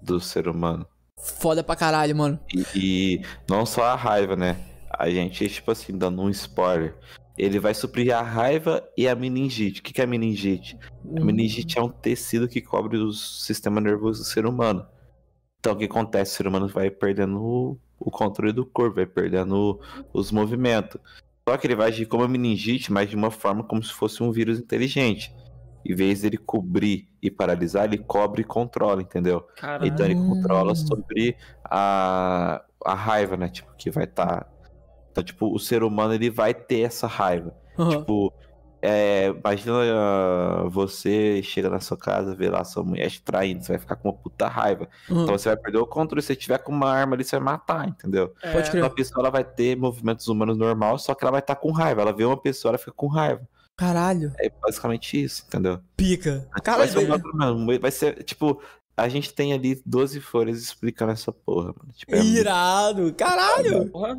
Do, ser humano. Foda pra caralho, mano. E, e não só a raiva, né? A gente, tipo assim, dando um spoiler. Ele vai suprir a raiva e a meningite. O que que é meningite? A meningite é um tecido que cobre o sistema nervoso do ser humano. Então o que acontece? O ser humano vai perdendo o, o controle do corpo, vai perdendo o- os movimentos. Só que ele vai agir como a meningite, mas de uma forma como se fosse um vírus inteligente. Em vez dele cobrir e paralisar, ele cobre e controla, entendeu? Caralho. Então ele controla sobre a, a raiva, né? Tipo, que vai estar. Então, tipo, o ser humano ele vai ter essa raiva. Aham. Tipo, é, imagina ah, você chega na sua casa, vê lá sua mulher te traindo, você vai ficar com uma puta raiva. aham. Então você vai perder o controle. Se você tiver com uma arma ali, você vai matar, entendeu? É, Pode crer. Então a pessoa ela vai ter movimentos humanos normal, só que ela vai estar com raiva. Ela vê uma pessoa, ela fica com raiva. Caralho. É basicamente isso, entendeu? Pica. vai Caralho, ser um bagulho Vai ser, tipo, a gente tem ali 12 folhas explicando essa porra, mano. Tipo, é muito- Irado. Caralho. porra.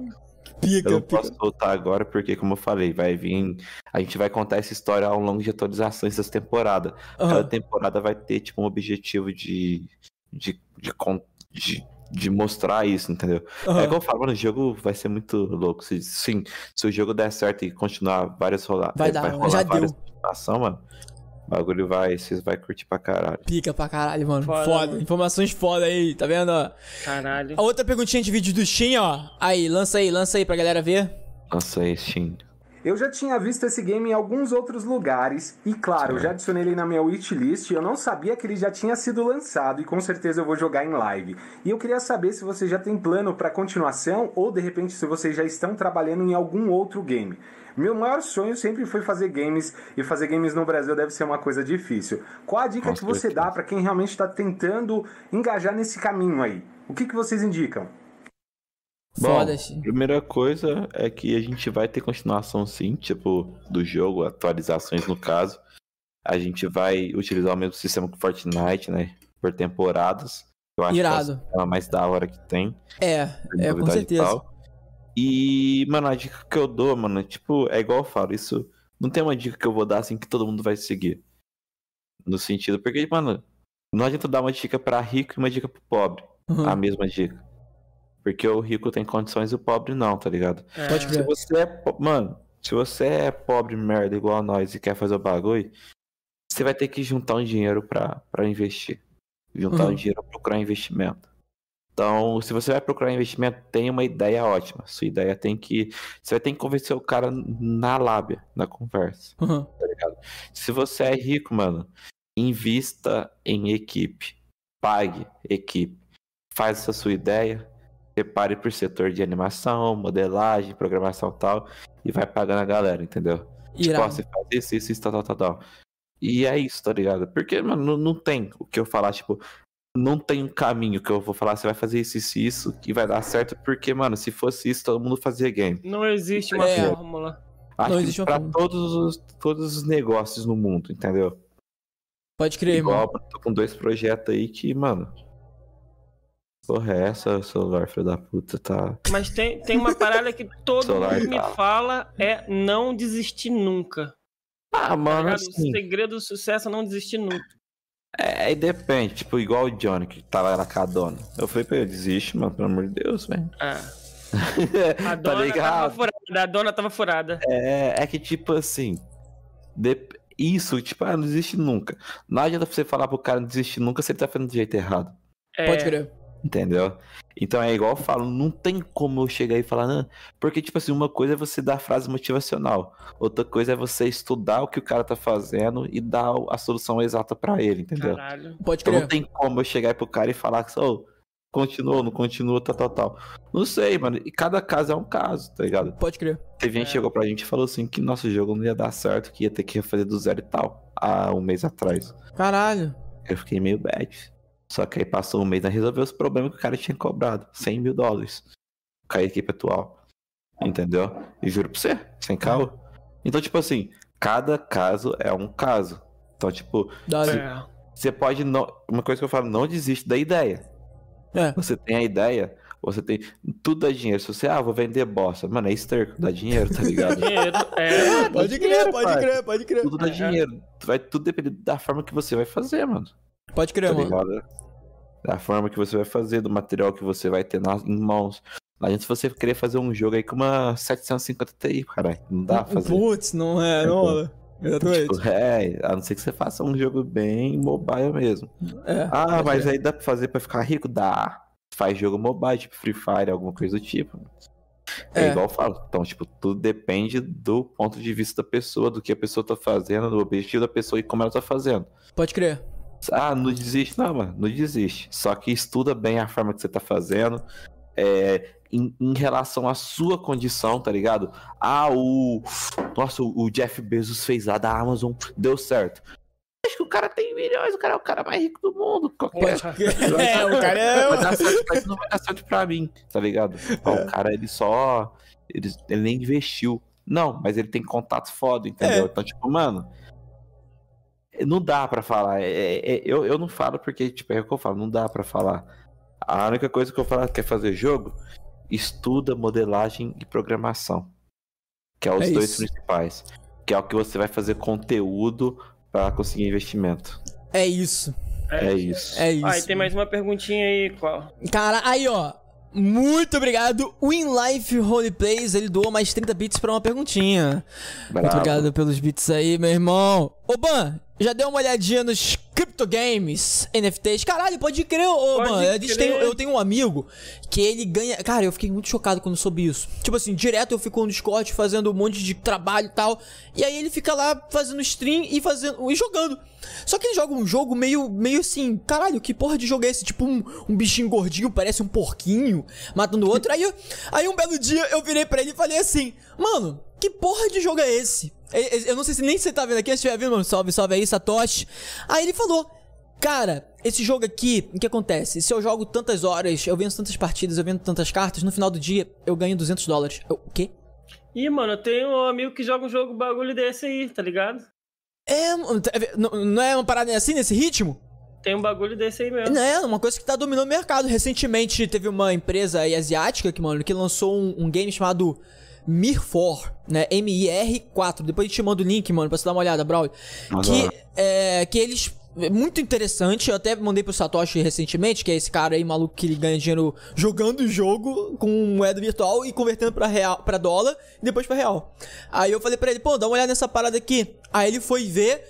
Pica, Eu não pica. posso soltar agora porque, como eu falei, vai vir. A gente vai contar essa história ao longo de atualizações das temporadas. Cada Aham. temporada vai ter, tipo, um objetivo de. de, de, con- de de mostrar isso, entendeu? Aham. É igual eu falo, mano, o jogo vai ser muito louco. Se, sim, se o jogo der certo e continuar várias rolar, Vai eh, dar, rolar já deu. continuação, mano. O bagulho vai, vocês vai curtir pra caralho. Pica pra caralho, mano. Foda. Foda, mano. Informações foda aí, tá vendo? Caralho. A outra perguntinha de vídeo do Steam, ó. Aí, lança aí, lança aí pra galera ver. Nossa, aí, Steam. Eu já tinha visto esse game em alguns outros lugares e claro, eu já adicionei ele na minha wishlist. Eu não sabia que ele já tinha sido lançado e com certeza eu vou jogar em live. E eu queria saber se você já tem plano para continuação ou de repente se vocês já estão trabalhando em algum outro game. Meu maior sonho sempre foi fazer games e fazer games no Brasil deve ser uma coisa difícil. Qual a dica Com que você dá para quem realmente está tentando engajar nesse caminho aí? O que, que vocês indicam? Foda, Bom, Steam. primeira coisa é que a gente vai ter continuação sim, tipo, do jogo, atualizações no caso. A gente vai utilizar o mesmo sistema que Fortnite, né? Por temporadas. Eu acho Irado. que é sistema mais da hora que tem. É, é, com e certeza. tal. E, mano, a dica que eu dou, mano, tipo, é igual eu falo, isso não tem uma dica que eu vou dar assim que todo mundo vai seguir. No sentido, porque, mano, não adianta dar uma dica pra rico e uma dica pro pobre. Uhum. A mesma dica. Porque o rico tem condições e o pobre não, tá ligado? Pode É, crer. Se você é. Mano, se você é pobre merda igual a nós e quer fazer o bagulho, você vai ter que juntar um dinheiro pra, pra investir. Juntar Uhum. um dinheiro pra procurar investimento. Então, se você vai procurar investimento, tem uma ideia ótima. Sua ideia tem que. Você vai ter que convencer o cara na lábia, na conversa. Uhum. Se você é rico, mano, invista em equipe. Pague equipe. Faz essa sua ideia. Separe por setor de animação, modelagem, programação e tal. E vai pagando a galera, entendeu? Tipo, ó, Irado. você faz isso, isso, isso, tal, tal, tal, tal. E é isso, tá ligado? Porque, mano, não, não tem o que eu falar, tipo, não tem um caminho que eu vou falar, você vai fazer isso, isso, isso, que vai dar certo, porque, mano, se fosse isso, todo mundo fazia game. Não existe uma É. fórmula. Acho Não que existe uma pra forma. todos os, todos os negócios no mundo, entendeu? Pode crer, irmão. Igual, eu tô com dois projetos aí que, mano. Porra, é essa, celular, filho da puta, tá. Mas tem, tem uma parada que todo Celular mundo me tá. fala é não desistir nunca. Ah, Tá mano, ligado? assim. O segredo do sucesso é não desistir nunca. É, aí depende, tipo, igual o Johnny que tava lá com a dona. Eu falei pra ele, desiste, mano, pelo amor de Deus, velho. Ah, a tá dona tava ligado? furada. A dona tava furada. É, é que, tipo assim. dep- Isso, tipo, ah, não desiste nunca. Não adianta você falar pro cara não desistir nunca se ele tá fazendo do jeito errado. É, Pode crer. Entendeu? Então é igual eu falo, não tem como eu chegar e falar, não. Porque, tipo assim, uma coisa é você dar frase motivacional, outra coisa é você estudar o que o cara tá fazendo e dar a solução exata pra ele, entendeu? Caralho. Pode Então não crer. tem como eu chegar pro cara e falar que só continua, não continua, tal, tal, tal. Não sei, mano. E cada caso é um caso, tá ligado? Pode crer. Teve gente que É. chegou pra gente e falou assim que nosso jogo não ia dar certo, que ia ter que refazer do zero e tal, há um mês atrás. Caralho. Eu fiquei meio bad. Só que aí passou um mês a resolver os problemas que o cara tinha cobrado. 100 mil dólares. Com a equipe atual. Entendeu? E juro pra você, sem caô. Então, tipo assim, cada caso é um caso. Então, tipo, você pode não. Uma coisa que eu falo, não desiste da ideia. É. Você tem a ideia, você tem. Tudo dá dinheiro. Se você, ah, vou vender bosta. Mano, é esterco, dá dinheiro, tá ligado? Dinheiro. É. Pode crer, pode crer, pode crer. tudo dá É. dinheiro. Vai tudo depender da forma que você vai fazer, mano. Pode crer, tá mano. Da forma que você vai fazer, do material que você vai ter nas, em mãos. Não adianta se você querer fazer um jogo aí com uma 750 Ti, caralho. Não dá pra fazer. Putz, não é, não rola. Exatamente. Tipo, é, a não ser que você faça um jogo bem mobile mesmo. É. Ah, mas crer. aí dá pra fazer pra ficar rico? Dá. Faz jogo mobile, tipo Free Fire, alguma coisa do tipo. É, É. igual eu falo. Então, tipo, tudo depende do ponto de vista da pessoa, do que a pessoa tá fazendo, do objetivo da pessoa e como ela tá fazendo. Pode crer. Ah, não desiste. Não, mano, não desiste. Só que estuda bem a forma que você tá fazendo. É, em, em relação à sua condição, tá ligado? Ah, o. Nossa, o Jeff Bezos fez lá da Amazon, deu certo. Acho que o cara tem milhões, o cara é o cara mais rico do mundo. Qualquer. É, o cara Vai é. dar certo, mas não vai dar certo pra mim, tá ligado? Ó, O cara, ele só. Ele, ele nem investiu. Não, mas ele tem contato foda, entendeu? É. Então, tipo, mano. Não dá pra falar. É- é- é- eu, eu não falo porque, tipo, é o que eu falo, não dá pra falar. A única coisa que eu falo quer fazer jogo, estuda modelagem e programação. Que é os É dois isso. principais. Que é o que você vai fazer conteúdo pra conseguir investimento. É isso. É isso. É isso. Ah, e tem mais uma perguntinha aí, qual? Cara, aí ó. Muito obrigado. Winlife Roleplays, ele doou mais 30 bits pra uma perguntinha. Muito Bravo. obrigado pelos bits aí, meu irmão. Ô, Ban, já deu uma olhadinha nos Crypto Games, NFTs? Caralho, pode crer, ô, Pode tem- crer. eu tenho um amigo que ele ganha. Cara, eu fiquei muito chocado quando soube isso. Tipo assim, direto eu fico no Discord fazendo um monte de trabalho e tal. E aí ele fica lá fazendo stream e fazendo. e jogando. Só que ele joga um jogo meio, meio assim, caralho, que porra de jogo é esse? Tipo um, um bichinho gordinho, parece um porquinho, matando o outro. Aí, aí um belo dia eu virei pra ele e falei assim, mano, que porra de jogo é esse? Eu não sei se nem você tá vendo aqui, se estiver vendo, mano, salve, salve aí, Satoshi. Aí ele falou, cara, esse jogo aqui, o que acontece? Se eu jogo tantas horas, eu venço tantas partidas, eu vendo tantas cartas, no final do dia eu ganho 200 dólares. Eu, o quê? Ih, mano, eu tenho um amigo que joga um jogo bagulho desse aí, tá ligado? É, tá- não não é uma parada assim, nesse ritmo? Tem um bagulho desse aí mesmo. Não, é uma coisa que tá dominando o mercado. Recentemente teve uma empresa aí asiática que, mano, que lançou um, um game chamado Mir4, né? M-I-R-4. Depois gente te manda o link, mano, pra você dar uma olhada, Braulio. Que, é, que eles. é Muito interessante, eu até mandei pro Satoshi recentemente, que é esse cara aí maluco que ele ganha dinheiro jogando o jogo com moeda virtual e convertendo pra, real, pra dólar e depois pra real. Aí eu falei pra ele, pô, dá uma olhada nessa parada aqui. Aí ele foi ver,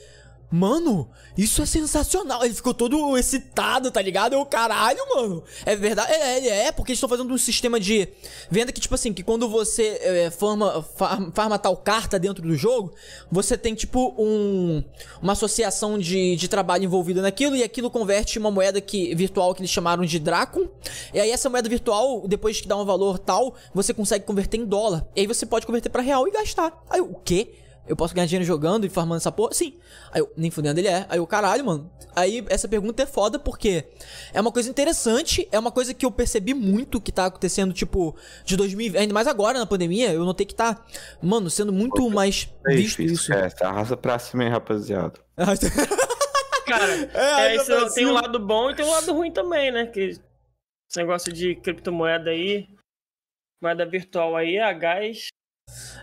Mano, isso é sensacional. Ele ficou todo excitado, tá ligado? Eu, caralho, mano. É verdade. É, ele é, porque eles estão fazendo um sistema de venda que, tipo assim, que quando você é, forma, far- farma tal carta dentro do jogo, você tem, tipo, um, uma associação de, de trabalho envolvida naquilo e aquilo converte uma moeda que, virtual que eles chamaram de Dracon. E aí, essa moeda virtual, depois que dá um valor tal, você consegue converter em dólar. E aí você pode converter pra real e gastar. Aí, o quê? Eu posso ganhar dinheiro jogando e farmando essa porra? Sim. Aí eu, nem fudendo ele é. Aí eu, caralho, mano. Aí essa pergunta é foda porque é uma coisa interessante, é uma coisa que eu percebi muito que tá acontecendo, tipo, de 2020, ainda mais agora na pandemia, eu notei que tá, mano, sendo muito mais É visto isso, isso. É, arrasa pra cima, hein, rapaziada. Cara, É, é, isso tem um cima. lado bom e tem um lado ruim também, né? Que esse negócio de criptomoeda aí, moeda virtual aí, a gás.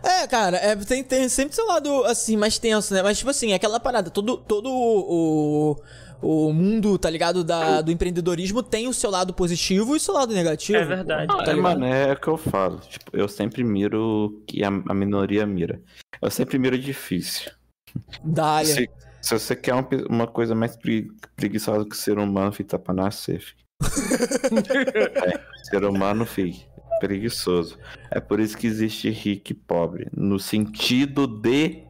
É, cara, é, tem, tem sempre seu lado, assim, mais tenso, né? Mas, tipo assim, aquela parada, todo, todo o, o mundo, tá ligado, da, do empreendedorismo tem o seu lado positivo e o seu lado negativo. É verdade. Tá é, mano, é o que eu falo. Tipo, eu sempre miro o que a, a minoria mira. Eu sempre miro o difícil. Dália. Se, se você quer uma, pe- uma coisa mais pregui- preguiçosa que o ser humano, filho, tá pra nascer, filho. é, ser humano, filho, preguiçoso. É por isso que existe rico e pobre. No sentido de.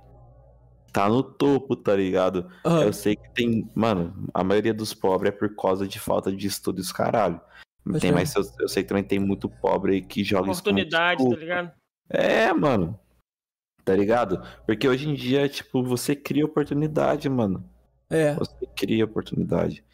Tá no topo, tá ligado? Aham. Eu sei que tem. Mano, a maioria dos pobres é por causa de falta de estudo e os caralho. Pode Tem, crer. mas eu, eu sei que também tem muito pobre aí que joga Oportunidade, tá ligado? É, mano. Tá ligado? Porque hoje em dia, tipo, você cria oportunidade, mano. É. Você cria oportunidade.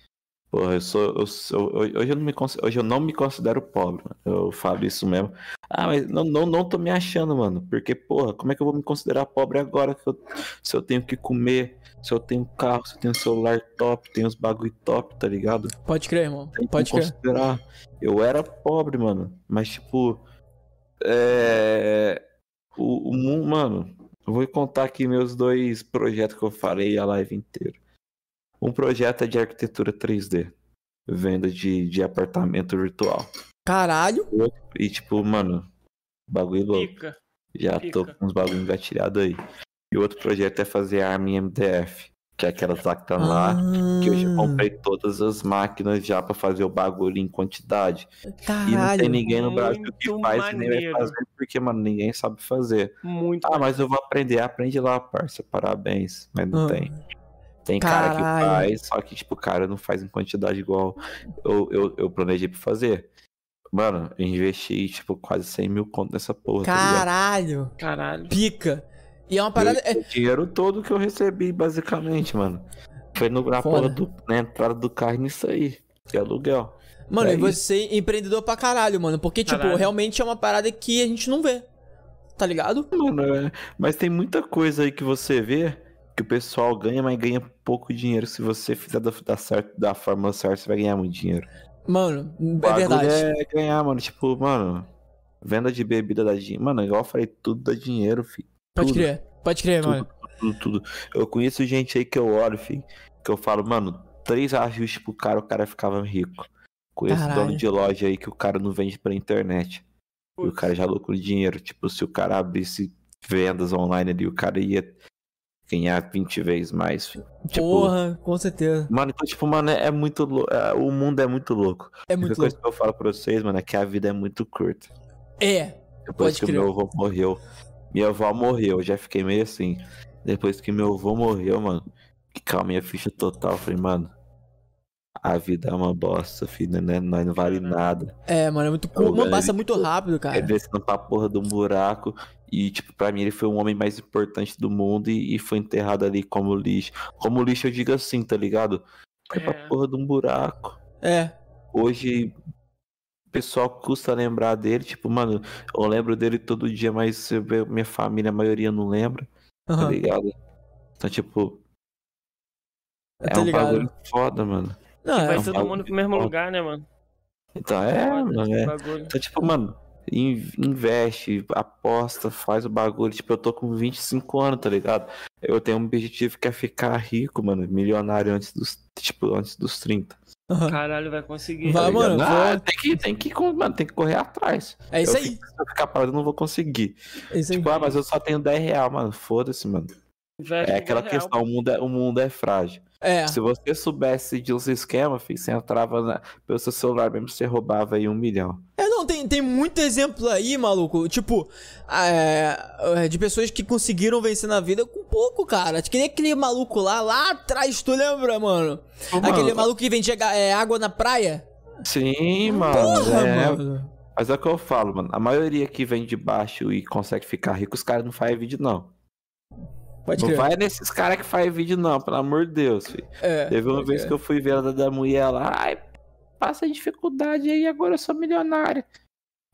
Porra, eu sou. Eu sou hoje, eu não me, hoje eu não me considero pobre, mano. Eu falo isso mesmo. Ah, mas não, não, não tô me achando, mano. Porque, porra, como é que eu vou me considerar pobre agora eu, se eu tenho que comer, se eu tenho carro, se eu tenho celular top, tenho os bagulho top, tá ligado? Pode crer, irmão. Tem Pode crer. considerar. Eu era pobre, mano. Mas, tipo. É. O, o mundo, mano. Eu vou contar aqui meus dois projetos que eu falei a live inteira. Um projeto é de arquitetura 3D. Venda de, de apartamento virtual. Caralho. E, tipo, mano. Bagulho louco. Pica. Já tô pica. com uns bagulho engatilhado aí. E o outro projeto é fazer arma em MDF. Que é aquelas lá que estão lá. Que eu Ah. já comprei todas as máquinas já pra fazer o bagulho em quantidade. E não Caralho. tem ninguém no Brasil que faz e nem vai fazer, porque, mano, ninguém sabe fazer. Muito. Ah, mas eu vou aprender. Aprende lá, parça. Parabéns. Mas não Ah. tem. Tem cara que Caralho. faz, só que, tipo, o cara não faz em quantidade igual eu, eu, eu planejei pra fazer. Mano, eu investi, tipo, quase 100 mil conto nessa porra, tá? Caralho. Caralho. Pica. E é uma parada. é- O dinheiro todo que eu recebi, basicamente, mano. Foi no, na, do, na entrada do carro nisso aí. De aluguel. Mano, É e você é empreendedor pra caralho, mano. Porque, tipo, Caralho. realmente é uma parada que a gente não vê. Tá ligado? Mano, é- mas tem muita coisa aí que você vê que o pessoal ganha, mas ganha pouco dinheiro. Se você fizer da, da, certo, da forma certa, você vai ganhar muito dinheiro. Mano, é verdade. É ganhar, mano. Tipo, mano, venda de bebida dá dinheiro. Mano, igual eu falei, tudo dá dinheiro, filho. Pode tudo. crer. Pode crer, Tudo, mano. tudo, tudo. Eu conheço gente aí que eu olho, filho, que eu falo, mano, três ajustes pro cara, o cara ficava rico. Conheço Caralho. dono de loja aí que o cara não vende pela internet. E o cara já lucrou dinheiro. Tipo, se o cara abrisse vendas online ali, o cara ia ganhar 20 vezes mais. filho. Tipo, Porra, com certeza. Mano, então, tipo, mano, é, é muito louco. o mundo é muito louco. É A muito única coisa louco. que eu falo pra vocês, mano, é que a vida é muito curta. É. Depois Pode que crer. meu avô morreu. Minha avó morreu, eu já fiquei meio assim. Depois que meu avô morreu, mano, que caiu a minha ficha total. eu Falei, mano, a vida é uma bosta, filho, né? Nós não vale nada. É, mano, é muito curto. Mano, passa muito rápido, É cara. descendo pra porra de um buraco. E, tipo, pra mim ele foi o homem mais importante do mundo e, e foi enterrado ali como lixo. Como lixo eu digo assim, tá ligado? Foi pra É. porra de um buraco. É. Hoje o pessoal custa lembrar dele, tipo, mano, eu lembro dele todo dia, mas você vê, minha família, a maioria não lembra, tá Aham. ligado? Então, tipo, é um ligado. bagulho foda, mano. Não, Vai é. um todo mundo pro mesmo foda. lugar, né, mano? Então, é, Foda mano, é. bagulho. Então, tipo, mano, investe, aposta, faz o bagulho. Tipo, eu tô com 25 anos, tá ligado? Eu tenho um objetivo que é ficar rico, mano, milionário antes dos, tipo, antes dos 30. Aham. Caralho, vai conseguir. Vai, tá mano, Ah, vou- tem que, tem que, mano, tem que correr atrás. É isso Eu aí. fico- Se eu ficar parado, eu não vou conseguir. É isso aí. Tipo, ah, mas eu só tenho 10 real, mano. Foda-se, mano. Investe É aquela real. questão, o mundo é, o mundo é frágil. É. Se você soubesse de uns esquemas, filho, você entrava na, pelo seu celular mesmo, você roubava aí um milhão. Não, tem, tem muito exemplo aí, maluco. Tipo, é, é, de pessoas que conseguiram vencer na vida com pouco, cara. Que nem aquele maluco lá, lá atrás, tu lembra, mano? Aquele Mano, maluco que vendia é, água na praia. Sim, mano. Porra, é. mano. Mas é o que eu falo, mano. A maioria que vem de baixo e consegue ficar rico, os caras não fazem vídeo, não. Pode Não crer. vai nesses caras que fazem vídeo, não, pelo amor de Deus, filho. É, Teve uma vez crer. que eu fui ver a da- da mulher lá, ai, passa dificuldade aí, agora eu sou milionária.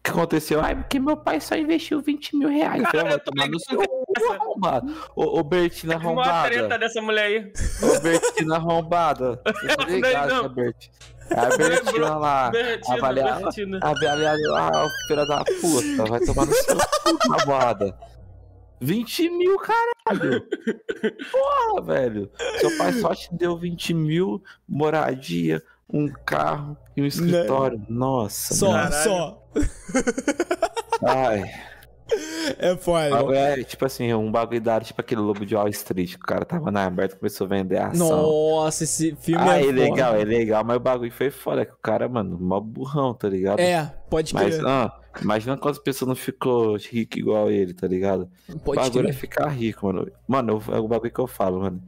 O que aconteceu? Ai, porque meu pai só investiu 20 mil reais. Cara, "Ah, eu vai tô tomar no seu arrombado. Ô, ô Bertina Teve uma treta arrombada. dessa mulher aí. Ô Bertina arrombada. Você tá ligado, não. né, Bert? É a Bertina lá. Bertina, avaliar- Bertina. Avaliar lá, ó, filha da puta. Vai tomar no seu cu, arrombada. 20 mil, caralho. Porra, velho. Seu pai só te deu 20 mil, moradia, um carro e um escritório. Nossa. Só. Caralho. só. Ai. É foda. É, tipo assim, um bagulho da área, tipo aquele lobo de Wall Street. que O cara tava na aberta e começou a vender ação. Nossa, esse filme Ah, é é legal, é legal, mas o bagulho foi foda, que o cara, mano, mó burrão, tá ligado? É, pode Mas, crer. ah, imagina quantas pessoas não ficou rico igual ele, tá ligado? O pode bagulho é crer. ficar rico, mano. Mano, é o bagulho que eu falo, mano.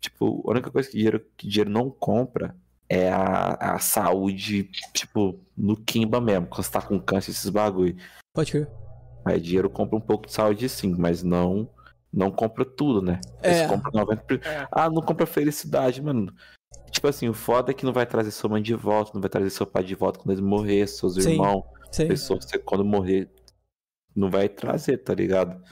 Tipo, a única coisa que dinheiro, que dinheiro não compra é a, a saúde, tipo, no quimba mesmo, quando você tá com câncer, esses bagulho. Pode crer. Aí dinheiro compra um pouco de saúde sim, mas não não compra tudo, né? É. Você compra 90%. É. Ah, não compra felicidade, mano. Tipo assim, o foda é que não vai trazer sua mãe de volta, não vai trazer seu pai de volta quando ele morrer, seus Sim. irmãos, Sei. pessoas que você quando morrer não vai trazer, tá ligado?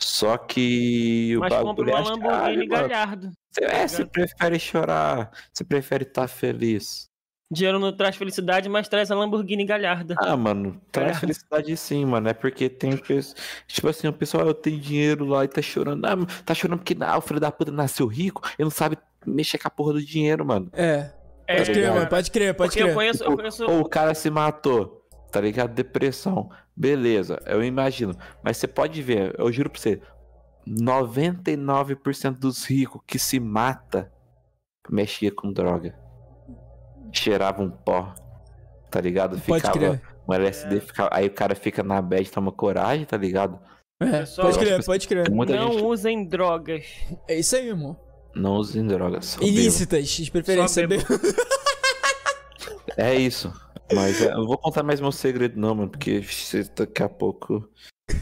Só que o Mas compra bagulho é uma Lamborghini. Galhardo. Você, é, você prefere chorar, você prefere estar feliz. Dinheiro não traz felicidade, mas traz a Lamborghini Galharda. Ah, mano, traz É. felicidade sim, mano. É porque tem pessoas. Tipo assim, o pessoal, eu tenho dinheiro lá e tá chorando. Ah, tá chorando porque ah, o filho da puta nasceu rico e não sabe mexer com a porra do dinheiro, mano. É. É, Pode crer, ligado? mano. Pode crer, pode porque eu crer. conheço, eu conheço. Ou o cara se matou, tá ligado? Depressão. Beleza, eu imagino. Mas você pode ver, eu juro pra você: 99% dos ricos que se mata mexia com droga. Cheirava um pó. Tá ligado? Pode Ficava crer. um LSD, ficava- aí o cara fica na bad, toma coragem, tá ligado? É, Pessoal, pode crer, pode crer. Não gente usem drogas. É isso aí, irmão. não usa drogas. Ilícitas, de preferência. Bebo. É isso. Mas é, eu não vou contar mais meu segredo, não, mano, porque daqui a pouco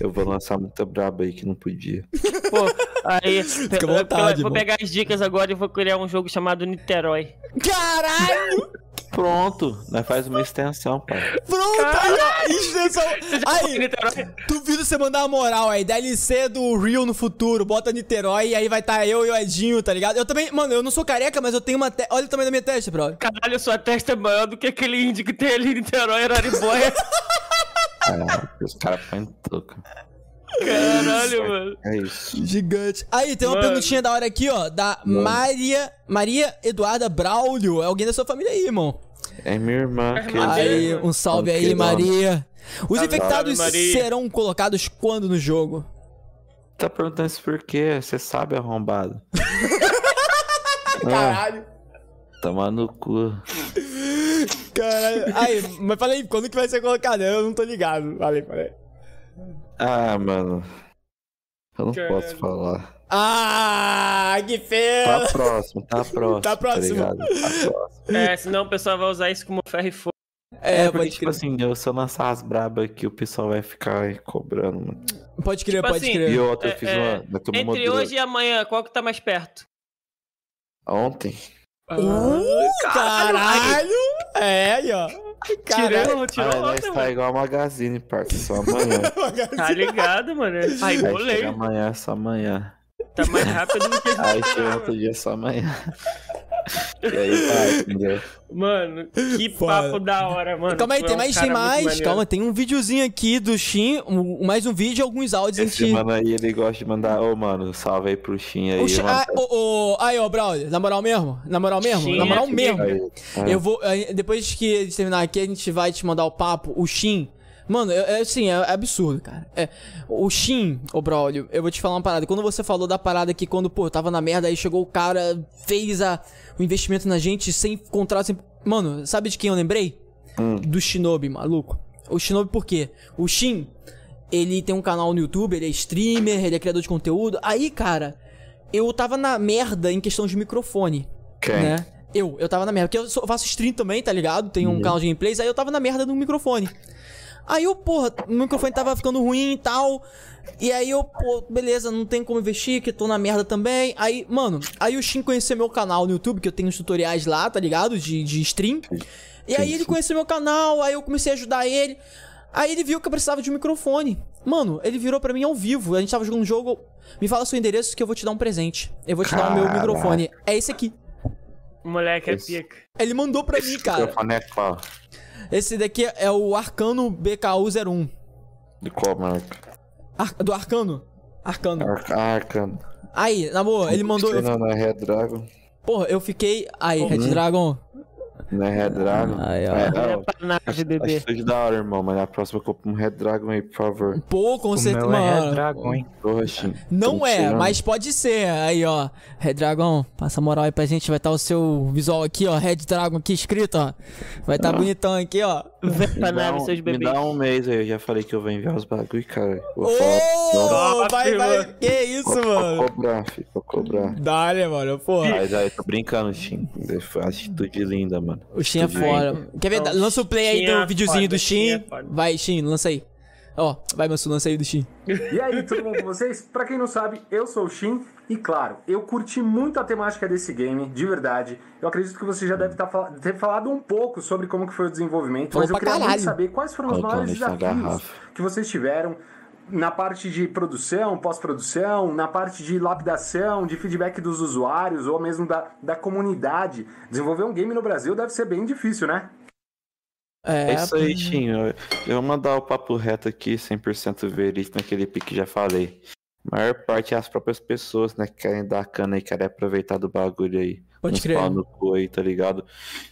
eu vou lançar muita braba aí que não podia. Pô, aí. Fica à vontade, eu vou pegar as dicas agora e vou criar um jogo chamado Niterói. Caralho! Pronto, nós faz uma extensão, pai. Pronto! Aí, ó, extensão. Aí, Niterói. duvido você mandar uma moral aí. DLC do Rio no futuro, bota Niterói e aí vai estar eu e o Edinho, tá ligado? Eu também, mano, eu não sou careca, mas eu tenho uma. Te... Olha o tamanho da minha testa, brother. Caralho, sua testa é maior do que aquele índio que tem ali em Niterói, Araribóia. Caralho, os caras põem touca. Caralho, mano. É isso. Gigante. Aí, tem uma Mano. perguntinha da hora aqui, ó. Da Maria. Maria Eduarda Braulio. É alguém da sua família aí, irmão. É minha irmã. É que irmã Aí, um salve aí? Maria. Os Salve, infectados Maria. serão colocados quando no jogo? Tá perguntando isso por quê? Você sabe, arrombado. Caralho. Ah, Toma no cu. Caralho. Aí, mas falei, quando que vai ser colocado? Eu não tô ligado. Falei, falei. Ah, mano. Eu não Caralho. posso falar. Ah, que feio. Tá próximo, tá próximo. Tá próximo. ligado? Tá próximo. É, senão o pessoal vai usar isso como ferro e fogo. É, porque, pode tipo crer. assim, eu, se eu lançar as brabas aqui, o pessoal vai ficar aí cobrando, mano. Pode crer, Tipo pode assim, crer. E outra, É, eu fiz é, uma. turma Entre hoje e amanhã, qual que tá mais perto? Ontem. Uh, caralho. É, aí, ó. Caralho. Tirou, tirou Ah, tá igual a Magazine, parça. Só amanhã. Tá ligado, mano? Aí Aí chega bolei. amanhã, só amanhã. Tá mais rápido do que a Aí gente chega outro dia, só amanhã. E aí vai, entendeu? Mano, que Foda. papo da hora, mano. Calma aí, Tu é tem um mais, tem mais. Calma, tem um videozinho aqui do Shin, um- mais um vídeo e alguns áudios Esse em mano aí, ele gosta de mandar. Ô, mano, salve aí pro Shin aí. O Shin- mano. ah, ô, ô, aí, ó, Braulio, na moral mesmo? Na moral mesmo? Shin na moral é mesmo. Aí, é. Eu vou. Depois que a gente terminar aqui, a gente vai te mandar o papo. O Shin. Mano, é, é assim, é, absurdo, cara. É, o Shin, ô Braulio, eu vou te falar uma parada. Quando você falou da parada que quando, pô, eu tava na merda, aí chegou o cara, fez a, o investimento na gente sem contrato, sem. Mano, sabe de quem eu lembrei? Hum. Do Shinobi, maluco. O Shinobi por quê? O Shin, ele tem um canal no YouTube, ele é streamer, ele é criador de conteúdo. Aí, cara, eu tava na merda em questão de microfone Quem? né? Eu, eu tava na merda. Porque eu, faço stream também, tá ligado? Tem um canal de gameplays, aí eu tava na merda no microfone. Aí eu, porra, o microfone tava ficando ruim e tal. E aí eu, pô, beleza, não tem como investir, que tô na merda também. Aí, mano, aí o Shin conheceu meu canal no YouTube, que eu tenho os tutoriais lá, tá ligado? De, de stream. E aí ele conheceu meu canal, aí eu comecei a ajudar ele. Aí ele viu que eu precisava de um microfone. Mano, ele virou pra mim ao vivo. A gente tava jogando um jogo. Me fala seu endereço que eu vou te dar um presente. Eu vou te dar o meu Caraca. microfone. É esse aqui. O moleque é pica. Ele mandou pra mim, Esse cara. microfone é qual? Esse daqui é o Arcano BKU01. De qual marca? Ar- do Arcano? Arcano. Arca, Arca. Aí, na boa, ele mandou. Não, não é Red Dragon. porra, eu fiquei. Aí, Red Dragon. Não é Red Dragon. Aí, ó. É, É não, pra nave, bebê. acho da hora, irmão. Mas na próxima eu compro um Red Dragon aí, por favor. Pô, com certeza. meu é Mano, Dragon, hein? Shin. Não é, tirando. mas pode ser. Aí, ó. Red Dragon, passa a moral aí pra gente. Vai estar o seu visual aqui, ó. Red Dragon aqui escrito, ó. Vai estar bonitão aqui, ó. Vem Me pra dá, nave, um, seus me bebês. dá um mês aí, eu já falei que eu vou enviar os bagulho, cara. Vou Ô, falar. vai, vai. Que isso, Vou, vou mano? cobrar, filho, vou cobrar. Dá-lhe, mano. Porra. Mas aí, tô brincando, Shin. Foi uma atitude linda, mano. O Shin é fora. Quer ver? Não, Lança o play aí do é videozinho foda, do Shin é. Vai, Shin, lança aí. Ó, vai, Mansu, lança aí do Shin. E aí, tudo bom com vocês? Pra quem não sabe, eu sou o Shin e claro, eu curti muito a temática desse game, de verdade. Eu acredito que você já deve tá ter falado um pouco sobre como que foi o desenvolvimento, Falou mas eu queria caralho. muito saber quais foram os maiores desafios que vocês tiveram na parte de produção, pós-produção, na parte de lapidação, de feedback dos usuários ou mesmo da, da comunidade. Desenvolver um game no Brasil deve ser bem difícil, né? É, É isso aí, Shin. Eu, eu vou mandar o papo reto aqui, 100% verídico naquele pique que já falei. A maior parte é as próprias pessoas, né, que querem dar cana e querem aproveitar do bagulho aí. Pode crer. pau no cu aí, tá ligado?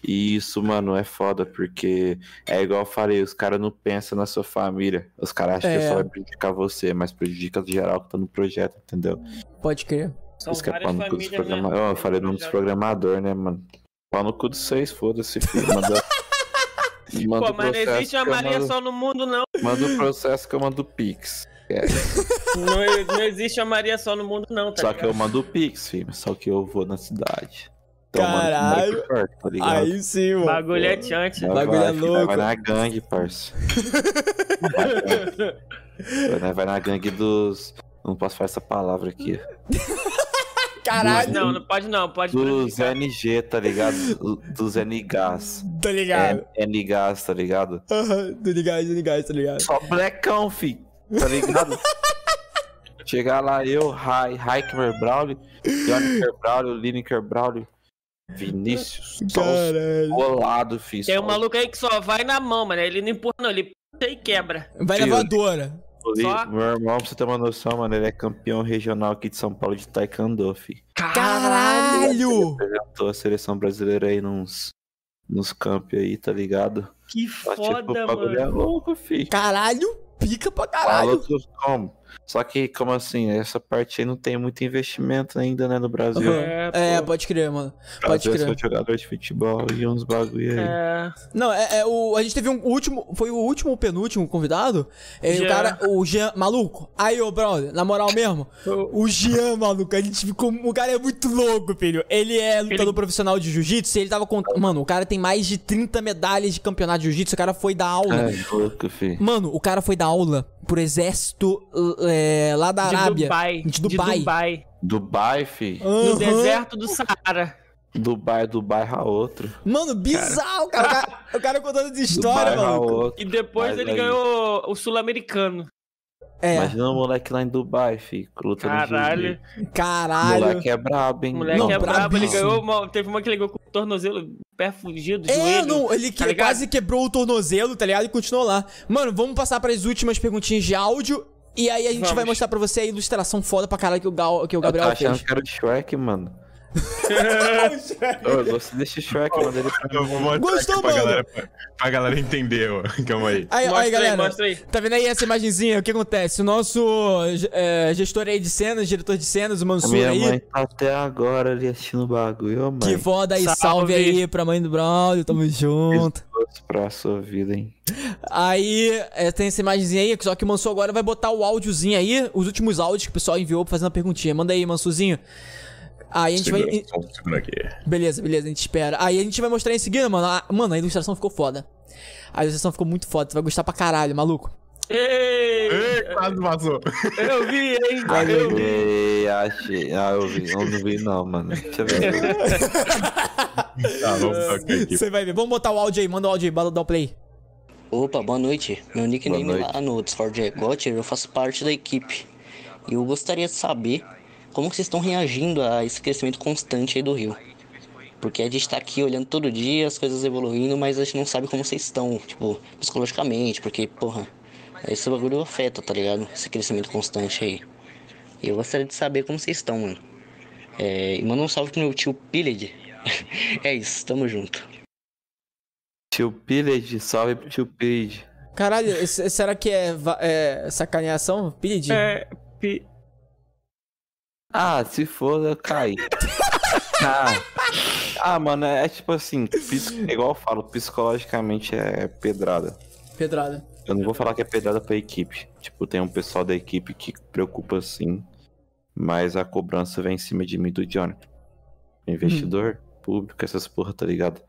E isso, mano, é foda, porque é igual eu falei, os caras não pensam na sua família. Os caras acham É. que só vai prejudicar você, mas prejudica geral que tá no projeto, entendeu? Pode crer. São Isso que é pau no cu dos famílias, né? programadores. eu falei o nome dos programadores, né, mano? Pau no cu dos seis, foda-se, filho. Manda, Pô, mas não processo existe eu Maria mando- só no mundo, não. Manda o processo que eu mando o Pix. É, Não, não existe uma Maria só no mundo, não, tá só que eu ligado? mando o Pix, filho. Só que eu vou na cidade. Caralho. mando pro perto, tá ligado? Aí sim, mano. bagulho é chante. Vai, bagulho é louco. Vai na gangue, parça. vai, vai- vai na gangue dos. Não posso falar essa palavra aqui. Caralho, Não, não pode não, pode Dos. NG, tá ligado? Do- Dos NGAS. tá ligado? NGAS, tá ligado? Aham, tô ligado, tô ligado, tô ligado. Só blackão, fi. Tá ligado? Chegar lá, eu, Hiker Braulio, Johnny Braulio, Lineker Braulio, Vinícius, Caralho. bolados, fi. Tem um maluco aí que só vai na mão, mano. Ele não empurra, não. Ele puxa e quebra. Vai na voadora. Só- Meu irmão, pra você ter uma noção, mano, ele é campeão regional aqui de São Paulo de Taekwondo, fi. Caralho! Apresentou a seleção brasileira aí nos, nos campos aí, tá ligado? Que Só, tipo, foda, o bagulho é mano. louco, fi. Caralho! Pica pra caralho! Maluco como? Só que, como assim, essa parte aí não tem muito investimento ainda, né, no Brasil. É, É, pô. pode crer, mano. O Pode Brasil é crer. só jogador de futebol e uns bagulho aí. É. Não, é, é o, a gente teve um último. Foi o último ou penúltimo convidado? É, o Jean. cara, o Jean. Maluco. Aí, ô, brother, na moral mesmo. O Jean, maluco, a gente ficou. O cara é muito louco, filho. Ele é lutador Ele- profissional de jiu-jitsu e ele tava contando. Mano, o cara tem mais de 30 medalhas de campeonato de jiu-jitsu. O cara foi dar aula. É, louco, fi. Mano, o cara foi dar aula pro exército é, lá da De Arábia. Dubai. De Dubai. Dubai. Dubai, fi. No Aham. deserto do Saara. Dubai, Dubai a outro. Mano, bizarro, cara. O cara, o cara contando essa história, Dubai outro. E depois Mas ele aí- ganhou o Sul-Americano. É, Imagina o moleque lá em Dubai, fi. Lutando Caralho. O caralho. moleque é brabo, hein? O moleque Não, é brabo. Ele ganhou uma, Teve uma que ele ganhou com tornozelo, pé fugido, É, joelho. não, ele que- tá ligado? quase quebrou o tornozelo, tá ligado? E continuou lá. Mano, vamos passar para as últimas perguntinhas de áudio. E aí a gente Vamos. vai mostrar pra você a ilustração foda pra caralho que o, Gal, que o Eu tô Gabriel achando fez. que era o Shrek, mano. Ô, Eu gostei desse Shrek, mano. Ele Eu vou mostrar Gostou, aqui pra mano? galera, pra, pra galera entender, ó. Calma aí. Aí, Mostra aí, aí, galera. mostra aí. Tá vendo aí essa imagenzinha? O que acontece? O nosso é, gestor aí de cenas, diretor de cenas, o A Mansur minha aí. mãe tá até agora ali assistindo o bagulho, ô mãe. Que foda aí, salve, Salve. aí pra mãe do Braulio, tamo junto. Pra sua vida, hein? Aí é, tem essa imagenzinha aí, só que o Mansur agora vai botar o áudiozinho aí, os últimos áudios que o pessoal enviou fazendo a perguntinha. Manda aí, Mansurzinho. Aí a gente vai. Segura, só um segundo aqui. Beleza, beleza, a gente espera. Aí a gente vai mostrar em seguida, mano. A... Mano, a ilustração ficou foda. A ilustração ficou muito foda, você vai gostar pra caralho, maluco. Ei, Ei, quase vazou. eu vi, hein? Eu vi. Ei, achei. Ah, eu vi. Eu não vi, não, mano. Deixa eu ver. Tá, vamos tocar aqui. Você vai ver. Vamos botar o áudio aí, manda o áudio aí, bala dá o play. Opa, boa noite. Meu nickname lá no Discord é Gotcher, eu faço parte da equipe. E eu gostaria de saber como vocês estão reagindo a esse crescimento constante aí do Rio. Porque a gente tá aqui olhando todo dia, as coisas evoluindo, mas a gente não sabe como vocês estão, tipo, psicologicamente, porque, porra, esse bagulho afeta, tá ligado? Esse crescimento constante aí. E eu gostaria de saber como vocês estão, mano. É, e manda um salve pro meu tio Pilled. é isso, tamo junto. Tio Pillage, salve pro tio Pillage. Caralho, será que é, é sacaneação? Pedi. É, pi- Ah, se for, eu caí. ah, ah, mano, é tipo assim, pis- igual eu falo, psicologicamente é pedrada. Pedrada. Eu não vou falar que é pedrada pra equipe. Tipo, tem um pessoal da equipe que preocupa sim, mas a cobrança vem em cima de mim e do Johnny. Investidor, público, essas porra, tá ligado?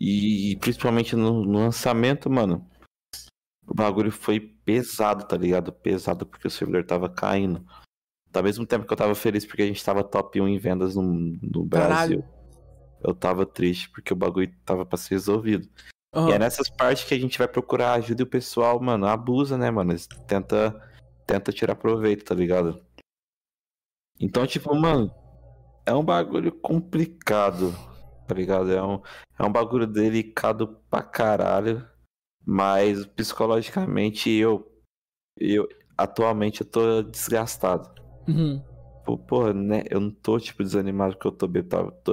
E, principalmente no, no lançamento, mano, o bagulho foi pesado, tá ligado? Pesado porque o servidor tava caindo. Ao mesmo tempo que eu tava feliz porque a gente tava top 1 em vendas no, no Brasil. Eu tava triste porque o bagulho tava pra ser resolvido. Aham. E é nessas partes que a gente vai procurar ajuda e o pessoal, mano, abusa, né, mano? Eles tenta, tenta tirar proveito, tá ligado? Então, tipo, mano, é um bagulho complicado, tá ligado? É um, é um bagulho delicado pra caralho, mas psicologicamente eu, eu atualmente eu tô desgastado. Uhum. Pô, porra, né? Eu não tô, tipo, desanimado porque eu tô bebendo, tô,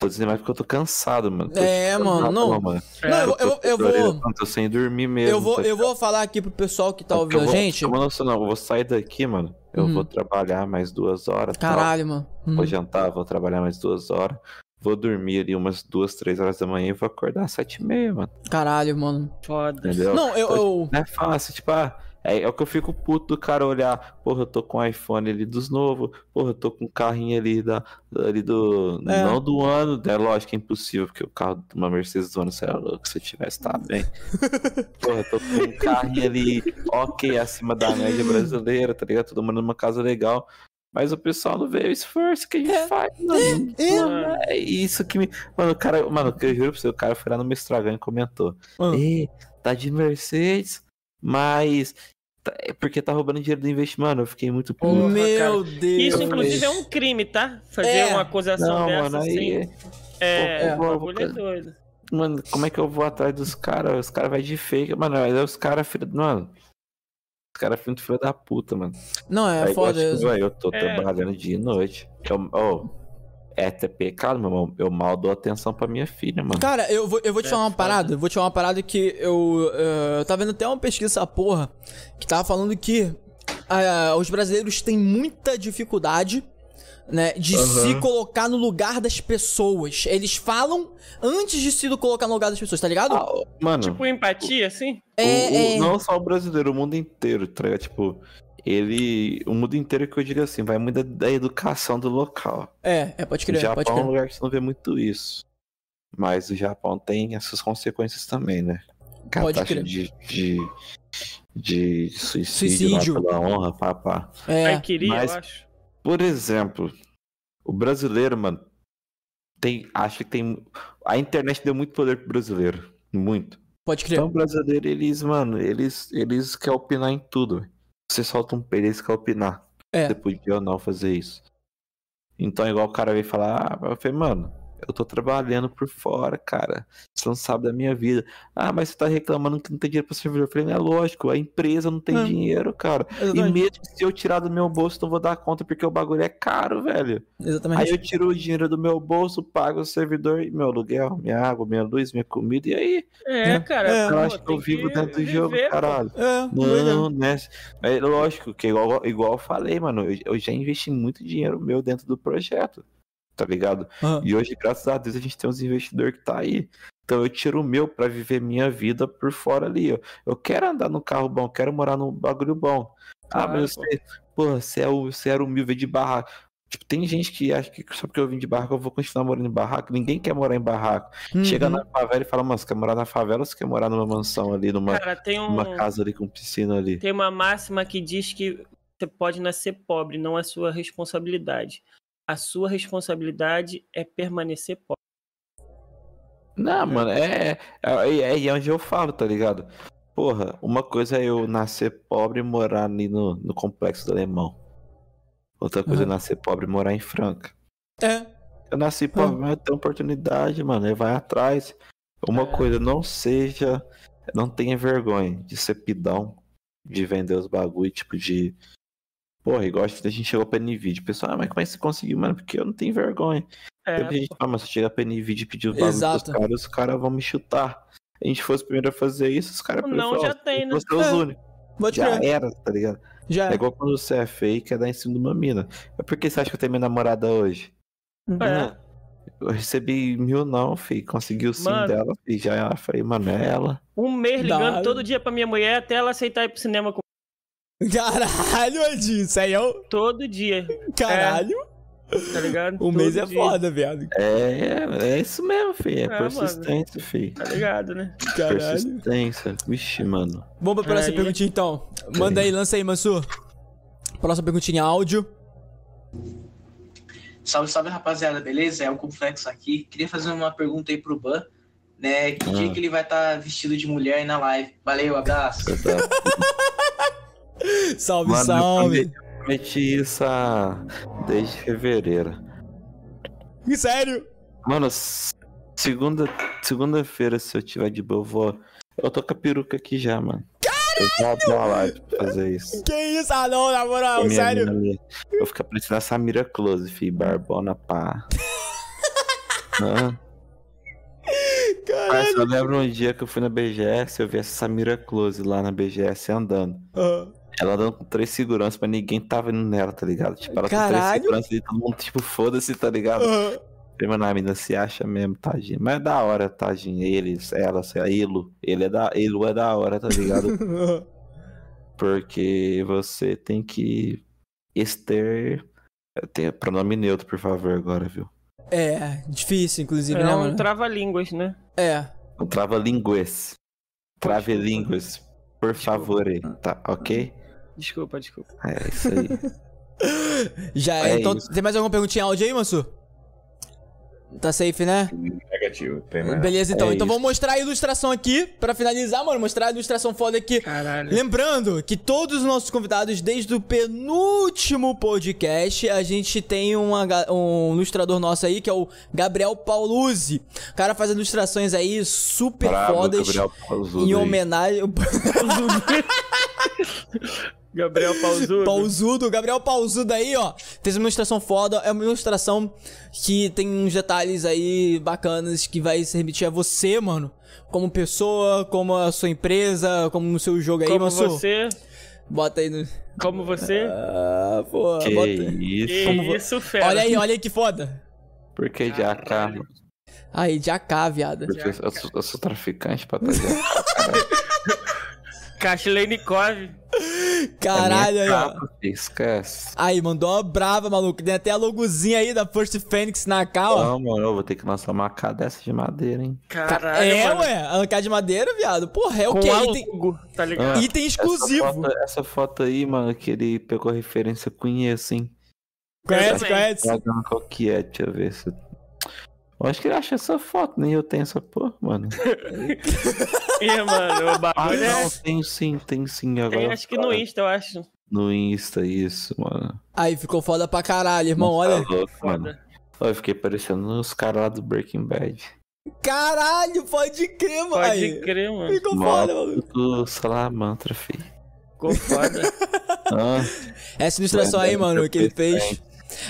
tô desanimado porque eu tô cansado, mano. Tô, É, tipo, mano, não. pô, mano. Não, eu, eu, eu vou. Eu tô sem dormir mesmo. Eu vou, tá eu vou falar aqui pro pessoal que tá Porque eu ouvindo a gente. Como nossa, não, eu vou sair daqui, mano. Eu Uhum. vou trabalhar mais duas horas. tal. Caralho, mano. Uhum. Vou jantar, vou trabalhar mais duas horas. Vou dormir ali umas duas, três horas da manhã e vou acordar às sete e meia, mano. Caralho, mano. foda. Entendeu? Não, eu. Então, eu... Não é fácil, tipo, ah, é, é o que eu fico puto do cara olhar, porra, eu tô com o iPhone ali dos novos, porra, eu tô com o carrinho ali, da, ali do. É. Não do ano, é lógico é impossível, porque o carro de uma Mercedes do ano seria louco se eu tivesse, tá bem. porra, eu tô com um carrinho ali, ok, acima da média brasileira, tá ligado? Todo mundo numa casa legal. Mas o pessoal não vê o esforço que a gente É, faz, mano. é. Mano, é isso que me. Mano, o cara. Mano, eu juro pra você, o cara foi lá no meu Instagram e comentou. Ah. "Ê, tá de Mercedes, mas. tá- é porque tá roubando dinheiro do investimento. Mano, eu fiquei muito puto. Meu cara. Deus. Isso, inclusive, é um crime, tá? Fazer É. uma acusação Não, dessa mano, assim. aí. É, é, o bagulho é doido. Mano, como é que eu vou atrás dos caras? Os caras vai de fake. Mano, aí os caras, filho. Mano. Os caras são muito filho da puta, mano. Não, é Aí, foda. eu, eu, eu tô É. trabalhando dia e noite. Eu, oh, é até pecado, meu irmão. Eu mal dou atenção pra minha filha, mano. Cara, eu vou, eu vou te É falar uma parada. Eu vou te falar uma parada que eu. eh, eu tava vendo até uma pesquisa essa porra que tava falando que ah, os brasileiros têm muita dificuldade. Né, de se colocar no lugar das pessoas. Eles falam antes de se colocar no lugar das pessoas, tá ligado? Ah, mano, Tipo, empatia, assim? o- é, o- é. não só o brasileiro, o mundo inteiro, tá ligado? Tipo, ele. O mundo inteiro que eu digo assim, vai muito da, da educação do local. É, é, pode O crer, Japão pode é um crer. lugar que você não vê muito isso. Mas o Japão tem essas consequências também, né? Que a Pode taxa crer. de, de, de suicídio, Suicídio. lá pela honra, papá. É, queria, mas- eu acho. Por exemplo, o brasileiro, mano, tem. Acho que tem. A internet deu muito poder pro brasileiro. Muito. pode crer. Então, o brasileiro, eles, mano, eles, eles querem opinar em tudo. Você solta um peido, eles querem opinar. É. Você podia ou não fazer isso. Então, igual o cara veio falar, ah, eu falei, mano, eu tô trabalhando por fora, cara. Você não sabe da minha vida. Ah, mas você tá reclamando que não tem dinheiro pra servidor. Eu falei, não é lógico, a empresa não tem É. dinheiro, cara. E Exatamente. mesmo se eu tirar do meu bolso, não vou dar conta, porque o bagulho é caro, velho. Exatamente. Aí eu tiro o dinheiro do meu bolso, pago o servidor, meu aluguel, minha água, minha luz, minha comida, e aí? É, É, cara. é. Eu acho que eu vivo dentro do viver, jogo, caralho. É, doideira. Não, né? É lógico que, igual, igual eu falei, mano, eu, eu já investi muito dinheiro meu dentro do projeto, tá ligado? Aham. E hoje, graças a Deus, a gente tem uns investidores que tá aí. Então eu tiro o meu pra viver minha vida por fora ali. ó. Eu quero andar no carro bom, quero morar num bagulho bom. ah, Claro, mas pô. você, porra, você, é o, você era humilde de barraco. Tipo, tem gente que acha que só porque eu vim de barraco eu vou continuar morando em barraco. Ninguém quer morar em barraco. Chega Uhum. na favela e fala, mano, você quer morar na favela ou você quer morar numa mansão ali, numa, Cara, um. numa casa ali com piscina ali? Tem uma máxima que diz que você pode nascer pobre, não é sua responsabilidade. A sua responsabilidade é permanecer pobre. Não, mano, é, é, é, é onde eu falo, tá ligado? Porra, uma coisa é eu nascer pobre e morar ali no, no complexo do alemão. Outra coisa é Aham. nascer pobre e morar em Franca. É. Eu nasci pobre, mas eu tenho oportunidade, mano. Aí vai atrás. Uma É. coisa, não seja. Não tenha vergonha de ser pidão, de vender os bagulho, tipo de. Porra, igual a gente chegou pra Nvidia. O pessoal, ah, mas como é que você conseguiu, mano? Porque eu não tenho vergonha. É, Tem muita gente que fala, mas se chegar pra Nvidia e pedir os bagulhos pros Exato. caras, os caras vão me chutar. A gente fosse o primeiro a fazer isso, os caras Não, já "Ó, tem, né?" Você é os únicos. Já crer. era, tá ligado? Já É é. igual quando você é feio e quer dar em cima de uma mina. É porque você acha que eu tenho minha namorada hoje? É. Eu recebi mil não, fi. Consegui o sim Mano. dela, fi. Já falei, mano, é ela. Um mês ligando Dá. todo dia pra minha mulher até ela aceitar ir pro cinema com Caralho, Edinho, isso aí é o. todo dia, Caralho. tá ligado? Um Todo mês é dia, foda, viado. É, é isso mesmo, fi. É, É, persistência, fi. Tá ligado, né? Caralho. Persistência. Vixe, mano. Vamos pra próxima Aí. perguntinha então. Manda aí, lança aí, Mansur. Próxima perguntinha áudio. Salve, salve rapaziada, beleza? É o Complexo aqui. Queria fazer uma pergunta aí pro Ban, né? Que Ah. dia que ele vai estar vestido de mulher aí na live? Valeu, abraço. Salve, Mano, salve. eu prometi isso há... desde fevereiro. Sério? Mano, segunda, segunda-feira, se eu tiver de boa, eu vou. Eu tô com a peruca aqui já, mano. Eu vou abrir uma live pra fazer isso. Que isso? Ah, não, na moral, a sério. mina. Eu vou ficar parecendo a Samira Close, fi. Barbona, pá. Hã? Mas eu lembro um dia que eu fui na BGS, eu vi essa Samira Close lá na BGS andando. Ah, Ela andando com três seguranças, mas ninguém tava indo nela, tá ligado? Tipo, ela com três Caralho. seguranças e todo mundo, tipo, foda-se, tá ligado? Falei, Mano, a menina se acha mesmo, tadinha. Mas é da hora, tadinha. Eles, ela, sei lá, Ilo. Ele é da, Ilo é da hora, tá ligado? Porque você tem que ter. Tem pronome neutro, por favor, agora, viu? É, difícil, inclusive, É né, um mano? trava-línguas, né? É. Não trava línguas. Trave línguas, por favor, tá? Ok? Desculpa, desculpa. É isso aí. Já é. É Então, isso. tem mais alguma perguntinha em áudio aí, Mansur? Tá safe, né? Negativo. Tem mais. Beleza, então. É então isso. vamos mostrar a ilustração aqui. Pra finalizar, mano, mostrar a ilustração foda aqui. Caralho. Lembrando que todos os nossos convidados, desde o penúltimo podcast, a gente tem uma um ilustrador nosso aí, que é o Gabriel Pauluzzi. O cara faz ilustrações aí super Brabo, fodas Gabriel Pazudo em homenagem. Gabriel Pausudo. Pausudo, Gabriel Pausudo aí, ó. Fez uma ilustração foda. É uma ilustração que tem uns detalhes aí bacanas que vai se remeter a você, mano. Como pessoa, como a sua empresa, como o seu jogo aí, Como Mansu. você. Bota aí no. Como você. Ah, pô. Que bota... isso? Que como isso, fera. Olha aí, olha aí que foda. Por que de AK, mano? Aí, de AK, viado. Porque eu sou, eu sou traficante pra trazer. Kashleinikov. Caralho, aí, ó. capa, filho, Esquece. Aí, mandou uma brava, maluco. Tem até a logozinha aí da First Phoenix na ó. Não, mano, eu vou ter que lançar uma AK dessa de madeira, hein? Caralho, é, mano. ué. A de madeira, viado. Porra, é o Com Item, logo, tá ligado? Ah, item Essa exclusivo. foto, essa foto aí, mano, que ele pegou referência, eu conheço, hein? Conhece, conhece? Qual que é, deixa eu ver se. Eu acho que ele acha essa foto, nem eu tenho essa porra, mano. Ih, mano, o Ah, bagulho é. não, tem sim, tem sim. Agora Tem, acho que no Insta, eu acho. No Insta, isso, mano. Aí, ficou foda pra caralho, irmão. Tá Olha. louco, mano. Eu fiquei parecendo os caras lá do Breaking Bad. Caralho, pode crer, mano. Pode crer, mano. Ficou foda, mano. Do Salamantra, filho. Ficou foda. Ah, Essa ilustração aí, mano, que ele fez.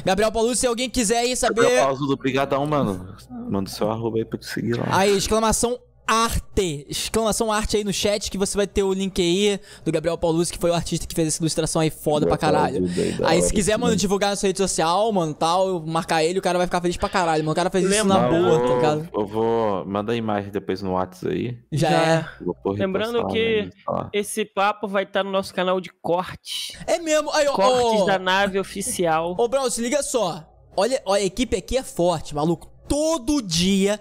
Gabriel Paulo, se alguém quiser aí Gabriel saber. Paulo do Brigadão, mano. Manda o seu arroba aí pra te seguir lá. Aí, exclamação arte. Exclamação arte aí no chat que você vai ter o link aí do Gabriel Paulus, que foi o artista que fez essa ilustração aí foda pra caralho. Aí, se quiser, mano, divulgar na sua rede social, mano, tal, marcar ele, o cara vai ficar feliz pra caralho, mano. O cara fez isso na boa, eu tá vou- ligado? Eu vou. Manda a imagem depois no WhatsApp aí. Já, Já é. Lembrando que- Insta lá. Esse papo vai estar no nosso canal de cortes. É mesmo. Aí, ó. Cortes da nave oficial. Ô, Brown, se liga só. Olha, ó, a equipe aqui é forte, maluco. Todo dia,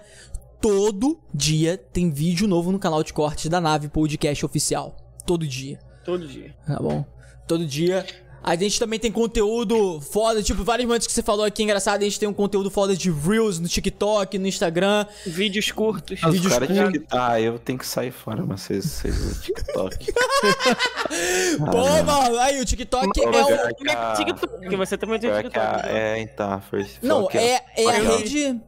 todo dia tem vídeo novo no canal de cortes da nave podcast oficial. Todo dia. Todo dia. Tá bom? Todo dia. A gente também tem conteúdo foda, tipo, vários momentos que você falou aqui, engraçado, a gente tem um conteúdo foda de Reels no TikTok, no Instagram. Vídeos curtos. Os vídeos caras curtos. TikTok. Ah, eu tenho que sair fora, mas vocês, vocês do TikTok. Pô, mano, aí o TikTok Ô, é pior um... que a- TikTok, porque você também tem que a- TikTok. né? É, então, a First. Não, é, é a rede...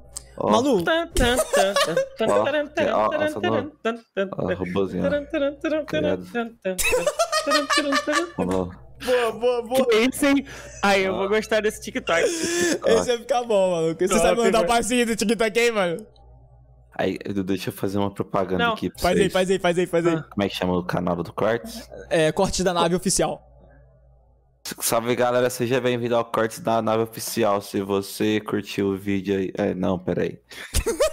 taran. Falou. boa, boa, boa. Que isso, hein? Aí, eu vou gostar desse TikTok. Esse vai ficar bom, maluco. Você Top, sabe mandar o velho. passinho do TikTok aí, mano? Aí, Edu, deixa eu fazer uma propaganda Não, aqui pra Faz aí, vocês. faz aí, faz aí, faz aí. Como é que chama o canal do Cortes? É, corte da nave oficial. Salve galera, seja bem-vindo ao Cortes da Nave Oficial. Se você curtiu o vídeo aí. É, não, peraí.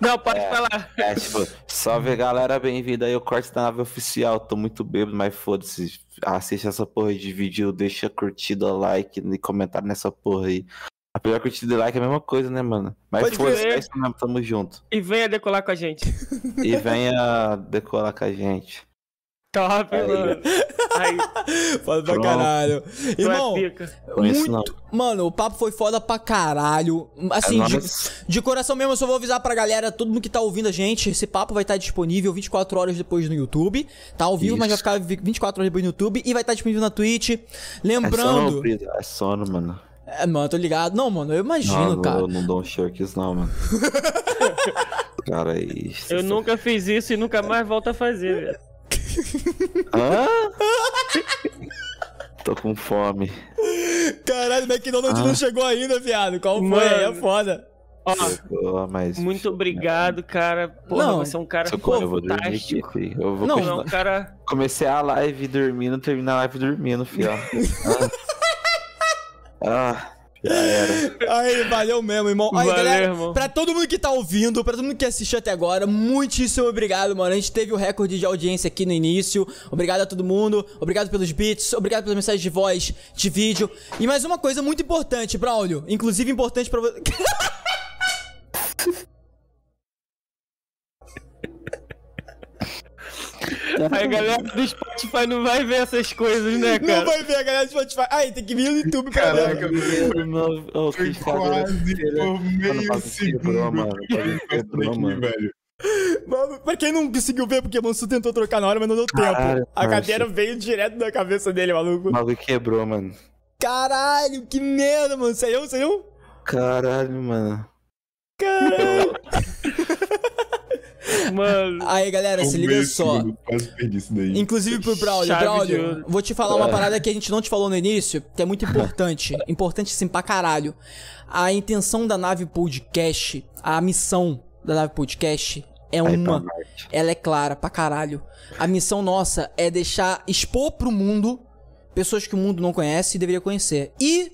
Não, pode falar. É, tipo, salve galera, bem-vindo aí ao Cortes da Nave Oficial. Tô muito bêbado, mas foda-se. Assiste essa porra de vídeo, deixa curtida, like e comentário nessa porra aí. A pior curtida e like é a mesma coisa, né, mano? Mas foda-se, é isso mesmo, tamo junto. E venha decolar com a gente. E venha decolar com a gente. Top, Aí. mano. Aí, Foda pra Pronto. caralho. Irmão, é isso não. mano, o papo foi foda pra caralho. É Assim, de, nóis. de coração mesmo, eu só vou avisar pra galera, todo mundo que tá ouvindo a gente, esse papo vai estar disponível 24 horas depois no YouTube. Tá ao vivo, mas vai Isso. ficar vi- 24 horas depois no YouTube e vai estar disponível na Twitch. É sono, Lembrando. É sono, mano. É, mano, tô ligado. Não, mano, eu imagino, não, cara. Eu não dou um shirts não, mano. cara, isso. Eu nunca fiz isso e nunca mais volto a fazer, velho. Hã? Tô com fome. Caralho, McDonald's Ah. não chegou ainda, viado. Qual foi? Mano. Aí é foda. Ó, Pô, mas... muito obrigado, cara. Porra, Não, você é um cara eu comer, eu vou dormir aqui, fantástico. filho. Eu vou Não, é continuar- um cara. Comecei a live dormindo, terminar a live dormindo, filho. ah. ah, já era. Aí, valeu mesmo, irmão. Aí, Valeu, galera, irmão. pra todo mundo que tá ouvindo, pra todo mundo que assistiu até agora, muitíssimo obrigado, mano. A gente teve o recorde de audiência aqui no início. Obrigado a todo mundo. Obrigado pelos beats. Obrigado pelas mensagens de voz, de vídeo. E mais uma coisa muito importante, Braulio. Inclusive importante pra você. Aí a galera do Spotify não vai ver essas coisas, né, Não cara? vai ver a galera do Spotify. Aí, tem que vir no YouTube pra Caraca, Foi cara, quase por meio segundo quebrou, mano. velho. Mano, pra quem não conseguiu ver, porque o Mansu tentou trocar na hora, mas não deu tempo. Caralho, a parça. cadeira veio direto da cabeça dele, maluco. O bagulho quebrou, mano. Caralho, que merda, mano. Saiu, saiu? Caralho, mano. Caralho. Mano, Aí, galera, se liga só. Inclusive pro Braulio. Chave Braulio, vou te falar uma parada que a gente não te falou no início, que é muito importante. importante sim pra caralho. A intenção da nave podcast, a missão da nave podcast é uma. Ela é clara pra caralho. A missão nossa é deixar, expor pro mundo pessoas que o mundo não conhece e deveria conhecer. E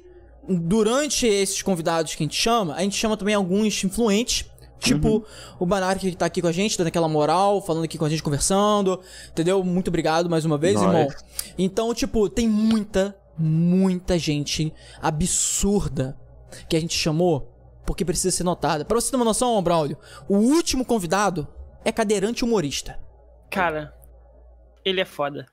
durante esses convidados que a gente chama, a gente chama também alguns influentes. Tipo o Banari que tá aqui com a gente, dando aquela moral, falando aqui com a gente, conversando. Entendeu? Muito obrigado mais uma vez, Nós. irmão. Então, tipo, tem muita, muita gente absurda que a gente chamou porque precisa ser notada. Pra você ter uma noção, Braulio, o último convidado é cadeirante humorista. cara, ele é foda.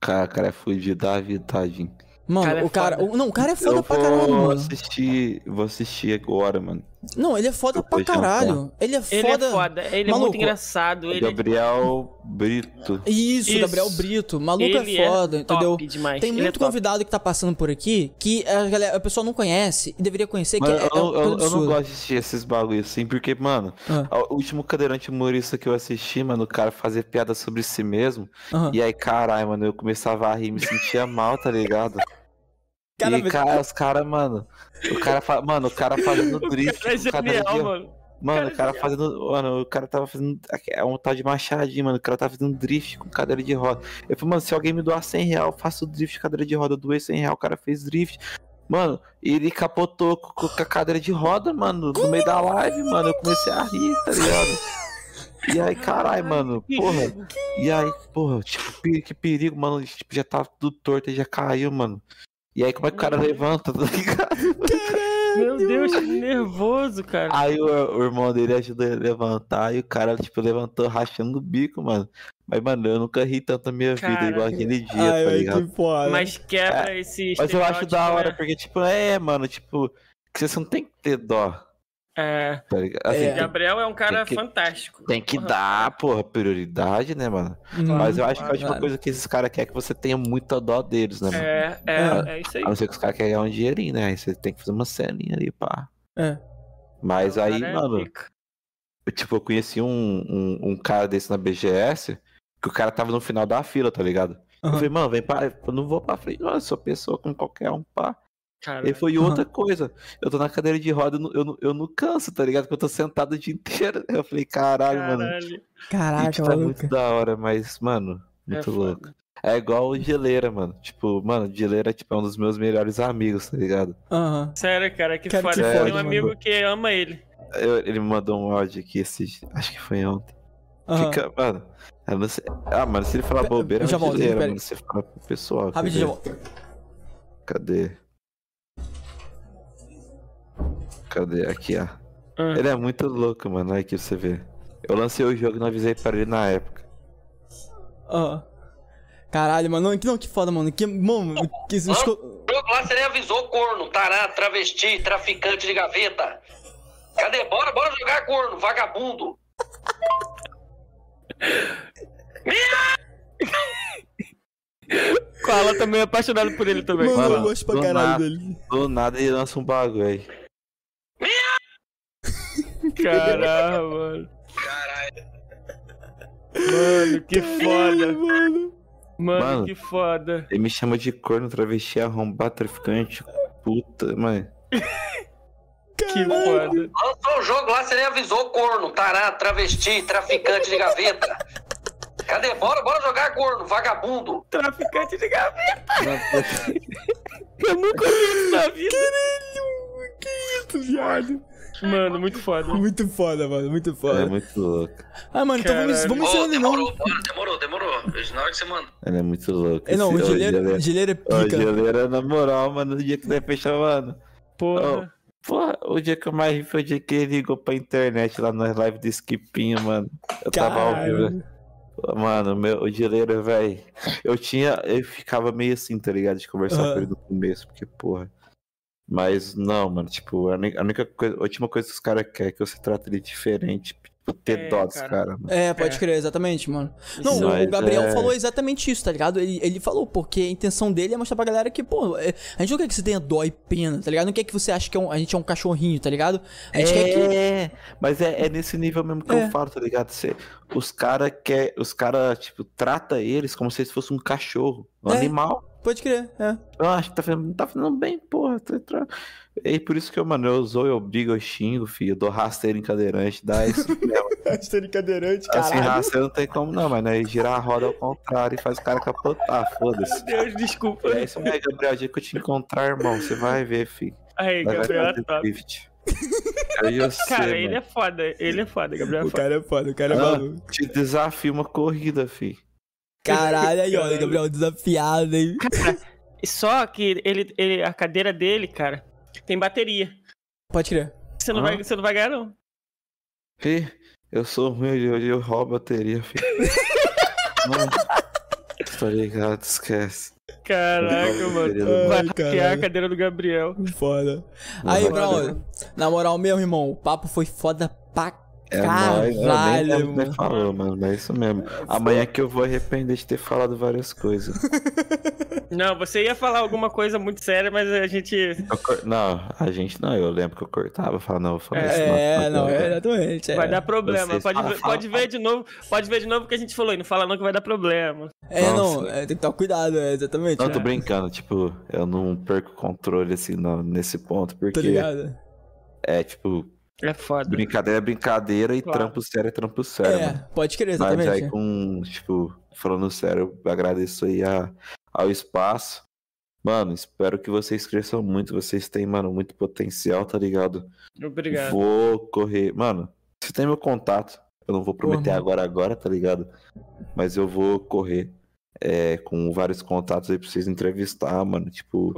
Cara, cara é fudido da tadinho. Mano, Cara é o cara. foda. não, o cara é foda eu pra vou caralho, mano. assistir, vou assistir agora, mano. Não, ele é foda pra caralho. Ele é Ele foda. é foda, ele é muito engraçado. Ele é Gabriel Brito. Isso, Isso. Gabriel Brito. Maluco Ele é é foda, top entendeu? demais, Tem ele é muito top. convidado que tá passando por aqui que a, galera, a pessoa não conhece e deveria conhecer, que Mano, é, é eu, eu- eu não gosto de assistir esses bagulho assim, porque, mano, Ah. o último cadeirante humorista que eu assisti, mano, o cara fazia piada sobre si mesmo. Aham. E aí, caralho, mano, eu começava a rir e me sentia mal, tá ligado? E, cara, os caras, mano. O cara, fa... mano, o cara fazendo drift. cara é com cadeira genial, de- mano. Mano, cara o cara é fazendo. Mano, o cara tava fazendo. É um tal de machadinho, mano. O cara tava fazendo drift com cadeira de roda. Eu falei, mano, se alguém me doar 100 real, eu faço drift com cadeira de roda. Eu doei 100 real, o cara fez drift. Mano, ele capotou com a cadeira de roda, mano, no meio da live, mano. Eu comecei a rir, tá ligado? E aí, caralho, mano, porra. E aí, porra, tipo, que perigo, mano. Tipo, já tava tudo torto já caiu, mano. E aí, como é que o cara levanta, tá ligado? Meu Deus, que nervoso, cara. Aí o, o irmão dele ajudou ele a levantar e o cara, tipo, levantou rachando o bico, mano. Mas, mano, eu nunca ri tanto na minha vida igual aquele dia, Ai, tá ai, ligado? que foda. Mas quebra esse Mas eu acho da hora, né? porque, tipo, é, mano, tipo, que você não tem que ter dó, É, tá ligado? Assim, É. Gabriel é um cara Tem que- fantástico. tem que Porra. dar, porra, prioridade, né, mano? Uhum. Mas eu acho que a última claro. coisa que esses caras querem é que você tenha muita dó deles, né, mano? É, é, é isso aí. A não ser que os caras querem ganhar um dinheirinho, né? Aí você tem que fazer uma ceninha ali, pá. É. Mas aí, é mano. Eu, tipo, eu conheci um, um, um cara desse na BGS, que o cara tava no final da fila, tá ligado? Eu Aham. falei, mano, vem pra. Eu não vou pra frente, não, eu sou pessoa com qualquer um, pá. Cara, E foi outra coisa. Eu tô na cadeira de roda, eu não, eu não, eu não canso, tá ligado? Porque eu tô sentado o dia inteiro. Eu falei, caralho, mano. caralho. Caraca, Isso tá muito da hora, mas, mano, muito É louco. foda. É igual o Geleira, mano. Tipo, mano, o Geleira tipo, é um dos meus melhores amigos, tá ligado? Aham. Sério, cara, que Cara, foda. que Tem foda, um mano. amigo que ama ele. Eu- ele me mandou um áudio aqui, esse, acho que foi ontem. Aham. Fica, mano. eu não sei- Ah, mano, se ele falar bobeira, é pera aí. mano. Você fala pro pessoal. Rapidinho. Cadê? Cadê? Aqui, ó. Ah. Ele é muito louco, mano. Aí aqui pra você ver. Eu lancei o jogo e não avisei pra ele na época. Aham. Caralho, mano. Que, não, que foda, mano. Que, mano, que, os co- O jogo lá você nem avisou, corno, tará, travesti, traficante de gaveta. Cadê? Bora, bora jogar, corno, vagabundo. Koala também é apaixonado por ele também. Mano, eu Mano, gosto pra do caralho nada. dele. Do nada ele lança um bagulho aí. Caralho, mano. Mano, que foda. Mano. Mano, Mano. que foda. Ele me chama de corno, travesti, arrombado, traficante. Puta, mano. Que foda. Lançou o jogo lá você nem avisou, corno, tará, travesti, traficante de gaveta. Cadê? Bora, bora jogar, corno, vagabundo. Traficante de gaveta. Eu nunca vi isso na vida. Que isso, viado. Mano, muito foda. Muito foda, mano. Muito É foda. muito louco. Ah, mano, então vamos, Caralho. vamos Ô, encerrando não. demorou, bora, demorou, demorou. Na hora que você manda. Ele é muito louco. É, não, o geleira, geleira é pica. geleira, na moral, mano, no dia que nós fechamos, mano. Porra. Porra, o dia que eu mais ri foi o dia que ele ligou pra internet lá nas lives do Skipinho, mano. Eu tava ao vivo. Mano, meu, o geleiro, velho. Eu tinha. Eu ficava meio assim, tá ligado? De conversar Aham. com ele no começo, porque, porra. Mas não, mano, tipo, a única coisa, a última coisa que os caras querem é que você trate ele diferente, ter É, dó dos cara. caras. mano. É, pode É. crer, exatamente, mano. Não, Isso o- Gabriel é- falou exatamente isso, tá ligado? Ele, ele falou, porque a intenção dele é mostrar pra galera que, pô, é- a gente não quer que você tenha dó e pena, tá ligado? Não quer que você ache que é um- a gente é um cachorrinho, tá ligado? A gente quer que. É, mas é, é nesse nível mesmo que É. eu falo, tá ligado? Você, os caras quer, os cara, tipo, trata eles como se eles fossem um cachorro, um É. animal. Pode crer, é. Eu acho que tá fazendo, tá fazendo bem, porra. Tá, tá... E por isso que eu, mano, eu zoo, eu brigo, eu xingo, filho. Eu dou rasteiro em cadeirante, dá isso mesmo. Rasteiro cadeirante, assim, rasteiro não tem como não, mas né? Girar a roda ao contrário e faz o cara capotar, foda-se. Deus, desculpa. É isso mesmo, Gabriel. O dia que eu te encontrar, irmão, você vai ver, filho. Aí, Gabriel é top. drift. Aí eu sei, Cara, mano. ele é foda. Ele é foda, Gabriel é O foda. cara é foda, o cara é Ah, maluco. te desafio uma corrida, filho. Caralho, aí, ó, o Gabriel desafiado, hein? Só que ele, ele, a cadeira dele, cara, tem bateria. Pode crer. Você não, Ah. vai, você não vai ganhar, não. Ih, eu sou ruim, eu, eu roubo a bateria, filho. Não, tá ligado, esquece. Caraca, mano. Vai Ai, hackear a cadeira do Gabriel. Foda. Aí, Brown, na moral mesmo, irmão, o papo foi foda pra É nóis, eu nem caralho, que mano. falou, mano, mas é isso mesmo. Amanhã que eu vou arrepender de ter falado várias coisas. Não, você ia falar alguma coisa muito séria, mas a gente. Cor- Não, a gente não, eu lembro que eu cortava, falava, não, eu vou falar isso É, não, é. é, exatamente. É, Vai dar problema. Vocês Pode, falam, pode ver de novo. Pode ver de novo o que a gente falou. E não fala não que vai dar problema. é não, Nossa. é, tem que tomar cuidado, é, exatamente. Não, tô é. brincando, tipo, eu não perco controle assim não, nesse ponto, Tá porque ligado? é tipo, É foda. brincadeira é brincadeira e Claro. trampo sério é trampo sério, É, mano. pode crer, Mas exatamente. aí com, tipo, falando sério, eu agradeço aí a, ao espaço. Mano, espero que vocês cresçam muito. Vocês têm, mano, muito potencial, tá ligado? Obrigado. Vou correr. Mano, você tem meu contato. Eu não vou prometer agora, agora, tá ligado? Mas eu vou correr é, com vários contatos aí pra vocês entrevistar, mano. Tipo,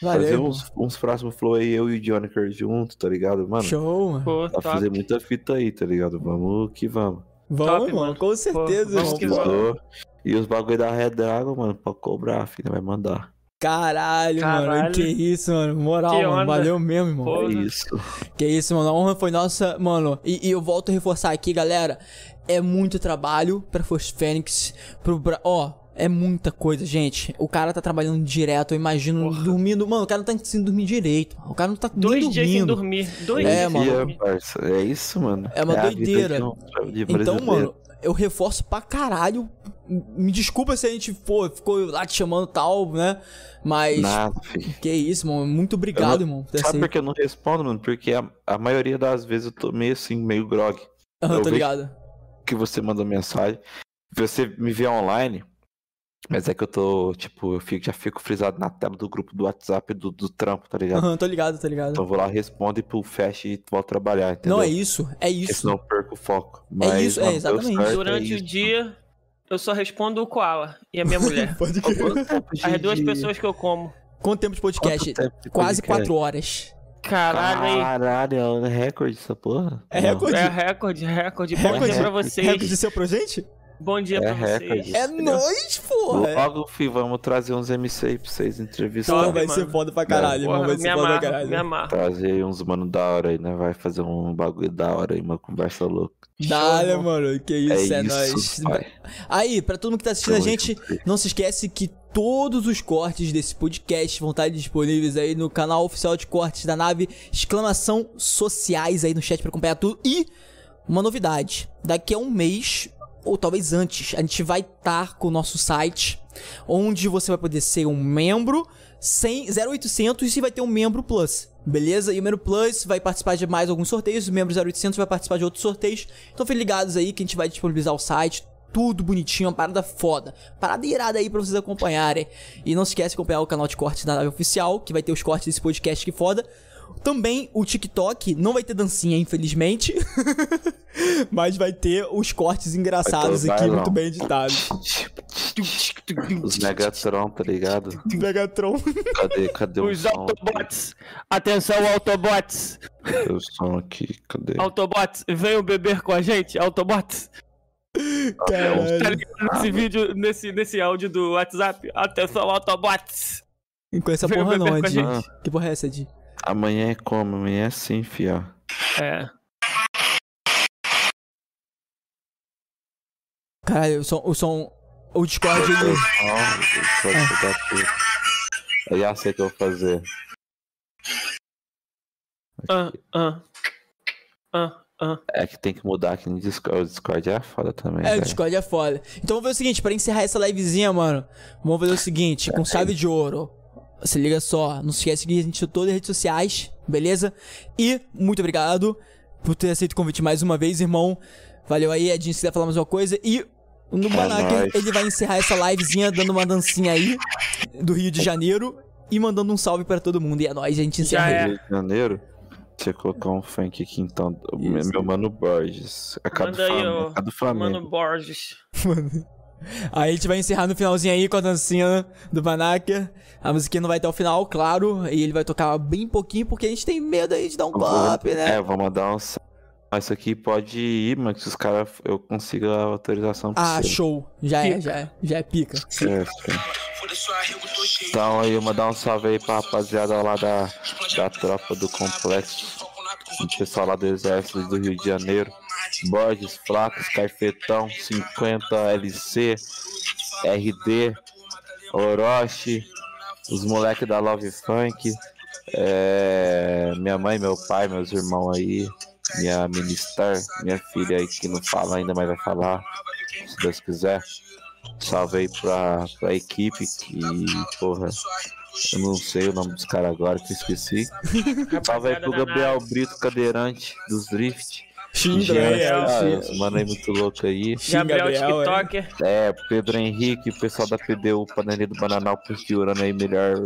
fazer uns, uns próximos flow aí, eu e o Johnny junto, tá ligado? Mano, Show, mano. pô, dá pra fazer muita fita aí, tá ligado? Vamos que vamos. Vamos, Top, mano, mano. com certeza, vamos que pô. vamos. E os bagulho da Red Dragon, mano, pra cobrar, filho, vai mandar. Caralho, mano. Caralho. Que isso, mano. Moral, Que mano. Valeu mesmo, irmão. Porra. isso. Que isso, mano. A honra foi nossa, mano. E, e eu volto a reforçar aqui, galera. É muito trabalho pra Force Phoenix. Pro Bra... Ó, é muita coisa, gente. O cara tá trabalhando direto, eu imagino, dormindo. Mano, o cara não tá sem dormir direito. O cara não tá nem Dois dormindo. dias sem dormir. Dois É, dias sem mano. dormir. É isso, mano. É uma vida doideira. de um de Então, mano, eu reforço pra caralho. Me desculpa se a gente pô, ficou lá te chamando tal, né? Mas. Nada, filho. Que isso, mano. Muito obrigado, Eu irmão. Sabe por que eu não respondo, mano? Porque a, a maioria das vezes eu tô meio assim, meio grog. Aham, eu tô ligado. Que você manda mensagem. Você me vê online. Mas é que eu tô, tipo, eu fico, já fico frisado na tela do grupo do WhatsApp do, do trampo, tá ligado? Aham, tô ligado, tô ligado. Então eu vou lá, respondo e pro fecha e volto a trabalhar, entendeu? Não, é isso. É Porque isso. senão eu perco o foco. Mas, isso, é, mano, deu exatamente. certo, é Durante o isso. dia, eu só respondo o Koala e a minha mulher. Pode de- As duas pessoas que eu como. Quanto tempo de podcast? tempo de Quase podcast? quatro horas. Caralho, hein? Caralho, é recorde essa porra? É Não. recorde? É recorde, recorde. Bom Recorde? dia pra vocês. Recorde seu pro gente? Bom dia É pra vocês. recorde. É nóis, porra. Logo, fi, vamos trazer uns MC aí pra vocês Porra, entrevistar. vai mano. ser foda pra caralho, irmão. Porra, Vai me ser foda pra caralho. me amarro. Trazer aí uns mano da hora aí, né? Vai fazer um bagulho da hora aí, uma conversa louca. Dale, irmão. mano. Que isso, é, é nóis. isso, pai. Aí, pra todo mundo que tá assistindo a gente, junto. não se esquece que todos os cortes desse podcast vão estar disponíveis aí no canal oficial de cortes da nave. Exclamação sociais aí no chat pra acompanhar tudo. E uma novidade: daqui a um mês, ou talvez antes, a gente vai estar com o nosso site, onde você vai poder ser um membro. 100, 0800 e vai ter um membro plus, beleza? E o membro plus vai participar de mais alguns sorteios, o membro 0800 vai participar de outros sorteios. Então fiquem ligados aí que a gente vai disponibilizar o site, tudo bonitinho, uma parada foda. Parada irada aí pra vocês acompanharem. E não se esquece de acompanhar o canal de cortes da nave oficial, que vai ter os cortes desse podcast que foda. Também o TikTok, não vai ter dancinha, infelizmente. Mas vai ter os cortes engraçados aqui, bailão. muito bem editados. Os Megatron, tá ligado? Megatron. Cadê, cadê o Os som? Autobots. Atenção, Autobots. Cadê o som aqui? Cadê? Autobots, venham beber com a gente, Autobots. Tá ligado nesse vídeo, nesse, nesse áudio do WhatsApp? Atenção, Autobots. Com essa porra não, beber com a Ed. gente. Que porra é essa, Ed? Amanhã é como? Amanhã é assim, fia. É. Caralho, o som. O, som, o Discord, ele. Ficar tudo. Eu já sei o que eu vou fazer. Ah, ah. Ah, ah. É que tem que mudar aqui no Discord. O Discord é foda também. É, o. Discord é foda. Então vamos ver o seguinte, pra encerrar essa livezinha, mano. Vamos fazer o seguinte, com chave de ouro. Se liga só, não se esquece de seguir a gente em todas as redes sociais, beleza? E muito obrigado por ter aceito o convite mais uma vez, irmão. Valeu aí, Edinho, se quiser falar mais uma coisa. E no nóis. ele vai encerrar essa livezinha dando uma dancinha aí do Rio de Janeiro e mandando um salve pra todo mundo. E é nóis, a gente encerra Já aí. é. Rio de Janeiro. Deixa eu colocar um funk aqui então. O Meu mano Borges. A cara do Manda aí, Flamengo. ó. do Flamengo. Mano Borges. Aí a gente vai encerrar no finalzinho aí com a dancinha do Manaker. A musiquinha não vai até o final, claro. E ele vai tocar bem pouquinho, porque a gente tem medo aí de dar um pop, né? É, vou mandar um. Mas isso aqui pode ir, mas se os caras eu consigo a autorização pra Ah, você. show. Já é, já é. Já é pica. É. Então aí eu mandar um salve aí pra rapaziada lá da, da tropa do complexo. O pessoal lá do exército do Rio de Janeiro. Borges, Flacos, Caifetão, 50 LC, RD, Orochi, os moleques da Love Funk, é, minha mãe, meu pai, meus irmãos aí, minha ministar, minha filha aí que não fala ainda, mas vai falar, se Deus quiser. Salve aí pra, pra equipe que, porra, eu não sei o nome dos caras agora que eu esqueci. Salve aí pro Gabriel. Brito, cadeirante dos Drift. Xinga, esse mano aí muito louco aí. Gabriel, Gabriel, é. TikToker. É, Pedro Henrique, o pessoal da PDU, Panelinha do Bananal, posturando aí, melhor,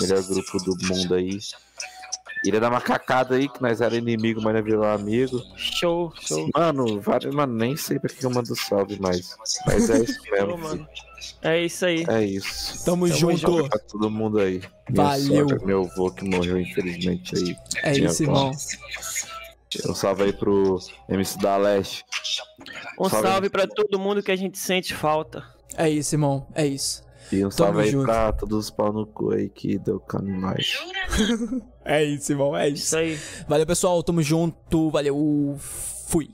melhor grupo do mundo aí. Ilha da Macacada aí, que nós era inimigo, mas nós virou amigo. Show, show. Mano, vários, mano, nem sei pra que eu mando salve mais. Mas é isso mesmo. É isso aí. É isso. Tamo junto. Salve pra todo mundo aí. Minha Valeu. sogra, meu avô que morreu, infelizmente, aí. É isso, irmão. Um salve aí pro MC da Leste. Um Salve. salve pra todo mundo que a gente sente falta. É isso, irmão. É isso. E um salve aí junto. pra todos os pau no cu aí que deu cano em nós. É isso, irmão. É isso. Isso aí. Valeu, pessoal. Tamo junto. Valeu. Fui.